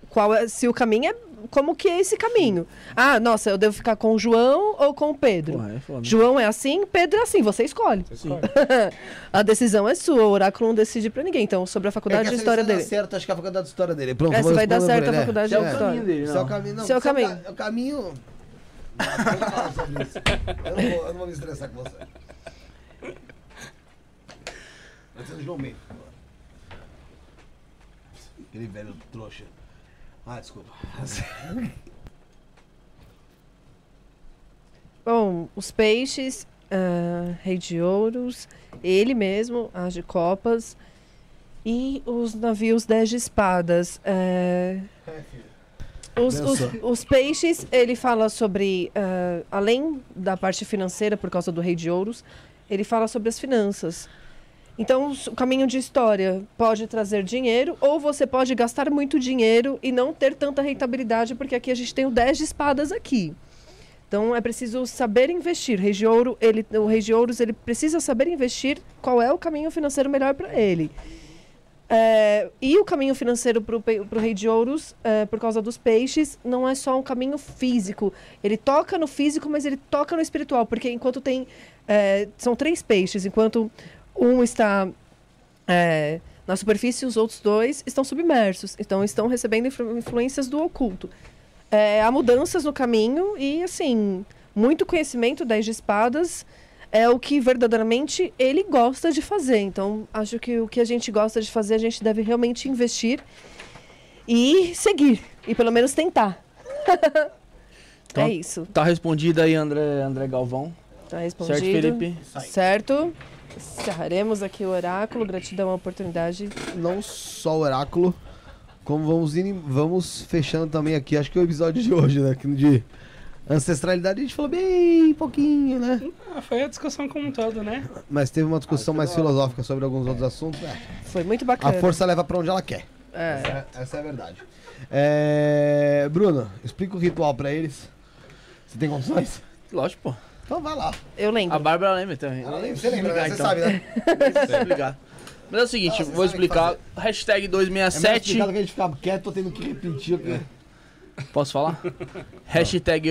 qual é, se o caminho é como que é esse caminho. Ah, nossa, eu devo ficar com o João ou com o Pedro? Porra, é. João é assim, Pedro é assim, você escolhe. a decisão é sua, o oráculo não decide pra ninguém. Então, sobre a É faculdade que de história vai dar dele. certo, acho que é a faculdade de história dele. Pronto, Essa vou vai dar certo a faculdade é. de É. história. dele, é o caminho, não. Esse é o caminho. ca- É o caminho. Eu não vou, eu não vou me estressar com você. Vai ser o João Mendes. Aquele velho trouxa. Ah, desculpa. Bom, os peixes, ah, rei de ouros, ele mesmo, as de copas e os navios dez de espadas. eh, os, os- os peixes, ele fala sobre, ah, além da parte financeira, por causa do rei de ouros, ele fala sobre as finanças. Então, o caminho de história pode trazer dinheiro, ou você pode gastar muito dinheiro e não ter tanta rentabilidade, porque aqui a gente tem o 10 de espadas aqui. Então é preciso saber investir. Rei de Ouro, ele, o Rei de Ouros ele precisa saber investir qual é o caminho financeiro melhor para ele. É, e o caminho financeiro para o Rei de Ouros, é, por causa dos peixes, não é só um caminho físico. Ele toca no físico, mas ele toca no espiritual, porque enquanto tem. é, são três peixes, enquanto um está é, na superfície, os outros dois estão submersos. Então estão recebendo influ- influências do oculto. É, há mudanças no caminho e, assim, muito conhecimento das de espadas é o que verdadeiramente ele gosta de fazer. Então, acho que o que a gente gosta de fazer, a gente deve realmente investir e seguir. E pelo menos tentar. Então, é isso. Tá respondido aí, André, André Galvão. Tá respondido. Certo, Felipe? Certo. Encerraremos aqui o oráculo. Gratidão à oportunidade. Não só o oráculo, como vamos, indo, vamos fechando também aqui, acho que é o episódio de hoje, né? que De ancestralidade a gente falou bem pouquinho, né? Ah, foi a discussão como um todo, né? Mas teve uma discussão mais filosófica sobre alguns outros assuntos. É, Foi muito a bacana. força leva pra onde ela quer. É. Essa, essa é a verdade. É, Bruno, explica o ritual pra eles. Você tem condições? Lógico, pô. Então vai lá. Eu lembro. A Bárbara lembra também. Ela lembra, você lembra, né? Você então. sabe, né? Explicar. Mas é o seguinte, Ah, vou explicar. Hashtag É mais 267. que a gente ficar quieto, tô tendo que repetir. Porque... Posso falar? Hashtag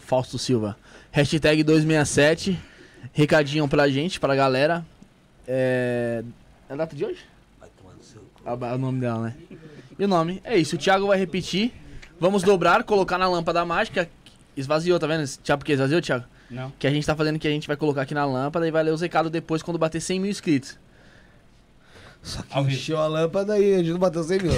Fausto Silva. Hashtag 267. Recadinho pra gente, pra galera. É. É a data de hoje? Ah, o nome dela, né? E o nome? É isso, o Thiago vai repetir. Vamos dobrar, colocar na lâmpada mágica. Esvaziou, tá vendo? Sabe por que esvaziou, Thiago? Não. Que a gente tá fazendo que a gente vai colocar aqui na lâmpada e vai ler os recados depois quando bater 100 mil inscritos. Só que encheu a lâmpada e a gente não bateu 100 mil.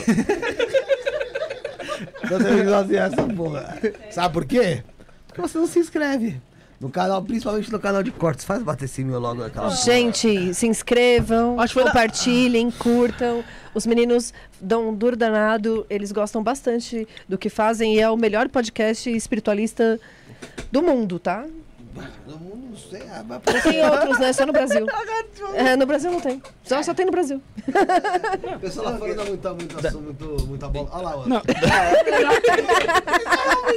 Então teve que fazer essa porra. Sabe por quê? Porque você não se inscreve. No canal, principalmente no canal de cortes. Faz bater 100 mil logo naquela porra. Gente, se inscrevam, foi da- compartilhem, curtam. Os meninos dão um duro danado, eles gostam bastante do que fazem e é o melhor podcast espiritualista do mundo, tá? Não sei. ah, mas- Tem outros, né? Só no Brasil. É, no Brasil não tem. Só, só tem no Brasil. O pessoal lá fora dá muita, muita, muito, muita bola. Olha lá, ó. Não.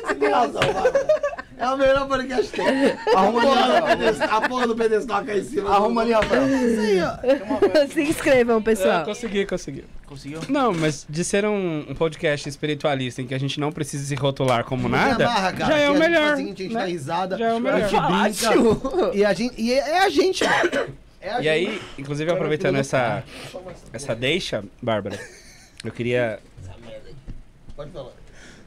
Você tem razão, Bárbara. É o melhor podcast que tem. Arruma ali, Rafael. A porra do pedestal cai em cima. Arruma ali, Rafael. Se inscrevam, pessoal. consegui, consegui. Conseguiu? Não, mas de ser um, um podcast espiritualista em que a gente não precisa se rotular como Não nada, amarra, cara, já é o a gente melhor. a gente né? dá risada, Já é o a melhor. gente brinca. E a gente. E é, é a gente. É a E gente. aí, inclusive aproveitando essa, essa deixa, Bárbara, eu queria. Pode falar.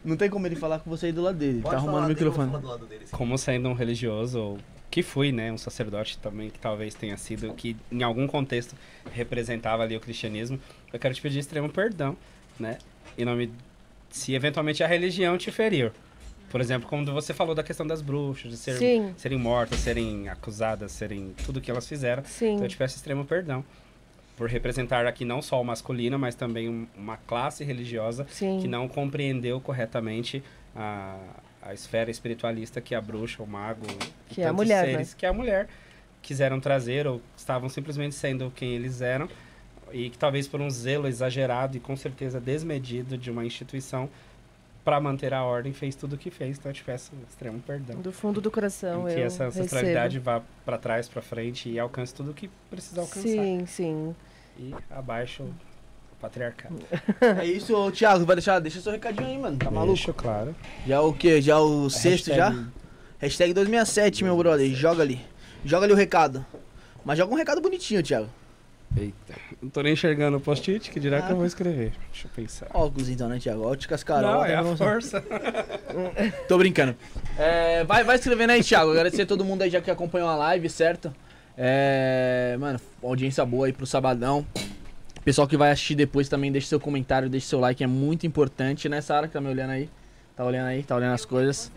Não tem como ele falar com você aí do lado dele. Pode tá arrumando o como microfone. lado dele, como sendo um religioso, ou que fui, né, um sacerdote também, que talvez tenha sido, que em algum contexto representava ali o cristianismo, eu quero te pedir extremo perdão, né, em nome, se eventualmente a religião te feriu. Por exemplo, quando você falou da questão das bruxas, de ser- Sim. serem mortas, serem acusadas, serem tudo que elas fizeram, Sim. então eu te peço extremo perdão. Por representar aqui não só o masculino, mas também um- uma classe religiosa Sim. que não compreendeu corretamente a, a esfera espiritualista que a bruxa, o mago, Que é a mulher, seres que a mulher quiseram trazer ou estavam simplesmente sendo quem eles eram e que talvez por um zelo exagerado e com certeza desmedido de uma instituição para manter a ordem fez tudo o que fez. Então eu te peço extremo perdão. Do fundo do coração, que eu essa recebo. ancestralidade vá para trás, para frente e alcance tudo o que precisa alcançar. Sim, sim. E abaixo o patriarcado. É isso, Thiago. Vai deixar, deixa seu recadinho aí, mano. Tá maluco? Deixa, claro. Já o quê? Já o sexto já? hashtag- Hashtag 267, meu brother. Joga ali. Joga ali o recado. Mas joga um recado bonitinho, Thiago. Eita, não tô nem enxergando o post-it, que dirá que eu vou escrever. Deixa eu pensar. Óculos então, né, Thiago? Óticas Carol. não, é tá a bom? força. Tô brincando. É, vai, vai escrevendo aí, Thiago. Agradecer a todo mundo aí já que acompanhou a live, certo? É, mano, audiência boa aí pro sabadão. Pessoal que vai assistir depois também, deixe seu comentário, deixe seu like, é muito importante, né, Sara, que tá me olhando aí? Tá olhando aí, tá olhando as coisas.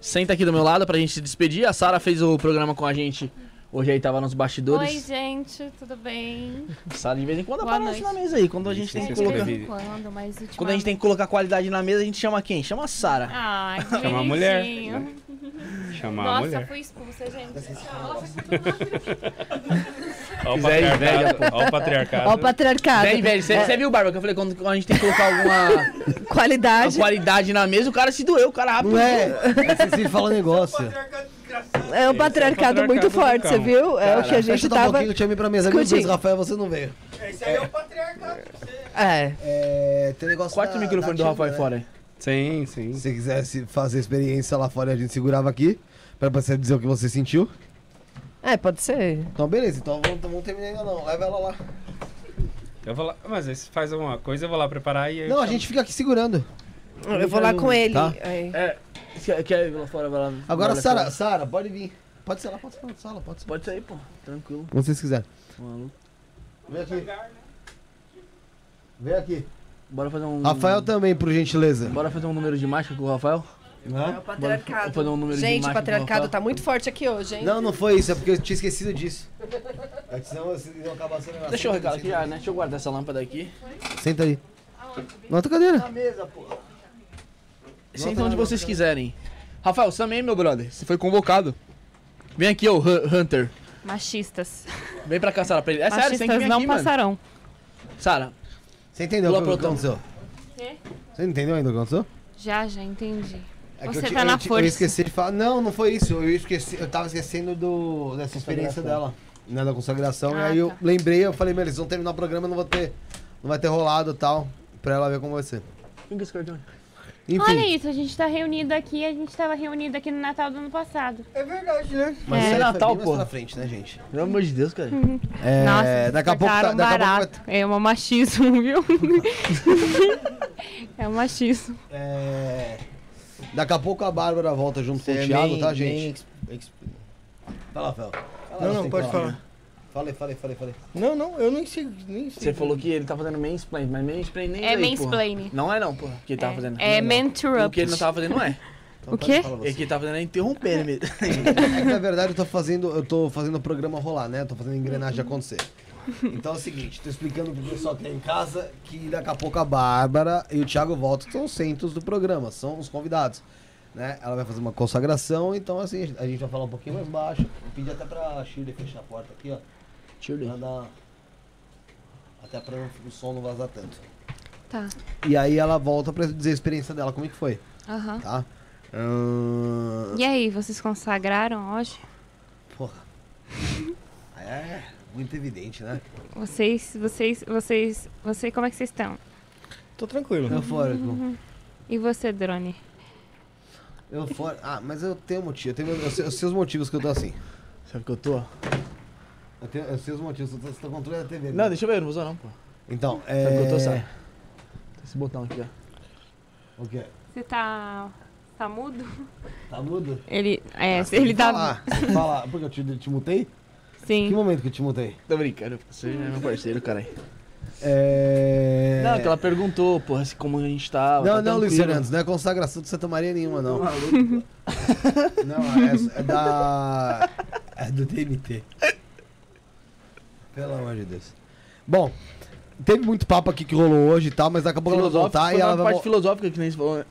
Senta aqui do meu lado pra gente se despedir. A Sara fez o programa com a gente. Hoje aí tava nos Oi, bastidores. gente, tudo bem? Sara de vez em quando Boa aparece noite. na mesa aí. Quando a gente Isso, tem que colocar. escrevi. quando, mas Quando a gente tem que colocar qualidade na mesa, a gente chama quem? Chama a Sara. Ai, que Chama a mulher. bonitinho. Chamar a Nossa, mulher. fui expulsa, gente. Ó o Quiser inveja, patriarcado. Ó o patriarcado. Ó o patriarcado. Bem, velho, você você viu, Bárbara, que eu falei quando a gente tem que colocar alguma Qualidade. qualidade na mesa, o cara se doeu, o cara rápido. Não é? É Você fala negócio. É um patriarcado patriarcado muito do forte, cão. você viu? É o que a gente eu dar um tava. pouquinho que eu tinha me pra mesa. Deus, discutindo. Rafael, você não veio. É. É, tem negócio Corta o da- microfone do Rafael fora né? aí. Sim, sim. Se você quisesse fazer experiência lá fora, a gente segurava aqui. Pra você dizer o que você sentiu. É, pode ser. Então, beleza. Então, vamos, vamos terminar ainda não. Leva ela lá. Eu vou lá. Mas aí se faz alguma coisa, eu vou lá preparar e aí. Não, a chamo. gente fica aqui segurando. Eu vou lá com ele. Tá. Aí. É, quer, quer ir lá fora, vai lá. Agora, Sara. Sara, pode vir. Pode ser lá, pode ser lá, sala, pode ser. Pode sair, pô. Tranquilo. Como vocês quiserem. Maluco. Vem aqui. Vem aqui. Bora fazer um. Rafael também, por gentileza. Bora fazer um número de mágica com o Rafael? É o patriarcado. um Gente, o patriarcado tá muito forte aqui hoje, hein? Não, não foi isso, é porque eu tinha esquecido disso. É que senão vocês iam acabar sendo. Deixa eu recado aqui, já, né? Deixa eu guardar essa lâmpada aqui. Senta aí. Na outra cadeira. Na mesa, pô. Senta onde vocês quiserem. Rafael, você também, meu brother. Você foi convocado. Vem aqui, ô Hu- Hunter. Machistas. Vem pra cá, Sara. pra ele. É sério, você tem que Machistas vir não aqui, mano. passarão. Sara, Você entendeu o que pro aconteceu? Quê? Você não entendeu ainda o que aconteceu? Já, já entendi. É que Você eu, ti- tá eu na ti- força. Eu esqueci de falar. Não, não foi isso. Eu esqueci. Eu tava esquecendo do, dessa experiência dela. Né, da consagração. e Ah, aí eu tá. lembrei, eu falei, meu, eles vão terminar o programa, não vou ter. Não vai ter rolado e tal. Pra ela ver como vai ser. Fica esse cartão. Enfim. Olha isso, a gente tá reunido aqui, a gente tava reunido aqui no Natal do ano passado. É verdade, né? Mas isso é foi Natal, bem pô. pra frente, né, gente? Pelo amor de Deus, cara. É, Nossa, daqui a pouco tá, daqui a pouco vai- barato. É um machismo, viu? é um machismo. É, Daqui a pouco a Bárbara volta junto com o Thiago, tá, gente? Fala, Fel. Não, não, pode falar. Falei, falei, falei, falei. Não, não, eu nem sei. Nem sei. Você falou que ele tá fazendo mansplain, mas mansplain nem É porra. mansplaining. Não é não, porra, que ele tava fazendo. É Não, não. O que ele não tava fazendo não é. Então O quê? O que ele tava fazendo é interromper ele mesmo. É que na verdade eu tô fazendo, eu tô fazendo o programa rolar, né? Eu tô fazendo a engrenagem acontecer. Então é o seguinte, tô explicando pro pessoal que tá em casa que daqui a pouco a Bárbara e o Thiago voltam, que são os centros do programa, são os convidados. Né? Ela vai fazer uma consagração, então assim, a gente vai falar um pouquinho mais baixo. Vou pedir até pra Shirley fechar a porta aqui, ó. Pra dar... Até pra não- o som não vazar tanto. Tá. E aí ela volta pra dizer a experiência dela, como é que foi, Aham. tá? Ahn, E aí, vocês consagraram hoje? Porra. É, muito evidente, né? Vocês, vocês, vocês, você, como é que vocês estão? Tô tranquilo. Eufórico. E você, Drone? Eufórico. Ah, mas eu tenho motivo. Eu, tenho, eu, eu os motivos que eu tô assim. Sabe que eu tô? Eu, tenho, eu sei os motivos. Eu você tá controlando a TV. Não, deixa eu ver, não vou usar não, pô. Então, Sabe que eu tô, é... esse botão aqui, ó. O quê? Você tá, tá mudo? Tá mudo? Ele, é, Ah, ele que tá, Falar. Que falar. Porque eu te, te mutei? Que sim. momento que eu te mutei? Tô brincando, você é meu parceiro, caralho. É... Não, que ela perguntou, porra, se como a gente tava. Não, tá não, Luiz. Fernandes, não é consagração de Santa Maria nenhuma, não. não, é, é da. É do DMT. Pelo amor de Deus. Bom, teve muito papo aqui que rolou hoje e tal, mas daqui a pouco ela vai voltar e ela vai parte filosófica que nem você falou, né?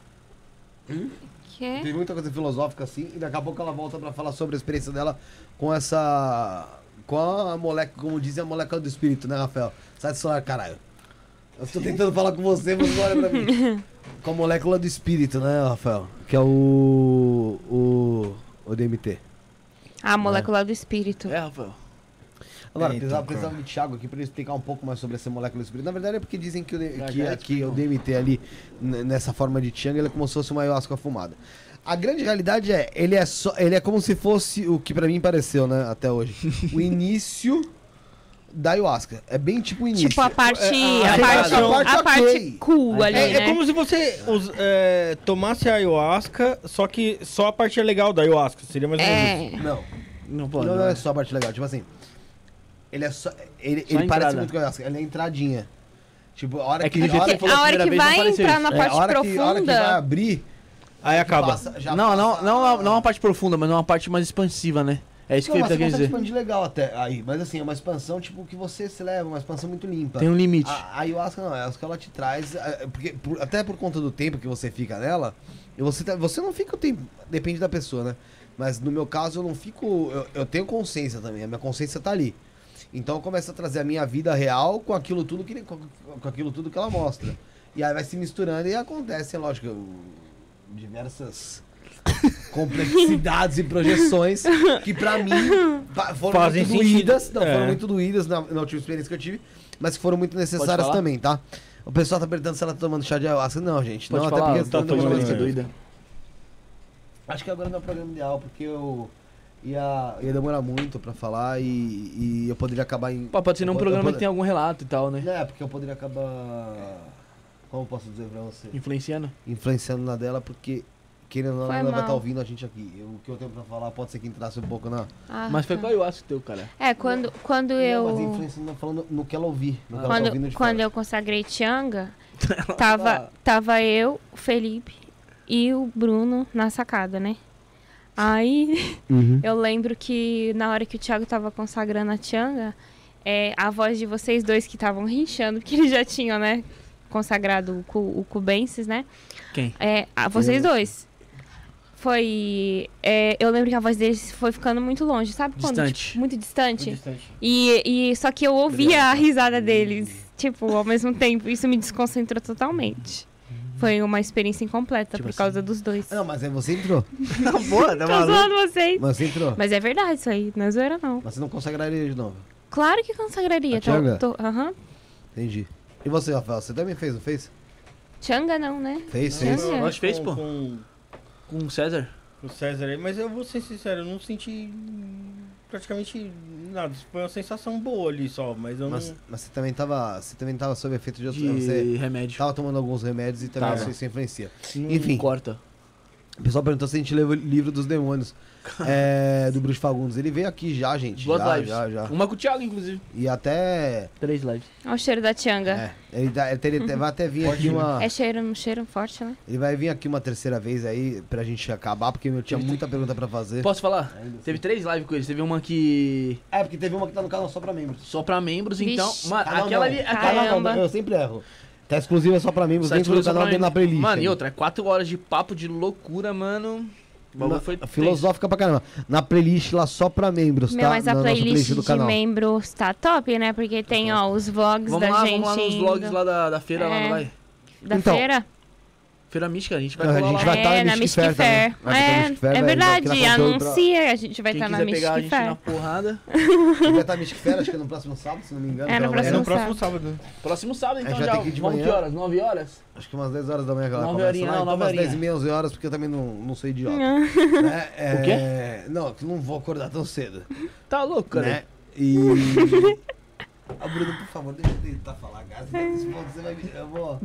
Que? Teve muita coisa filosófica assim, e daqui a pouco ela volta pra falar sobre a experiência dela com essa. Com a moleque, como dizem, a moleca do espírito, né, Rafael? Sai do celular, caralho. Eu tô tentando falar com você, mas não olha pra mim. Com a molécula do espírito, né, Rafael? Que é o. O. O DMT. A molécula do espírito. É, Rafael. Agora, É, então, precisava, cara. precisava de Thiago aqui pra ele explicar um pouco mais sobre essa molécula do espírito. Na verdade é porque dizem que o, Já, que, já que o. DMT ali, nessa forma de Tianga, ele é como se fosse uma ayahuasca fumada. A grande realidade é, ele é só, ele é como se fosse o que pra mim pareceu, né, até hoje. o início da ayahuasca. É bem tipo o início. Tipo a parte, É, a, a parte, a parte a parte cool ali, É, né? é como se você us- é, tomasse a ayahuasca, só que só a parte legal da ayahuasca. Seria mais ou menos isso. É, Não, Não pode. não, não é só a parte legal. Tipo assim, ele é só, ele, Só ele parece muito com a. Ele é a entradinha. Tipo, a hora É que que, jeito a hora, que falou a hora primeira que vez, não vai entrar isso. na é, parte a hora que, a hora que vai profunda. abrir, Aí acaba. passa- já Não, não, passa- não, não uma parte profunda, mas uma parte mais expansiva, né? É isso que Não, ele mas tá querendo dizer. expandir legal até aí. Mas assim, é uma expansão tipo que você se leva, uma expansão muito limpa. Tem um limite. A, a ayahuasca não, a ayahuasca ela te traz. é, Porque, por- até por conta do tempo que você fica nela, você, tá- você não fica o tempo. Depende da pessoa, né? Mas no meu caso eu não fico. Eu, eu tenho consciência também, a minha consciência tá ali. Então eu começo a trazer a minha vida real com aquilo tudo que, com, aquilo tudo que ela mostra. E aí vai se misturando e acontece, lógico, diversas complexidades e projeções que pra mim foram Fazem muito sentido. doídas, não, É. foram muito doídas na, na última experiência que eu tive, mas que foram muito necessárias também, tá? O pessoal tá perguntando se ela tá tomando chá de ayahuasca. Não, gente, Pode não, falar, até porque tá tomando doida. Acho que agora não é o programa ideal, porque eu ia, ia demorar muito pra falar e, e eu poderia acabar em. Pô, pode ser num eu, programa eu, que tem algum relato e tal, né? É, porque eu poderia acabar. Como eu posso dizer pra você? Influenciando. Influenciando na dela, porque querendo ou não, ela vai mal. estar ouvindo a gente aqui. Eu- o que eu tenho pra falar pode ser que entrasse um pouco na. Ah, Mas foi tá. com a ayahuasca teu, cara. É, quando, quando Não, mas eu. influenciando falando no que ela ouvir. No que ela tá ouvindo Quando, quando eu consagrei Tianga, tava, tava eu, o Felipe e o Bruno na sacada, né? Aí Uhum. eu lembro que na hora que o Thiago tava consagrando a Tianga, é, a voz de vocês dois que estavam rinchando, porque eles já tinham, né? Consagrado o, o Cubensis, né? Quem? É, a, vocês dois. Foi. é, eu lembro que a voz deles foi ficando muito longe, sabe? Quando, Distante. tipo, muito distante. Muito distante. E, e só que eu ouvia a risada deles, tipo, ao mesmo tempo. Isso me desconcentrou totalmente. Foi uma experiência incompleta Tipo por causa dos dois. Ah, Não, mas aí você entrou. Não, boa, tá Tô zoando vocês. Mas você entrou. Mas é verdade isso aí, não é zoeira não. Mas você não consagraria de novo. Claro que consagraria. A Tô, Tianga? tô, aham. Entendi. E você, Rafael? Você também fez, não fez? Changa não, né? Fez, Tianga. fez. Nós fez, pô. Com, Com o César. com o César aí, mas eu vou ser sincero, eu não senti praticamente nada. Foi uma sensação boa ali só, mas eu Mas, não. mas você também tava. Você também tava sob efeito de outros. De Você remédio. tava tomando alguns remédios e também Tava. isso, influencia. Não Enfim. Corta. O pessoal perguntou se a gente leu o livro dos demônios. é, do Bruxo Fagundes. Ele veio aqui já, gente. Duas já, lives. já, já. Uma com o Thiago, inclusive. E até. Três lives. Olha o cheiro da Tianga. É, ele, dá- ele, ele vai até vir aqui uma. É cheiro, um cheiro forte, né? Ele vai vir aqui uma terceira vez aí pra gente acabar, porque eu tinha muita pergunta pra fazer. Posso falar? Ainda Teve três lives com eles. Teve uma que. É, porque teve uma que tá no canal só pra membros. Só pra membros, Vixe. então. Mano, aquela não. ali. Aquela... não, não, Caramba. eu sempre erro. Tá exclusiva só pra dentro do exclusivo canal dentro da membros. playlist. Mano, e aí. outra, é quatro horas de papo de loucura, mano. Na- foi filosófica pra caramba. Na playlist lá só pra membros, Meu, tá? mas a Na nossa playlist do de canal. membros tá top, né? Porque tem, ó, os vlogs Vamos da lá, gente vamos lá nos indo. vlogs lá da, da feira, lá É. não vai? da Então, feira. Feira Mística, a gente vai a colar gente vai estar é, na na Mystic Fair Fair. ter É, Mystic Fair, é verdade, conteúdo pra- anuncia, a gente vai Quem estar na quiser pegar a gente Fair. na porrada. Vai estar Mystic Fair, acho que é no próximo sábado, se não me engano. É, no pela É no Próximo próximo sábado. né? Próximo sábado, A então gente vai já. Vamos manhã. que horas? 9 horas? Acho que umas 10 horas da manhã que ela Nove começa horinha, lá, não, então nove umas 10 horinha. e meia, 11 horas, porque eu também não, não sou idiota. né? É, O quê? Não, que não vou acordar tão cedo. Tá louco, cara. Né? E... Ah, Bruno, por favor, deixa eu tentar falar, cara. Você vai me... Eu vou...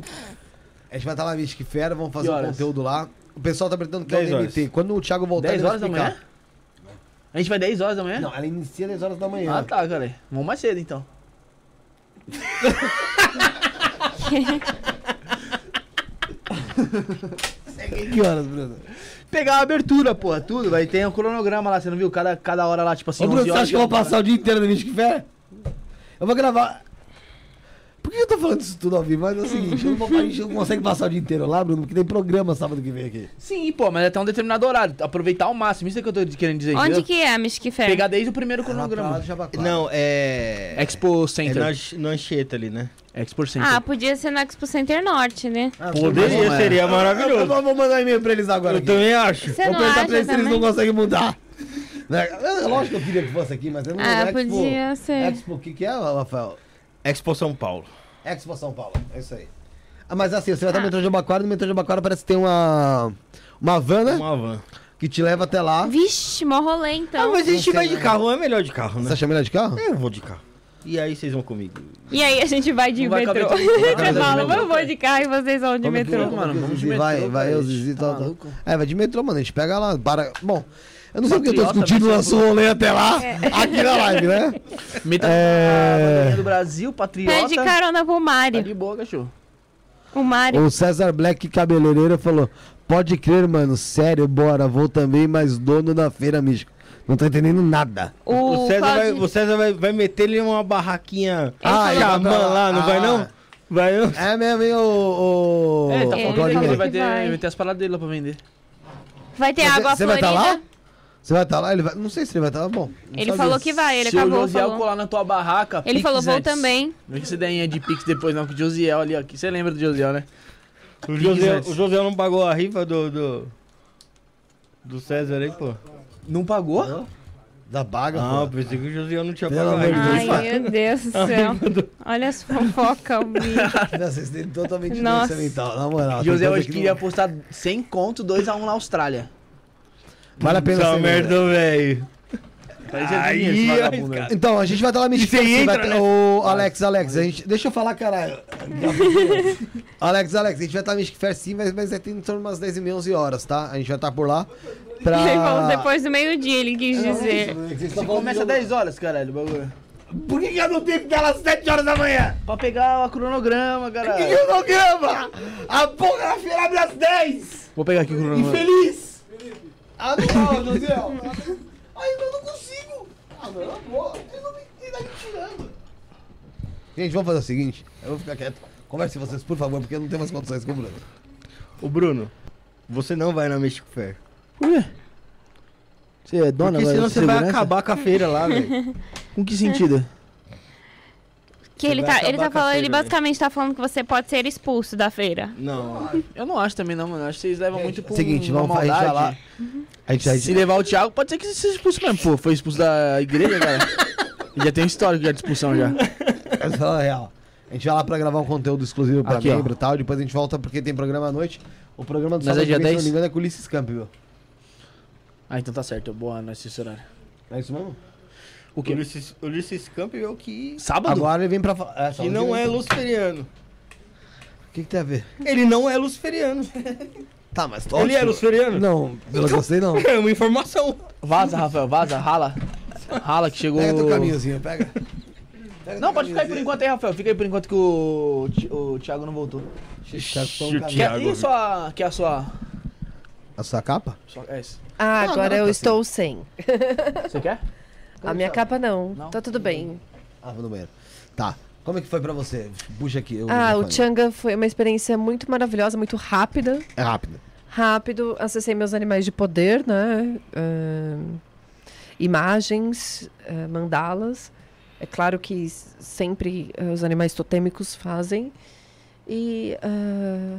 A gente vai estar lá na Mystic Fair, vamos fazer Que um conteúdo lá. O pessoal tá perguntando que é o 10 horas. DMT. Quando o Thiago voltar, 10 ele vai horas da explicar. manhã? A gente vai 10 horas da manhã? Não, ela inicia 10 horas da manhã. Ah, tá, cara. Vamos mais cedo, então. Que horas, Bruno? Pegar a abertura, porra, tudo. Vai ter um cronograma lá, você não viu? Cada, cada hora lá, tipo assim, Ô, Bruno, 11 você acha que eu vou passar o dia inteiro na Mystic Fair? Eu vou gravar... Por que eu tô falando isso tudo ao vivo? Mas é o seguinte, eu não vou, a gente não consegue passar o dia inteiro lá, Bruno, porque tem programa sábado que vem aqui. Sim, pô, mas é até um determinado horário. Aproveitar ao máximo. Isso é que eu tô querendo dizer. Onde entendeu? que é Fair? Pegar desde o primeiro lá cronograma. Não, é. Expo É Center. na, Anch- na Anchieta ali, né? Expo Center. Ah, podia ser no Expo Center Norte, né? Ah, Poderia, é. seria Eu maravilhoso. vou mandar e-mail pra eles agora. Eu aqui. também acho. Você Vou não perguntar acha pra eles se eles não conseguem mudar. Né? É lógico que eu queria que fosse aqui, mas eu não Ah, Expo, podia ser. Expo, o que, que é, Rafael? Expo São Paulo. Expo São Paulo, é isso aí. Ah, mas assim, você vai estar no metrô de Abaquara, no metrô de Abaquara parece que tem uma. Uma van, né? Uma van. Que te leva até lá. Vixe, mó rolê Ah, então. mas a gente vai de né? carro, é melhor de carro, Você né? acha melhor de carro? Eu vou de carro. E aí vocês vão comigo. E aí a gente vai de Não vai metrô. caber. Você fala, de eu vou de carro e vocês vão de é que- metrô. Mano, vamos de metrô, Vai, cara, vai, eu. Zizi, Tá tal, tal. maluco? É, vai de metrô, mano. A gente pega lá, para. Bom, eu não sei porque eu tô discutindo, vai o rolê até lá, aqui na live, né? Meta É. a bandeirinha do Brasil, Patriota. Pede carona pro Tá Mário. de boa, cachorro. O Mário. O César Black cabeleireiro falou: Pode crer, mano, sério, bora, vou também, mas dono da feira mística. Não tô entendendo nada. O, O César, vai, o César vai, vai meter ele uma barraquinha Ah, ele vai xamã pra lá. não vai Ah. não? Vai não? É mesmo, hein, o. o... É, ele tá Ele falando que ele vai que ter, vai. vai ter as paradas dele lá pra vender. Vai ter Você- água Você vai estar lá? Você vai estar lá? Ele vai... Não sei se ele vai estar lá. Bom. não Ele falou isso. que vai, ele Se o acabou Josiel falando. colar na tua barraca, Ele Pix falou, vou antes. também. Vê que você ideia de Pix depois não, que o Josiel ali, ó. que Você lembra do Josiel, né? O José, antes. o José não pagou a rifa do, do, do César aí, pô. Não pagou? Da baga, Ah, pô. pensei que o José não tinha Pelo pagado. Deus. Ai, meu Deus do céu. Olha as fofocas, bicho. Não, vocês têm totalmente doença mental, na moral. coisa hoje que queria não- apostar 100 conto, 2x1 na Austrália. Vale a pena Essa ser merda, velho. Aí, aí, vagabundo, cara. né? Então, a gente vai estar lá me entra, né? Ô, Alex, Alex, a gente... deixa eu falar, caralho. Alex, Alex, a gente vai estar na Mystic Fair sim, mas, mas é em torno de umas 10 e 11 horas, tá? A gente vai estar por lá pra... Falou depois do meio-dia, ele quis dizer. Você começa 10 horas, caralho, o bagulho. Por que, que eu não tenho que estar lá às 7 horas da manhã? Pra pegar o cronograma, que, que caralho. não grava? A porra da feira abre às 10! Vou pegar aqui o cronograma. Infeliz! Ah, não, José. Ainda não consigo. Ah, não, amor. Ele não me, ele tá me tirando. Gente, vamos fazer o seguinte. Eu vou ficar quieto. Conversem vocês, por favor, porque eu não tenho mais condições com o Bruno. Ô, Bruno, você não vai na Mystic Fair. Por quê? Você é dona Porque agora senão você vai segurança? acabar com a feira lá, velho. Com que sentido? Que Você ele tá, ele tá falando, ele feira, basicamente tá falando que você pode ser expulso da feira. Não. Eu não acho também não, mano. Eu acho que vocês levam muito pro seguinte, vamos- a gente vai maldade. lá. A gente, a Se levar o Thiago, pode ser que seja expulso mesmo. Pô, foi expulso da igreja, cara. Já tem um histórico já de expulsão já. Mas fala a real. A gente vai lá pra gravar um conteúdo exclusivo pra Aqui, membro e tal. Depois a gente volta porque tem programa à noite. O programa do Mas é sábado, dia que vem, se 10? não me engano, é com o Ulisses Campbell. Ah, então tá certo. Boa nesse horário. É isso mesmo? O quê? Ulisses, Ulisses Campbell que, Sábado? Agora ele vem pra... É, que não é luciferiano. O que, que tem a ver? Ele não é luciferiano. Tá, mas Ele é luciferiano? Não, pelo que eu sei, não. É uma informação. Vaza, Rafael, vaza, rala. Rala que chegou. Pega teu caminhozinho, pega. Pega Não, pode ficar aí por enquanto aí, Rafael. Fica aí por enquanto que o, o Thiago não voltou. Tá um Thiago. e a sua. Que é a sua. A sua capa? sua é essa. Ah, agora não, eu tá estou sem. Você quer? A minha capa não. Não? Tá tudo bem. Ah, vou no banheiro. Tá. Como é que foi pra você? Puxa aqui. Ah, o. Changa foi uma experiência muito maravilhosa, muito rápida. É rápido. Rápido, acessei meus animais de poder, né? Ahn, imagens, ah, mandalas. É claro que sempre ah, os animais totêmicos fazem. E ah,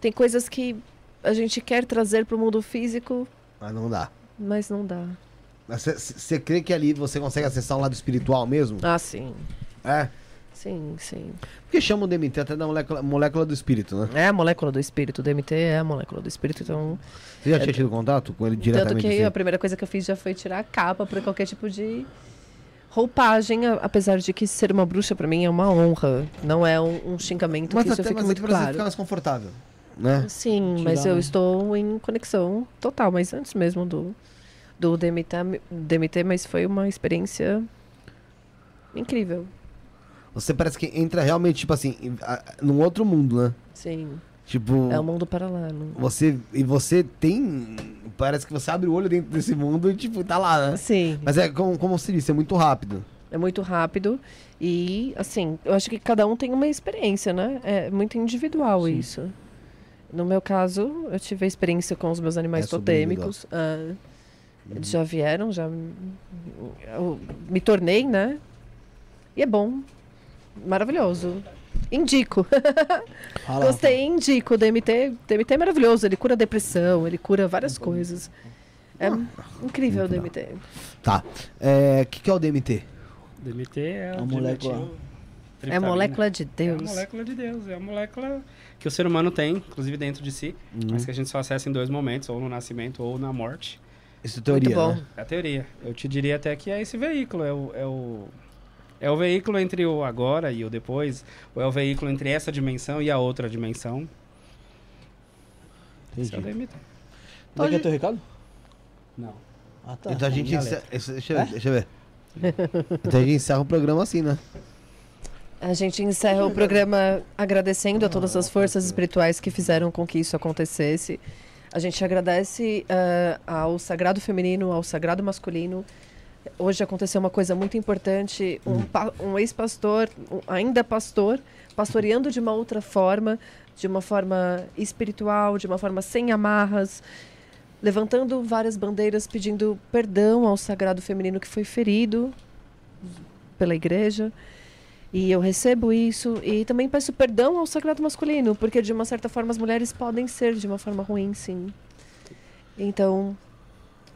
Tem coisas que a gente quer trazer pro mundo físico, Mas não dá. mas não dá. Você crê que ali você consegue acessar um lado espiritual mesmo? Ah, sim. É. Sim, sim. Porque chamam o DMT até da molécula, molécula do espírito, né? É a molécula do espírito. O DMT é a molécula do espírito, então. Você já tinha tido contato com ele Tanto diretamente? que assim? a primeira coisa que eu fiz já foi tirar a capa pra qualquer tipo de roupagem, apesar de que ser uma bruxa pra mim é uma honra. Não é um, um xingamento Mas que isso até fica mas muito claro. ficar mais confortável, né? Sim, Te mas eu estou em conexão total, mas antes mesmo do, do DMT, DMT, mas foi uma experiência incrível. Você parece que entra realmente, tipo assim, num outro mundo, né? Sim, Tipo, é um mundo paralelo. você. E você tem. Parece que você abre o olho dentro desse mundo e, tipo, tá lá, né? Sim, Mas é como, como se disse, é muito rápido. é muito rápido e, assim, eu acho que cada um tem uma experiência, né? É muito individual isso. No meu caso, eu tive a experiência com os meus animais É totêmicos. ah, Eles já vieram, já eu me tornei, né? E é bom. Maravilhoso. Indico. Fala, Gostei, indico. O DMT, DMT é maravilhoso. Ele cura depressão, ele cura várias coisas. É incrível o DMT. Tá. É. O que, que é o DMT? DMT é A molécula. É a molécula de É a Deus. molécula de Deus, é a molécula que o ser humano tem, inclusive dentro de si, mas que a gente só acessa em dois momentos, ou no nascimento ou na morte. Isso é teoria, bom. né? É a teoria. Eu te diria até que é esse veículo, é o, é o, é o veículo entre o agora e o depois, ou é o veículo entre essa dimensão e a outra dimensão. É Entendi. DMT. Onde é que é teu recado? Não. Ah, tá. Então a gente Deixa ver, deixa eu ver. Então a gente encerra o programa assim, né? A gente encerra o programa agradecendo a todas as forças espirituais que fizeram com que isso acontecesse. A gente agradece ah, ao sagrado feminino, ao sagrado masculino. Hoje aconteceu uma coisa muito importante. Um, pa- um ex-pastor, um- ainda pastor, pastoreando de uma outra forma, de uma forma espiritual, de uma forma sem amarras, levantando várias bandeiras pedindo perdão ao sagrado feminino que foi ferido pela igreja. E eu recebo isso e também peço perdão ao sagrado masculino, porque de uma certa forma as mulheres podem ser de uma forma ruim, sim. Então,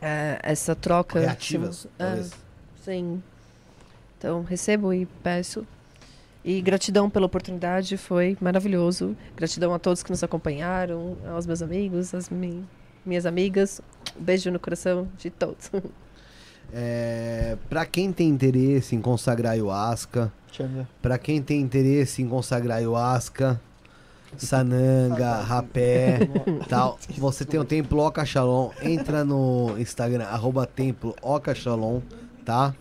é, essa troca. Reativas, é, sim. Então, recebo e peço. E gratidão pela oportunidade, foi maravilhoso. Gratidão a todos que nos acompanharam, aos meus amigos, às mi- minhas amigas. Um beijo no coração de todos. É, pra quem tem interesse em consagrar ayahuasca, pra quem tem interesse em consagrar ayahuasca, sananga, rapé, tal, você tem o Templo Oca Shalom, entra no Instagram, arroba Templo Oca Shalom, tá?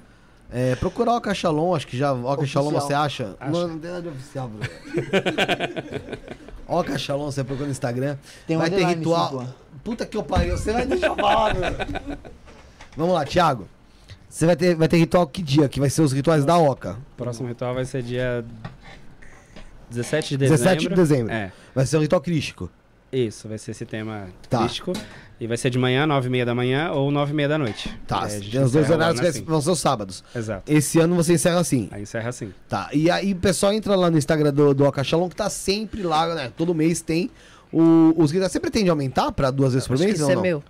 É, procura Oca Shalom, acho que já Oca Shalom você acha? Não, não tem nada de oficial, Bruno. Oca Shalom, você procura no Instagram. Tem um vai ter ritual. Puta que eu pariu, você vai deixar eu falar. Vamos lá, Thiago. Você vai ter, vai ter ritual que dia? Que vai ser os rituais da Oca. O próximo ritual vai ser dia 17 de dezembro. 17 de dezembro. É, Vai ser um ritual crístico. isso, vai ser esse tema Tá. crístico. E vai ser de manhã, 9 e meia da manhã ou 9 e meia da noite. Tá, É, os dois horários que assim. vão ser os sábados. Exato. Esse ano você encerra assim. Aí encerra assim. Tá. E aí o pessoal entra lá no Instagram do, do Oca Shalom, que tá sempre lá, né? Todo mês tem o, os rituais. Você pretende aumentar pra duas vezes por mês Isso ou é não? meu.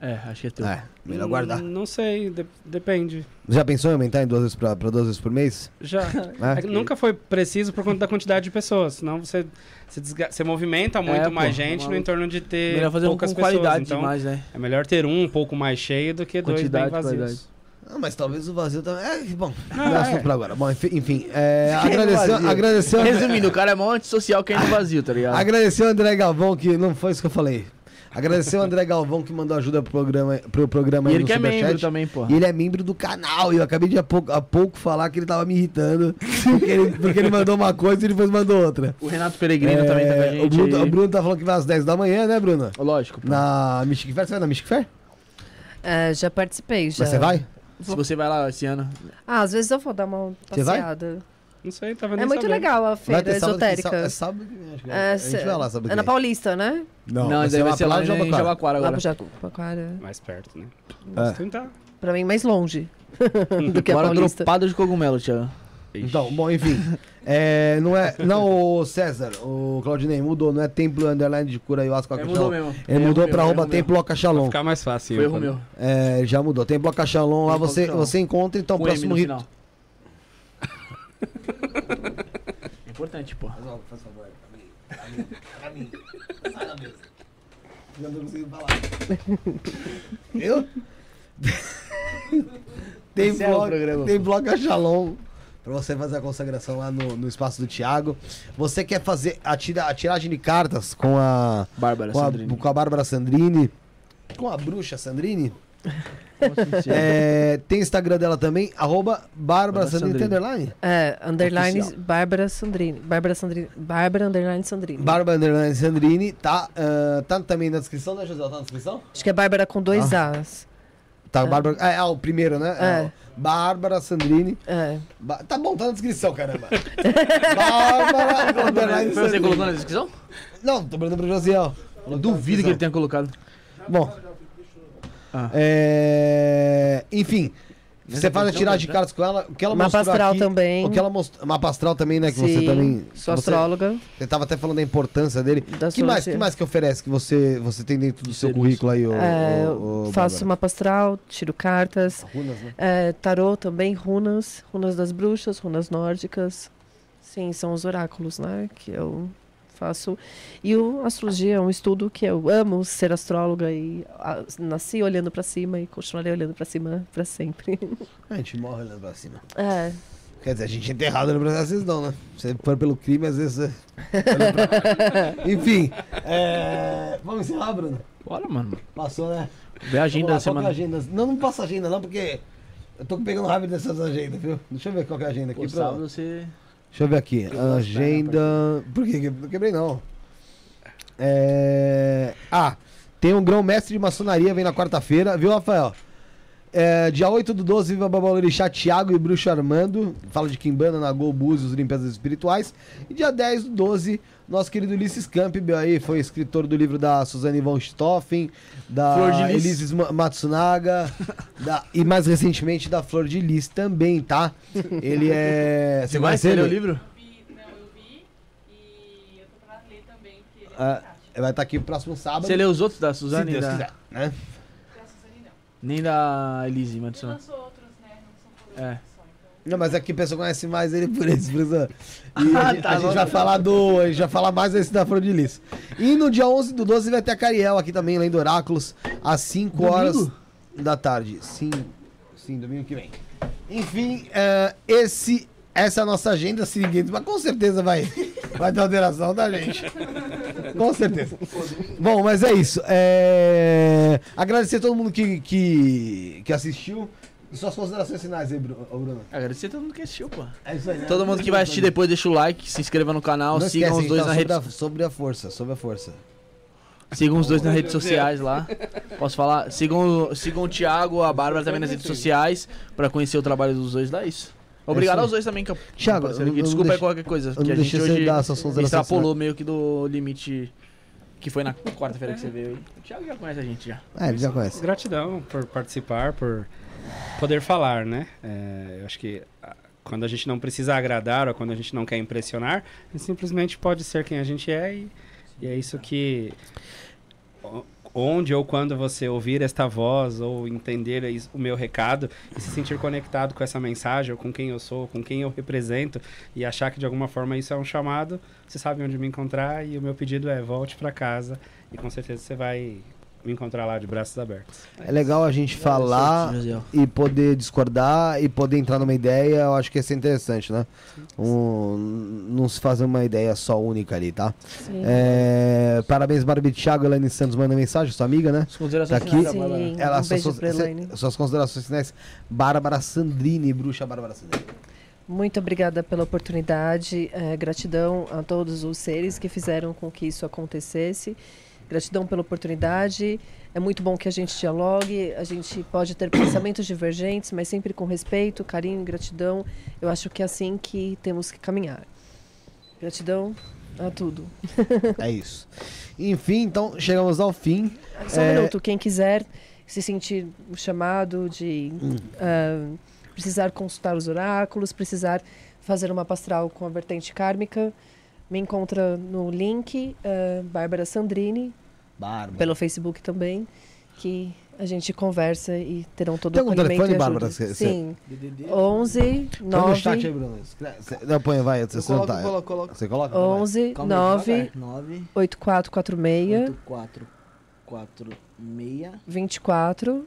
É, acho que é teu. É, melhor guardar. Hum, Não sei, de- depende. Já pensou em aumentar em duas vezes pra, pra duas vezes por mês? Já. É? É que nunca foi preciso por conta da quantidade de pessoas. Senão você, você, desga- você movimenta muito pô, mais gente no entorno de ter Melhor fazer um poucas com pessoas. qualidade então demais, né? é melhor ter um um pouco mais cheio do que dois Quantidade, bem vazios. qualidade. Ah, mas talvez o vazio também. É, bom, não, é é. assunto pra agora. Bom, enfim, enfim é, é agradecer, vazio? agradecer, Resumindo, o cara é mó antissocial que é no vazio, tá ligado? agradecer o André Galvão, que não foi isso que eu falei. Agradecer o André Galvão que mandou ajuda pro programa, pro programa E aí ele no que é Superchat. membro também, pô. E ele é membro do canal. E eu acabei de há pouco, há pouco falar que ele tava me irritando. Porque ele, porque ele mandou uma coisa e depois mandou outra. O Renato Peregrino também tá com a É, gente. o, Bruno, o Bruno tá falando que vai às 10 da manhã, né, Bruno? Lógico, pô. Na Mystic Fair. Você vai na Mystic Fair? É, já participei, já. Mas você vai? Se você vai lá esse ano. Ah, às vezes eu vou dar uma Você vai? Não sei, tava É nem muito sabendo. legal a Vai feira ter sábado esotérica. É sábado que vem, acho que é. É, A gente vai lá sábado é que na vem. Paulista, né? Não, Não, vai daí ser vai ser lá lá em Jabaquara. Jabaquara Lá agora. pro Jabaquara. Mais perto, né? É. Vamos tentar. Pra mim, mais longe do que a Bora Paulista. dropado de cogumelo, Thiago. Então, bom, enfim. É, não é. Não, o César, o Claudinei mudou, não é templo underline de cura ayahuasca Ele Cachalon. mudou mesmo. Ele mudou Erro pra meu, arroba erro meu. templo Cachalon. Ficar mais fácil. Foi erro meu. É, já mudou. Templo Cachalon, lá Templo você, você encontra, então, o Com M próximo no rito. final. Importante, pô. Faz favor, pra mim. Pra mim. Sai da mesa. Eu não consigo falar. Viu? tem bloco, programa, tem bloco Cachalon pra você fazer a consagração lá no, no espaço do Thiago. Você quer fazer a, tira, a tiragem de cartas com a, Bárbara com a, Sandrini. com a Bárbara Sandrini, com a bruxa Sandrini? É. É, tem Instagram dela também, arroba Bárbara Sandrini. underline? É, underline. Bárbara Sandrini. Bárbara Sandrini. Bárbara underline Sandrini. Bárbara Underline Sandrini, tá, ah, tá também na descrição, né, José? Tá na descrição? Acho que é Bárbara com dois As. Tá, É. Bárbara. É, é, o primeiro, né? É. o Bárbara Sandrini. É. Ba- tá bom, tá na descrição, caramba. Bárbara Underline Foi você colocou na descrição? Não, tô perguntando pro Josiel. Eu duvido que ele tenha colocado. Bom. Ah. É... Enfim. Você faz a tiragem de né? cartas com ela. O que ela Mapa mostrou astral aqui, também. O que ela mostrou. Mapa astral também, né? Que você Sim, também. Sou você, astróloga. Você tava até falando da importância dele. Da que mais, que mais que oferece que você, você tem dentro do De seu currículo aí, ô, É, ô, ô, faço mapa astral, tiro cartas. Runas, né? É, tarô também, runas. Runas das bruxas, runas nórdicas. Sim, são os oráculos, né? Que eu faço. E o astrologia é um estudo que eu amo ser astróloga e ah, nasci olhando pra cima e continuarei olhando pra cima pra sempre. A gente morre olhando pra cima. É, Quer dizer, a gente é enterrado olhando pra cima, vocês não, né? Você for pelo crime, às vezes. Você... olha pra- Enfim. é, Vamos encerrar, Bruno? Bora, mano. Passou, né? Vê a agenda da é a semana. agenda? Não, não passa agenda, não, porque. Eu tô pegando raiva dessas agendas, viu? Deixa eu ver qual que é a agenda aqui. Pô, Pra... você. Deixa eu ver aqui. As Agenda. Por que? Não quebrei, não. É... Ah, tem um grão-mestre de maçonaria, vem na quarta-feira, viu, Rafael? É, dia 8 do 12, Viva Babalorixá, Thiago e Bruxo Armando. Fala de Kimbanda, Nagô, Búzios, Limpezas Espirituais. E dia 10 do 12, nosso querido Ulisses Campbell aí, foi escritor do livro da Suzane von Stoffen, da Ma- Matsunaga, da- e mais recentemente da Flor de Lis também, tá? Ele é. Você vai conhece ler o livro? Não, eu vi e eu tô pra ler também, porque ele é Ah, vai estar aqui próximo sábado. Você lê os outros da se Suzane? Deus da... quiser, né? Da Suzane não. Nem da Elise, Ele Madison. lançou outros, né? Não são É. Não, mas aqui a pessoa conhece mais ele por isso, por isso. E Ah, a, gente- tá, a gente vai falar do. A gente vai falar mais desse da Flor de Lis. E no dia 11 do 12 vai ter a Cariel aqui também, lendo Oráculos, às 5 Domingo? horas da tarde. Sim, sim, domingo que vem. Enfim, é, esse, essa é a nossa agenda. Se ninguém. Mas com certeza vai, vai ter alteração, tá, gente? Com certeza. Bom, mas é isso. É, Agradecer a todo mundo que, que, que assistiu. E suas considerações finais aí, Bruno. Agradecer a todo mundo que assistiu, pô. É isso aí, né? Todo mundo que vai assistir depois, deixa o like, se inscreva no canal, Não sigam esquece, os dois então, na sobre, rede, a, sobre a força, sobre a força. sigam os dois nas redes sociais lá. Posso falar? Sigam, o- sigam o Thiago, a Bárbara também nas redes sociais pra conhecer o trabalho dos dois, dá isso. Obrigado isso aí. aos dois também que Thiago, eu eu Desculpa aí qualquer coisa, que não a gente hoje extrapolou meio que do limite que foi na quarta-feira que você veio aí. O Thiago já conhece a gente já. É, ele já conhece. Gratidão por participar, por poder falar, né? É, eu acho que ah, quando a gente não precisa agradar ou quando a gente não quer impressionar, a gente simplesmente pode ser quem a gente é e, e é isso que onde ou quando você ouvir esta voz ou entender o meu recado e se sentir conectado com essa mensagem ou com quem eu sou, com quem eu represento e achar que de alguma forma isso é um chamado, você sabe onde me encontrar e o meu pedido é volte para casa e com certeza você vai me encontrar lá de braços abertos. É legal a gente falar e poder discordar e poder entrar numa ideia, eu acho que isso é interessante, né? Um, não se fazer uma ideia só única ali, tá? sim. É, parabéns, Barbie Thiago, Elaine Santos manda mensagem, sua amiga, né? As considerações Tá aqui. finais. Sim, Ela, um suas, suas, suas considerações finais, Bárbara Sandrini, bruxa Bárbara Sandrini. Muito obrigada pela oportunidade. eh, gratidão a todos os seres que fizeram com que isso acontecesse. Gratidão pela oportunidade. É muito bom que a gente dialogue. A gente pode ter pensamentos divergentes, mas sempre com respeito, carinho e gratidão. Eu acho que é assim que temos que caminhar. Gratidão a tudo. É isso. Enfim, então chegamos ao fim. Só um É. minuto. Quem quiser se sentir chamado de Hum. ah, precisar consultar os oráculos, precisar fazer uma pastral com a vertente kármica, me encontra no link eh, Bárbara Sandrini, Bárbara. pelo Facebook também, que a gente conversa e terão todo Tem o algum acolhimento telefone. Bárbara? Cê- cê- Sim, DDD. 11 Põe no chat aí, 9 Bruno. Cê- Não, põe, vai. Você coloco, tá. coloco, coloco. Você coloca? Vai. 11 Calma aí, 9 devagar. 9, 8446 8, 4, 4, 6, 24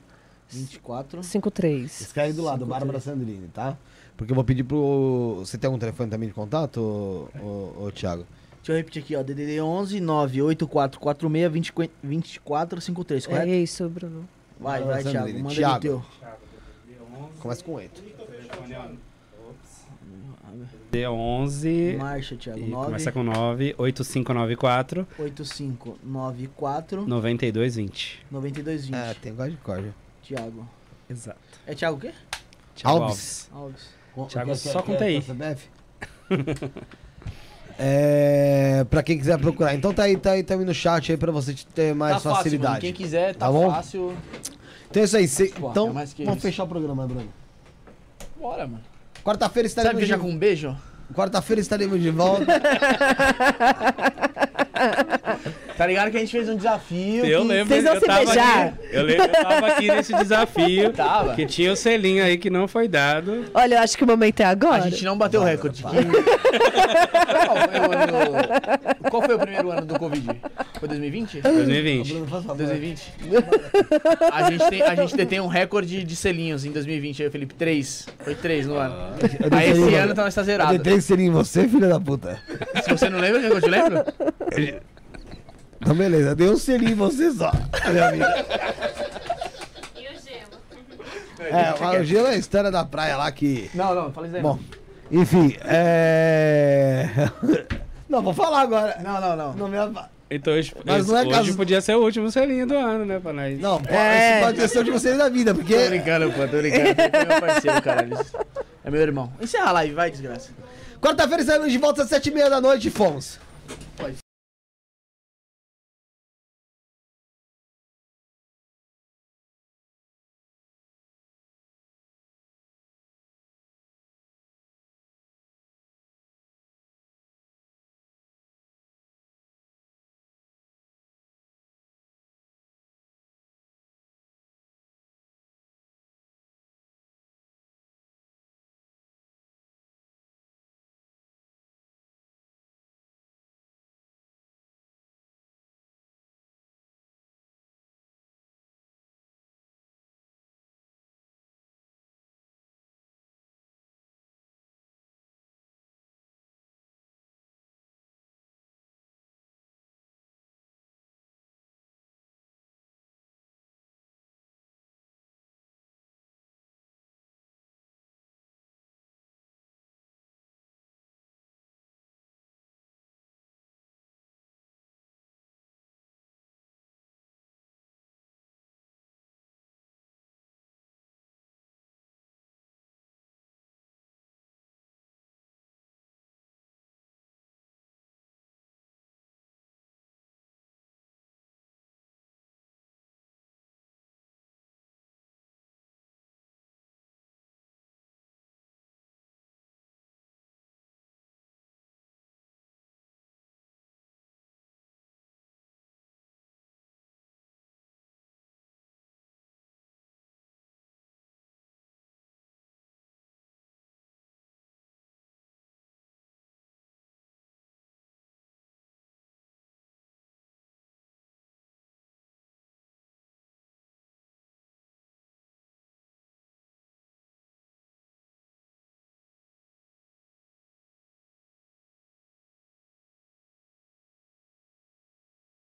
24. 53. Escreve do lado, Cinco, Bárbara três. Sandrini, tá? Porque eu vou pedir pro. Você tem algum telefone também de contato, ô, ô, ô, Thiago? Deixa eu repetir aqui, ó. DDD 11 98446 20 24 53, É correto? isso, Bruno. Vai, vai, Thiago. Manda Thiago. o teu. Começa com 8. D11 Marcha, Thiago. e 9 começa com 9, 8594 8594 9220. 9220. É, tem gosto de corda. Thiago. Exato. É Thiago o quê? Thiago Alves. Alves. Thiago, só conta aí. É, pra quem quiser procurar. Então tá aí, tá aí, tá aí no chat aí pra você ter mais tá fácil, facilidade. mano. Quem quiser, tá, Tá bom? fácil. Então é isso aí. cê- Pô, então, é que vamos isso. fechar o programa, Bruno. Bora, mano. Quarta-feira Sabe estaremos fechar de... com um beijo? Quarta-feira estaremos de volta. Tá ligado que a gente fez um desafio. Eu que- lembro, Vocês vão eu se tava beijar? aqui. Eu lembro, eu tava aqui nesse desafio. Tava. Que tinha o selinho aí que não foi dado. Olha, eu acho que o momento é agora. A gente não bateu o recorde. Qual foi, o ano... Qual foi o primeiro ano do Covid? Foi 2020? 2020. Bruno, faz favor. 2020? A gente, tem, a gente detém um recorde de selinhos em 2020. Aí, Felipe, três. Foi três no ano. Eu Aí esse ano tá, está Eu zerado. detei seria em você, filha da puta. Se você não lembra, eu te lembro? Então beleza, eu dei um selinho em você só. Meu amigo. E o gelo? É, o gelo é a história da praia lá que. Não, não, fala isso aí. Bom, enfim, é. Não, vou falar agora. Não, não, não. Não, me... Então hoje, Mas não é hoje caso- podia ser o último selinho do ano, né? Pra nós. não É. esse pode ser o de vocês da vida, porque. Tô brincando, pô, tô brincando. É meu parceiro, caralho. É meu irmão. Encerra a live, vai, desgraça. Quarta-feira estaremos de volta às sete e meia da noite, fomos. Pode